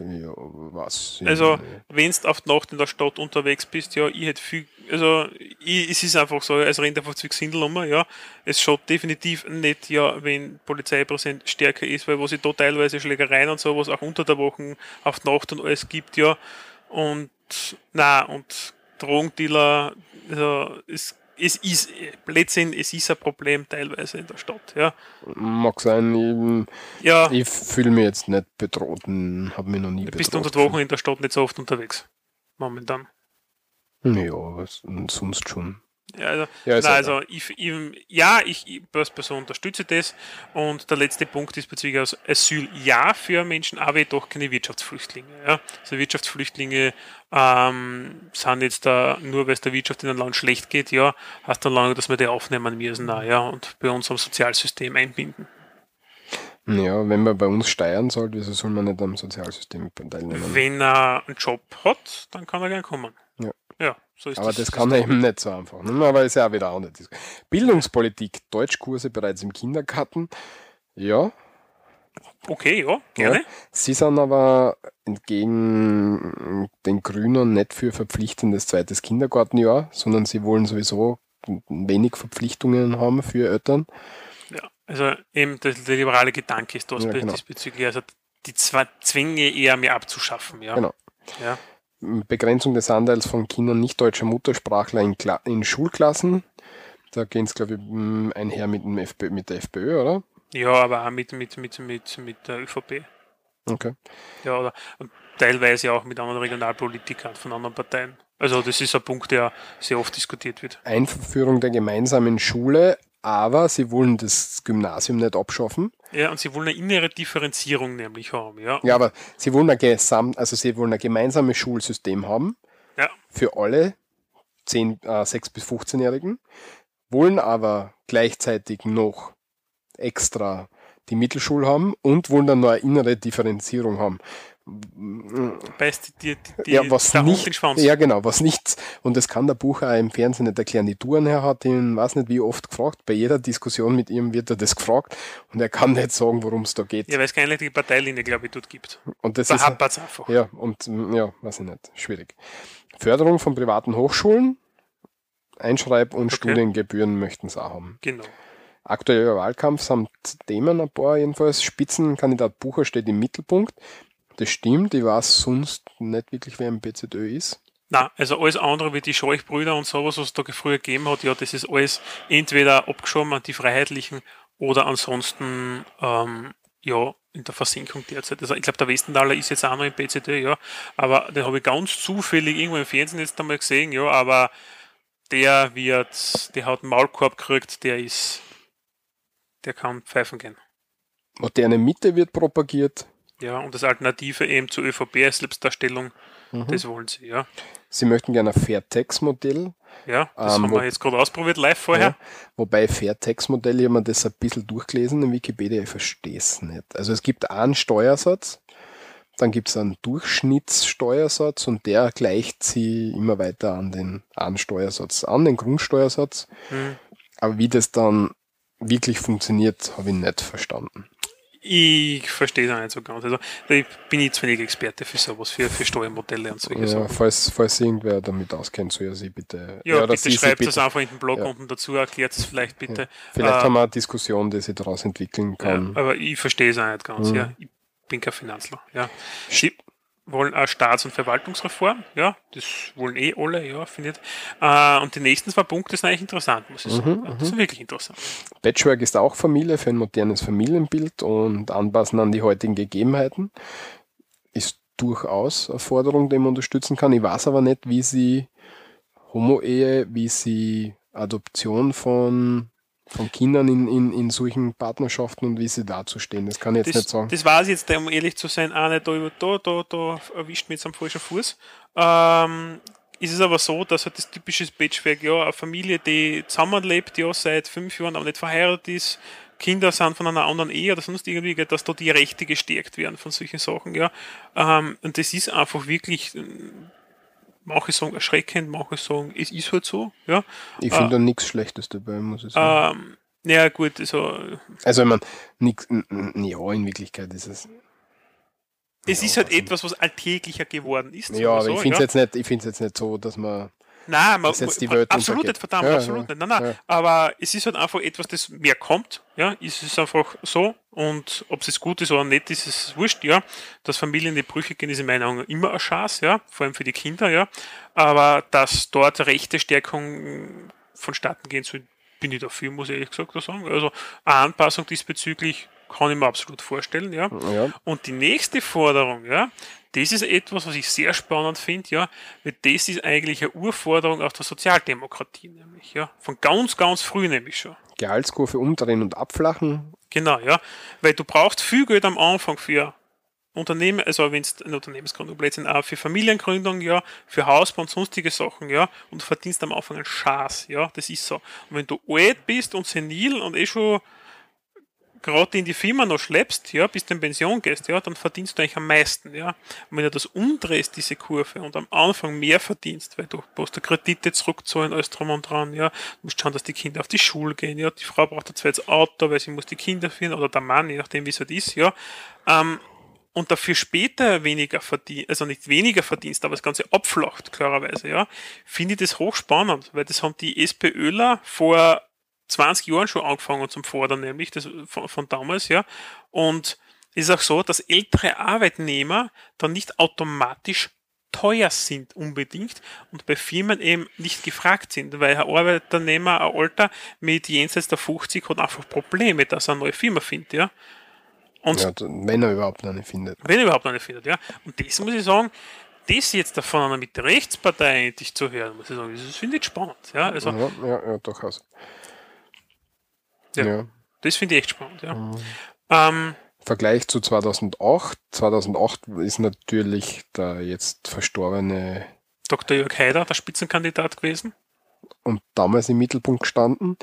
Ja, was? Also, wenn du auf die Nacht in der Stadt unterwegs bist, ja, ich hätte viel, also, ich, es ist einfach so, es rennt einfach zu Gesindel um, ja. Es schaut definitiv nicht, ja, wenn Polizeipräsent stärker ist, weil wo sie da teilweise Schlägereien und sowas auch unter der Woche auf die Nacht und alles gibt, ja. Und, na und Drogendealer, also, es, es ist, letztendlich, es ist ein Problem teilweise in der Stadt, ja. Mag sein, Ja. ich, fühle mich jetzt nicht bedroht, habe mich noch nie Du bist bedroht. unter der Woche in der Stadt nicht so oft unterwegs. Momentan. Ja, was, sonst schon. Ja, also, Ja, nein, auch also ich, ich, ja, ich, ich Person unterstütze das. Und der letzte Punkt ist bezüglich aus Asyl ja für Menschen, aber jedoch keine Wirtschaftsflüchtlinge. Ja. Also Wirtschaftsflüchtlinge ähm, sind jetzt da, nur weil es der Wirtschaft in einem Land schlecht geht, ja, heißt dann lange, dass wir die aufnehmen müssen, na, ja, und bei unserem Sozialsystem einbinden. Ja, wenn man bei uns steuern soll, wieso soll man nicht am Sozialsystem teilnehmen? Wenn er einen Job hat, dann kann er gern kommen. Ja. So ist Aber das. das kann eben nicht so einfach. Ne? Aber ist ja auch wieder auch nicht. Bildungspolitik, Deutschkurse bereits im Kindergarten. Ja, Okay, ja, gerne. Ja. Sie sind aber entgegen den Grünen nicht für verpflichtendes zweites Kindergartenjahr, sondern sie wollen sowieso wenig Verpflichtungen haben für Eltern. Ja, also eben der, der liberale Gedanke ist das Ja, genau. diesbezüglich, also die Zwänge eher mehr abzuschaffen. Ja. Genau. Ja. Begrenzung des Anteils von Kindern nicht deutscher Muttersprachler in, Kla in Schulklassen. Da gehen es, glaube ich, m, einher mit, dem FPÖ, mit der FPÖ, oder? ja, aber auch mit, mit, mit, mit, mit der ÖVP. Okay. Ja, oder und teilweise auch mit anderen Regionalpolitikern von anderen Parteien. Also das ist ein Punkt, der sehr oft diskutiert wird. Einführung der gemeinsamen Schule, aber sie wollen das Gymnasium nicht abschaffen. Ja, und sie wollen eine innere Differenzierung nämlich haben. Ja, Ja, aber sie wollen ein Gesamt, also sie wollen ein gemeinsames Schulsystem haben ja. für alle 10, äh, 6 bis 15-Jährigen, wollen aber gleichzeitig noch extra die Mittelschule haben und wollen dann noch eine innere Differenzierung haben. Beißt die, die, die, ja, was nicht, ja genau, was nichts, und das kann der Bucher auch im Fernsehen nicht erklären. Die Touren her hat ihn, weiß nicht wie oft gefragt, bei jeder Diskussion mit ihm wird er das gefragt und er kann nicht sagen, worum es da geht. Ja, weil es keine Parteilinie, glaube ich, dort gibt. Und das Verhappert ist einfach. Ja, und ja, weiß ich nicht, schwierig. Förderung von privaten Hochschulen, Einschreib- und Studiengebühren möchten sie auch haben. Genau. Aktueller Wahlkampf samt Themen ein paar jedenfalls. Spitzenkandidat Bucher steht im Mittelpunkt. Das stimmt, ich weiß sonst nicht wirklich, wer im BZÖ ist. Na, also alles andere wie die Scheuchbrüder und sowas, was es da früher gegeben hat, ja, das ist alles entweder abgeschoben an die Freiheitlichen oder ansonsten ähm, ja in der Versenkung derzeit. Also ich glaube, der Westenthaler ist jetzt auch noch im BZÖ, ja, aber den habe ich ganz zufällig irgendwo im Fernsehen jetzt einmal gesehen, ja, aber der wird, der hat einen Maulkorb gekriegt, der ist, der kann pfeifen gehen. Moderne Mitte wird propagiert. Ja, und das Alternative eben zur ÖVP als Selbstdarstellung, Mhm. das wollen sie, ja. Sie möchten gerne ein Fairtex-Modell. Ja, das Ähm, haben wir jetzt gerade ausprobiert, live vorher. Ja, wobei Fairtex-Modell, ich habe mir das ein bisschen durchgelesen in Wikipedia, ich verstehe es nicht. Also es gibt einen Steuersatz, dann gibt es einen Durchschnittssteuersatz und der gleicht sie immer weiter an den einen Steuersatz an, den Grundsteuersatz. Hm. Aber wie das dann wirklich funktioniert, habe ich nicht verstanden. Ich verstehe das nicht so ganz. Also, da bin ich zu wenig Experte für sowas, für, für Steuermodelle und solche Ja, Sachen. falls, falls irgendwer damit auskennt, soll er sie bitte. Ja, oder bitte sie sie schreibt das einfach in den Blog Ja. unten dazu, erklärt es vielleicht bitte. Vielleicht Äh, haben wir eine Diskussion, die sich daraus entwickeln ja, kann. aber ich verstehe es auch nicht ganz. Mhm. Ja. Ich bin kein Finanzler. Ja. Sie wollen eine Staats- und Verwaltungsreform. Ja, das wollen eh alle, ja, finde ich. Äh, und die nächsten zwei Punkte sind eigentlich interessant, muss ich sagen. Mhm, Ja, das sind wirklich interessant. Patchwork ist auch Familie für ein modernes Familienbild und anpassen an die heutigen Gegebenheiten. Ist durchaus eine Forderung, die man unterstützen kann. Ich weiß aber nicht, wie sie Homo-Ehe, wie sie Adoption von, von Kindern in, in, in solchen Partnerschaften und wie sie dazu stehen. Das kann ich jetzt das, nicht sagen. Das weiß ich jetzt, um ehrlich zu sein, auch nicht. Da, da, da, da erwischt mich jetzt am falschen Fuß. Ähm, ist es aber so, dass halt das typische Patchwork, ja, eine Familie, die zusammenlebt, ja, seit fünf Jahren, aber nicht verheiratet ist, Kinder sind von einer anderen Ehe oder sonst irgendwie, dass da die Rechte gestärkt werden von solchen Sachen, ja. Ähm, und das ist einfach wirklich, manche sagen erschreckend, manche sagen, es ist halt so, ja. Ich Äh, finde da nichts Schlechtes dabei, muss ich sagen. ähm, ja, gut, also, also, ich meine, nix, ja, in Wirklichkeit ist es. es ist halt etwas, was alltäglicher geworden ist. Ja, aber so, ich finde es ja. jetzt nicht, ich finde es jetzt nicht so, dass man. Nein, man, jetzt die Welt absolut untergeht. nicht, verdammt, Ja, absolut ja, nicht. Nein, nein. ja. Aber es ist halt einfach etwas, das mehr kommt. Ja, es ist einfach so. Und ob es jetzt gut ist oder nicht, ist es wurscht, ja. Dass Familien in die Brüche gehen, ist in meinen Augen immer eine Chance, ja. Vor allem für die Kinder, ja. Aber dass dort rechte Stärkung vonstatten gehen soll, bin ich dafür, muss ich ehrlich gesagt sagen. Also eine Anpassung diesbezüglich kann ich mir absolut vorstellen, ja. Ja. Und die nächste Forderung, ja, das ist etwas, was ich sehr spannend finde, ja, weil das ist eigentlich eine Urforderung aus der Sozialdemokratie, nämlich, ja, von ganz, ganz früh nämlich schon. Gehaltskurve umdrehen und abflachen. Genau, ja, weil du brauchst viel Geld am Anfang für Unternehmen, also wenn es eine Unternehmensgründung Blödsinn, auch für Familiengründung, ja, für Hausbau und sonstige Sachen, ja, und verdienst am Anfang einen Schaß, ja, das ist so. Und wenn du alt bist und senil und eh schon gerade in die Firma noch schleppst, ja, bis du in Pension gehst, ja, dann verdienst du eigentlich am meisten, ja. Und wenn du das umdrehst, diese Kurve, und am Anfang mehr verdienst, weil du musst Kredite zurückzahlen, alles drum und dran, ja, du musst schauen, dass die Kinder auf die Schule gehen, ja, die Frau braucht ein zweites Auto, weil sie muss die Kinder führen, oder der Mann, je nachdem, wie es halt ist, ja. Ähm, und dafür später weniger verdienst, also nicht weniger verdienst, aber das Ganze abflacht, klarerweise, ja, finde ich das hochspannend, weil das haben die SPÖler vor 20 Jahren schon angefangen zum Fordern, nämlich das von, von damals, ja. Und es ist auch so, dass ältere Arbeitnehmer dann nicht automatisch teuer sind unbedingt und bei Firmen eben nicht gefragt sind, weil ein Arbeitnehmer, ein Alter mit jenseits der 50 hat einfach Probleme, dass er eine neue Firma findet, ja. Und ja, wenn er überhaupt eine findet. Wenn er überhaupt eine findet, ja. Und das muss ich sagen, das jetzt davon einer mit der Rechtspartei endlich zu hören, muss ich sagen, das finde ich spannend. Ja, also, ja, ja, ja durchaus. Ja, ja. Das finde ich echt spannend, ja. Mhm. Ähm, Vergleich zu 2008. 2008 ist natürlich der jetzt verstorbene Dr. Jörg Haider der Spitzenkandidat gewesen. Und damals im Mittelpunkt gestanden.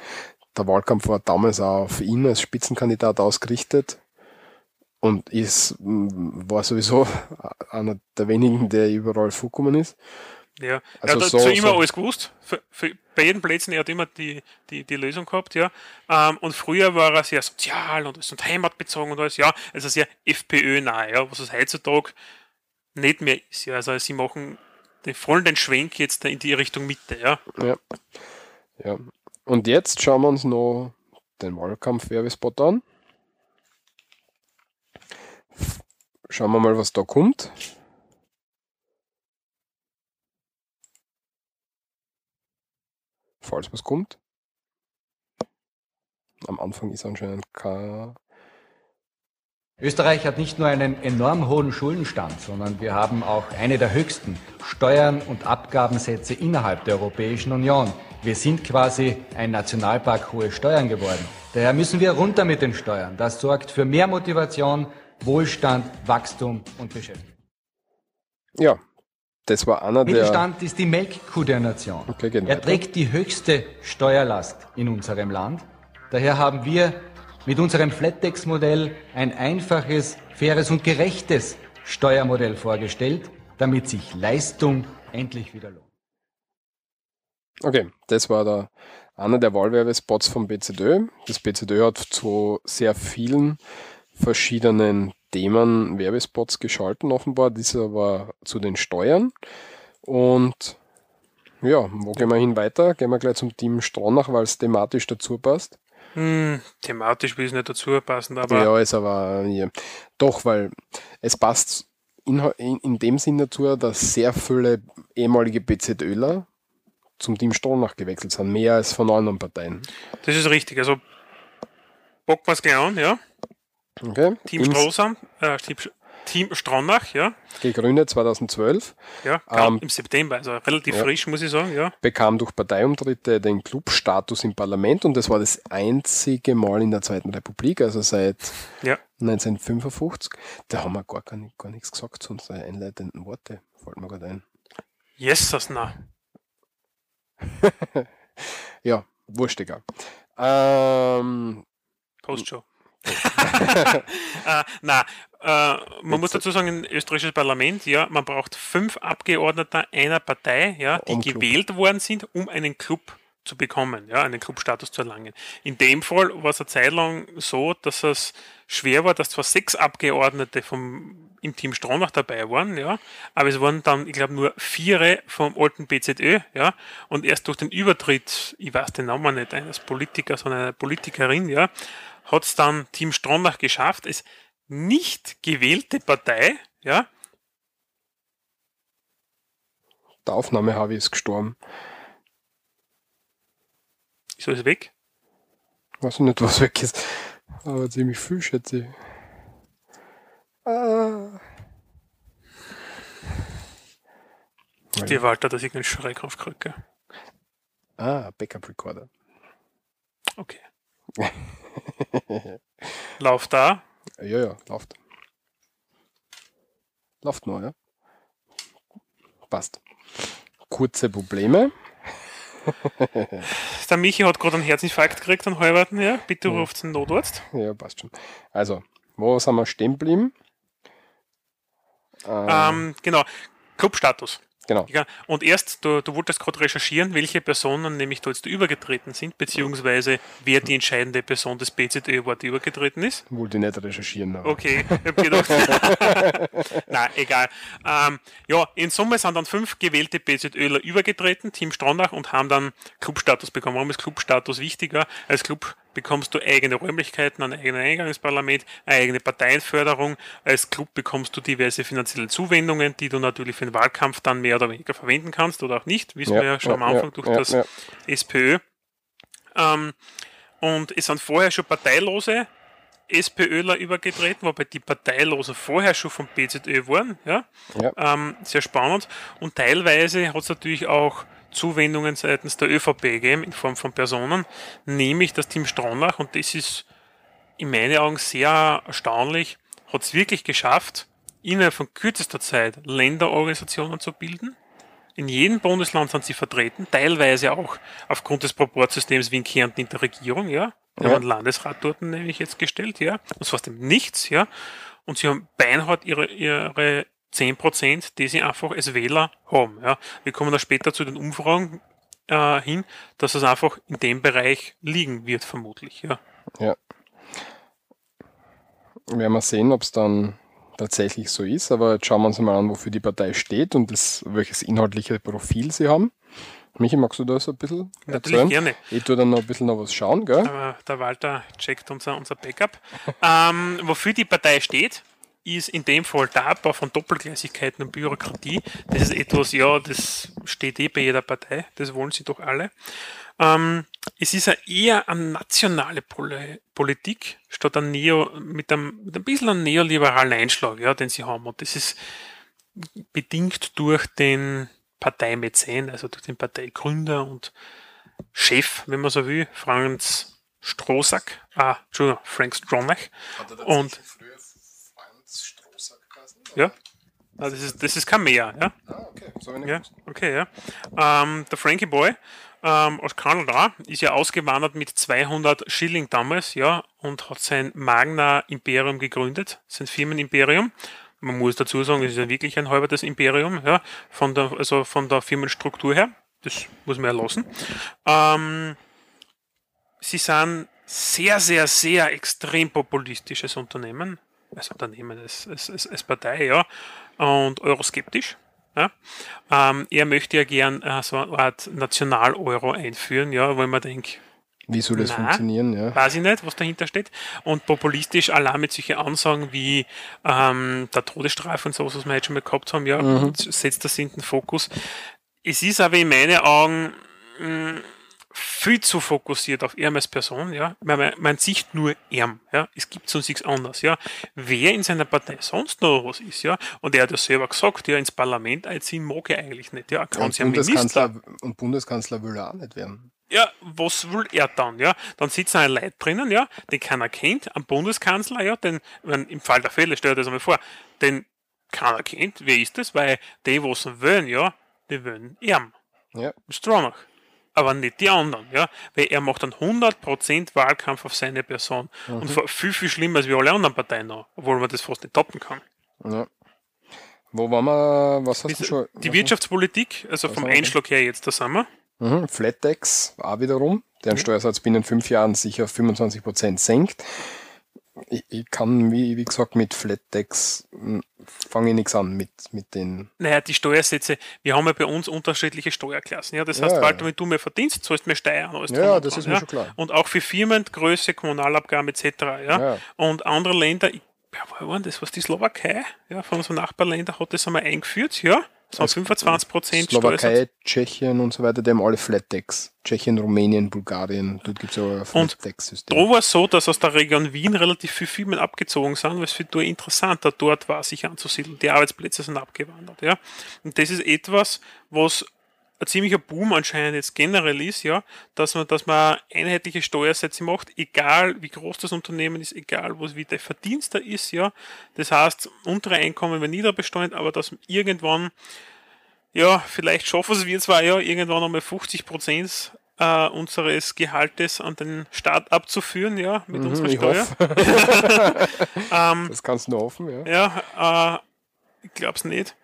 Der Wahlkampf war damals auch auf ihn als Spitzenkandidat ausgerichtet und ist, war sowieso einer der wenigen, der überall vorgekommen ist. Ja, also er hat so, zu immer so. alles gewusst. Für, für, bei jedem Plätzen, er hat immer die, die, die Lösung gehabt, ja. Ähm, und früher war er sehr sozial und, und heimatbezogen und alles, ja. Also sehr FPÖ-nah, ja, was es heutzutage nicht mehr ist, ja. Also sie machen den vollen den Schwenk jetzt in die Richtung Mitte, ja. Ja. ja. Und jetzt schauen wir uns noch den Wahlkampf-Werbespot an. Schauen wir mal, was da kommt. Falls was kommt. Am Anfang ist anscheinend kein. Österreich hat nicht nur einen enorm hohen Schuldenstand, sondern wir haben auch eine der höchsten Steuern und Abgabensätze innerhalb der Europäischen Union. Wir sind quasi ein Nationalpark hohe Steuern geworden. Daher müssen wir runter mit den Steuern. Das sorgt für mehr Motivation, Wohlstand, Wachstum und Beschäftigung. Ja, das war einer der. Mittelstand ist die Melkkuh der Nation. Okay, er weiter. trägt die höchste Steuerlast in unserem Land. Daher haben wir mit unserem Flattex-Modell ein einfaches, faires und gerechtes Steuermodell vorgestellt, damit sich Leistung endlich wieder lohnt. Okay, das war der, einer der Wahlwerbespots vom BZÖ. Das BZÖ hat zu sehr vielen verschiedenen Themen Werbespots geschalten offenbar. Dieser war zu den Steuern. Und ja, wo gehen wir hin weiter? Gehen wir gleich zum Team Stronach, weil es thematisch dazu passt. Hm, thematisch will es nicht dazu passen, aber. Ja, ist aber ja, doch, weil es passt in, in, in dem Sinn dazu, dass sehr viele ehemalige BZÖler zum Team Stronach gewechselt sind, mehr als von anderen Parteien. Das ist richtig. Also es gleich an, ja. Okay. Team Strohsam, äh, Team Stronach, ja. Gegründet 2012. Ja, ähm, im September, also relativ ja, frisch, muss ich sagen, ja. Bekam durch Parteiumtritte den Clubstatus im Parlament und das war das einzige Mal in der Zweiten Republik, also seit ja. 1955. Da haben wir gar, gar, gar nichts gesagt zu unseren einleitenden Worte, fällt mir gerade ein. Jesus, na. ja, wurscht egal. Ähm, Postshow. äh, na, äh, man muss dazu sagen, österreichisches Parlament, ja, man braucht fünf Abgeordnete einer Partei, ja, die um gewählt Club. worden sind, um einen Club zu bekommen, ja, einen Clubstatus zu erlangen. In dem Fall war es eine Zeit lang so, dass es schwer war, dass zwar sechs Abgeordnete vom, im Team Stronach dabei waren, ja, aber es waren dann, ich glaube, nur vier vom alten BZÖ, ja, und erst durch den Übertritt, ich weiß den Namen nicht eines Politikers, sondern einer Politikerin, ja, hat es dann Team Stronach geschafft, es nicht gewählte Partei, ja. Der Aufnahme habe ich ist gestorben. Ist alles weg? Weiß nicht, was weg ist. Aber ziemlich viel, schätze ich. Ah. Die Walter, dass ich einen Schreikraft kriege. Ah, Backup Recorder. Okay. Lauf da. Ja, ja, läuft. Läuft nur, ja. Passt. Kurze Probleme. der Michi hat gerade einen Herzinfarkt gekriegt an Halberten, ja. Bitte ruft den Notarzt. Ja, passt schon. Also, wo sind wir stehen geblieben? Ähm, genau. Clubstatus. Genau. Ja, und erst, du, du wolltest gerade recherchieren, welche Personen nämlich da jetzt übergetreten sind, beziehungsweise wer die entscheidende Person des BZÖ war, die übergetreten ist. Wollte ich nicht recherchieren. Aber. Okay, ich hab gedacht. Nein, egal. Ähm, ja, in Summe sind dann fünf gewählte BZÖler übergetreten, Team Stronach, und haben dann Clubstatus bekommen. Warum ist Clubstatus wichtiger? Als Club bekommst du eigene Räumlichkeiten, ein eigenes Eingangsparlament, eine eigene Parteienförderung. Als Club bekommst du diverse finanzielle Zuwendungen, die du natürlich für den Wahlkampf dann mehr oder weniger verwenden kannst oder auch nicht. Wissen Ja, wir ja schon am ja, Anfang ja, durch ja, das. SPÖ. Ähm, und es sind vorher schon parteilose SPÖler übergetreten, wobei die Parteilosen vorher schon vom BZÖ waren. Ja? Ja. Ähm, sehr spannend. Und teilweise hat es natürlich auch Zuwendungen seitens der ÖVP gegeben in Form von Personen, nämlich das Team Stronach. Und das ist in meinen Augen sehr erstaunlich, hat es wirklich geschafft, innerhalb von kürzester Zeit Länderorganisationen zu bilden. In jedem Bundesland sind sie vertreten, teilweise auch aufgrund des Proportsystems wie in Kärnten in der Regierung, ja. Wir Ja. haben einen Landesrat dort nämlich jetzt gestellt, ja. Und zwar aus dem Nichts, ja. Und sie haben beinhart ihre, ihre 10%, die sie einfach als Wähler haben, ja. Wir kommen da später zu den Umfragen äh, hin, dass es einfach in dem Bereich liegen wird, vermutlich, ja. Ja. Werden wir sehen, ob es dann tatsächlich so ist, aber jetzt schauen wir uns mal an, wofür die Partei steht und das, welches inhaltliche Profil sie haben. Michi, magst du das ein bisschen Natürlich erzählen? gerne. Ich tue dann noch ein bisschen noch was schauen, gell? Der Walter checkt unser, unser Backup. ähm, wofür die Partei steht, ist in dem Fall der Abbau von Doppelgleisigkeiten und Bürokratie. Das ist etwas, ja, das steht eh bei jeder Partei, das wollen sie doch alle. Ähm, es ist ja eher eine nationale Poli Politik, statt ein Neo, mit, einem, mit ein bisschen einem neoliberalen Einschlag, ja, den sie haben. Und das ist bedingt durch den Parteimäzen, also durch den Parteigründer und Chef, wenn man so will, Franz Strohsack, ah, Entschuldigung, Frank Stronach. Und ja, Ah, das ist, das ist kein Mehr, ja. Ah, okay. So Ja, okay, ja. Ähm, der Frankie Boy ähm, aus Kanada ist ja ausgewandert mit 200 Schilling damals, ja, und hat sein Magna Imperium gegründet, sein Firmenimperium. Man muss dazu sagen, es ist ja wirklich ein halbertes Imperium, ja, von der, also von der Firmenstruktur her. Das muss man ja lassen. Ähm, sie sind sehr, sehr, sehr extrem populistisches Unternehmen, als Unternehmen, als, als, als, Partei, ja, und euroskeptisch. Ja. Ähm, er möchte ja gern äh, so eine Art National-Euro einführen, ja, wo man denkt, Wie soll das Na, funktionieren? Ja. weiß ich nicht, was dahinter steht. Und populistisch allein mit solchen Ansagen wie ähm, der Todesstrafe und sowas, was wir jetzt schon mal gehabt haben, ja, Mhm. setzt das in den Fokus. Es ist aber in meinen Augen mh, viel zu fokussiert auf ihn als Person, ja. Man, man, sieht nur ihn, ja. Es gibt sonst nichts anderes, ja. Wer in seiner Partei sonst noch was ist, ja. Und er hat ja selber gesagt, ja, ins Parlament einziehen mag er eigentlich nicht, ja. Er kann Und ja Bundeskanzler, und Bundeskanzler will er auch nicht werden. ja, was will er dann, ja? Dann sitzen ein Leute drinnen, ja, den keiner kennt, am Bundeskanzler, ja, den, wenn, im Fall der Fälle, stell dir das einmal vor, den keiner kennt, wer ist das? Weil die, was wollen, ja, die wollen ihm, Ja. Stronach. Aber nicht die anderen, ja, weil er macht dann 100% Wahlkampf auf seine Person. Und Mhm. viel, viel schlimmer als wie alle anderen Parteien noch, obwohl man das fast nicht toppen kann. ja. Wo waren wir? Was hast du schon? Die was- Wirtschaftspolitik, also vom wir? Einschlag her jetzt, da sind wir. Mhm. Flattex auch wiederum, deren Steuersatz binnen fünf Jahren sich auf 25% senkt. Ich, ich kann, wie, wie gesagt, mit Flattex hm, fange ich nichts an mit, mit den. Naja, die Steuersätze, wir haben ja bei uns unterschiedliche Steuerklassen. Ja? Das Ja, heißt, ja. Walter, wenn du mehr verdienst, zahlst du mehr Steuern. Alles Ja, das ist mir ja? schon klar. Und auch für Firmen, Größe, Kommunalabgaben etc. Ja? Ja. Und andere Länder, ich, ja, war das, was die Slowakei ja, von unseren Nachbarländern hat das einmal eingeführt, ja? Waren 25 Prozent Slowakei, Tschechien und so weiter, die haben alle Flattex. Tschechien, Rumänien, Bulgarien, dort gibt es ja Flattex-System. Da war es so, dass aus der Region Wien relativ viele Firmen abgezogen sind, weil es für die interessanter dort war, sich anzusiedeln. Die Arbeitsplätze sind abgewandert. Ja? Und das ist etwas, was ein ziemlicher Boom anscheinend jetzt generell ist, ja, dass man, dass man einheitliche Steuersätze macht, egal wie groß das Unternehmen ist, egal was wie der Verdienst da ist, ja. Das heißt, untere Einkommen werden nieder besteuert, aber dass irgendwann, ja, vielleicht schaffen es wir zwar ja irgendwann einmal 50 Prozent äh, unseres Gehaltes an den Staat abzuführen, ja, mit Mhm, unserer Steuer. ähm, Das kannst du nur hoffen, ja. ja, äh, ich glaub's nicht.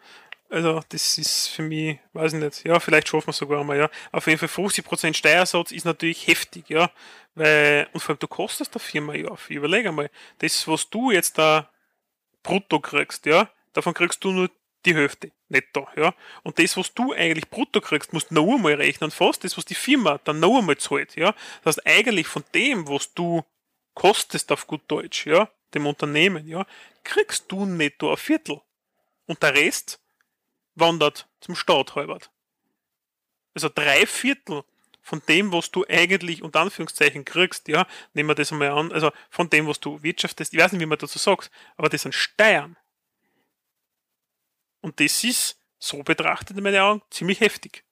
Also, das ist für mich, weiß ich nicht, ja, vielleicht schaffen wir es sogar einmal, ja. Auf jeden Fall 50% Steuersatz ist natürlich heftig, ja. Weil, und vor allem, du kostest der Firma ja auf. Überleg einmal, das, was du jetzt da brutto kriegst, ja, davon kriegst du nur die Hälfte netto, ja. Und das, was du eigentlich brutto kriegst, musst du noch einmal rechnen, fast das, was die Firma dann noch einmal zahlt, ja. Das heißt, eigentlich von dem, was du kostest auf gut Deutsch, ja, dem Unternehmen, ja, kriegst du netto ein Viertel. Und der Rest wandert zum Staat halbert. Also drei Viertel von dem, was du eigentlich unter Anführungszeichen kriegst, ja, nehmen wir das einmal an, also von dem, was du wirtschaftest, ich weiß nicht, wie man dazu sagt, aber das sind Steuern. Und das ist, so betrachtet in meinen Augen, ziemlich heftig.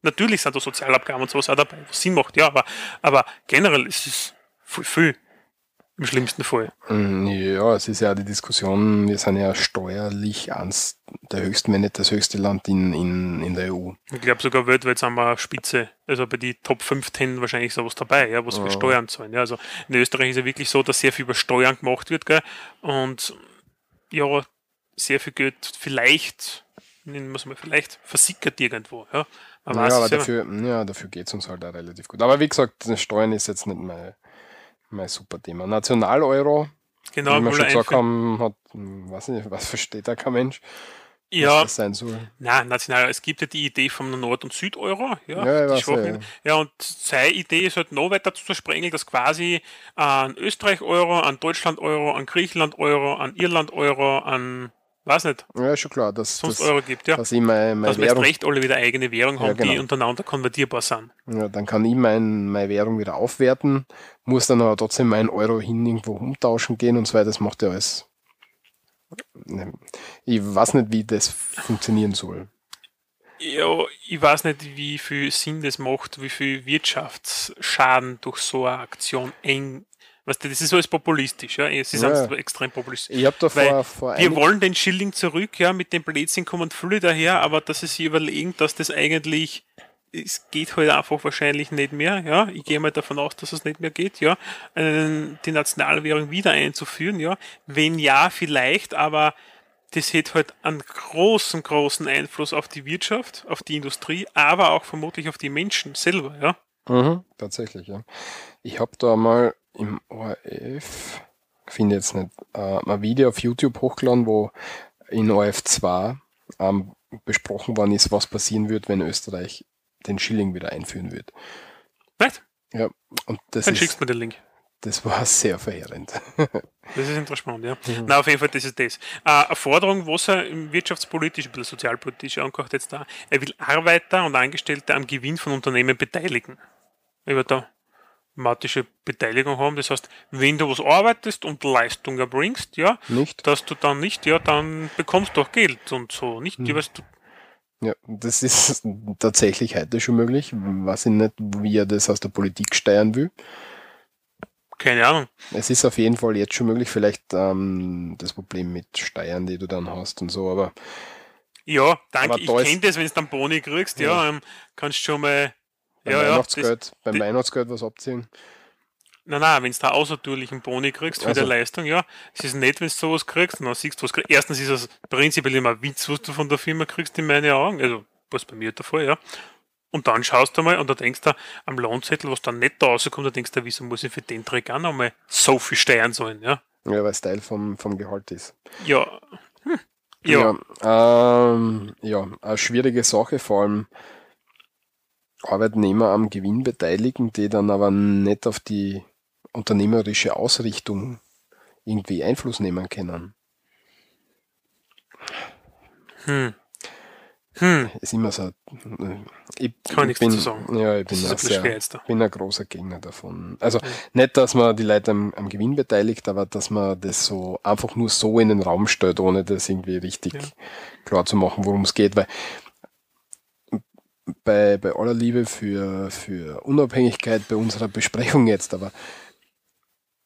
Natürlich sind da Sozialabgaben und sowas auch dabei, was Sinn macht, ja, aber, aber generell ist es viel, viel im schlimmsten Fall. Mm, Ja, es ist ja die Diskussion, wir sind ja steuerlich eins der höchsten, wenn nicht das höchste Land in, in, in der EU. Ich glaube sogar weltweit sind wir Spitze, also bei die Top 15 wahrscheinlich sowas dabei, ja, was Ja. Steuern zahlen. Ja, also in Österreich ist ja wirklich so, dass sehr viel über Steuern gemacht wird, gell? Und ja, sehr viel Geld vielleicht, nennen wir es mal, vielleicht versickert irgendwo, ja. Man ja, aber dafür, ja, dafür geht es uns halt auch relativ gut. Aber wie gesagt, Steuern ist jetzt nicht mein, mein super Thema. National-Euro, Genau, wie wir schon gesagt haben, hat, hm, weiß nicht, was versteht da kein Mensch, Ja. was das sein soll. Na, national, es gibt ja die Idee vom Nord- und Süd-Euro, ja, Ja, ich weiß, ja, ja, und seine Idee ist halt noch weiter zu sprengeln, dass quasi an Österreich-Euro, an Deutschland-Euro, an Griechenland-Euro, an Irland-Euro, an, weiß nicht, Ja, ist schon klar, dass, sonst dass, Euro gibt, ja. dass ich meine, meine dass wir Währung, recht alle wieder eigene Währung Ja, haben, die genau. untereinander konvertierbar sind. ja, dann kann ich mein, meine Währung wieder aufwerten, muss dann aber trotzdem meinen Euro hin irgendwo umtauschen gehen und so weiter. Das macht ja alles. Ich weiß nicht, wie das funktionieren soll. Ja, ich weiß nicht, wie viel Sinn das macht, wie viel Wirtschaftsschaden durch so eine Aktion eng. Weißt du, das ist alles populistisch, ja. Es ist Ja. extrem populistisch. Ich hab da Weil vor- vor Wir wollen den Schilling zurück, ja, mit dem Blödsinn kommen viele daher, aber dass sie sich überlegen, dass das eigentlich, es geht halt einfach wahrscheinlich nicht mehr, ja. Ich gehe mal davon aus, dass es nicht mehr geht, ja. Die Nationalwährung wieder einzuführen, ja. Wenn ja, vielleicht, aber das hätte halt einen großen, großen Einfluss auf die Wirtschaft, auf die Industrie, aber auch vermutlich auf die Menschen selber, ja. Mhm, tatsächlich, ja. Ich habe da mal im ORF, finde jetzt nicht, äh, ein Video auf YouTube hochgeladen, wo in ORF 2 ähm, besprochen worden ist, was passieren wird, wenn Österreich den Schilling wieder einführen wird. Right? Ja, und das Dann ist, schickst du mir den Link. das war sehr verheerend. Das ist interessant, ja. Mhm. Na, auf jeden Fall, das ist das. Äh, eine Forderung, was er im wirtschaftspolitisch, bisschen sozialpolitisch angehört jetzt da, er will Arbeiter und Angestellte am Gewinn von Unternehmen beteiligen. Er wird da matische Beteiligung haben. Das heißt, wenn du was arbeitest und Leistung erbringst, ja, Nicht? dass du dann nicht, ja, dann bekommst du auch Geld und so. Nicht, ja, weißt du, Ja, das ist tatsächlich heute schon möglich. Weiß ich nicht, wie er das aus der Politik steuern will. keine Ahnung. Es ist auf jeden Fall jetzt schon möglich, vielleicht ähm, das Problem mit Steuern, die du dann hast und so, aber Ja, danke. Aber Ich da ist- kenne das, wenn du dann Boni kriegst, ja, Ja. ähm, kannst schon mal. Beim ja, Weihnachtsgeld, das- beim die- Weihnachtsgeld was abziehen. Nein, nein, wenn du da außertürlichen Boni kriegst für Also. die Leistung, ja, es ist nett, wenn du sowas kriegst und dann siehst du was kriegst. Erstens ist es prinzipiell immer ein Witz, was du von der Firma kriegst, in meinen Augen. Also, was bei mir der Fall, ja. Und dann schaust du mal und da denkst du am Lohnzettel, was dann nicht da rauskommt, da denkst du, wieso muss ich für den Trick auch nochmal so viel Steuern zahlen, ja. Ja, weil es Teil vom, vom Gehalt ist. Ja. Hm. Ja. Ja, ähm, ja, eine schwierige Sache, vor allem Arbeitnehmer am Gewinn beteiligen, die dann aber nicht auf die unternehmerische Ausrichtung irgendwie Einfluss nehmen können. Hm. Hm. Ist immer so. äh, Ich, Kann ich nichts bin, dazu sagen. Ja, ich bin, ein sehr, bin ein großer Gegner davon. Also nicht, dass man die Leute am, am Gewinn beteiligt, aber dass man das so einfach nur so in den Raum stellt, ohne das irgendwie richtig Ja. klar zu machen, worum es geht. Weil bei, bei aller Liebe für, für Unabhängigkeit bei unserer Besprechung jetzt, aber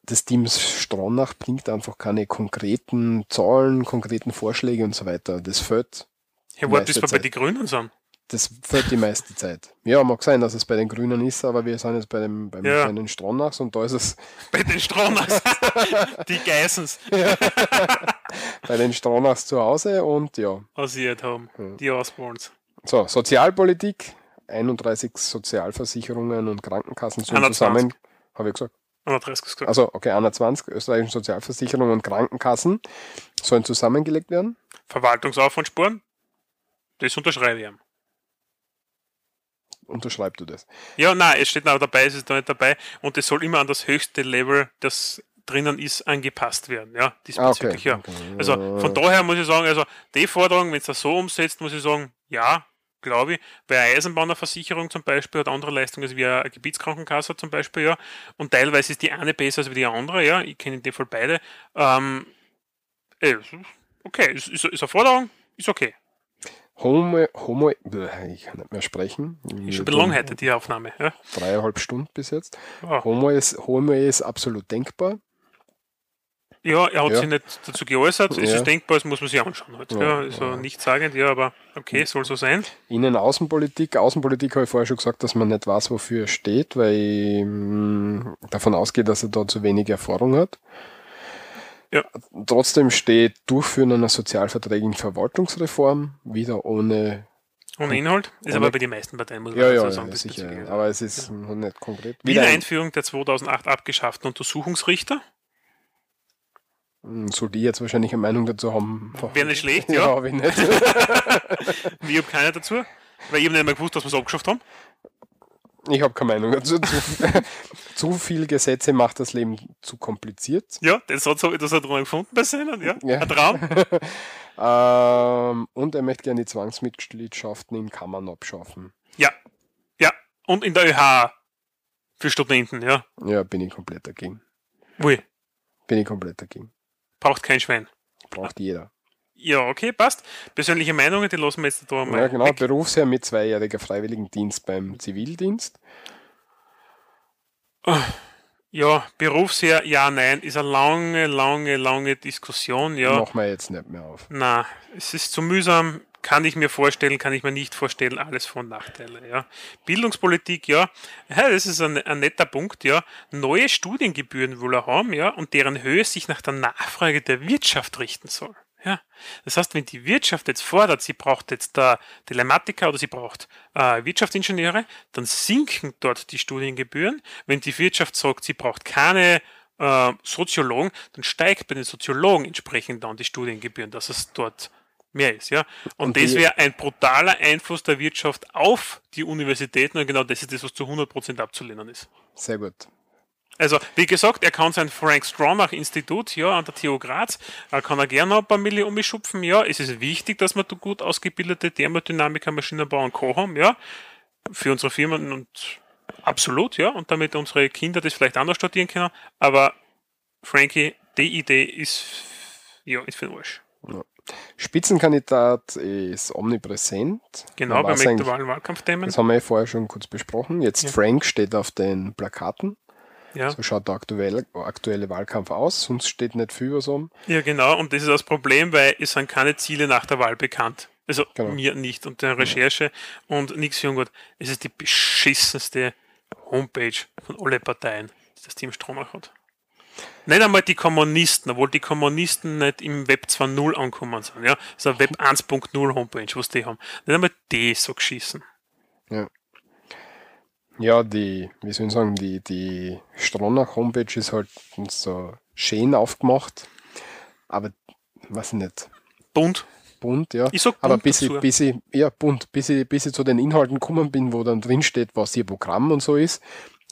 das Team Stronach bringt einfach keine konkreten Zahlen, konkreten Vorschläge und so weiter. Das fällt. Ja, meiste wir bei den Grünen sind. Das fällt die meiste Zeit. Ja, mag sein, dass es bei den Grünen ist, aber wir sind jetzt bei, dem, beim, Ja. bei den Stronachs und da ist es Bei den Stronachs. die Geissens. bei den Stronachs zu Hause und ja. Was sie halt haben. Die Osborns. So, Sozialpolitik, 31 Sozialversicherungen und Krankenkassen sollen 21. zusammen, habe ich gesagt. 31 gesagt. Also, okay, 21 österreichischen Sozialversicherungen und Krankenkassen sollen zusammengelegt werden. Verwaltungsaufwandsspuren. Das unterschreibe ich. Unterschreibst du das? Ja, nein, es steht noch dabei, es ist da nicht dabei. Und es soll immer an das höchste Level, das drinnen ist, angepasst werden. Ja, diesbezüglich, Ah, okay, ja. okay. Also von daher muss ich sagen, also die Forderung, wenn es das so umsetzt, muss ich sagen, ja, glaube ich. Bei einer Eisenbahnerversicherung zum Beispiel hat andere Leistungen als wie eine Gebietskrankenkasse zum Beispiel, ja. Und teilweise ist die eine besser als die andere, ja. Ich kenne in dem Fall beide. Ähm, äh, okay, ist, ist, ist eine Forderung, ist okay. Homo, Homo, ich kann nicht mehr sprechen. Ist schon lang heute, die Aufnahme, ja. Dreieinhalb Stunden bis jetzt. Ja. Homo ist, Homo ist absolut denkbar. Ja, er hat Ja. sich nicht dazu geäußert. Es Ja. ist denkbar, das muss man sich anschauen. Halt. Ja, Ja, ist ja nicht sagend, ja, aber okay, soll so sein. Innen-Außenpolitik. Außenpolitik habe ich vorher schon gesagt, dass man nicht weiß, wofür er steht, weil ich mh, davon ausgehe, dass er da zu wenig Erfahrung hat. Ja. Trotzdem steht Durchführen einer sozialverträglichen Verwaltungsreform, wieder ohne. Ohne Inhalt. Ist ohne- aber bei den meisten Parteien, muss man Ja, dazu ja, sagen. ja sicher. Aber es ist noch nicht konkret. Wieder ein- Einführung der 2008 abgeschafften Untersuchungsrichter. Hm, Soll die jetzt wahrscheinlich eine Meinung dazu haben? Wäre nicht schlecht, Ja, ja. habe ich nicht. ich habe keine dazu, weil ich habe nicht mehr gewusst, dass wir es abgeschafft haben. Ich habe keine Meinung dazu. Zu, zu viel Gesetze macht das Leben zu kompliziert. Ja, das hat, so, das hat er gefunden bei seinen, ja. Ja. Ein Traum. ähm, und er möchte gerne die Zwangsmitgliedschaften in Kammern abschaffen. Ja, ja. Und in der ÖH für Studenten, ja. Ja, bin ich komplett dagegen. Ui, Bin ich komplett dagegen. Braucht kein Schwein. Braucht jeder. Ja, okay, passt. Persönliche Meinungen, die lassen wir jetzt da mal. Ja, genau. weg. Berufsjahr mit zweijähriger Freiwilligendienst beim Zivildienst. Ja, Berufsjahr, ja, nein, ist eine lange, lange, lange Diskussion, ja. Machen wir jetzt nicht mehr auf. Na, es ist zu mühsam, kann ich mir vorstellen, kann ich mir nicht vorstellen, alles von Nachteile, ja. Bildungspolitik, ja, ja das ist ein, ein netter Punkt, ja. Neue Studiengebühren will er haben, ja, und deren Höhe sich nach der Nachfrage der Wirtschaft richten soll. Ja, das heißt, wenn die Wirtschaft jetzt fordert, sie braucht jetzt da Telematiker oder sie braucht äh, Wirtschaftsingenieure, dann sinken dort die Studiengebühren. Wenn die Wirtschaft sagt, sie braucht keine äh, Soziologen, dann steigt bei den Soziologen entsprechend dann die Studiengebühren, dass es dort mehr ist, ja. Und, Und das wäre ein brutaler Einfluss der Wirtschaft auf die Universitäten und genau das ist das, was zu 100% abzulehnen ist. Sehr gut. Also, wie gesagt, er kann sein Frank Stronach Institut, ja, an der TU Graz, äh, kann er gerne noch ein paar Millionen umschupfen, ja. Es ist wichtig, dass wir da gut ausgebildete Thermodynamiker, Maschinenbau und Co. haben, ja. Für unsere Firmen und absolut, ja. Und damit unsere Kinder das vielleicht anders studieren können. Aber, Frankie, die Idee ist, ja, ist für den Arsch. Ja. Spitzenkandidat ist omnipräsent. Genau, beim aktuellen Wahlkampfthemen. Das haben wir ja vorher schon kurz besprochen. Jetzt Ja. Frank steht auf den Plakaten. Ja. So schaut der aktuelle, aktuelle Wahlkampf aus, sonst steht nicht viel was um. Ja, genau, und das ist das Problem, weil es sind keine Ziele nach der Wahl bekannt. Also Genau. mir nicht und der Recherche und nichts ungut. Es ist die beschissenste Homepage von alle Parteien, die das Team Stromach hat. Nicht einmal die Kommunisten, obwohl die Kommunisten nicht im Web 2.0 angekommen sind. Ja? Das ist eine Web 1.0 Homepage, was die haben. Nicht einmal die so geschissen. Ja. Ja, die, wie soll ich sagen, die, die Stronach-Homepage ist halt so schön aufgemacht, aber weiß ich nicht. Bunt. Bunt, ja. Ich sag aber bunt bis ich, bis ich, ja, bunt, bis ich, bis ich zu den Inhalten gekommen bin, wo dann drin steht, was ihr Programm und so ist,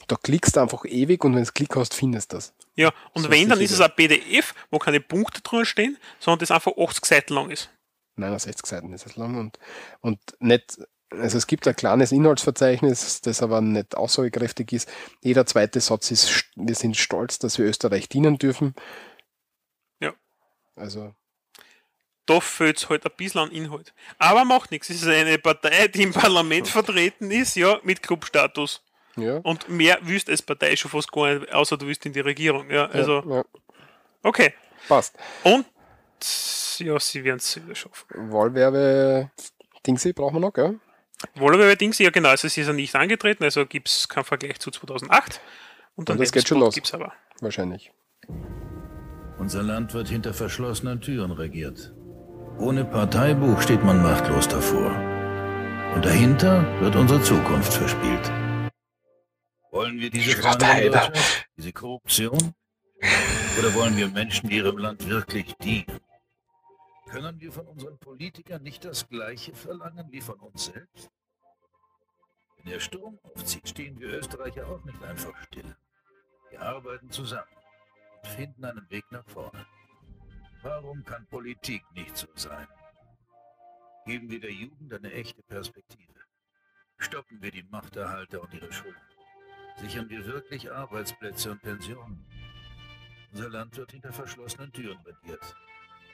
da klickst du einfach ewig und wenn du Klick hast, findest du das. Ja, und So wenn, dann ist es ein PDF, wo keine Punkte drin stehen, sondern das einfach 80 Seiten lang ist. 69 Seiten ist es lang und, und nicht, also es gibt ein kleines Inhaltsverzeichnis, das aber nicht aussagekräftig ist. Jeder zweite Satz ist, st- wir sind stolz, dass wir Österreich dienen dürfen. Ja. Also, da fehlt es halt ein bisschen an Inhalt. Aber macht nichts. Es ist eine Partei, die im Parlament vertreten ist, ja, mit Clubstatus. Ja. Und mehr wüsst als Partei schon fast gar nicht, außer du willst in die Regierung. Ja, also, ja, ja, okay. passt. Und ja, sie werden es wieder schaffen. Wahlwerbe Dingsy brauchen wir noch, gell? Wohl allerdings, ja genau, also sie ist ja nicht angetreten, also gibt es keinen Vergleich zu 2008. Und dann Und das geht schon los. Gibt's aber. Wahrscheinlich. Unser Land wird hinter verschlossenen Türen regiert. Ohne Parteibuch steht man machtlos davor. Und dahinter wird unsere Zukunft verspielt. Wollen wir diese. Wirtschaft, diese Korruption? Oder wollen wir Menschen, die ihrem Land wirklich dienen? Können wir von unseren Politikern nicht das Gleiche verlangen wie von uns selbst? Wenn der Sturm aufzieht, stehen wir Österreicher auch nicht einfach still. Wir arbeiten zusammen und finden einen Weg nach vorne. Warum kann Politik nicht so sein? Geben wir der Jugend eine echte Perspektive. Stoppen wir die Machterhalter und ihre Schulden. Sichern wir wirklich Arbeitsplätze und Pensionen. Unser Land wird hinter verschlossenen Türen regiert.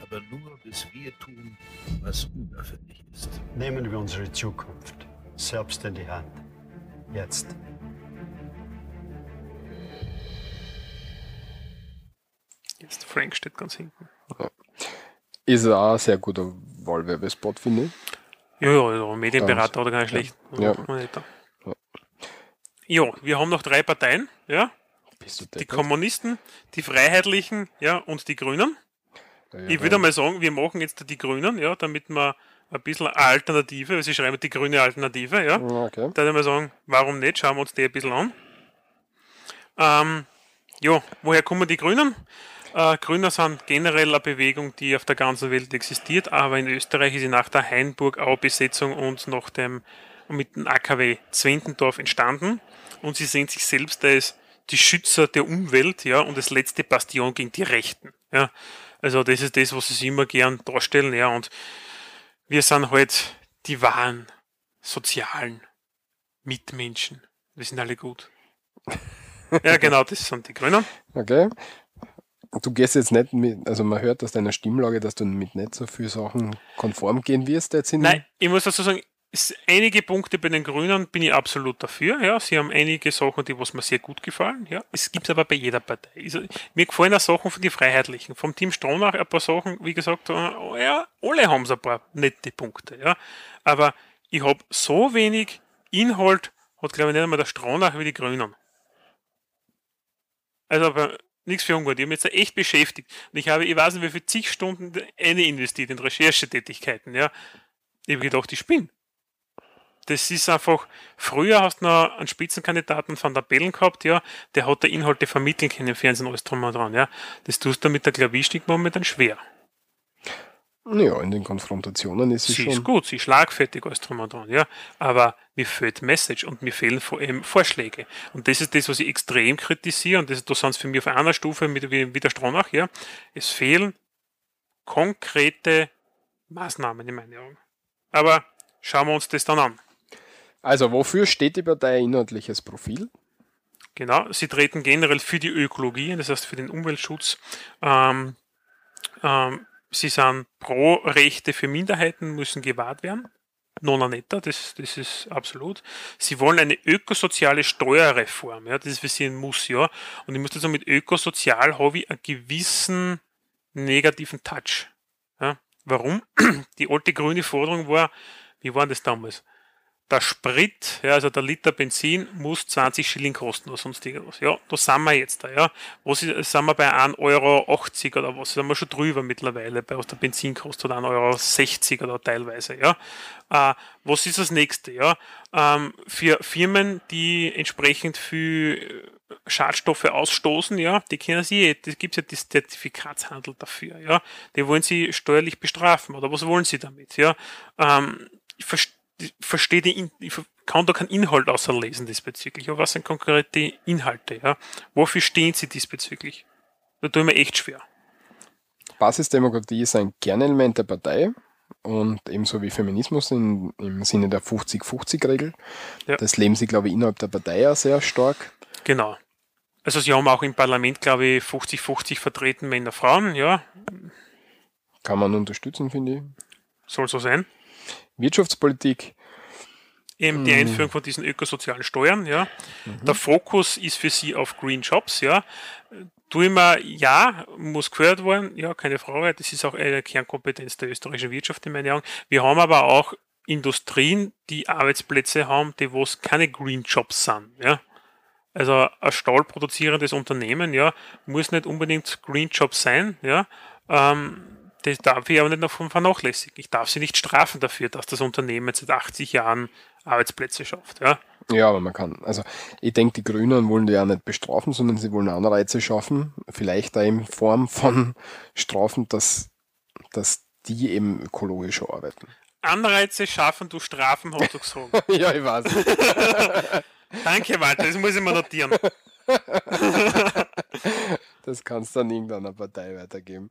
Aber nur bis wir tun, was unerfindlich ist. Nehmen wir unsere Zukunft selbst in die Hand. Jetzt. Jetzt Frank steht ganz hinten. Ist auch ein sehr guter Wahlwerbespot, finde ich. Ja, ja, ja Medienberater oder gar nicht schlecht. Ja. Ja. Ja, wir haben noch drei Parteien, ja. Die? Kommunisten, die Freiheitlichen, ja, und die Grünen. Ja, ich würde mal sagen, wir machen jetzt die Grünen, ja, damit wir ein bisschen Alternative, weil sie schreiben die grüne Alternative, ja. Okay. Da würde ich mal sagen, warum nicht? Schauen wir uns die ein bisschen an. Ähm, ja, woher kommen die Grünen? Äh, Grüne sind generell eine Bewegung, die auf der ganzen Welt existiert, aber in Österreich ist sie nach der Hainburg-Au-Besetzung und nach dem mit dem AKW Zwentendorf entstanden und sie sehen sich selbst als die Schützer der Umwelt, ja, und das letzte Bastion gegen die Rechten, ja. Also das ist das, was sie sich immer gern darstellen, ja, und wir sind halt die wahren sozialen Mitmenschen. Wir sind alle gut. ja, genau, das sind die Grünen. Okay. Du gehst jetzt nicht mit, also man hört aus deiner Stimmlage, dass du mit nicht so viel Sachen konform gehen wirst jetzt in Nein, ich muss dazu sagen, einige Punkte bei den Grünen bin ich absolut dafür. Ja, sie haben einige Sachen, die was mir sehr gut gefallen. Ja, es gibt aber bei jeder Partei. Also, mir gefallen auch Sachen von den Freiheitlichen. Vom Team Stronach ein paar Sachen, wie gesagt, äh, ja, alle haben so ein paar nette Punkte. Ja, aber ich habe so wenig Inhalt, hat glaube ich nicht einmal der Stronach wie die Grünen. Also aber nichts für ungut. Ich habe mich jetzt echt beschäftigt. Und ich habe, ich weiß nicht, wie viel zig Stunden eine investiert in Recherchetätigkeiten. Ja. Ich habe gedacht, ich spinne. Das ist einfach, früher hast du noch einen Spitzenkandidaten von der Bellen gehabt, ja, der hat da Inhalte vermitteln können im Fernsehen, alles drum und dran, ja. Das tust du mit der Klavierstik momentan schwer. Ja, in den Konfrontationen ist sie, Sie schon. ist gut, sie ist schlagfertig, alles drum und dran, ja. Aber mir fehlt Message und mir fehlen vor allem Vorschläge. Und das ist das, was ich extrem kritisiere, und das, da sind für mich auf einer Stufe mit, wie, wie der Stronach, ja. Es fehlen konkrete Maßnahmen in meinen Augen. Aber schauen wir uns das dann an. Also, wofür steht die Partei inhaltliches Profil? Genau, sie treten generell für die Ökologie, das heißt für den Umweltschutz. Ähm, ähm, sie sind pro Rechte für Minderheiten, müssen gewahrt werden. Nona netta, das, das ist absolut. Sie wollen eine ökosoziale Steuerreform, ja, das ist für sie ein Muss, ja. Und ich muss sagen, mit ökosozial habe ich einen gewissen negativen Touch. Ja. Warum? Die alte grüne Forderung war, wie war das damals? Der Sprit, ja, also der Liter Benzin muss 20 Schilling kosten oder sonst irgendwas. Ja, da sind wir jetzt da, ja. Was ist, sind wir bei 1,80 Euro oder was? Sind wir schon drüber mittlerweile, bei was der Benzin kostet, 1,60 Euro oder teilweise, ja. Äh, was ist das nächste, ja? Ähm, für Firmen, die entsprechend viel Schadstoffe ausstoßen, ja, die kennen sie, eh, das gibt ja das Zertifikatshandel dafür, ja. Die wollen sie steuerlich bestrafen, oder was wollen sie damit, ja? Ähm, ich verstehe verstehe die, ich kann da keinen Inhalt außerlesen diesbezüglich. Aber was sind konkrete Inhalte? Ja? Wofür stehen sie diesbezüglich? Da tue ich mir echt schwer. Basisdemokratie ist ein Kernelement der Partei und ebenso wie Feminismus in, im Sinne der 50-50-Regel. Ja. Das leben sie, glaube ich, innerhalb der Partei ja sehr stark. Genau. Also sie haben auch im Parlament, glaube ich, 50-50 vertreten Männer, Frauen, ja. Kann man unterstützen, finde ich. Soll so sein. Wirtschaftspolitik. Eben die Mhm. Einführung von diesen ökosozialen Steuern, ja. Der Fokus ist für sie auf Green Jobs, ja. Tu immer, ja, muss gehört werden, ja, keine Frage, das ist auch eine Kernkompetenz der österreichischen Wirtschaft in meinen Augen. Wir haben aber auch Industrien, die Arbeitsplätze haben, die wo es keine Green Jobs sind. Ja? Also ein stahlproduzierendes Unternehmen, ja, muss nicht unbedingt Green Job sein, ja. Ähm, das darf ich aber nicht davon vernachlässigen. Ich darf sie nicht strafen dafür, dass das Unternehmen seit 80 Jahren Arbeitsplätze schafft, ja. Ja, aber man kann, also ich denke, die Grünen wollen die ja nicht bestrafen, sondern sie wollen Anreize schaffen, vielleicht da in Form von Strafen, dass, dass die eben ökologisch arbeiten. Anreize schaffen, du Strafen, hast du gesagt. ja, ich weiß. Danke, Walter, das muss ich mal notieren. das kannst du an irgendeiner Partei weitergeben.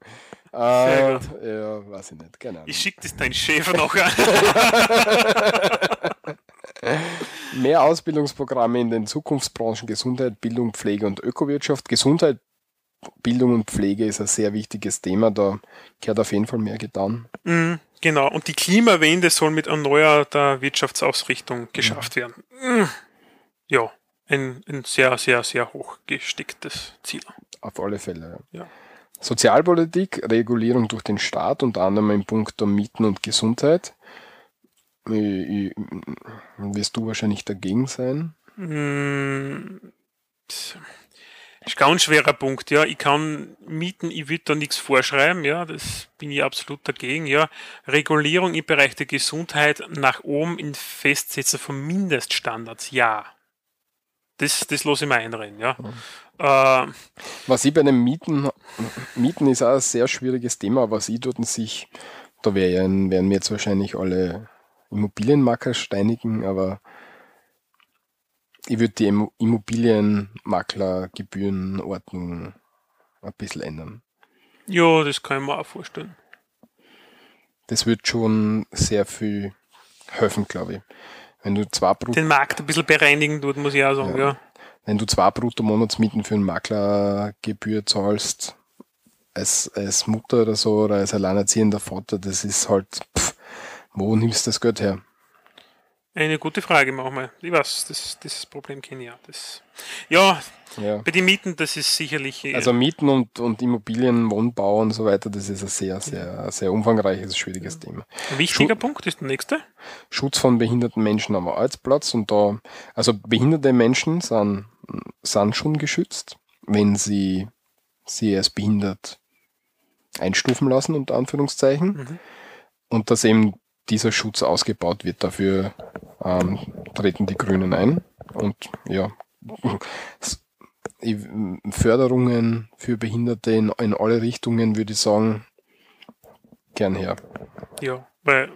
Sehr Äh, ja, weiß ich nicht, keine Ahnung. Ich schicke das deinen Chef nachher. Mehr Ausbildungsprogramme in den Zukunftsbranchen Gesundheit, Bildung, Pflege und Ökowirtschaft. Gesundheit, Bildung und Pflege ist ein sehr wichtiges Thema. Da gehört auf jeden Fall mehr getan. Mhm, genau, und die Klimawende soll mit erneuerter Wirtschaftsausrichtung geschafft werden. Mhm. Ja, ein, ein sehr, sehr, sehr hoch gestecktes Ziel. Auf alle Fälle. Ja. Ja. Sozialpolitik, Regulierung durch den Staat, unter anderem im Punkt der Mieten und Gesundheit. Ich, ich, wirst du wahrscheinlich dagegen sein? Mm, das ist ganz schwerer Punkt, ja. Ich kann mieten, ich will da nichts vorschreiben, ja. Das bin ich absolut dagegen, ja. Regulierung im Bereich der Gesundheit nach oben in Festsetzen von Mindeststandards, ja. Das, das lasse ich mir einreden, ja. Äh, Was ich bei den Mieten, Mieten ist auch ein sehr schwieriges Thema, was ich dort sich, da wären, werden mir jetzt wahrscheinlich alle Immobilienmakler steinigen, aber ich würde die Immo- Immobilienmaklergebührenordnung ein bisschen ändern. ja, das kann ich mir auch vorstellen. Das wird schon sehr viel helfen, glaube ich. Wenn du zwei brutto, Den Markt ein bisschen bereinigen tut, muss ich auch sagen, ja. wenn du zwei brutto Monatsmieten für einen Maklergebühr zahlst, als, als Mutter oder so, oder als alleinerziehender Vater, das ist halt, pff, wo nimmst du das Geld her? Eine gute Frage, machen wir. Ich weiß, das, das Problem kenne ich ja. Das, ja, Ja. bei den Mieten, das ist sicherlich. äh, Also Mieten und, und Immobilien, Wohnbau und so weiter, das ist ein sehr, sehr, sehr umfangreiches, schwieriges Thema. Ein wichtiger Punkt ist der nächste. Schutz von behinderten Menschen am Arbeitsplatz und da, also behinderte Menschen sind, sind schon geschützt, wenn sie sie als behindert einstufen lassen, unter Anführungszeichen. Mhm. Und dass eben dieser Schutz ausgebaut wird, dafür ähm, treten die Grünen ein. Und ja, Förderungen für Behinderte in, in alle Richtungen würde ich sagen, gern her. Ja, weil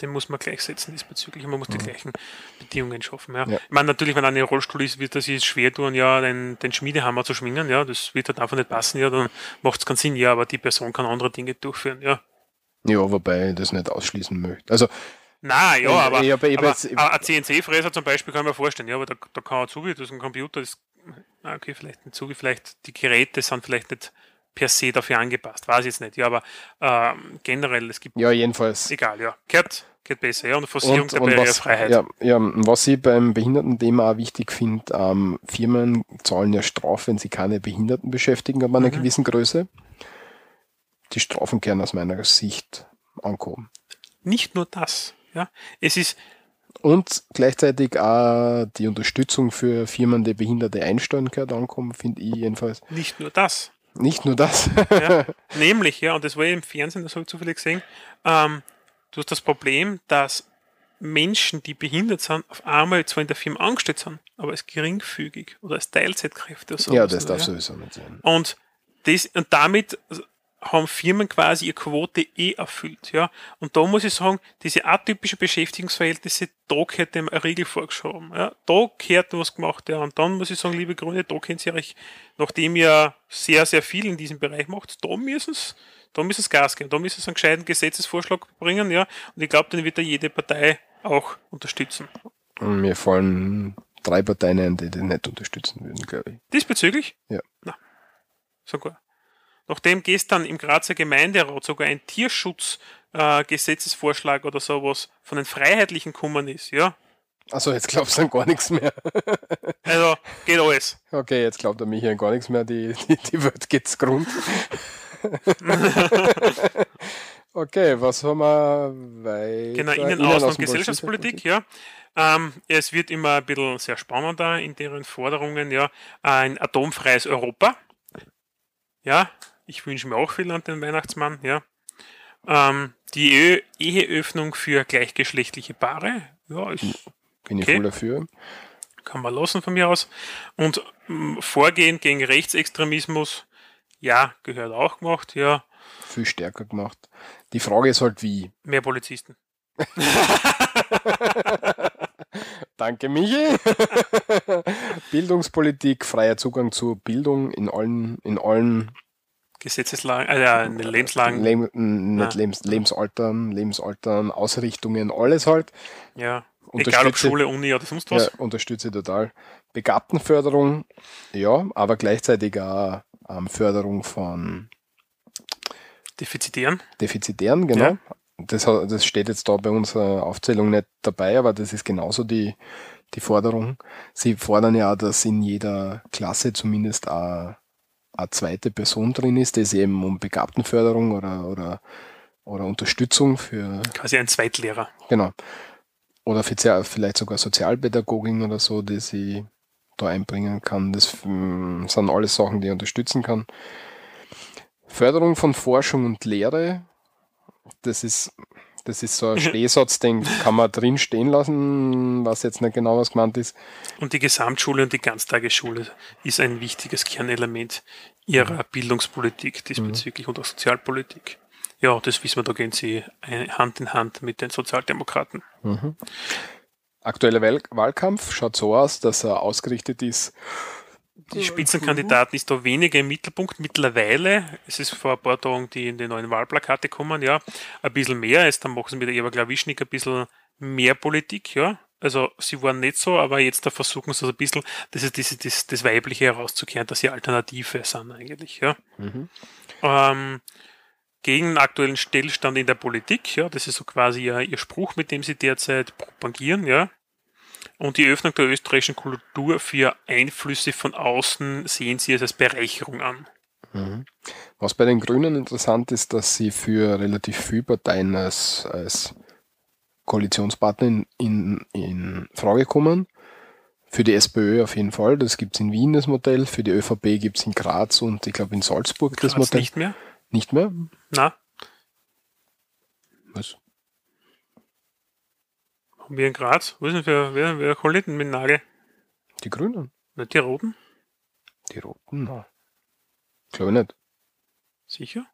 den muss man gleichsetzen diesbezüglich. Man muss die Mhm. gleichen Bedingungen schaffen. Ja. Ja. Ich meine, natürlich, wenn einer im Rollstuhl ist, wird er sich schwer tun, ja, den, den Schmiedehammer zu schwingen. Ja, das wird halt einfach nicht passen. Ja, dann macht es keinen Sinn. Ja, aber die Person kann andere Dinge durchführen. Ja. Ja, wobei ich das nicht ausschließen möchte. Also, Na ja, aber, ich aber ein CNC-Fräser zum Beispiel kann ich mir vorstellen, ja, aber da, da kann ein Zubi, das ist ein Computer, das, okay, vielleicht ein Zubi, vielleicht die Geräte sind vielleicht nicht per se dafür angepasst, weiß ich jetzt nicht, ja, aber ähm, generell, es gibt, ja, jedenfalls. egal, ja, gehört, gehört besser, ja, und Forcierung Und, der und was, Barrierefreiheit. ja, ja, was ich beim Behindertenthema auch wichtig finde, ähm, Firmen zahlen ja Strafe, wenn sie keine Behinderten beschäftigen ab einer Mhm. gewissen Größe. Die Strafen kehren aus meiner Sicht ankommen. Nicht nur das, ja, es ist, Und gleichzeitig auch die Unterstützung für Firmen, die Behinderte einstellen, gehört ankommen, finde ich jedenfalls. nicht nur das, Nicht nur das. ja, nämlich, ja, und das war ja im Fernsehen, das habe ich zufällig gesehen, ähm, du hast das Problem, dass Menschen, die behindert sind, auf einmal zwar in der Firma angestellt sind, aber als geringfügig oder als Teilzeitkräfte oder so. ja, das darf sowieso nicht sein. Und, das, und damit haben Firmen quasi ihre Quote eh erfüllt. Ja? Und da muss ich sagen, diese atypischen Beschäftigungsverhältnisse, da gehört dem eine Regel vorgeschoben. Ja? Da gehört was gemacht. Ja? Und dann muss ich sagen, liebe Grüne, da könnt ihr euch, nachdem ihr sehr, sehr viel in diesem Bereich macht, da müssen es da müssen es Gas geben, da müssen es einen gescheiten Gesetzesvorschlag bringen, ja. Und ich glaube, den wird da jede Partei auch unterstützen. Und mir fallen drei Parteien ein, die den nicht unterstützen würden, glaube ich. Diesbezüglich? Ja. Na, sogar. Nachdem gestern im Grazer Gemeinderat sogar ein Tierschutzgesetzesvorschlag äh, oder sowas von den Freiheitlichen gekommen ist, ja. Also jetzt glaubst du an gar nichts mehr. Also geht alles. Okay, jetzt glaubt er mich an gar nichts mehr, die, die, die Welt geht's Grund. Okay, was haben wir weiter? Genau, Innen-, Innen-, Außen- und Gesellschaftspolitik, ja. Ähm, es wird immer ein bisschen sehr spannender in deren Forderungen, ja. Ein atomfreies Europa. Ja, ich wünsche mir auch viel an den Weihnachtsmann, ja. Ähm, die Ehe Eheöffnung für gleichgeschlechtliche Paare, ja, ist Bin ich okay. voll dafür. kann man lassen von mir aus. Und ähm, Vorgehen gegen Rechtsextremismus, ja, gehört auch gemacht, ja. Viel stärker gemacht. Die Frage ist halt wie. Mehr Polizisten. Danke, Michi. Bildungspolitik, freier Zugang zur Bildung in allen, in allen Gesetzeslagen, äh, den Lebenslagen. Leb nicht Ah. Lebens Lebensaltern, Lebensaltern, Ausrichtungen, alles halt. Ja, egal ob Schule, Uni oder sonst was. Ja, unterstütze total. Begabtenförderung, ja, aber gleichzeitig auch ähm, Förderung von Defizitären. Defizitären, genau. Ja. Das, das steht jetzt da bei unserer Aufzählung nicht dabei, aber das ist genauso die, die Forderung. Sie fordern ja, dass in jeder Klasse zumindest eine, eine zweite Person drin ist, die es eben um Begabtenförderung oder, oder, oder Unterstützung für Quasi ein Zweitlehrer. Genau. Oder vielleicht sogar Sozialpädagogin oder so, die sie da einbringen kann. Das mm, sind alles Sachen, die ich unterstützen kann. Förderung von Forschung und Lehre, das ist, das ist so ein Stehsatz, den kann man drin stehen lassen, was jetzt nicht genau was gemeint ist. Und die Gesamtschule und die Ganztagesschule ist ein wichtiges Kernelement ihrer Bildungspolitik diesbezüglich und auch Sozialpolitik. Ja, das wissen wir, da gehen sie Hand in Hand mit den Sozialdemokraten. Mhm. Aktueller Wahl Wahlkampf schaut so aus, dass er ausgerichtet ist. Die Spitzenkandidaten ist da weniger im Mittelpunkt. Mittlerweile, es ist vor ein paar Tagen die in die neuen Wahlplakate kommen, ja, ein bisschen mehr. Jetzt dann machen sie mit der Eva Klawischnik ein bisschen mehr Politik, ja. Also sie waren nicht so, aber jetzt da versuchen sie so ein bisschen, das ist das, das, das Weibliche herauszukehren, dass sie Alternative sind eigentlich, ja. Mhm. Ähm, gegen den aktuellen Stillstand in der Politik, ja, das ist so quasi ihr, ihr Spruch, mit dem sie derzeit propagieren, ja. Und die Öffnung der österreichischen Kultur für Einflüsse von außen sehen sie es als Bereicherung an. Mhm. Was bei den Grünen interessant ist, dass sie für relativ viele Parteien als, als Koalitionspartner in, in, in Frage kommen. Für die SPÖ auf jeden Fall, das gibt es in Wien das Modell, für die ÖVP gibt es in Graz und ich glaube in Salzburg das Graz Modell. nicht mehr? Nicht mehr? Na, Was? Wir in Graz? Wo ist denn für, wer, wer holt denn mit Nagel? Die Grünen? Nicht die Roten? Die Roten? Nein. Glaube ich nicht. Sicher?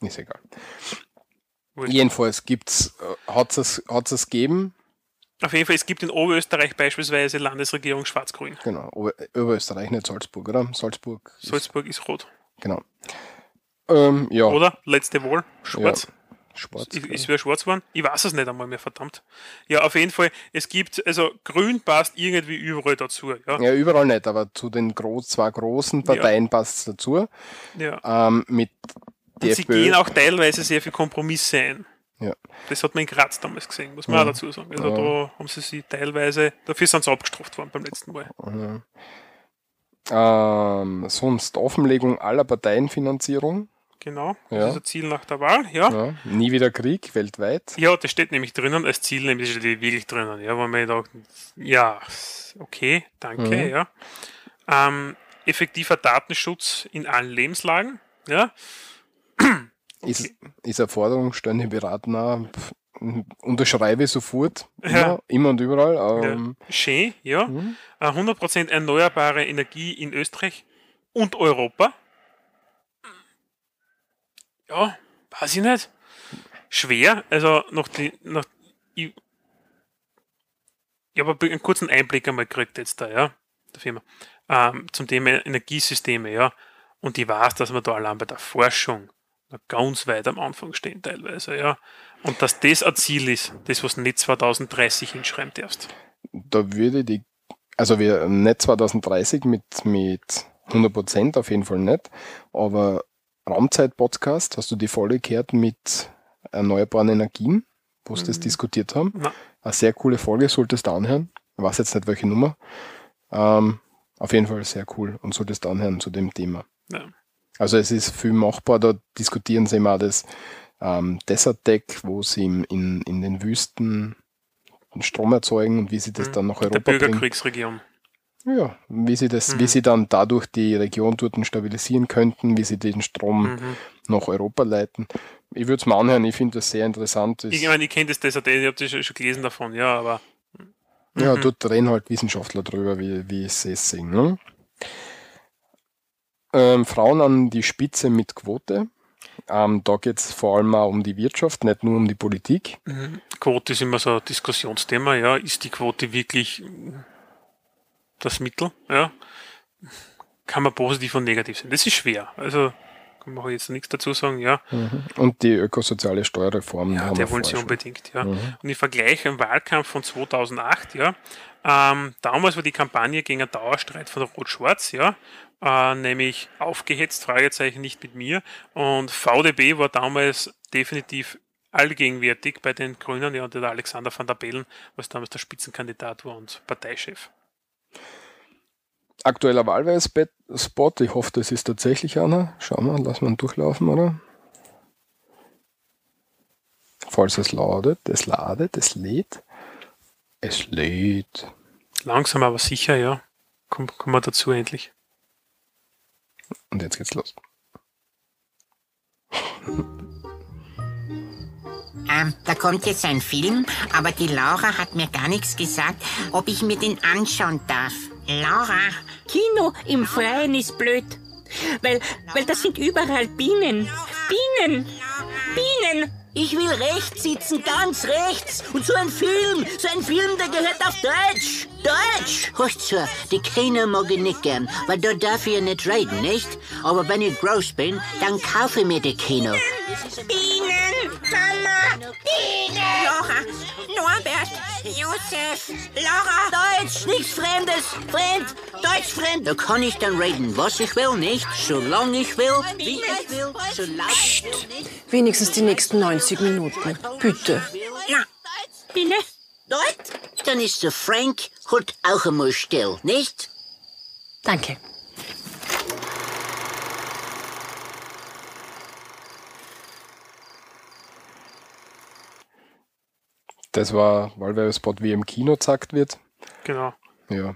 Ist egal. Jedenfalls gibt's, äh, hat es es gegeben, Auf jeden Fall, es gibt in Oberösterreich beispielsweise Landesregierung Schwarz-Grün. genau, Ober Oberösterreich, nicht Salzburg, oder? Salzburg. ist- Salzburg ist rot. Genau. Ähm, ja. Oder? Letzte Wahl, schwarz. Ja, schwarz. Ist, ist wer schwarz geworden? Ich weiß es nicht einmal mehr, verdammt. Ja, auf jeden Fall, es gibt, also grün passt irgendwie überall dazu. Ja, Ja, überall nicht, aber zu den groß, zwei großen Parteien passt es dazu. Ja. Ähm, mit Und sie FPÖ gehen auch teilweise sehr viel Kompromisse ein. Ja. Das hat man in Graz damals gesehen, muss man Ja. auch dazu sagen. Also Ja. da haben sie sie teilweise, dafür sind sie abgestraft worden beim letzten Mal. Ja. Ähm, sonst Offenlegung aller Parteienfinanzierung. Genau, Ja. das ist ein Ziel nach der Wahl, ja. Ja. Nie wieder Krieg weltweit. Ja, das steht nämlich drinnen als Ziel, nämlich steht wirklich drinnen. Ja, wo man gedacht, ja, okay, danke, Mhm. ja. Ähm, effektiver Datenschutz in allen Lebenslagen, ja. Ist, ist eine Forderung, stellen die pf, unterschreibe sofort. Ja. Immer, immer und überall. Ähm, ja. Schön, ja. Mhm. Äh, 100% erneuerbare Energie in Österreich und Europa. Ja, weiß ich nicht. Schwer, also noch die, noch, ich, ich habe einen kurzen Einblick einmal gekriegt jetzt da, ja, der Firma, ähm, zum Thema Energiesysteme, ja. Und ich weiß, dass wir da allein bei der Forschung noch ganz weit am Anfang stehen teilweise, ja. Und dass das ein Ziel ist, das, was nicht 2030 hinschreiben darfst. da würde die, also wir nicht 2030 mit, mit 100 Prozent, auf jeden Fall nicht, aber Raumzeit-Podcast, hast du die Folge gehört mit erneuerbaren Energien, wo sie das Mhm. diskutiert haben? Na. Eine sehr coole Folge, solltest du anhören. Ich weiß jetzt nicht, welche Nummer. Ähm, auf jeden Fall sehr cool und solltest du anhören zu dem Thema. Ja. Also es ist viel machbar, da diskutieren sie immer das, ähm, Desert Deck, wo sie im, in, in den Wüsten Strom erzeugen und wie sie das Mhm. dann nach Der Europa bringen. Bürgerkriegsregion. Ja, wie sie das, Mhm. wie sie dann dadurch die Region dort stabilisieren könnten, wie sie den Strom Mhm. nach Europa leiten. Ich würde es mal anhören, ich finde das sehr interessant. Ich meine, ich kenne das Desert Deck, ich habe das schon gelesen davon, ja, aber Ja, Mhm. dort reden halt Wissenschaftler drüber, wie, wie sie es sehen. Ne? Ähm, Frauen an die Spitze mit Quote. Ähm, da geht es vor allem auch um die Wirtschaft, nicht nur um die Politik. Mhm. Quote ist immer so ein Diskussionsthema, ja. Ist die Quote wirklich das Mittel? Ja. Kann man positiv und negativ sehen. Das ist schwer. Also kann man jetzt nichts dazu sagen, ja. Mhm. Und die ökosoziale Steuerreform. Ja, haben wir der wollen sie unbedingt, ja. Mhm. Und im Vergleich im Wahlkampf von 2008, ja, ähm, damals war die Kampagne gegen einen Dauerstreit von Rot-Schwarz, ja, äh, nämlich aufgehetzt, Fragezeichen nicht mit mir. Und VDB war damals definitiv allgegenwärtig bei den Grünen, ja, und der Alexander van der Bellen, was damals der Spitzenkandidat war und Parteichef. Aktueller Wahlwerbespot, ich hoffe, das ist tatsächlich einer. Schauen wir, lassen wir ihn durchlaufen, oder? Falls es ladet, es ladet, es lädt. Es lädt. Langsam aber sicher, ja. Kommen komm wir dazu endlich. Und jetzt geht's los. Ähm, da kommt jetzt ein Film, aber die Laura hat mir gar nichts gesagt, ob ich mir den anschauen darf. Laura? Kino im Freien ist blöd. Weil, weil das sind überall Bienen. Bienen! Bienen! Ich will rechts sitzen, ganz rechts. Und so ein Film, so ein Film, der gehört auf Deutsch. Deutsch! Hörst zu, die Kinder mag ich nicht gern, weil da darf ich ja nicht reden, nicht? Aber wenn ich groß bin, dann kaufe ich mir die Kino. Bienen! Mama! Bienen! Laura! Norbert! Josef! Laura! Deutsch, nichts Fremdes. Fremd, Deutsch fremd. Da kann ich dann reden, was ich will, nicht? Solange ich will, wie ich will, so laut ich will, nicht? Wenigstens die nächsten 90 Minuten. Bitte. Na, Biene? Dort? Dann ist der Frank halt auch einmal still, nicht? Danke. Das war Wahlwerbespot, wie im Kino zackt wird. Genau. Ja.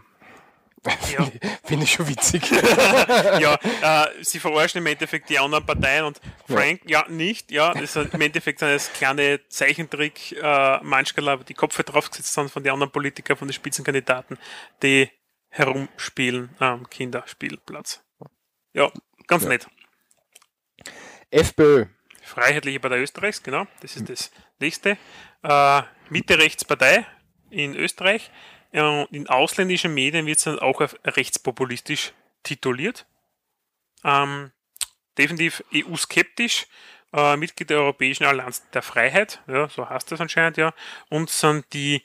Ja. Finde ich, schon witzig. ja, äh, sie verarschen im Endeffekt die anderen Parteien und Frank, ja, nicht, ja, das ist im Endeffekt so das kleine Zeichentrick, äh, manchmal die Köpfe draufgesetzt haben von den anderen Politikern, von den Spitzenkandidaten, die herumspielen am Kinderspielplatz. Ja, ganz Ja. nett. FPÖ. Freiheitliche Partei Österreichs, genau, das ist das nächste. Äh, Mitte-Rechtspartei in Österreich. In ausländischen Medien wird es dann auch rechtspopulistisch tituliert. Ähm, definitiv EU-skeptisch, äh, Mitglied der Europäischen Allianz der Freiheit, ja, so heißt das anscheinend, ja, und sind die,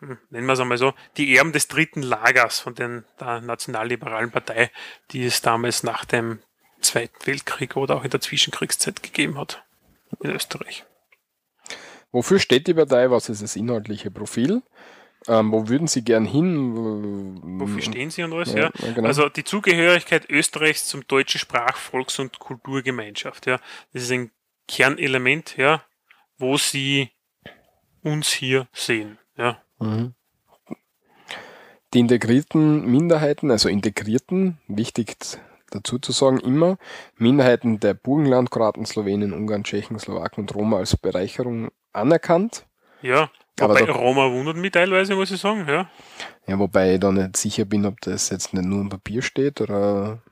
hm, nennen wir es einmal so, die Erben des dritten Lagers von den, der nationalliberalen Partei, die es damals nach dem Zweiten Weltkrieg oder auch in der Zwischenkriegszeit gegeben hat in Österreich. Wofür steht die Partei? Was ist das inhaltliche Profil? Ähm, wo würden Sie gern hin? Wofür stehen sie und alles, ja. genau. Also die Zugehörigkeit Österreichs zum deutschen Sprach-, Volks- und Kulturgemeinschaft, ja. Das ist ein Kernelement, ja, wo sie uns hier sehen, ja. Mhm. Die integrierten Minderheiten, also integrierten, wichtig dazu zu sagen, immer Minderheiten der Burgenland, Kroaten, Slowenien, Ungarn, Tschechen, Slowaken und Roma als Bereicherung anerkannt. Ja, wobei da- Roma wundert mich teilweise, muss ich sagen, ja. Ja, wobei ich da nicht sicher bin, ob das jetzt nicht nur im Papier steht oder.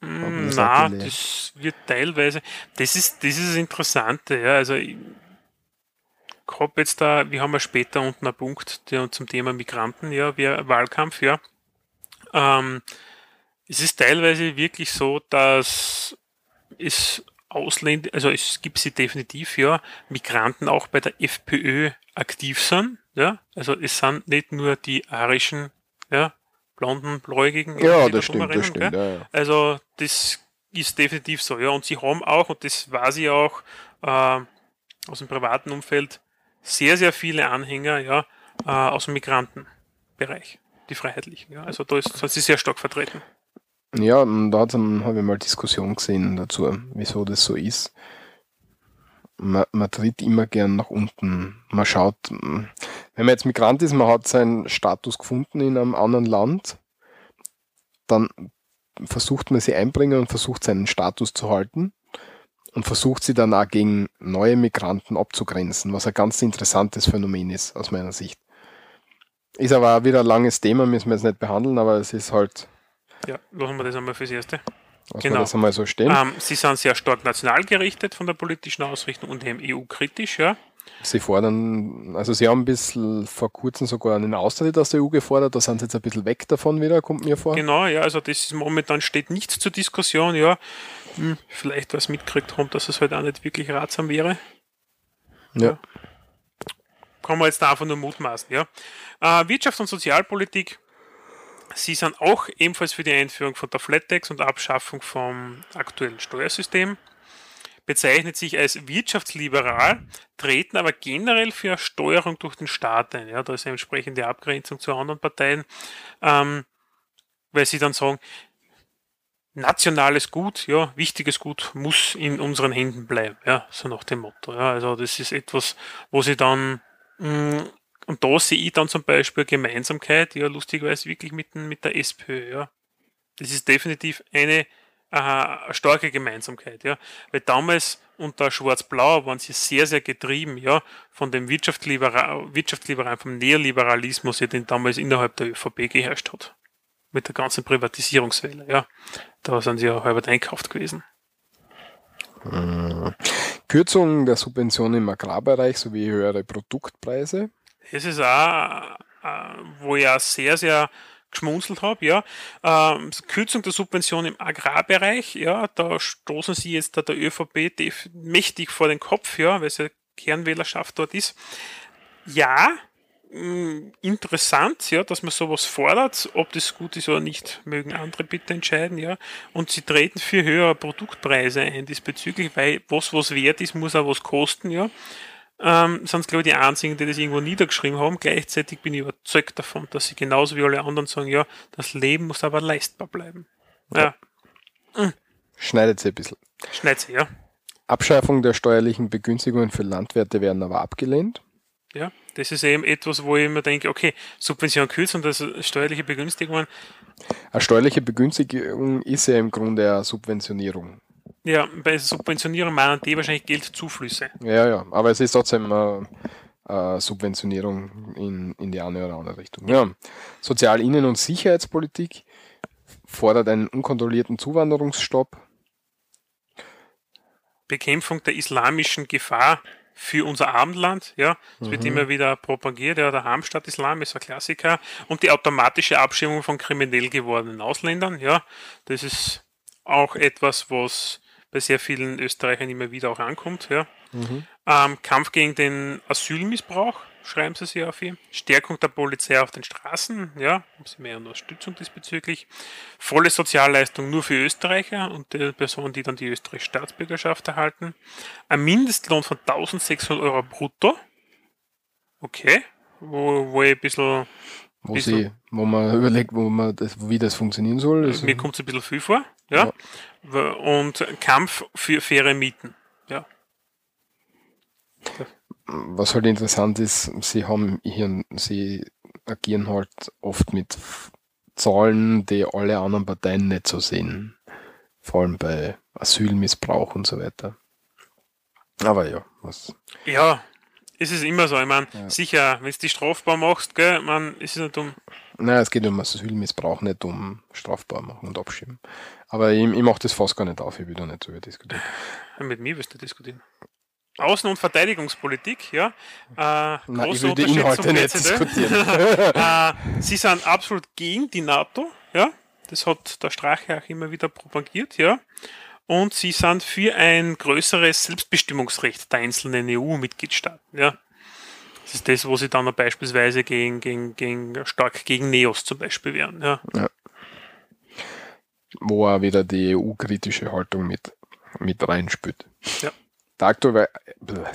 Mm, das Na, das wird teilweise. Das ist, das ist das Interessante, ja. Also ich hab jetzt da, wir haben ja später unten einen Punkt der, zum Thema Migranten, ja, wir Wahlkampf, ja. Ähm, es ist teilweise wirklich so, dass es Ausländer, also es gibt sie definitiv, ja, Migranten auch bei der FPÖ aktiv sind, ja. Also es sind nicht nur die arischen, ja, blonden, bläugigen. Ja, das stimmt, das stimmt, ja, ja. Also das ist definitiv so, ja. Und sie haben auch, und das war sie auch äh, aus dem privaten Umfeld, sehr, sehr viele Anhänger, ja, äh, aus dem Migrantenbereich, die Freiheitlichen. Ja. Also da ist, sind sie sehr stark vertreten. Ja, und da habe ich mal Diskussion gesehen dazu, wieso das so ist. Man, tritt immer gern nach unten. Man schaut, wenn man jetzt Migrant ist, man hat seinen Status gefunden in einem anderen Land, dann versucht man sie einbringen und versucht seinen Status zu halten und versucht sie dann auch gegen neue Migranten abzugrenzen, was ein ganz interessantes Phänomen ist aus meiner Sicht. Ist aber auch wieder ein langes Thema, müssen wir jetzt nicht behandeln, aber es ist halt. Ja, lassen wir das einmal fürs Erste. Lassen genau. das einmal so stehen. Ähm, sie sind sehr stark national gerichtet von der politischen Ausrichtung und eben EU-kritisch, ja. Sie fordern, also Sie haben ein bisschen vor kurzem sogar einen Austritt aus der EU gefordert, da sind Sie jetzt ein bisschen weg davon wieder, kommt mir vor. Genau, ja, also das ist momentan steht nichts zur Diskussion, ja. Hm, vielleicht was mitgekriegt haben, dass es halt auch nicht wirklich ratsam wäre. Ja. ja. Kann man jetzt da einfach nur mutmaßen, ja. Äh, Wirtschaft und Sozialpolitik, Sie sind auch ebenfalls für die Einführung von der Flat Tax und Abschaffung vom aktuellen Steuersystem bezeichnet sich als wirtschaftsliberal, treten aber generell für Steuerung durch den Staat ein. Ja, da ist eine entsprechende Abgrenzung zu anderen Parteien, ähm, weil sie dann sagen, nationales Gut, ja, wichtiges Gut muss in unseren Händen bleiben, ja, so nach dem Motto. Ja, also das ist etwas, wo sie dann mh, mm, und da sehe ich dann zum Beispiel Gemeinsamkeit, ja, lustigerweise wirklich mit, mit der SPÖ, ja. Das ist definitiv eine eine starke Gemeinsamkeit, ja. Weil damals unter Schwarz-Blau waren sie sehr, sehr getrieben, ja, von dem Wirtschaftsliberal, Wirtschaftsliberal vom Neoliberalismus, der den damals innerhalb der ÖVP geherrscht hat. Mit der ganzen Privatisierungswelle, ja. Da sind sie ja halber einkauft gewesen. Hm. Kürzung der Subventionen im Agrarbereich sowie höhere Produktpreise. Das ist auch, äh, wo ja sehr, sehr geschmunzelt habe, ja. Ähm, Kürzung der Subvention im Agrarbereich, ja, da stoßen sie jetzt da der ÖVP mächtig vor den Kopf, ja, weil es ja Kernwählerschaft dort ist. Ja, mh, mm, interessant, ja, dass man sowas fordert. Ob das gut ist oder nicht, mögen andere bitte entscheiden, ja. Und sie treten für höhere Produktpreise ein diesbezüglich, weil was was wert ist, muss auch was kosten, ja ähm, sind es, glaube ich, die einzigen, die das irgendwo niedergeschrieben haben. Gleichzeitig bin ich überzeugt davon, dass sie genauso wie alle anderen sagen, ja, das Leben muss aber leistbar bleiben. Ja. ja. Schneidet sie ein bisschen. Schneidet sie, ja. Abschaffung der steuerlichen Begünstigungen für Landwirte werden aber abgelehnt. Ja, das ist eben etwas, wo ich immer denke, okay, Subvention kürzen das steuerliche Begünstigungen. Eine steuerliche Begünstigung ist ja im Grunde eine Subventionierung. Ja, bei Subventionierung meinen die wahrscheinlich Geldzuflüsse. Ja, ja, aber es ist trotzdem äh, äh, Subventionierung in, in die eine oder andere Richtung. Ja. Sozial-, Innen- und Sicherheitspolitik fordert einen unkontrollierten Zuwanderungsstopp. Bekämpfung der islamischen Gefahr für unser Abendland, ja, es mhm. wird immer wieder propagiert, ja, der Hamstadt-Islam ist ein Klassiker und die automatische Abschirmung von kriminell gewordenen Ausländern, ja, das ist auch etwas, was bei sehr vielen Österreichern immer wieder auch ankommt. Ja. Mhm. Ähm, Kampf gegen den Asylmissbrauch, schreiben sie sich auf hier. Stärkung der Polizei auf den Straßen, ja, haben sie mehr Unterstützung diesbezüglich. Volle Sozialleistung nur für Österreicher und die Personen, die dann die österreichische Staatsbürgerschaft erhalten. Ein Mindestlohn von 1600 Euro brutto. Okay, wo, wo ich ein bisschen wo, sie, wo man überlegt, wo man das, wie das funktionieren soll. Mir kommt es ein bisschen viel vor. Ja? ja. Und Kampf für faire Mieten. Ja. Was halt interessant ist, sie haben hier, sie agieren halt oft mit Zahlen, die alle anderen Parteien nicht so sehen. Vor allem bei Asylmissbrauch und so weiter. Aber ja, was. Ja, ist es immer so. Ich meine, ja. sicher, wenn du die strafbar machst, gell, man, ist es nicht um. Nein, es geht um Asylmissbrauch, nicht um strafbar machen und abschieben. Aber ich, ich mache das fast gar nicht auf, ich will da nicht so diskutieren. Mit mir wirst du diskutieren. Außen- und Verteidigungspolitik, ja. Äh, Nein, ich will die Inhalte nicht diskutieren. äh, sie sind absolut gegen die NATO, ja. Das hat der Strache auch immer wieder propagiert, ja und sie sind für ein größeres Selbstbestimmungsrecht der einzelnen EU-Mitgliedstaaten. Ja. Das ist das, wo sie dann beispielsweise gegen, gegen, gegen, stark gegen Neos zum Beispiel wären. Ja. ja. Wo auch wieder die EU-kritische Haltung mit, mit reinspült. Ja. Der aktuelle,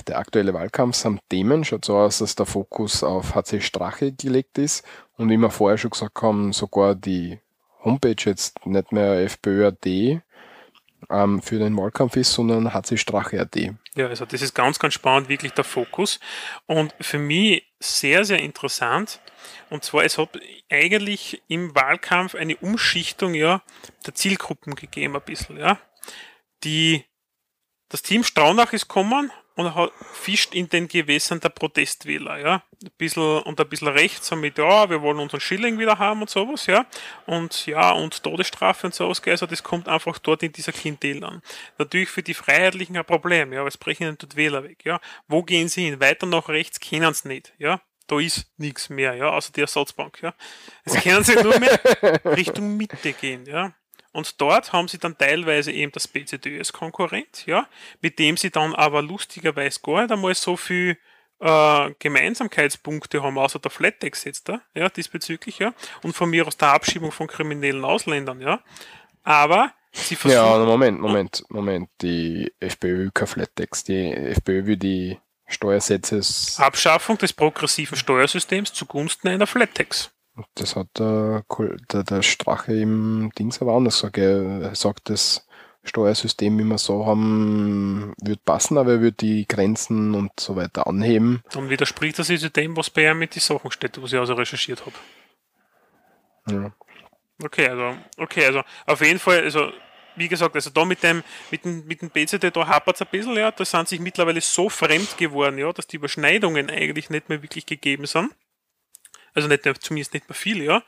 der aktuelle Wahlkampf samt Themen schaut so aus, dass der Fokus auf HC Strache gelegt ist und wie wir vorher schon gesagt haben, sogar die Homepage jetzt nicht mehr FPÖ.at ähm, für den Wahlkampf ist, sondern HC Strache.at. Ja, also das ist ganz, ganz spannend, wirklich der Fokus. Und für mich sehr, sehr interessant. Und zwar, es hat eigentlich im Wahlkampf eine Umschichtung ja, der Zielgruppen gegeben, ein bisschen. Ja. Die, das Team Straunach ist gekommen und fischt in den Gewässern der Protestwähler, ja. Ein bisschen, und ein bisschen rechts damit, ja, wir wollen unseren Schilling wieder haben und sowas, ja. Und ja, und Todesstrafe und sowas, also das kommt einfach dort in dieser Klientel an. Natürlich für die Freiheitlichen ein Problem, ja, aber es brechen ihnen dort Wähler weg, ja. Wo gehen sie hin? Weiter nach rechts kennen sie nicht, ja. Da ist nichts mehr, ja, außer die Ersatzbank, ja. Jetzt können sie nur mehr Richtung Mitte gehen, ja. Und dort haben sie dann teilweise eben das BCD als Konkurrent, ja, mit dem sie dann aber lustigerweise gar nicht einmal so viel äh, Gemeinsamkeitspunkte haben, außer der Flattex jetzt da, ja, diesbezüglich, ja, und von mir aus der Abschiebung von kriminellen Ausländern, ja. Aber sie versuchen. Ja, Moment, Moment, Moment. Die FPÖ kein Flattex. Die FPÖ will die Steuersätze. Abschaffung des progressiven Steuersystems zugunsten einer Flattex. Das hat der, der, der Strache im Dings aber anders gesagt. Er sagt, das Steuersystem, wie wir so haben, wird passen, aber er wird die Grenzen und so weiter anheben. Dann widerspricht das also dem, was bei ihm mit den Sachen steht, was ich also recherchiert habe. Ja. Okay, also, okay, also auf jeden Fall, also wie gesagt, also da mit dem, mit dem, mit dem BCD, da hapert es ein bisschen, ja, da sind sich mittlerweile so fremd geworden, ja, dass die Überschneidungen eigentlich nicht mehr wirklich gegeben sind. Also nicht mehr, zumindest nicht mehr viel, ja.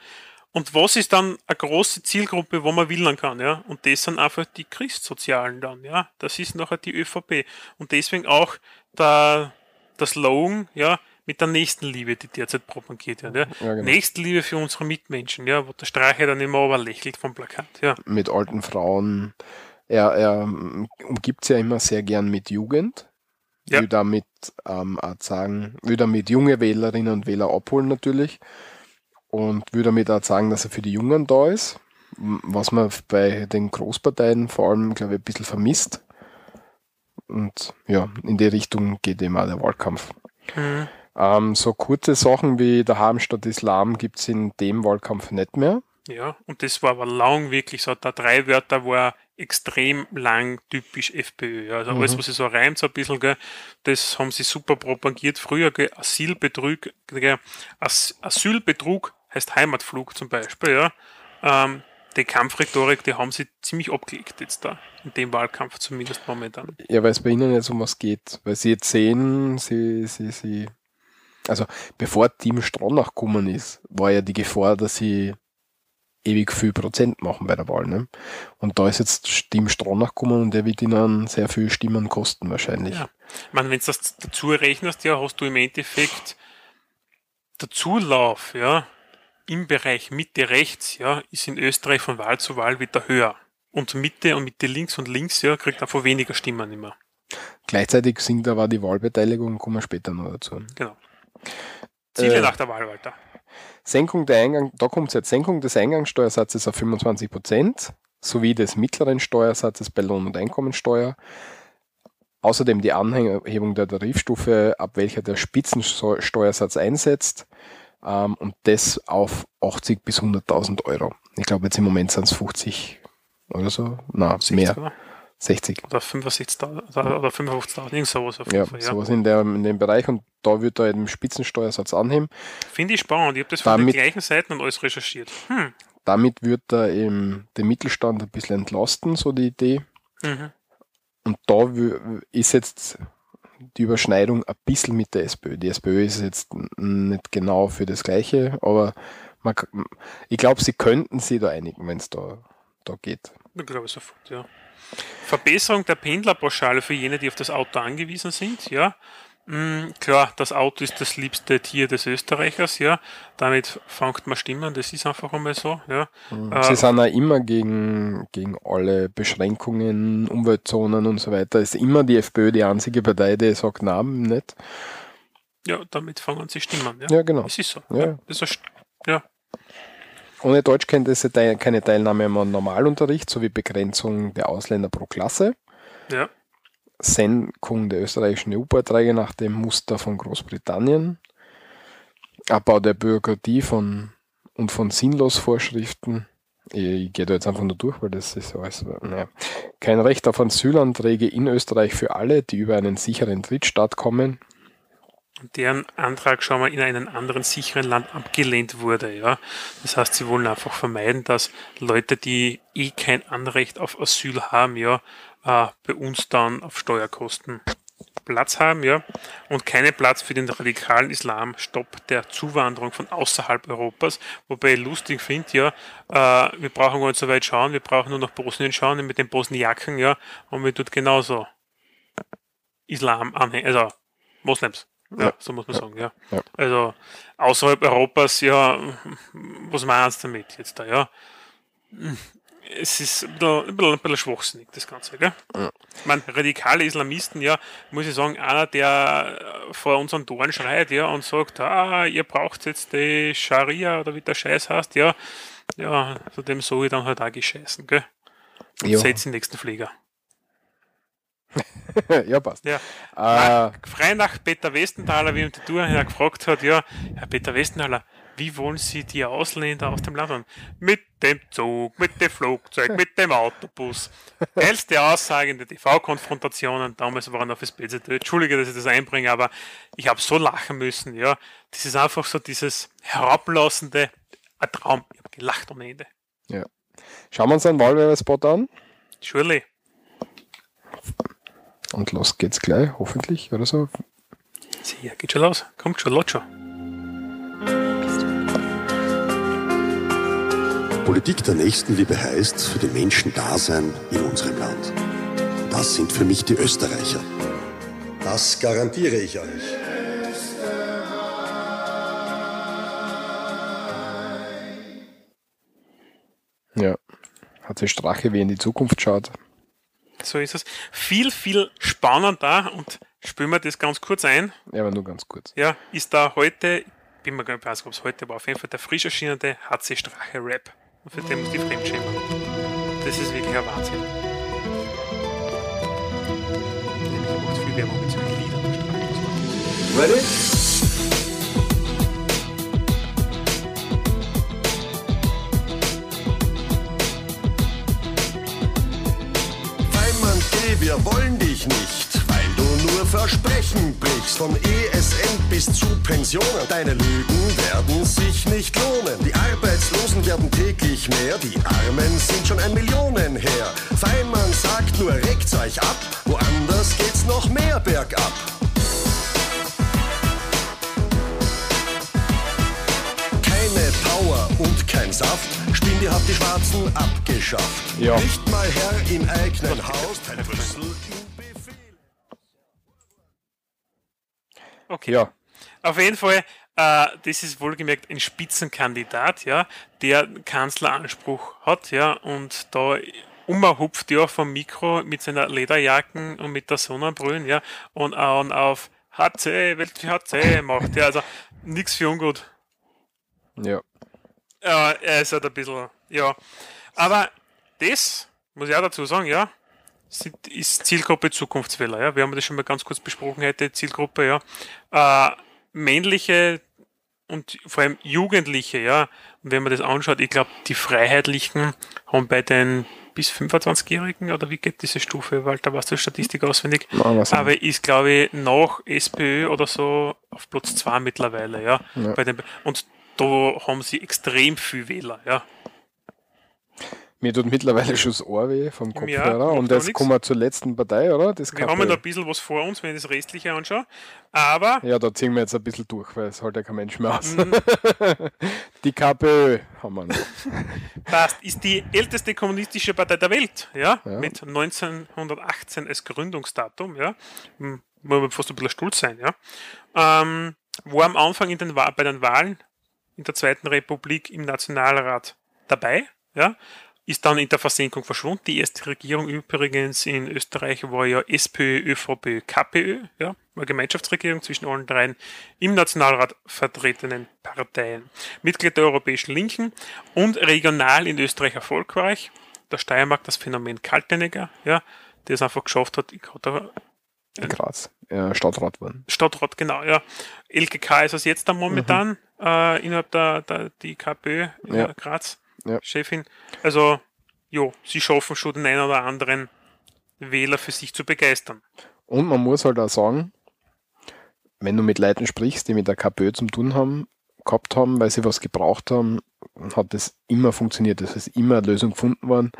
Und was ist dann eine große Zielgruppe, wo man wählen kann, ja? Und das sind einfach die Christsozialen dann, ja. Das ist nachher die ÖVP. Und deswegen auch der, der Slogan, ja, mit der Nächstenliebe, die derzeit propagiert wird. Ja. ja genau. Nächstenliebe für unsere Mitmenschen, ja, wo der Streiche dann immer aber lächelt vom Plakat. Ja. Mit alten Frauen. Er, er umgibt sich ja immer sehr gern mit Jugend. Ja. Will damit ähm, auch sagen, will damit junge Wählerinnen und Wähler abholen natürlich. Und will damit auch sagen, dass er für die Jungen da ist. Was man bei den Großparteien vor allem, glaube ich, ein bisschen vermisst. Und ja, in die Richtung geht eben auch der Wahlkampf. Mhm. Ähm, so kurze Sachen wie der statt Islam gibt es in dem Wahlkampf nicht mehr. Ja, und das war aber lang wirklich so, da drei Wörter war extrem lang typisch FPÖ. Also mhm. alles, was sie so reimt, so ein bisschen, gell, das haben sie super propagiert. Früher, gell, Asylbetrug, gell, As Asylbetrug heißt Heimatflug zum Beispiel, ja. Ähm, die Kampfrhetorik, die haben sie ziemlich abgelegt jetzt da, in dem Wahlkampf zumindest momentan. Ja, weil es bei ihnen jetzt um was geht. Weil sie jetzt sehen, sie, sie, sie also bevor Team Stronach gekommen ist, war ja die Gefahr, dass sie ewig viel Prozent machen bei der Wahl. Ne? Und da ist jetzt Team Stronach gekommen und der wird ihnen sehr viel Stimmen kosten wahrscheinlich. Ja. Ich meine, wenn du das dazu rechnest, ja, hast du im Endeffekt der Zulauf, ja, im Bereich Mitte rechts, ja, ist in Österreich von Wahl zu Wahl wieder höher. Und Mitte und Mitte links und links, ja, kriegt einfach weniger Stimmen immer. Gleichzeitig sinkt aber die Wahlbeteiligung, kommen wir später noch dazu. Genau. Ziele äh, nach der Wahl, Walter. Senkung der Eingang, da kommt es jetzt Senkung des Eingangssteuersatzes auf 25 Prozent sowie des mittleren Steuersatzes bei Lohn- und Einkommensteuer. Außerdem die Anhebung der Tarifstufe, ab welcher der Spitzensteuersatz einsetzt. Ähm, und das auf 80 bis 100.000 Euro. Ich glaube, jetzt im Moment sind es 50 oder so. Na, mehr. Oder? 60. Oder 65.000 oder 55.000, irgend sowas auf jeden ja, Fall. Ja, sowas in, der, in dem Bereich und da wird er den Spitzensteuersatz anheben. Finde ich spannend. Ich habe das von damit, den gleichen Seiten und alles recherchiert. Hm. Damit wird er eben den Mittelstand ein bisschen entlasten, so die Idee. Mhm. Und da ist jetzt die Überschneidung ein bisschen mit der SPÖ. Die SPÖ ist jetzt nicht genau für das Gleiche, aber man, ich glaube, sie könnten sich da einigen, wenn es da, da geht. Ich glaube sofort, ja. Verbesserung der Pendlerpauschale für jene, die auf das Auto angewiesen sind, ja. Mm, klar, das Auto ist das liebste Tier des Österreichers, ja. Damit fängt man Stimmen, das ist einfach einmal so, ja. Mhm. Sie äh, sind auch immer gegen, gegen alle Beschränkungen, Umweltzonen und so weiter. Ist immer die FPÖ die einzige Partei, die sagt, nein, nicht. Ja, damit fangen sie Stimmen, ja. Ja, genau. Das ist so. Ja. ja. Das ist, ja. Ohne Deutschkenntnisse keine Teilnahme am Normalunterricht sowie Begrenzung der Ausländer pro Klasse. Ja. Senkung der österreichischen EU-Beiträge nach dem Muster von Großbritannien. Abbau der Bürokratie von, und von Sinnlosvorschriften. Ich, ich gehe da jetzt einfach nur durch, weil das ist alles, naja. Kein Recht auf Asylanträge in Österreich für alle, die über einen sicheren Drittstaat kommen. Deren Antrag schon mal in einem anderen sicheren Land abgelehnt wurde. Ja, das heißt, sie wollen einfach vermeiden, dass Leute, die eh kein Anrecht auf Asyl haben, ja, äh, bei uns dann auf Steuerkosten Platz haben, ja, und keinen Platz für den radikalen Islam, Stopp der Zuwanderung von außerhalb Europas, wobei ich lustig finde, ja, äh, wir brauchen gar nicht so weit schauen, wir brauchen nur nach Bosnien schauen, mit den Bosniaken, ja, und wir tut genauso Islam anhängen, also Moslems. Ja, so muss man sagen, ja. Also außerhalb Europas, ja, was meinst du damit jetzt da, ja? Es ist ein bisschen, ein bisschen, ein bisschen schwachsinnig, das Ganze, gell? Ja. Ich meine, radikale Islamisten, ja, muss ich sagen, einer, der vor unseren Toren schreit, ja, und sagt, ah, ihr braucht jetzt die Scharia oder wie der Scheiß heißt, ja, ja, zu dem soll ich dann halt auch gescheißen, gell? Und Ja. setz den nächsten Flieger. ja, passt. Ja. Äh, Frei nach Peter Westenthaler, wie ihm die Tour gefragt hat, ja, Herr Peter Westenthaler, wie wollen Sie die Ausländer aus dem Land haben? Mit dem Zug, mit dem Flugzeug, mit dem Autobus. Geilste Aussage in der TV-Konfrontationen, damals waren auf das BZD. Entschuldige, dass ich das einbringe, aber ich habe so lachen müssen, ja. Das ist einfach so dieses herablassende, ein Traum. Ich habe gelacht ohne Ende. ja. Schauen wir uns einen Wahlwerbespot an Surely. Und los geht's gleich, hoffentlich, oder so. Sicher, geht schon los. Kommt schon, lot schon. Politik der Nächstenliebe heißt, für die Menschen da sein in unserem Land. Das sind für mich die Österreicher. Das garantiere ich euch. Ja. Hat sich Strache wie in die Zukunft schaut. So ist es. Viel, viel spannender und spüren wir das ganz kurz ein. Ja, aber nur ganz kurz. Ja, ist da heute, bin mir gar nicht sicher, ob es heute war, auf jeden Fall der frisch erschienene HC Strache Rap. Und für den muss die Fremdschämen. Das ist wirklich ein Wahnsinn. Nämlich macht viel Werbung mit solchen Liedern. Ready? Wir wollen dich nicht, weil du nur Versprechen brichst. Von ESN bis zu Pensionen. Deine Lügen werden sich nicht lohnen. Die Arbeitslosen werden täglich mehr, die Armen sind schon ein Millionenheer. Feinmann sagt nur, regt's euch ab, woanders geht's noch mehr bergab. Und kein Saft. Spinde hat die Schwarzen abgeschafft. Ja. Nicht mal Herr im eigenen Haus, kein Brüssel im Befehl. Okay. Ja. Auf jeden Fall, äh, das ist wohlgemerkt ein Spitzenkandidat, ja, der Kanzleranspruch hat, ja, und da umhupft ja vom Mikro mit seiner Lederjacken und mit der Sonnenbrille, ja, und auch auf HC, Welt für HC macht, ja, also nichts für ungut. Ja. Ja, er ist halt ein bisschen, ja. Aber das, muss ich auch dazu sagen, ja, sind, ist Zielgruppe Zukunftswähler, ja. Wir haben das schon mal ganz kurz besprochen heute, Zielgruppe, ja. Äh, männliche und vor allem Jugendliche, ja. Und wenn man das anschaut, ich glaube, die Freiheitlichen haben bei den bis 25-Jährigen, oder wie geht diese Stufe, Walter, weißt du Statistik auswendig? Nein, Aber ist, glaube ich, nach SPÖ oder so auf Platz 2 mittlerweile, ja. Ja. Bei den, und da haben sie extrem viel Wähler, ja. Mir tut mittlerweile schon das Ohr weh vom Ja, Kopfhörer. macht und jetzt kommen wir zur letzten Partei, oder? Das Wir haben ja noch ein bisschen was vor uns, wenn ich das Restliche anschaue. Aber Ja, da ziehen wir jetzt ein bisschen durch, weil es halt ja kein Mensch mehr aus. Mhm. Die KPÖ haben wir noch. passt, ist die älteste kommunistische Partei der Welt, ja, Ja. mit 1918 als Gründungsdatum, ja, Hm, muss man fast ein bisschen stolz sein, ja, ähm, war am Anfang in den, bei den Wahlen in der Zweiten Republik im Nationalrat dabei, ja, ist dann in der Versenkung verschwunden. Die erste Regierung übrigens in Österreich war ja SPÖ, ÖVP, KPÖ, ja, war Gemeinschaftsregierung zwischen allen dreien im Nationalrat vertretenen Parteien. Mitglied der Europäischen Linken und regional in Österreich erfolgreich. Der Steiermark das Phänomen Kaltenegger, ja, der es einfach geschafft hat, In Graz. Ja, Stadtrat worden. Stadtrat, genau, ja. LKK ist es jetzt dann momentan äh, innerhalb der, der die KPÖ in Ja. Graz. Ja. Chefin. Also, jo, sie schaffen schon den einen oder anderen Wähler für sich zu begeistern. Und man muss halt auch sagen, wenn du mit Leuten sprichst, die mit der KPÖ zum tun haben, gehabt haben, weil sie was gebraucht haben, hat das immer funktioniert. Es ist immer eine Lösung gefunden worden.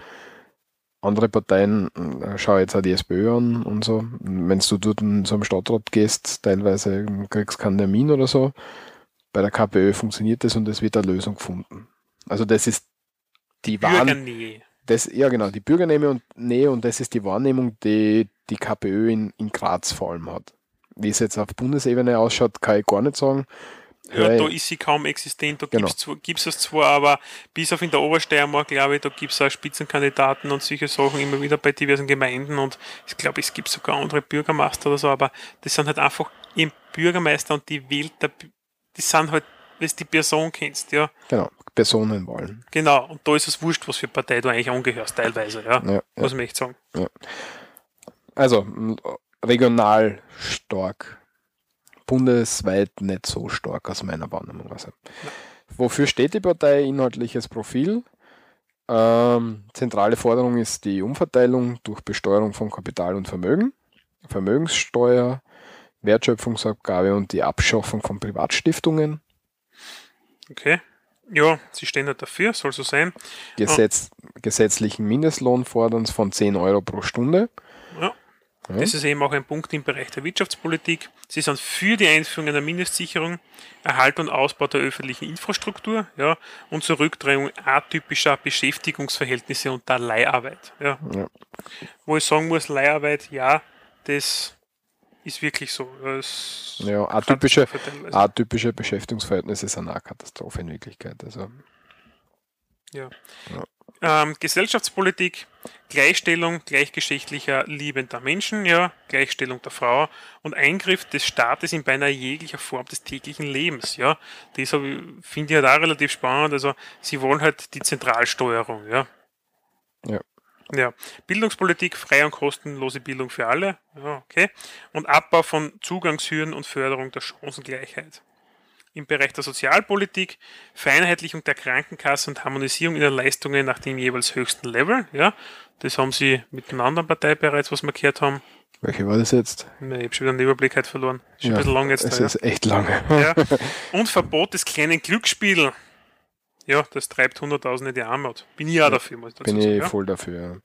Andere Parteien, äh, schau jetzt auch die SPÖ an und so. Wenn du dort in so einem Stadtrat gehst, teilweise kriegst du keinen Termin oder so. Bei der KPÖ funktioniert das und es wird eine Lösung gefunden. Also das ist die Wahrnehmung. Das, ja, genau, die Bürgernähe und Nähe und das ist die Wahrnehmung, die die KPÖ in, in Graz vor allem hat. Wie es jetzt auf Bundesebene ausschaut, kann ich gar nicht sagen. Ja, da ist sie kaum existent, da Genau. gibt es es zwar, aber bis auf in der Obersteiermark, glaube ich, da gibt es auch Spitzenkandidaten und solche Sachen immer wieder bei diversen Gemeinden und ich glaube, es gibt sogar andere Bürgermeister oder so, aber das sind halt einfach eben Bürgermeister und die wählt der, die sind halt, wenn du die Person kennst, ja. Genau, Personenwahlen. Genau, und da ist es wurscht, was für Partei du eigentlich angehörst, teilweise, ja. Ja, ja. man echt sagen. Ja. Also regional stark. Bundesweit nicht so stark aus meiner Wahrnehmung. Also. Wofür steht die Partei? Inhaltliches Profil. Ähm, zentrale Forderung ist die Umverteilung durch Besteuerung von Kapital und Vermögen, Vermögenssteuer, Wertschöpfungsabgabe und die Abschaffung von Privatstiftungen. Okay. Ja, sie stehen halt dafür, soll so sein. Gesetz, Gesetzlichen Mindestlohn fordern von 10 Euro pro Stunde. Ja. Das ist eben auch ein Punkt im Bereich der Wirtschaftspolitik. Sie sind für die Einführung einer Mindestsicherung, Erhalt und Ausbau der öffentlichen Infrastruktur ja, und zur Rückdrehung atypischer Beschäftigungsverhältnisse und der Leiharbeit. Ja. Ja. Wo ich sagen muss, Leiharbeit, ja, das ist wirklich so. Das Ja, atypische, atypische Beschäftigungsverhältnisse sind eine Katastrophe in Wirklichkeit. Also, Ja. Ja. Ähm, Gesellschaftspolitik, Gleichstellung gleichgeschlechtlicher liebender Menschen, ja, Gleichstellung der Frau und Eingriff des Staates in beinahe jeglicher Form des täglichen Lebens, ja. Das finde ich halt auch relativ spannend. Also sie wollen halt die Zentralsteuerung, ja. ja. Ja, Bildungspolitik, freie und kostenlose Bildung für alle, ja, okay. Und Abbau von Zugangshürden und Förderung der Chancengleichheit. Im Bereich der Sozialpolitik, Vereinheitlichung der Krankenkasse und Harmonisierung ihrer Leistungen nach dem jeweils höchsten Level, ja. Das haben sie mit einer anderen Partei bereits, was wir gehört haben. Welche war das jetzt? Ich habe schon wieder den Überblick halt verloren. Ist schon Ja, ein bisschen lang jetzt. es da, ist echt lange. Ja. Und Verbot des kleinen Glücksspiels. Ja, das treibt Hunderttausende in die Armut. Bin ich auch dafür, muss ich dazu Bin sagen. ich ja. voll dafür.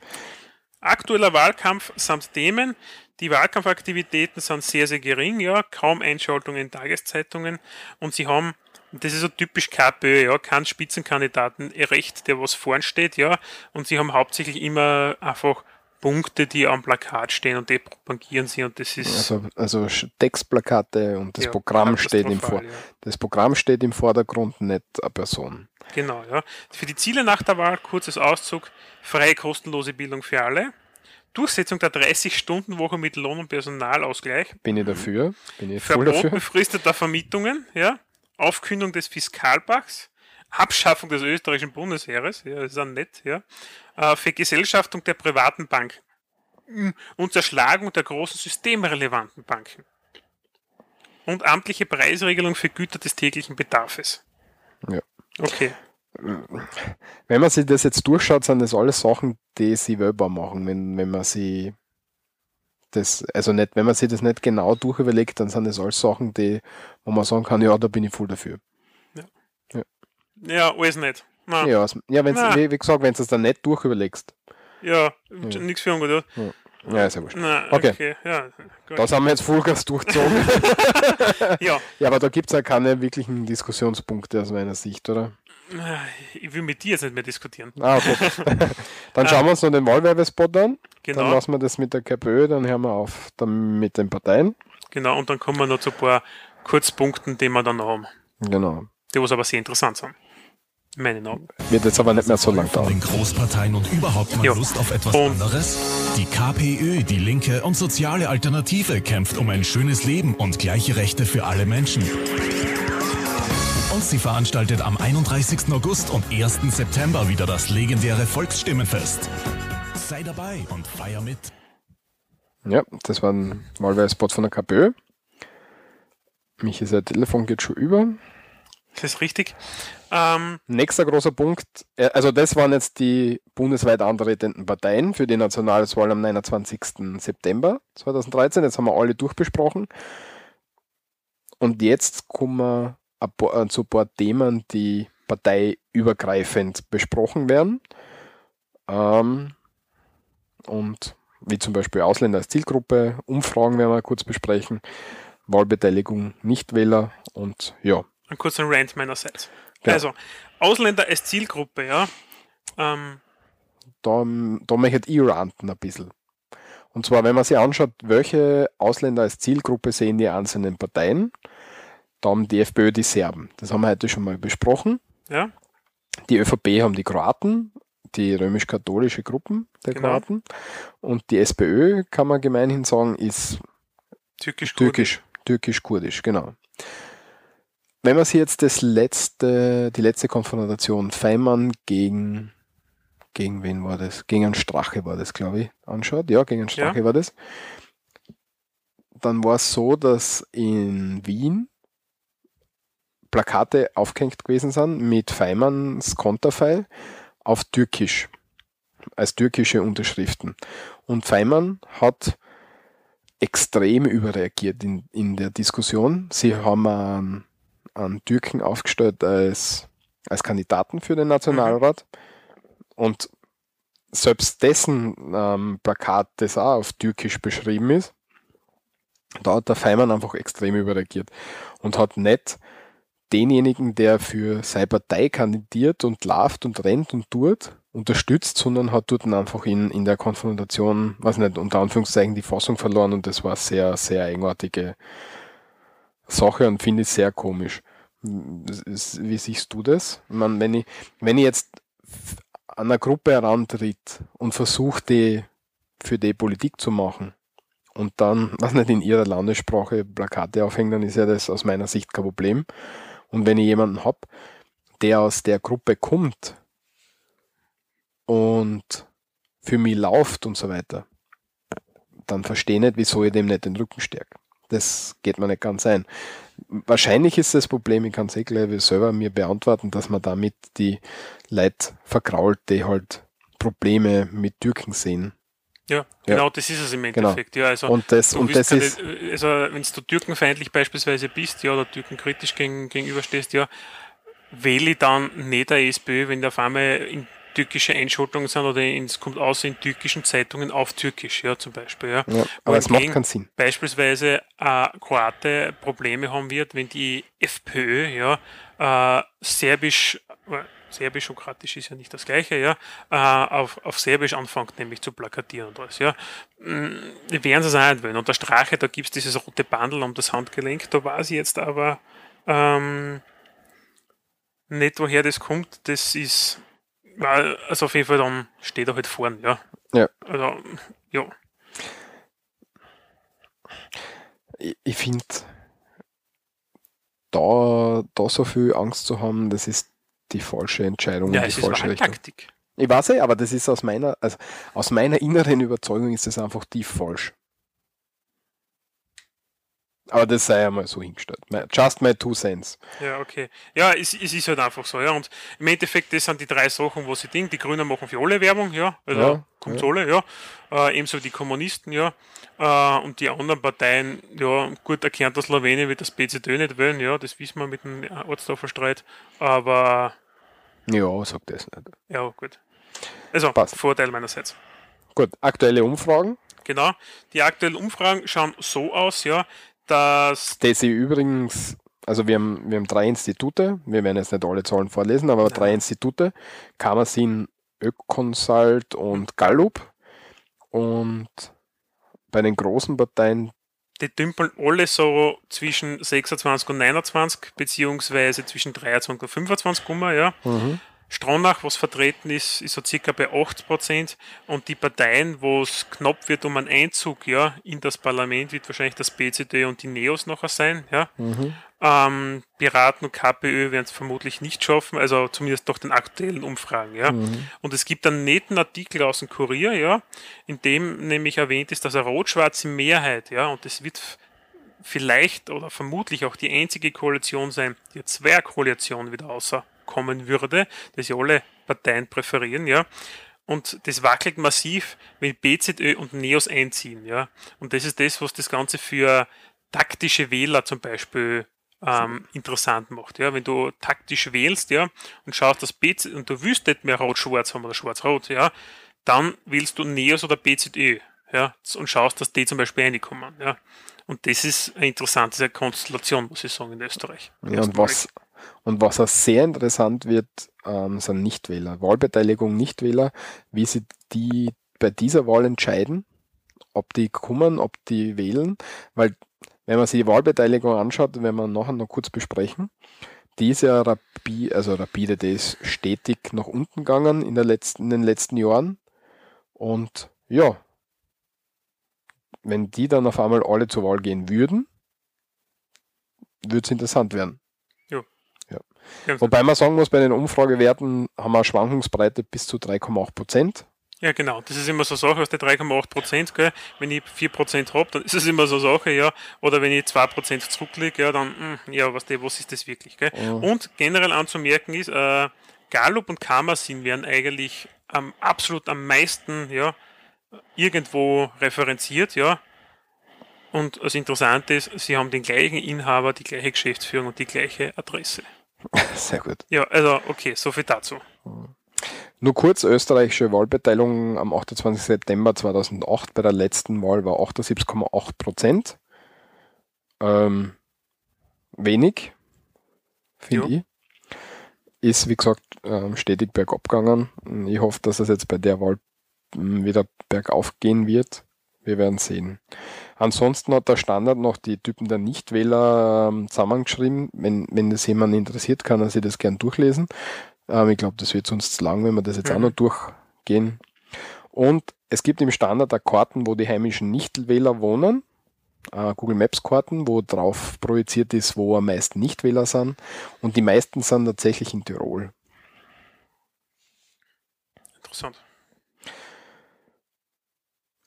Aktueller Wahlkampf samt Themen. Die Wahlkampfaktivitäten sind sehr, sehr gering, ja, kaum Einschaltungen in Tageszeitungen und sie haben, das ist so typisch KPÖ, ja, keinen Spitzenkandidaten recht, der was vorn steht, ja, und sie haben hauptsächlich immer einfach Punkte, die am Plakat stehen und die propagieren sie und das ist Also, also Textplakate und das Ja, Programm steht im Vor ja. das Programm steht im Vordergrund, nicht eine Person. Genau, ja. Für die Ziele nach der Wahl, kurzes Auszug, freie kostenlose Bildung für alle, Durchsetzung der 30-Stunden-Woche mit Lohn- und Personalausgleich, Bin ich dafür? Bin ich Verbot dafür? befristeter Vermietungen, ja, Aufkündung des Fiskalpakts, Abschaffung des österreichischen Bundesheeres, ja, das ist auch nett, ja, äh, Vergesellschaftung der privaten Banken Mm, und Zerschlagung der großen systemrelevanten Banken und amtliche Preisregelung für Güter des täglichen Bedarfes. Ja. Okay. Wenn man sich das jetzt durchschaut, sind das alles Sachen, die sie selber machen. Wenn, wenn man sie das, also nicht, wenn man sich das nicht genau durchüberlegt, dann sind das alles Sachen, die, wo man sagen kann, ja, da bin ich voll dafür. Ja, alles nicht. Nein. Ja, also, ja wenn's, Nein. wie, wie gesagt, wenn du es dann nicht durchüberlegst. Ja, Ja. nichts für ungut, oder? Ja. Ja, ist ja wurscht. Na, Okay. okay, ja. Da sind wir jetzt Vollgas durchgezogen. Ja. ja, aber da gibt es ja keine wirklichen Diskussionspunkte aus meiner Sicht, oder? Ich will mit dir jetzt nicht mehr diskutieren. Ah, okay. dann schauen wir uns noch den Wahlwerbespot an. Genau. Dann lassen wir das mit der KPÖ, dann hören wir auf dann mit den Parteien. Genau, und dann kommen wir noch zu ein paar Kurzpunkten, die wir dann noch haben. Genau. Die was aber sehr interessant sind. In meinen Augen. Wird jetzt aber nicht mehr so lang dauern. Den Großparteien und überhaupt mal Ja. Lust auf etwas Und- anderes? Die KPÖ, die linke und soziale Alternative, kämpft um ein schönes Leben und gleiche Rechte für alle Menschen. Und sie veranstaltet am 31. August und 1. September wieder das legendäre Volksstimmenfest. Sei dabei und feier mit. Ja, das war ein Wahlwerbespot von der KPÖ. Michi, sein Telefon geht schon über. Das ist richtig. Ähm, Nächster großer Punkt, äh, also das waren jetzt die bundesweit antretenden Parteien für die Nationalratswahl am 29. September 2013. Jetzt haben wir alle durchbesprochen. Und jetzt kommen wir zu ein paar Themen, die parteiübergreifend besprochen werden. Ähm, und wie zum Beispiel Ausländer als Zielgruppe, Umfragen werden wir kurz besprechen, Wahlbeteiligung Nichtwähler und ja. Ein kurzer Rant meinerseits. Ja. Also, Ausländer als Zielgruppe, ja. Ähm, Da, da möchte ich ranten ein bisschen. Und zwar, wenn man sich anschaut, welche Ausländer als Zielgruppe sehen die einzelnen Parteien, da haben die FPÖ die Serben. Das haben wir heute schon mal besprochen. ja. Die ÖVP haben die Kroaten, die römisch-katholische Gruppen der Genau. Kroaten. Und die SPÖ, kann man gemeinhin sagen, ist Türkisch, türkisch, türkisch-kurdisch, genau. Wenn man sich jetzt das letzte, die letzte Konfrontation Feimann gegen, gegen wen war das? Gegen einen Strache war das, glaube ich, anschaut. Ja, gegen einen Strache Ja. war das. Dann war es so, dass in Wien Plakate aufgehängt gewesen sind mit Feimanns Konterfei auf Türkisch, als türkische Unterschriften. Und Feimann hat extrem überreagiert in, in der Diskussion. Sie haben einen, einen Türken aufgestellt als, als Kandidaten für den Nationalrat und selbst dessen ähm, Plakat, das auch auf Türkisch beschrieben ist, da hat der Feimann einfach extrem überreagiert und hat nicht denjenigen, der für seine Partei kandidiert und läuft und rennt und tut, unterstützt, sondern hat dort einfach in, in der Konfrontation, weiß nicht, unter Anführungszeichen die Fassung verloren und das war sehr, sehr eigenartige Sache und finde ich sehr komisch. Wie siehst du das? Ich meine, wenn ich, wenn ich jetzt an einer Gruppe herantritt und versuche, die für die Politik zu machen und dann, was nicht in ihrer Landessprache Plakate aufhängen, dann ist ja das aus meiner Sicht kein Problem. Und wenn ich jemanden habe, der aus der Gruppe kommt und für mich läuft und so weiter, dann verstehe ich nicht, wieso ich dem nicht den Rücken stärke. Das geht mir nicht ganz ein. Wahrscheinlich ist das Problem, ich kann es eh gleich selber mir beantworten, dass man damit die Leute vergrault, die halt Probleme mit Türken sehen. Ja, genau, das ist es im Genau. Endeffekt. Ja, also Und das- und das keine- also wenn du türkenfeindlich beispielsweise bist, ja, oder türkenkritisch gegen, gegenüberstehst, ja, wähle dann nicht der SPÖ, wenn da auf einmal in türkische Einschaltungen sind oder es kommt aus in türkischen Zeitungen auf Türkisch, ja, zum Beispiel. Ja, Ja, aber es macht keinen Sinn. Beispielsweise äh, Kroate Probleme haben wird, wenn die FPÖ, ja, äh, serbisch, serbisch und kroatisch ist ja nicht das gleiche, ja, äh, auf, auf serbisch anfängt nämlich zu plakatieren und alles, ja. Mm, werden es auch nicht wollen. Und der Strache, da gibt es dieses rote Bandel um das Handgelenk, da weiß ich jetzt aber ähm, nicht, woher das kommt. Das ist, also auf jeden Fall dann steht er halt vorne, ja. Ja. Also, ja. ich, ich finde, da, da so viel Angst zu haben, das ist die falsche Entscheidung Ja, in es die ist falsche Richtung. Wahltaktik. Ich weiß eh, aber das ist aus meiner, also aus meiner inneren Überzeugung ist das einfach tief falsch. Aber das sei einmal so hingestellt. Just my two cents. Ja, okay. Ja, es, es ist halt einfach so, ja. Und im Endeffekt, das sind die drei Sachen, wo sie denken. Die Grünen machen für alle Werbung, ja. Also Ja, kommt ja. alle, ja. Äh, ebenso die Kommunisten, ja. Äh, und die anderen Parteien, ja, gut erkannt, dass Slowenien wird das BZÖ nicht wollen, ja, das wissen wir mit dem Ortsdorfer Streit. Aber Ja, sag das nicht. ja, gut. Also, Vorteil meinerseits. Gut, aktuelle Umfragen. Genau. Die aktuellen Umfragen schauen so aus, ja, dass Die sie übrigens, also wir haben, wir haben drei Institute, wir werden jetzt nicht alle Zahlen vorlesen, aber drei Institute, Kammersin, Ökonsult und Gallup. Und bei den großen Parteien, die dümpeln alle so zwischen 26 und 29, beziehungsweise zwischen 23 und 25 rum, ja. Mhm. Stronach, was vertreten ist, ist so circa bei 80 Prozent und die Parteien, wo es knapp wird um einen Einzug ja, in das Parlament, wird wahrscheinlich das BZD und die Neos nachher sein. Ja. Mhm. Ähm, Piraten und KPÖ werden es vermutlich nicht schaffen, also zumindest doch den aktuellen Umfragen. Ja. Mhm. Und es gibt einen netten Artikel aus dem Kurier, ja, in dem nämlich erwähnt ist, dass eine rot-schwarze Mehrheit, ja, und das wird vielleicht oder vermutlich auch die einzige Koalition sein, die zwei Koalition wieder außerkommen würde, das ja alle Parteien präferieren, ja. Und das wackelt massiv, wenn BZÖ und NEOS einziehen, ja. Und das ist das, was das Ganze für taktische Wähler zum Beispiel ähm, interessant macht. Ja, wenn du taktisch wählst, ja, und schaust, dass BZ und du willst nicht mehr Rot-Schwarz haben oder Schwarz-Rot, ja, dann wählst du NEOS oder BZÖ, ja, und schaust, dass die zum Beispiel reinkommen, ja. Und das ist eine interessante Konstellation, muss ich sagen, in Österreich. Ja, und was, und was auch sehr interessant wird, ähm, sind Nichtwähler. Wahlbeteiligung Nichtwähler, wie sie die bei dieser Wahl entscheiden, ob die kommen, ob die wählen, weil wenn man sich die Wahlbeteiligung anschaut, wenn wir nachher noch kurz besprechen, die ist ja rapide, also rapide, die ist stetig nach unten gegangen in, der letzten, in den letzten Jahren. Und ja, wenn die dann auf einmal alle zur Wahl gehen würden, würde es interessant werden. Ja. Wobei man sagen muss, bei den Umfragewerten haben wir eine Schwankungsbreite bis zu 3,8 Prozent. Ja, genau. Das ist immer so eine Sache aus der 3,8 Prozent, gell. Wenn ich 4 Prozent habe, dann ist es immer so eine Sache, ja. Oder wenn ich 2 Prozent zurückliege, ja, dann, mh, hm, ja, was, die, was ist das wirklich, gell. Ja. Und generell anzumerken ist, äh, Gallup und Kammersin werden eigentlich ähm, absolut am meisten, ja, irgendwo referenziert, ja. Und das Interessante ist, sie haben den gleichen Inhaber, die gleiche Geschäftsführung und die gleiche Adresse. Sehr gut. Ja, also okay, so viel dazu. Nur kurz, österreichische Wahlbeteiligung am 28. September 2008 bei der letzten Wahl war 78,8 Prozent. Ähm, wenig, finde ich. Ist, wie gesagt, ähm, stetig bergab gegangen. Ich hoffe, dass es jetzt bei der Wahl ähm, wieder bergauf gehen wird. Wir werden sehen. Ansonsten hat der Standard noch die Typen der Nichtwähler ähm, zusammengeschrieben. Wenn, wenn das jemand interessiert, kann er sich das gern durchlesen. Ähm, ich glaube, das wird sonst zu lang, wenn wir das jetzt mhm. auch noch durchgehen. Und es gibt im Standard auch Karten, wo die heimischen Nichtwähler wohnen. Äh, Google Maps Karten, wo drauf projiziert ist, wo am meisten Nichtwähler sind. Und die meisten sind tatsächlich in Tirol. Interessant.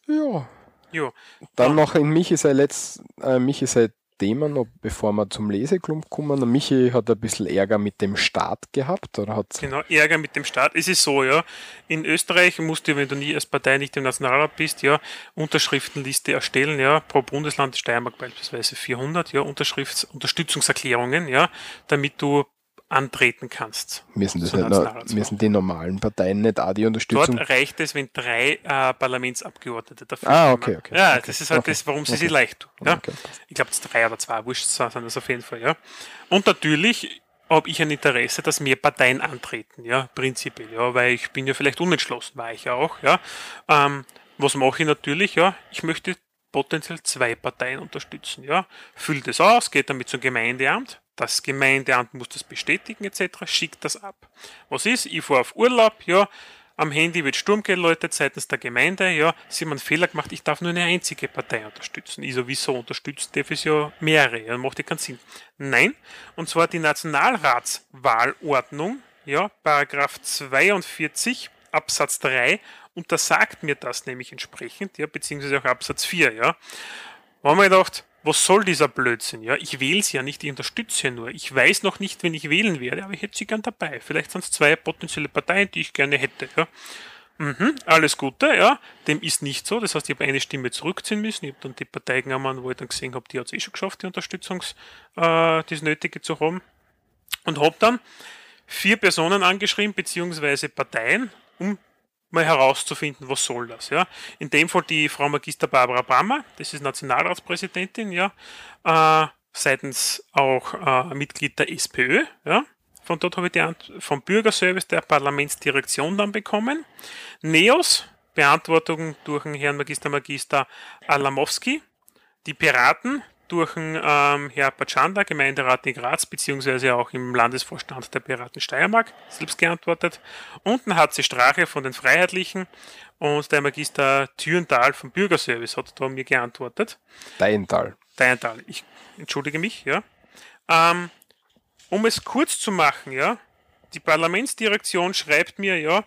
Ja. Jo. Dann noch in Michi sei letzt, äh, Michi sei Thema noch, bevor wir zum Leseklump kommen. Der Michi hat ein bisschen Ärger mit dem Staat gehabt, oder hat Genau, Ärger mit dem Staat. Es ist so, ja. In Österreich musst du, wenn du nie als Partei nicht im Nationalrat bist, ja, Unterschriftenliste erstellen, ja, pro Bundesland, Steiermark beispielsweise 400, ja, Unterschrifts Unterstützungserklärungen, ja, damit du antreten kannst. Müssen, das nicht noch, müssen die normalen Parteien nicht auch die Unterstützung? Dort reicht es, wenn drei äh, Parlamentsabgeordnete dafür Ah, okay, okay. Ja, okay, das ist halt okay, das, warum sie okay. sich leicht tun. Ja? Ich glaube, drei oder zwei, wurscht sind das auf jeden Fall. Ja? Und natürlich habe ich ein Interesse, dass mehr Parteien antreten, ja, prinzipiell, ja, weil ich bin ja vielleicht unentschlossen, war ich ja auch, ja. Ähm, was mache ich natürlich, ja, ich möchte potenziell zwei Parteien unterstützen, ja. Füllt es aus, geht damit zum Gemeindeamt, das Gemeindeamt muss das bestätigen etc., schickt das ab. Was ist? Ich fahre auf Urlaub, ja, am Handy wird Sturm geläutet seitens der Gemeinde, ja, sie haben einen Fehler gemacht, ich darf nur eine einzige Partei unterstützen. Ich sowieso unterstützen darf ich ja mehrere, ja, macht ja keinen Sinn. Nein, und zwar die Nationalratswahlordnung, ja, Paragraph 42 Absatz 3 untersagt mir das nämlich entsprechend, ja, beziehungsweise auch Absatz 4, ja. Haben wir gedacht, was soll dieser Blödsinn? Ja, ich wähle sie ja nicht, ich unterstütze nur. Ich weiß noch nicht, wen ich wählen werde, aber ich hätte sie gern dabei. Vielleicht sind es zwei potenzielle Parteien, die ich gerne hätte. Ja. Mhm, alles Gute, ja. Dem ist nicht so. Das heißt, ich habe eine Stimme zurückziehen müssen. Ich habe dann die Partei genommen, wo ich dann gesehen habe, die hat es eh schon geschafft, die Unterstützungs, äh, das Nötige zu haben. Und habe dann vier Personen angeschrieben, beziehungsweise Parteien, um mal herauszufinden, was soll das. Ja? In dem Fall die Frau Magister Barbara Brammer, das ist Nationalratspräsidentin, ja, äh, seitens auch äh, Mitglied der SPÖ. Ja? Von dort habe ich die Ant vom Bürgerservice der Parlamentsdirektion dann bekommen. NEOS, Beantwortung durch den Herrn Magister Magister Alamowski. Die Piraten, durch den ähm, Herr Patschanda, Gemeinderat in Graz, beziehungsweise auch im Landesvorstand der Piraten Steiermark, selbst geantwortet. Und ein HC Strache von den Freiheitlichen und der Magister Thürenthal vom Bürgerservice hat da mir geantwortet. Deintal. Deintal, ich entschuldige mich, ja. Ähm, um es kurz zu machen, ja, die Parlamentsdirektion schreibt mir, ja,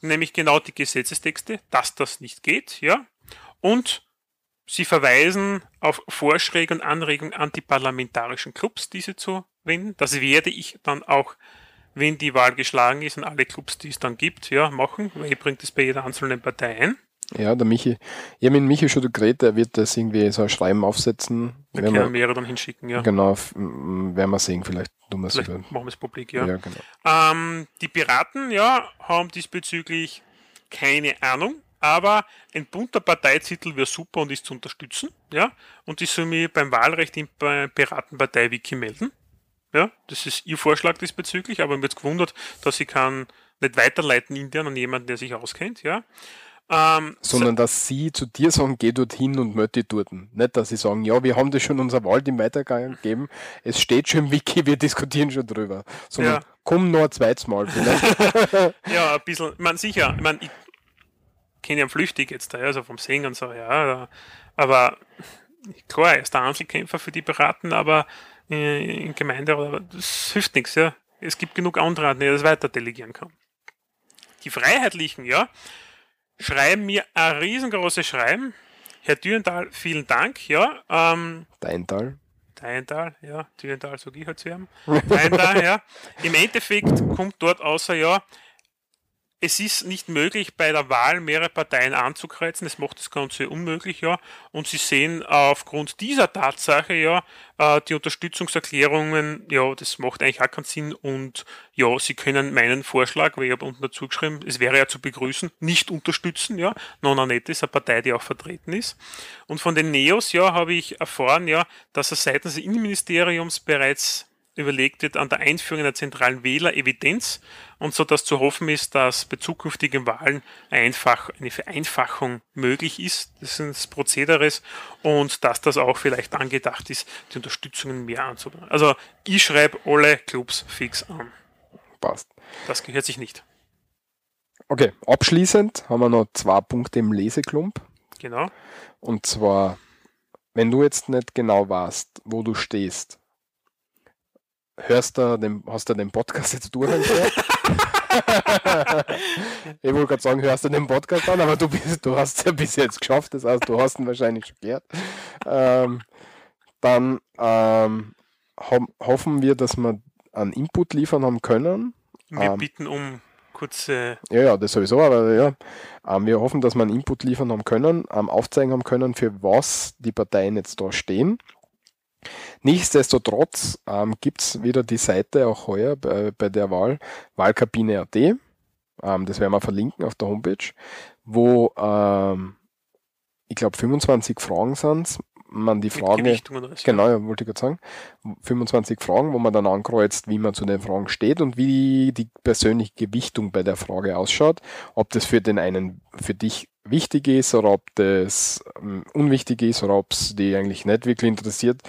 nämlich genau die Gesetzestexte, dass das nicht geht, ja, und Sie verweisen auf Vorschläge und Anregungen antiparlamentarischen Clubs, diese zu wenden. Das werde ich dann auch, wenn die Wahl geschlagen ist, an alle Clubs, die es dann gibt, ja, machen, weil ich bringt es bei jeder einzelnen Partei ein. Ja, der Michi, ich habe mit Michi schon geredet, er wird das irgendwie so ein Schreiben aufsetzen. Da können wir- mehrere dann hinschicken, ja. Genau, werden wir sehen, vielleicht tun wir es machen wir es publik, ja. Ja, genau. Ähm, die Piraten, ja, haben diesbezüglich keine Ahnung, aber ein bunter Parteititel wäre super und ist zu unterstützen, ja. Und ich soll mich beim Wahlrecht im bei Piratenpartei-Wiki melden. Ja, das ist ihr Vorschlag diesbezüglich, aber mir jetzt gewundert, dass ich kann nicht weiterleiten intern an jemanden, der sich auskennt, ja. Ähm, Sondern dass sie zu dir sagen, geh dorthin und dich dort. Nicht, dass sie sagen, ja, wir haben das schon unser Weitergang weitergegeben, es steht schon im Wiki, wir diskutieren schon drüber. Sondern Ja. komm noch ein zweites Mal vielleicht. ja, ein bisschen, ich meine, sicher, ich meine, ich kenne ihn flüchtig jetzt, ja, also vom Singen und so, ja, aber klar, er ist der Einzelkämpfer für die Piraten, aber in Gemeinde, aber das hilft nichts, ja. Es gibt genug andere, an die das weiter delegieren kann. Die Freiheitlichen, ja, schreiben mir ein riesengroßes Schreiben. Herr Dürenthal, vielen Dank, ja. Ähm, Dein Tal. Deintal, ja, Dürenthal, sag ich halt zu ihm. Deintal, ja. Im Endeffekt kommt dort außer, ja, es ist nicht möglich, bei der Wahl mehrere Parteien anzukreuzen. Das macht das Ganze unmöglich, ja. Und Sie sehen aufgrund dieser Tatsache, ja, äh, die Unterstützungserklärungen, ja, das macht eigentlich auch keinen Sinn. Und ja, Sie können meinen Vorschlag, weil ich habe unten dazu geschrieben, es wäre ja zu begrüßen, nicht unterstützen, ja. Nona Net ist eine Partei, die auch vertreten ist. Und von den Neos, ja, habe ich erfahren, ja, dass es seitens des Innenministeriums bereits überlegt wird an der Einführung einer zentralen Wählerevidenz und so dass zu hoffen ist, dass bei zukünftigen Wahlen einfach eine Vereinfachung möglich ist des Prozederes und dass das auch vielleicht angedacht ist, die Unterstützungen mehr anzubauen. Also ich schreibe alle Clubs fix an. Passt. Das gehört sich nicht. Okay, abschließend haben wir noch zwei Punkte im Leseklump. Genau. Und zwar, wenn du jetzt nicht genau weißt, wo du stehst, hörst du den, hast du den Podcast jetzt durchgehört? ich wollte gerade sagen, hörst du den Podcast an, aber du, bist, du hast es ja bis jetzt geschafft, das heißt, du hast ihn wahrscheinlich schon gehört. Ähm, dann ähm, ho hoffen wir, dass wir einen Input liefern haben können. Wir Ähm, bitten um kurze ja, ja, das sowieso, aber ja. Ähm, wir hoffen, dass wir einen Input liefern haben können, ähm, aufzeigen haben können, für was die Parteien jetzt da stehen. Nichtsdestotrotz ähm, gibt es wieder die Seite auch heuer bei, bei der Wahl, Wahlkabine.at. Ähm, das werden wir verlinken auf der Homepage, wo ähm, ich glaube 25 Fragen sind. Man die Frage, alles, genau, ja, wollte ich gerade sagen, 25 Fragen, wo man dann ankreuzt, wie man zu den Fragen steht und wie die persönliche Gewichtung bei der Frage ausschaut, ob das für den einen, für dich wichtig ist oder ob das ähm, unwichtig ist oder ob es die eigentlich nicht wirklich interessiert.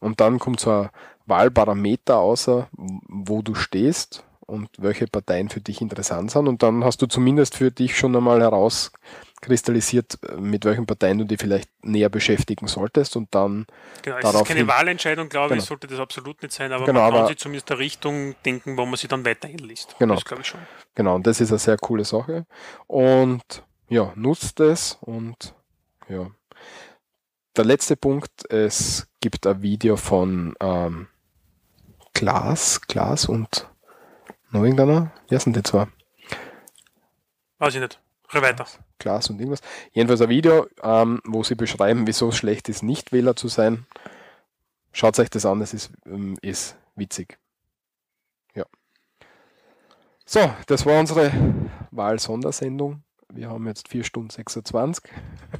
Und dann kommt so ein Wahlparameter außer, wo du stehst und welche Parteien für dich interessant sind. Und dann hast du zumindest für dich schon einmal herauskristallisiert, mit welchen Parteien du dich vielleicht näher beschäftigen solltest und dann Genau, es darauf ist keine Wahlentscheidung, glaube Genau. ich, sollte das absolut nicht sein, aber Genau, man kann aber- sich zumindest eine Richtung denken, wo man sich dann weiter einliest. Genau. Das glaube ich schon. Genau, und das ist eine sehr coole Sache. Und ja, nutzt es und ja. Der letzte Punkt, es gibt ein Video von ähm, Glas, Glas und noch irgendeiner. Wer sind die zwei? Weiß ich nicht. Rede weiter. Glas und irgendwas. Jedenfalls ein Video, ähm, wo sie beschreiben, wieso es schlecht ist, nicht Wähler zu sein. Schaut euch das an, das ist, ähm, ist witzig. Ja. So, das war unsere Wahl-Sondersendung. Wir haben jetzt 4 Stunden 26.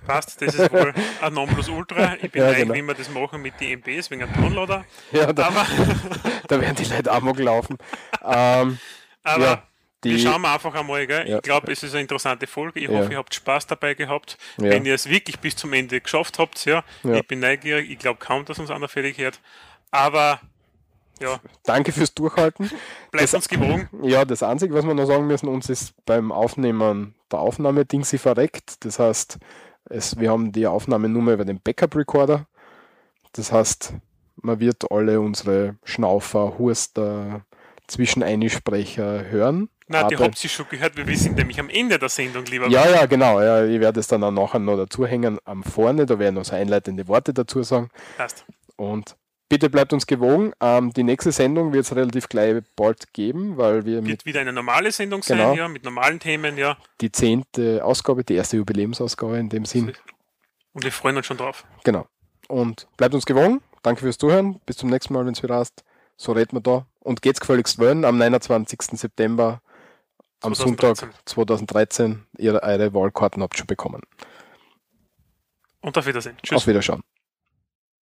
Passt, das ist wohl ein Nonplusultra. Ich bin Ja, genau. wie wir das machen mit den MPs wegen einem Downloader. Ja, da, aber da werden die Leute amok laufen. Ähm, aber ja, wir die- schauen einfach einmal. Gell? Ja. Ich glaube, es ist eine interessante Folge. Ich hoffe, ihr habt Spaß dabei gehabt. Wenn ihr es wirklich bis zum Ende geschafft habt, ja. Ja. Ich bin neugierig. Ich glaube kaum, dass uns einer fertig hört. Aber ja, Danke fürs Durchhalten. Bleibt Das- uns gewogen. Ja, das Einzige, was wir noch sagen müssen, uns ist beim Aufnehmen der Aufnahmeding sie verreckt. Das heißt, es, wir haben die Aufnahme nur mehr über den Backup-Recorder. Das heißt, man wird alle unsere Schnaufer, Hurster, Zwischeneinsprecher hören. Na, die habt ihr schon gehört, wir sind nämlich am Ende der Sendung, lieber Ja, ja, genau. Ja, ich werde es dann auch nachher noch dazu hängen am vorne. Da werde ich noch so einleitende Worte dazu sagen. Passt. Und bitte bleibt uns gewogen. Ähm, die nächste Sendung wird es relativ gleich bald geben, weil wir mit Wird wieder eine normale Sendung sein, Genau. ja, mit normalen Themen, ja. die zehnte Ausgabe, die erste Jubiläumsausgabe in dem Sinn. Und wir freuen uns schon drauf. Genau. Und bleibt uns gewogen. Danke fürs Zuhören. Bis zum nächsten Mal, wenn es wieder heißt. So reden wir da. Und geht's gefälligst wollen am 29. September, am 2013. Sonntag 2013. Ihr eure Wahlkarten habt schon bekommen. Und auf Wiedersehen. Tschüss. Auf Wiederschauen.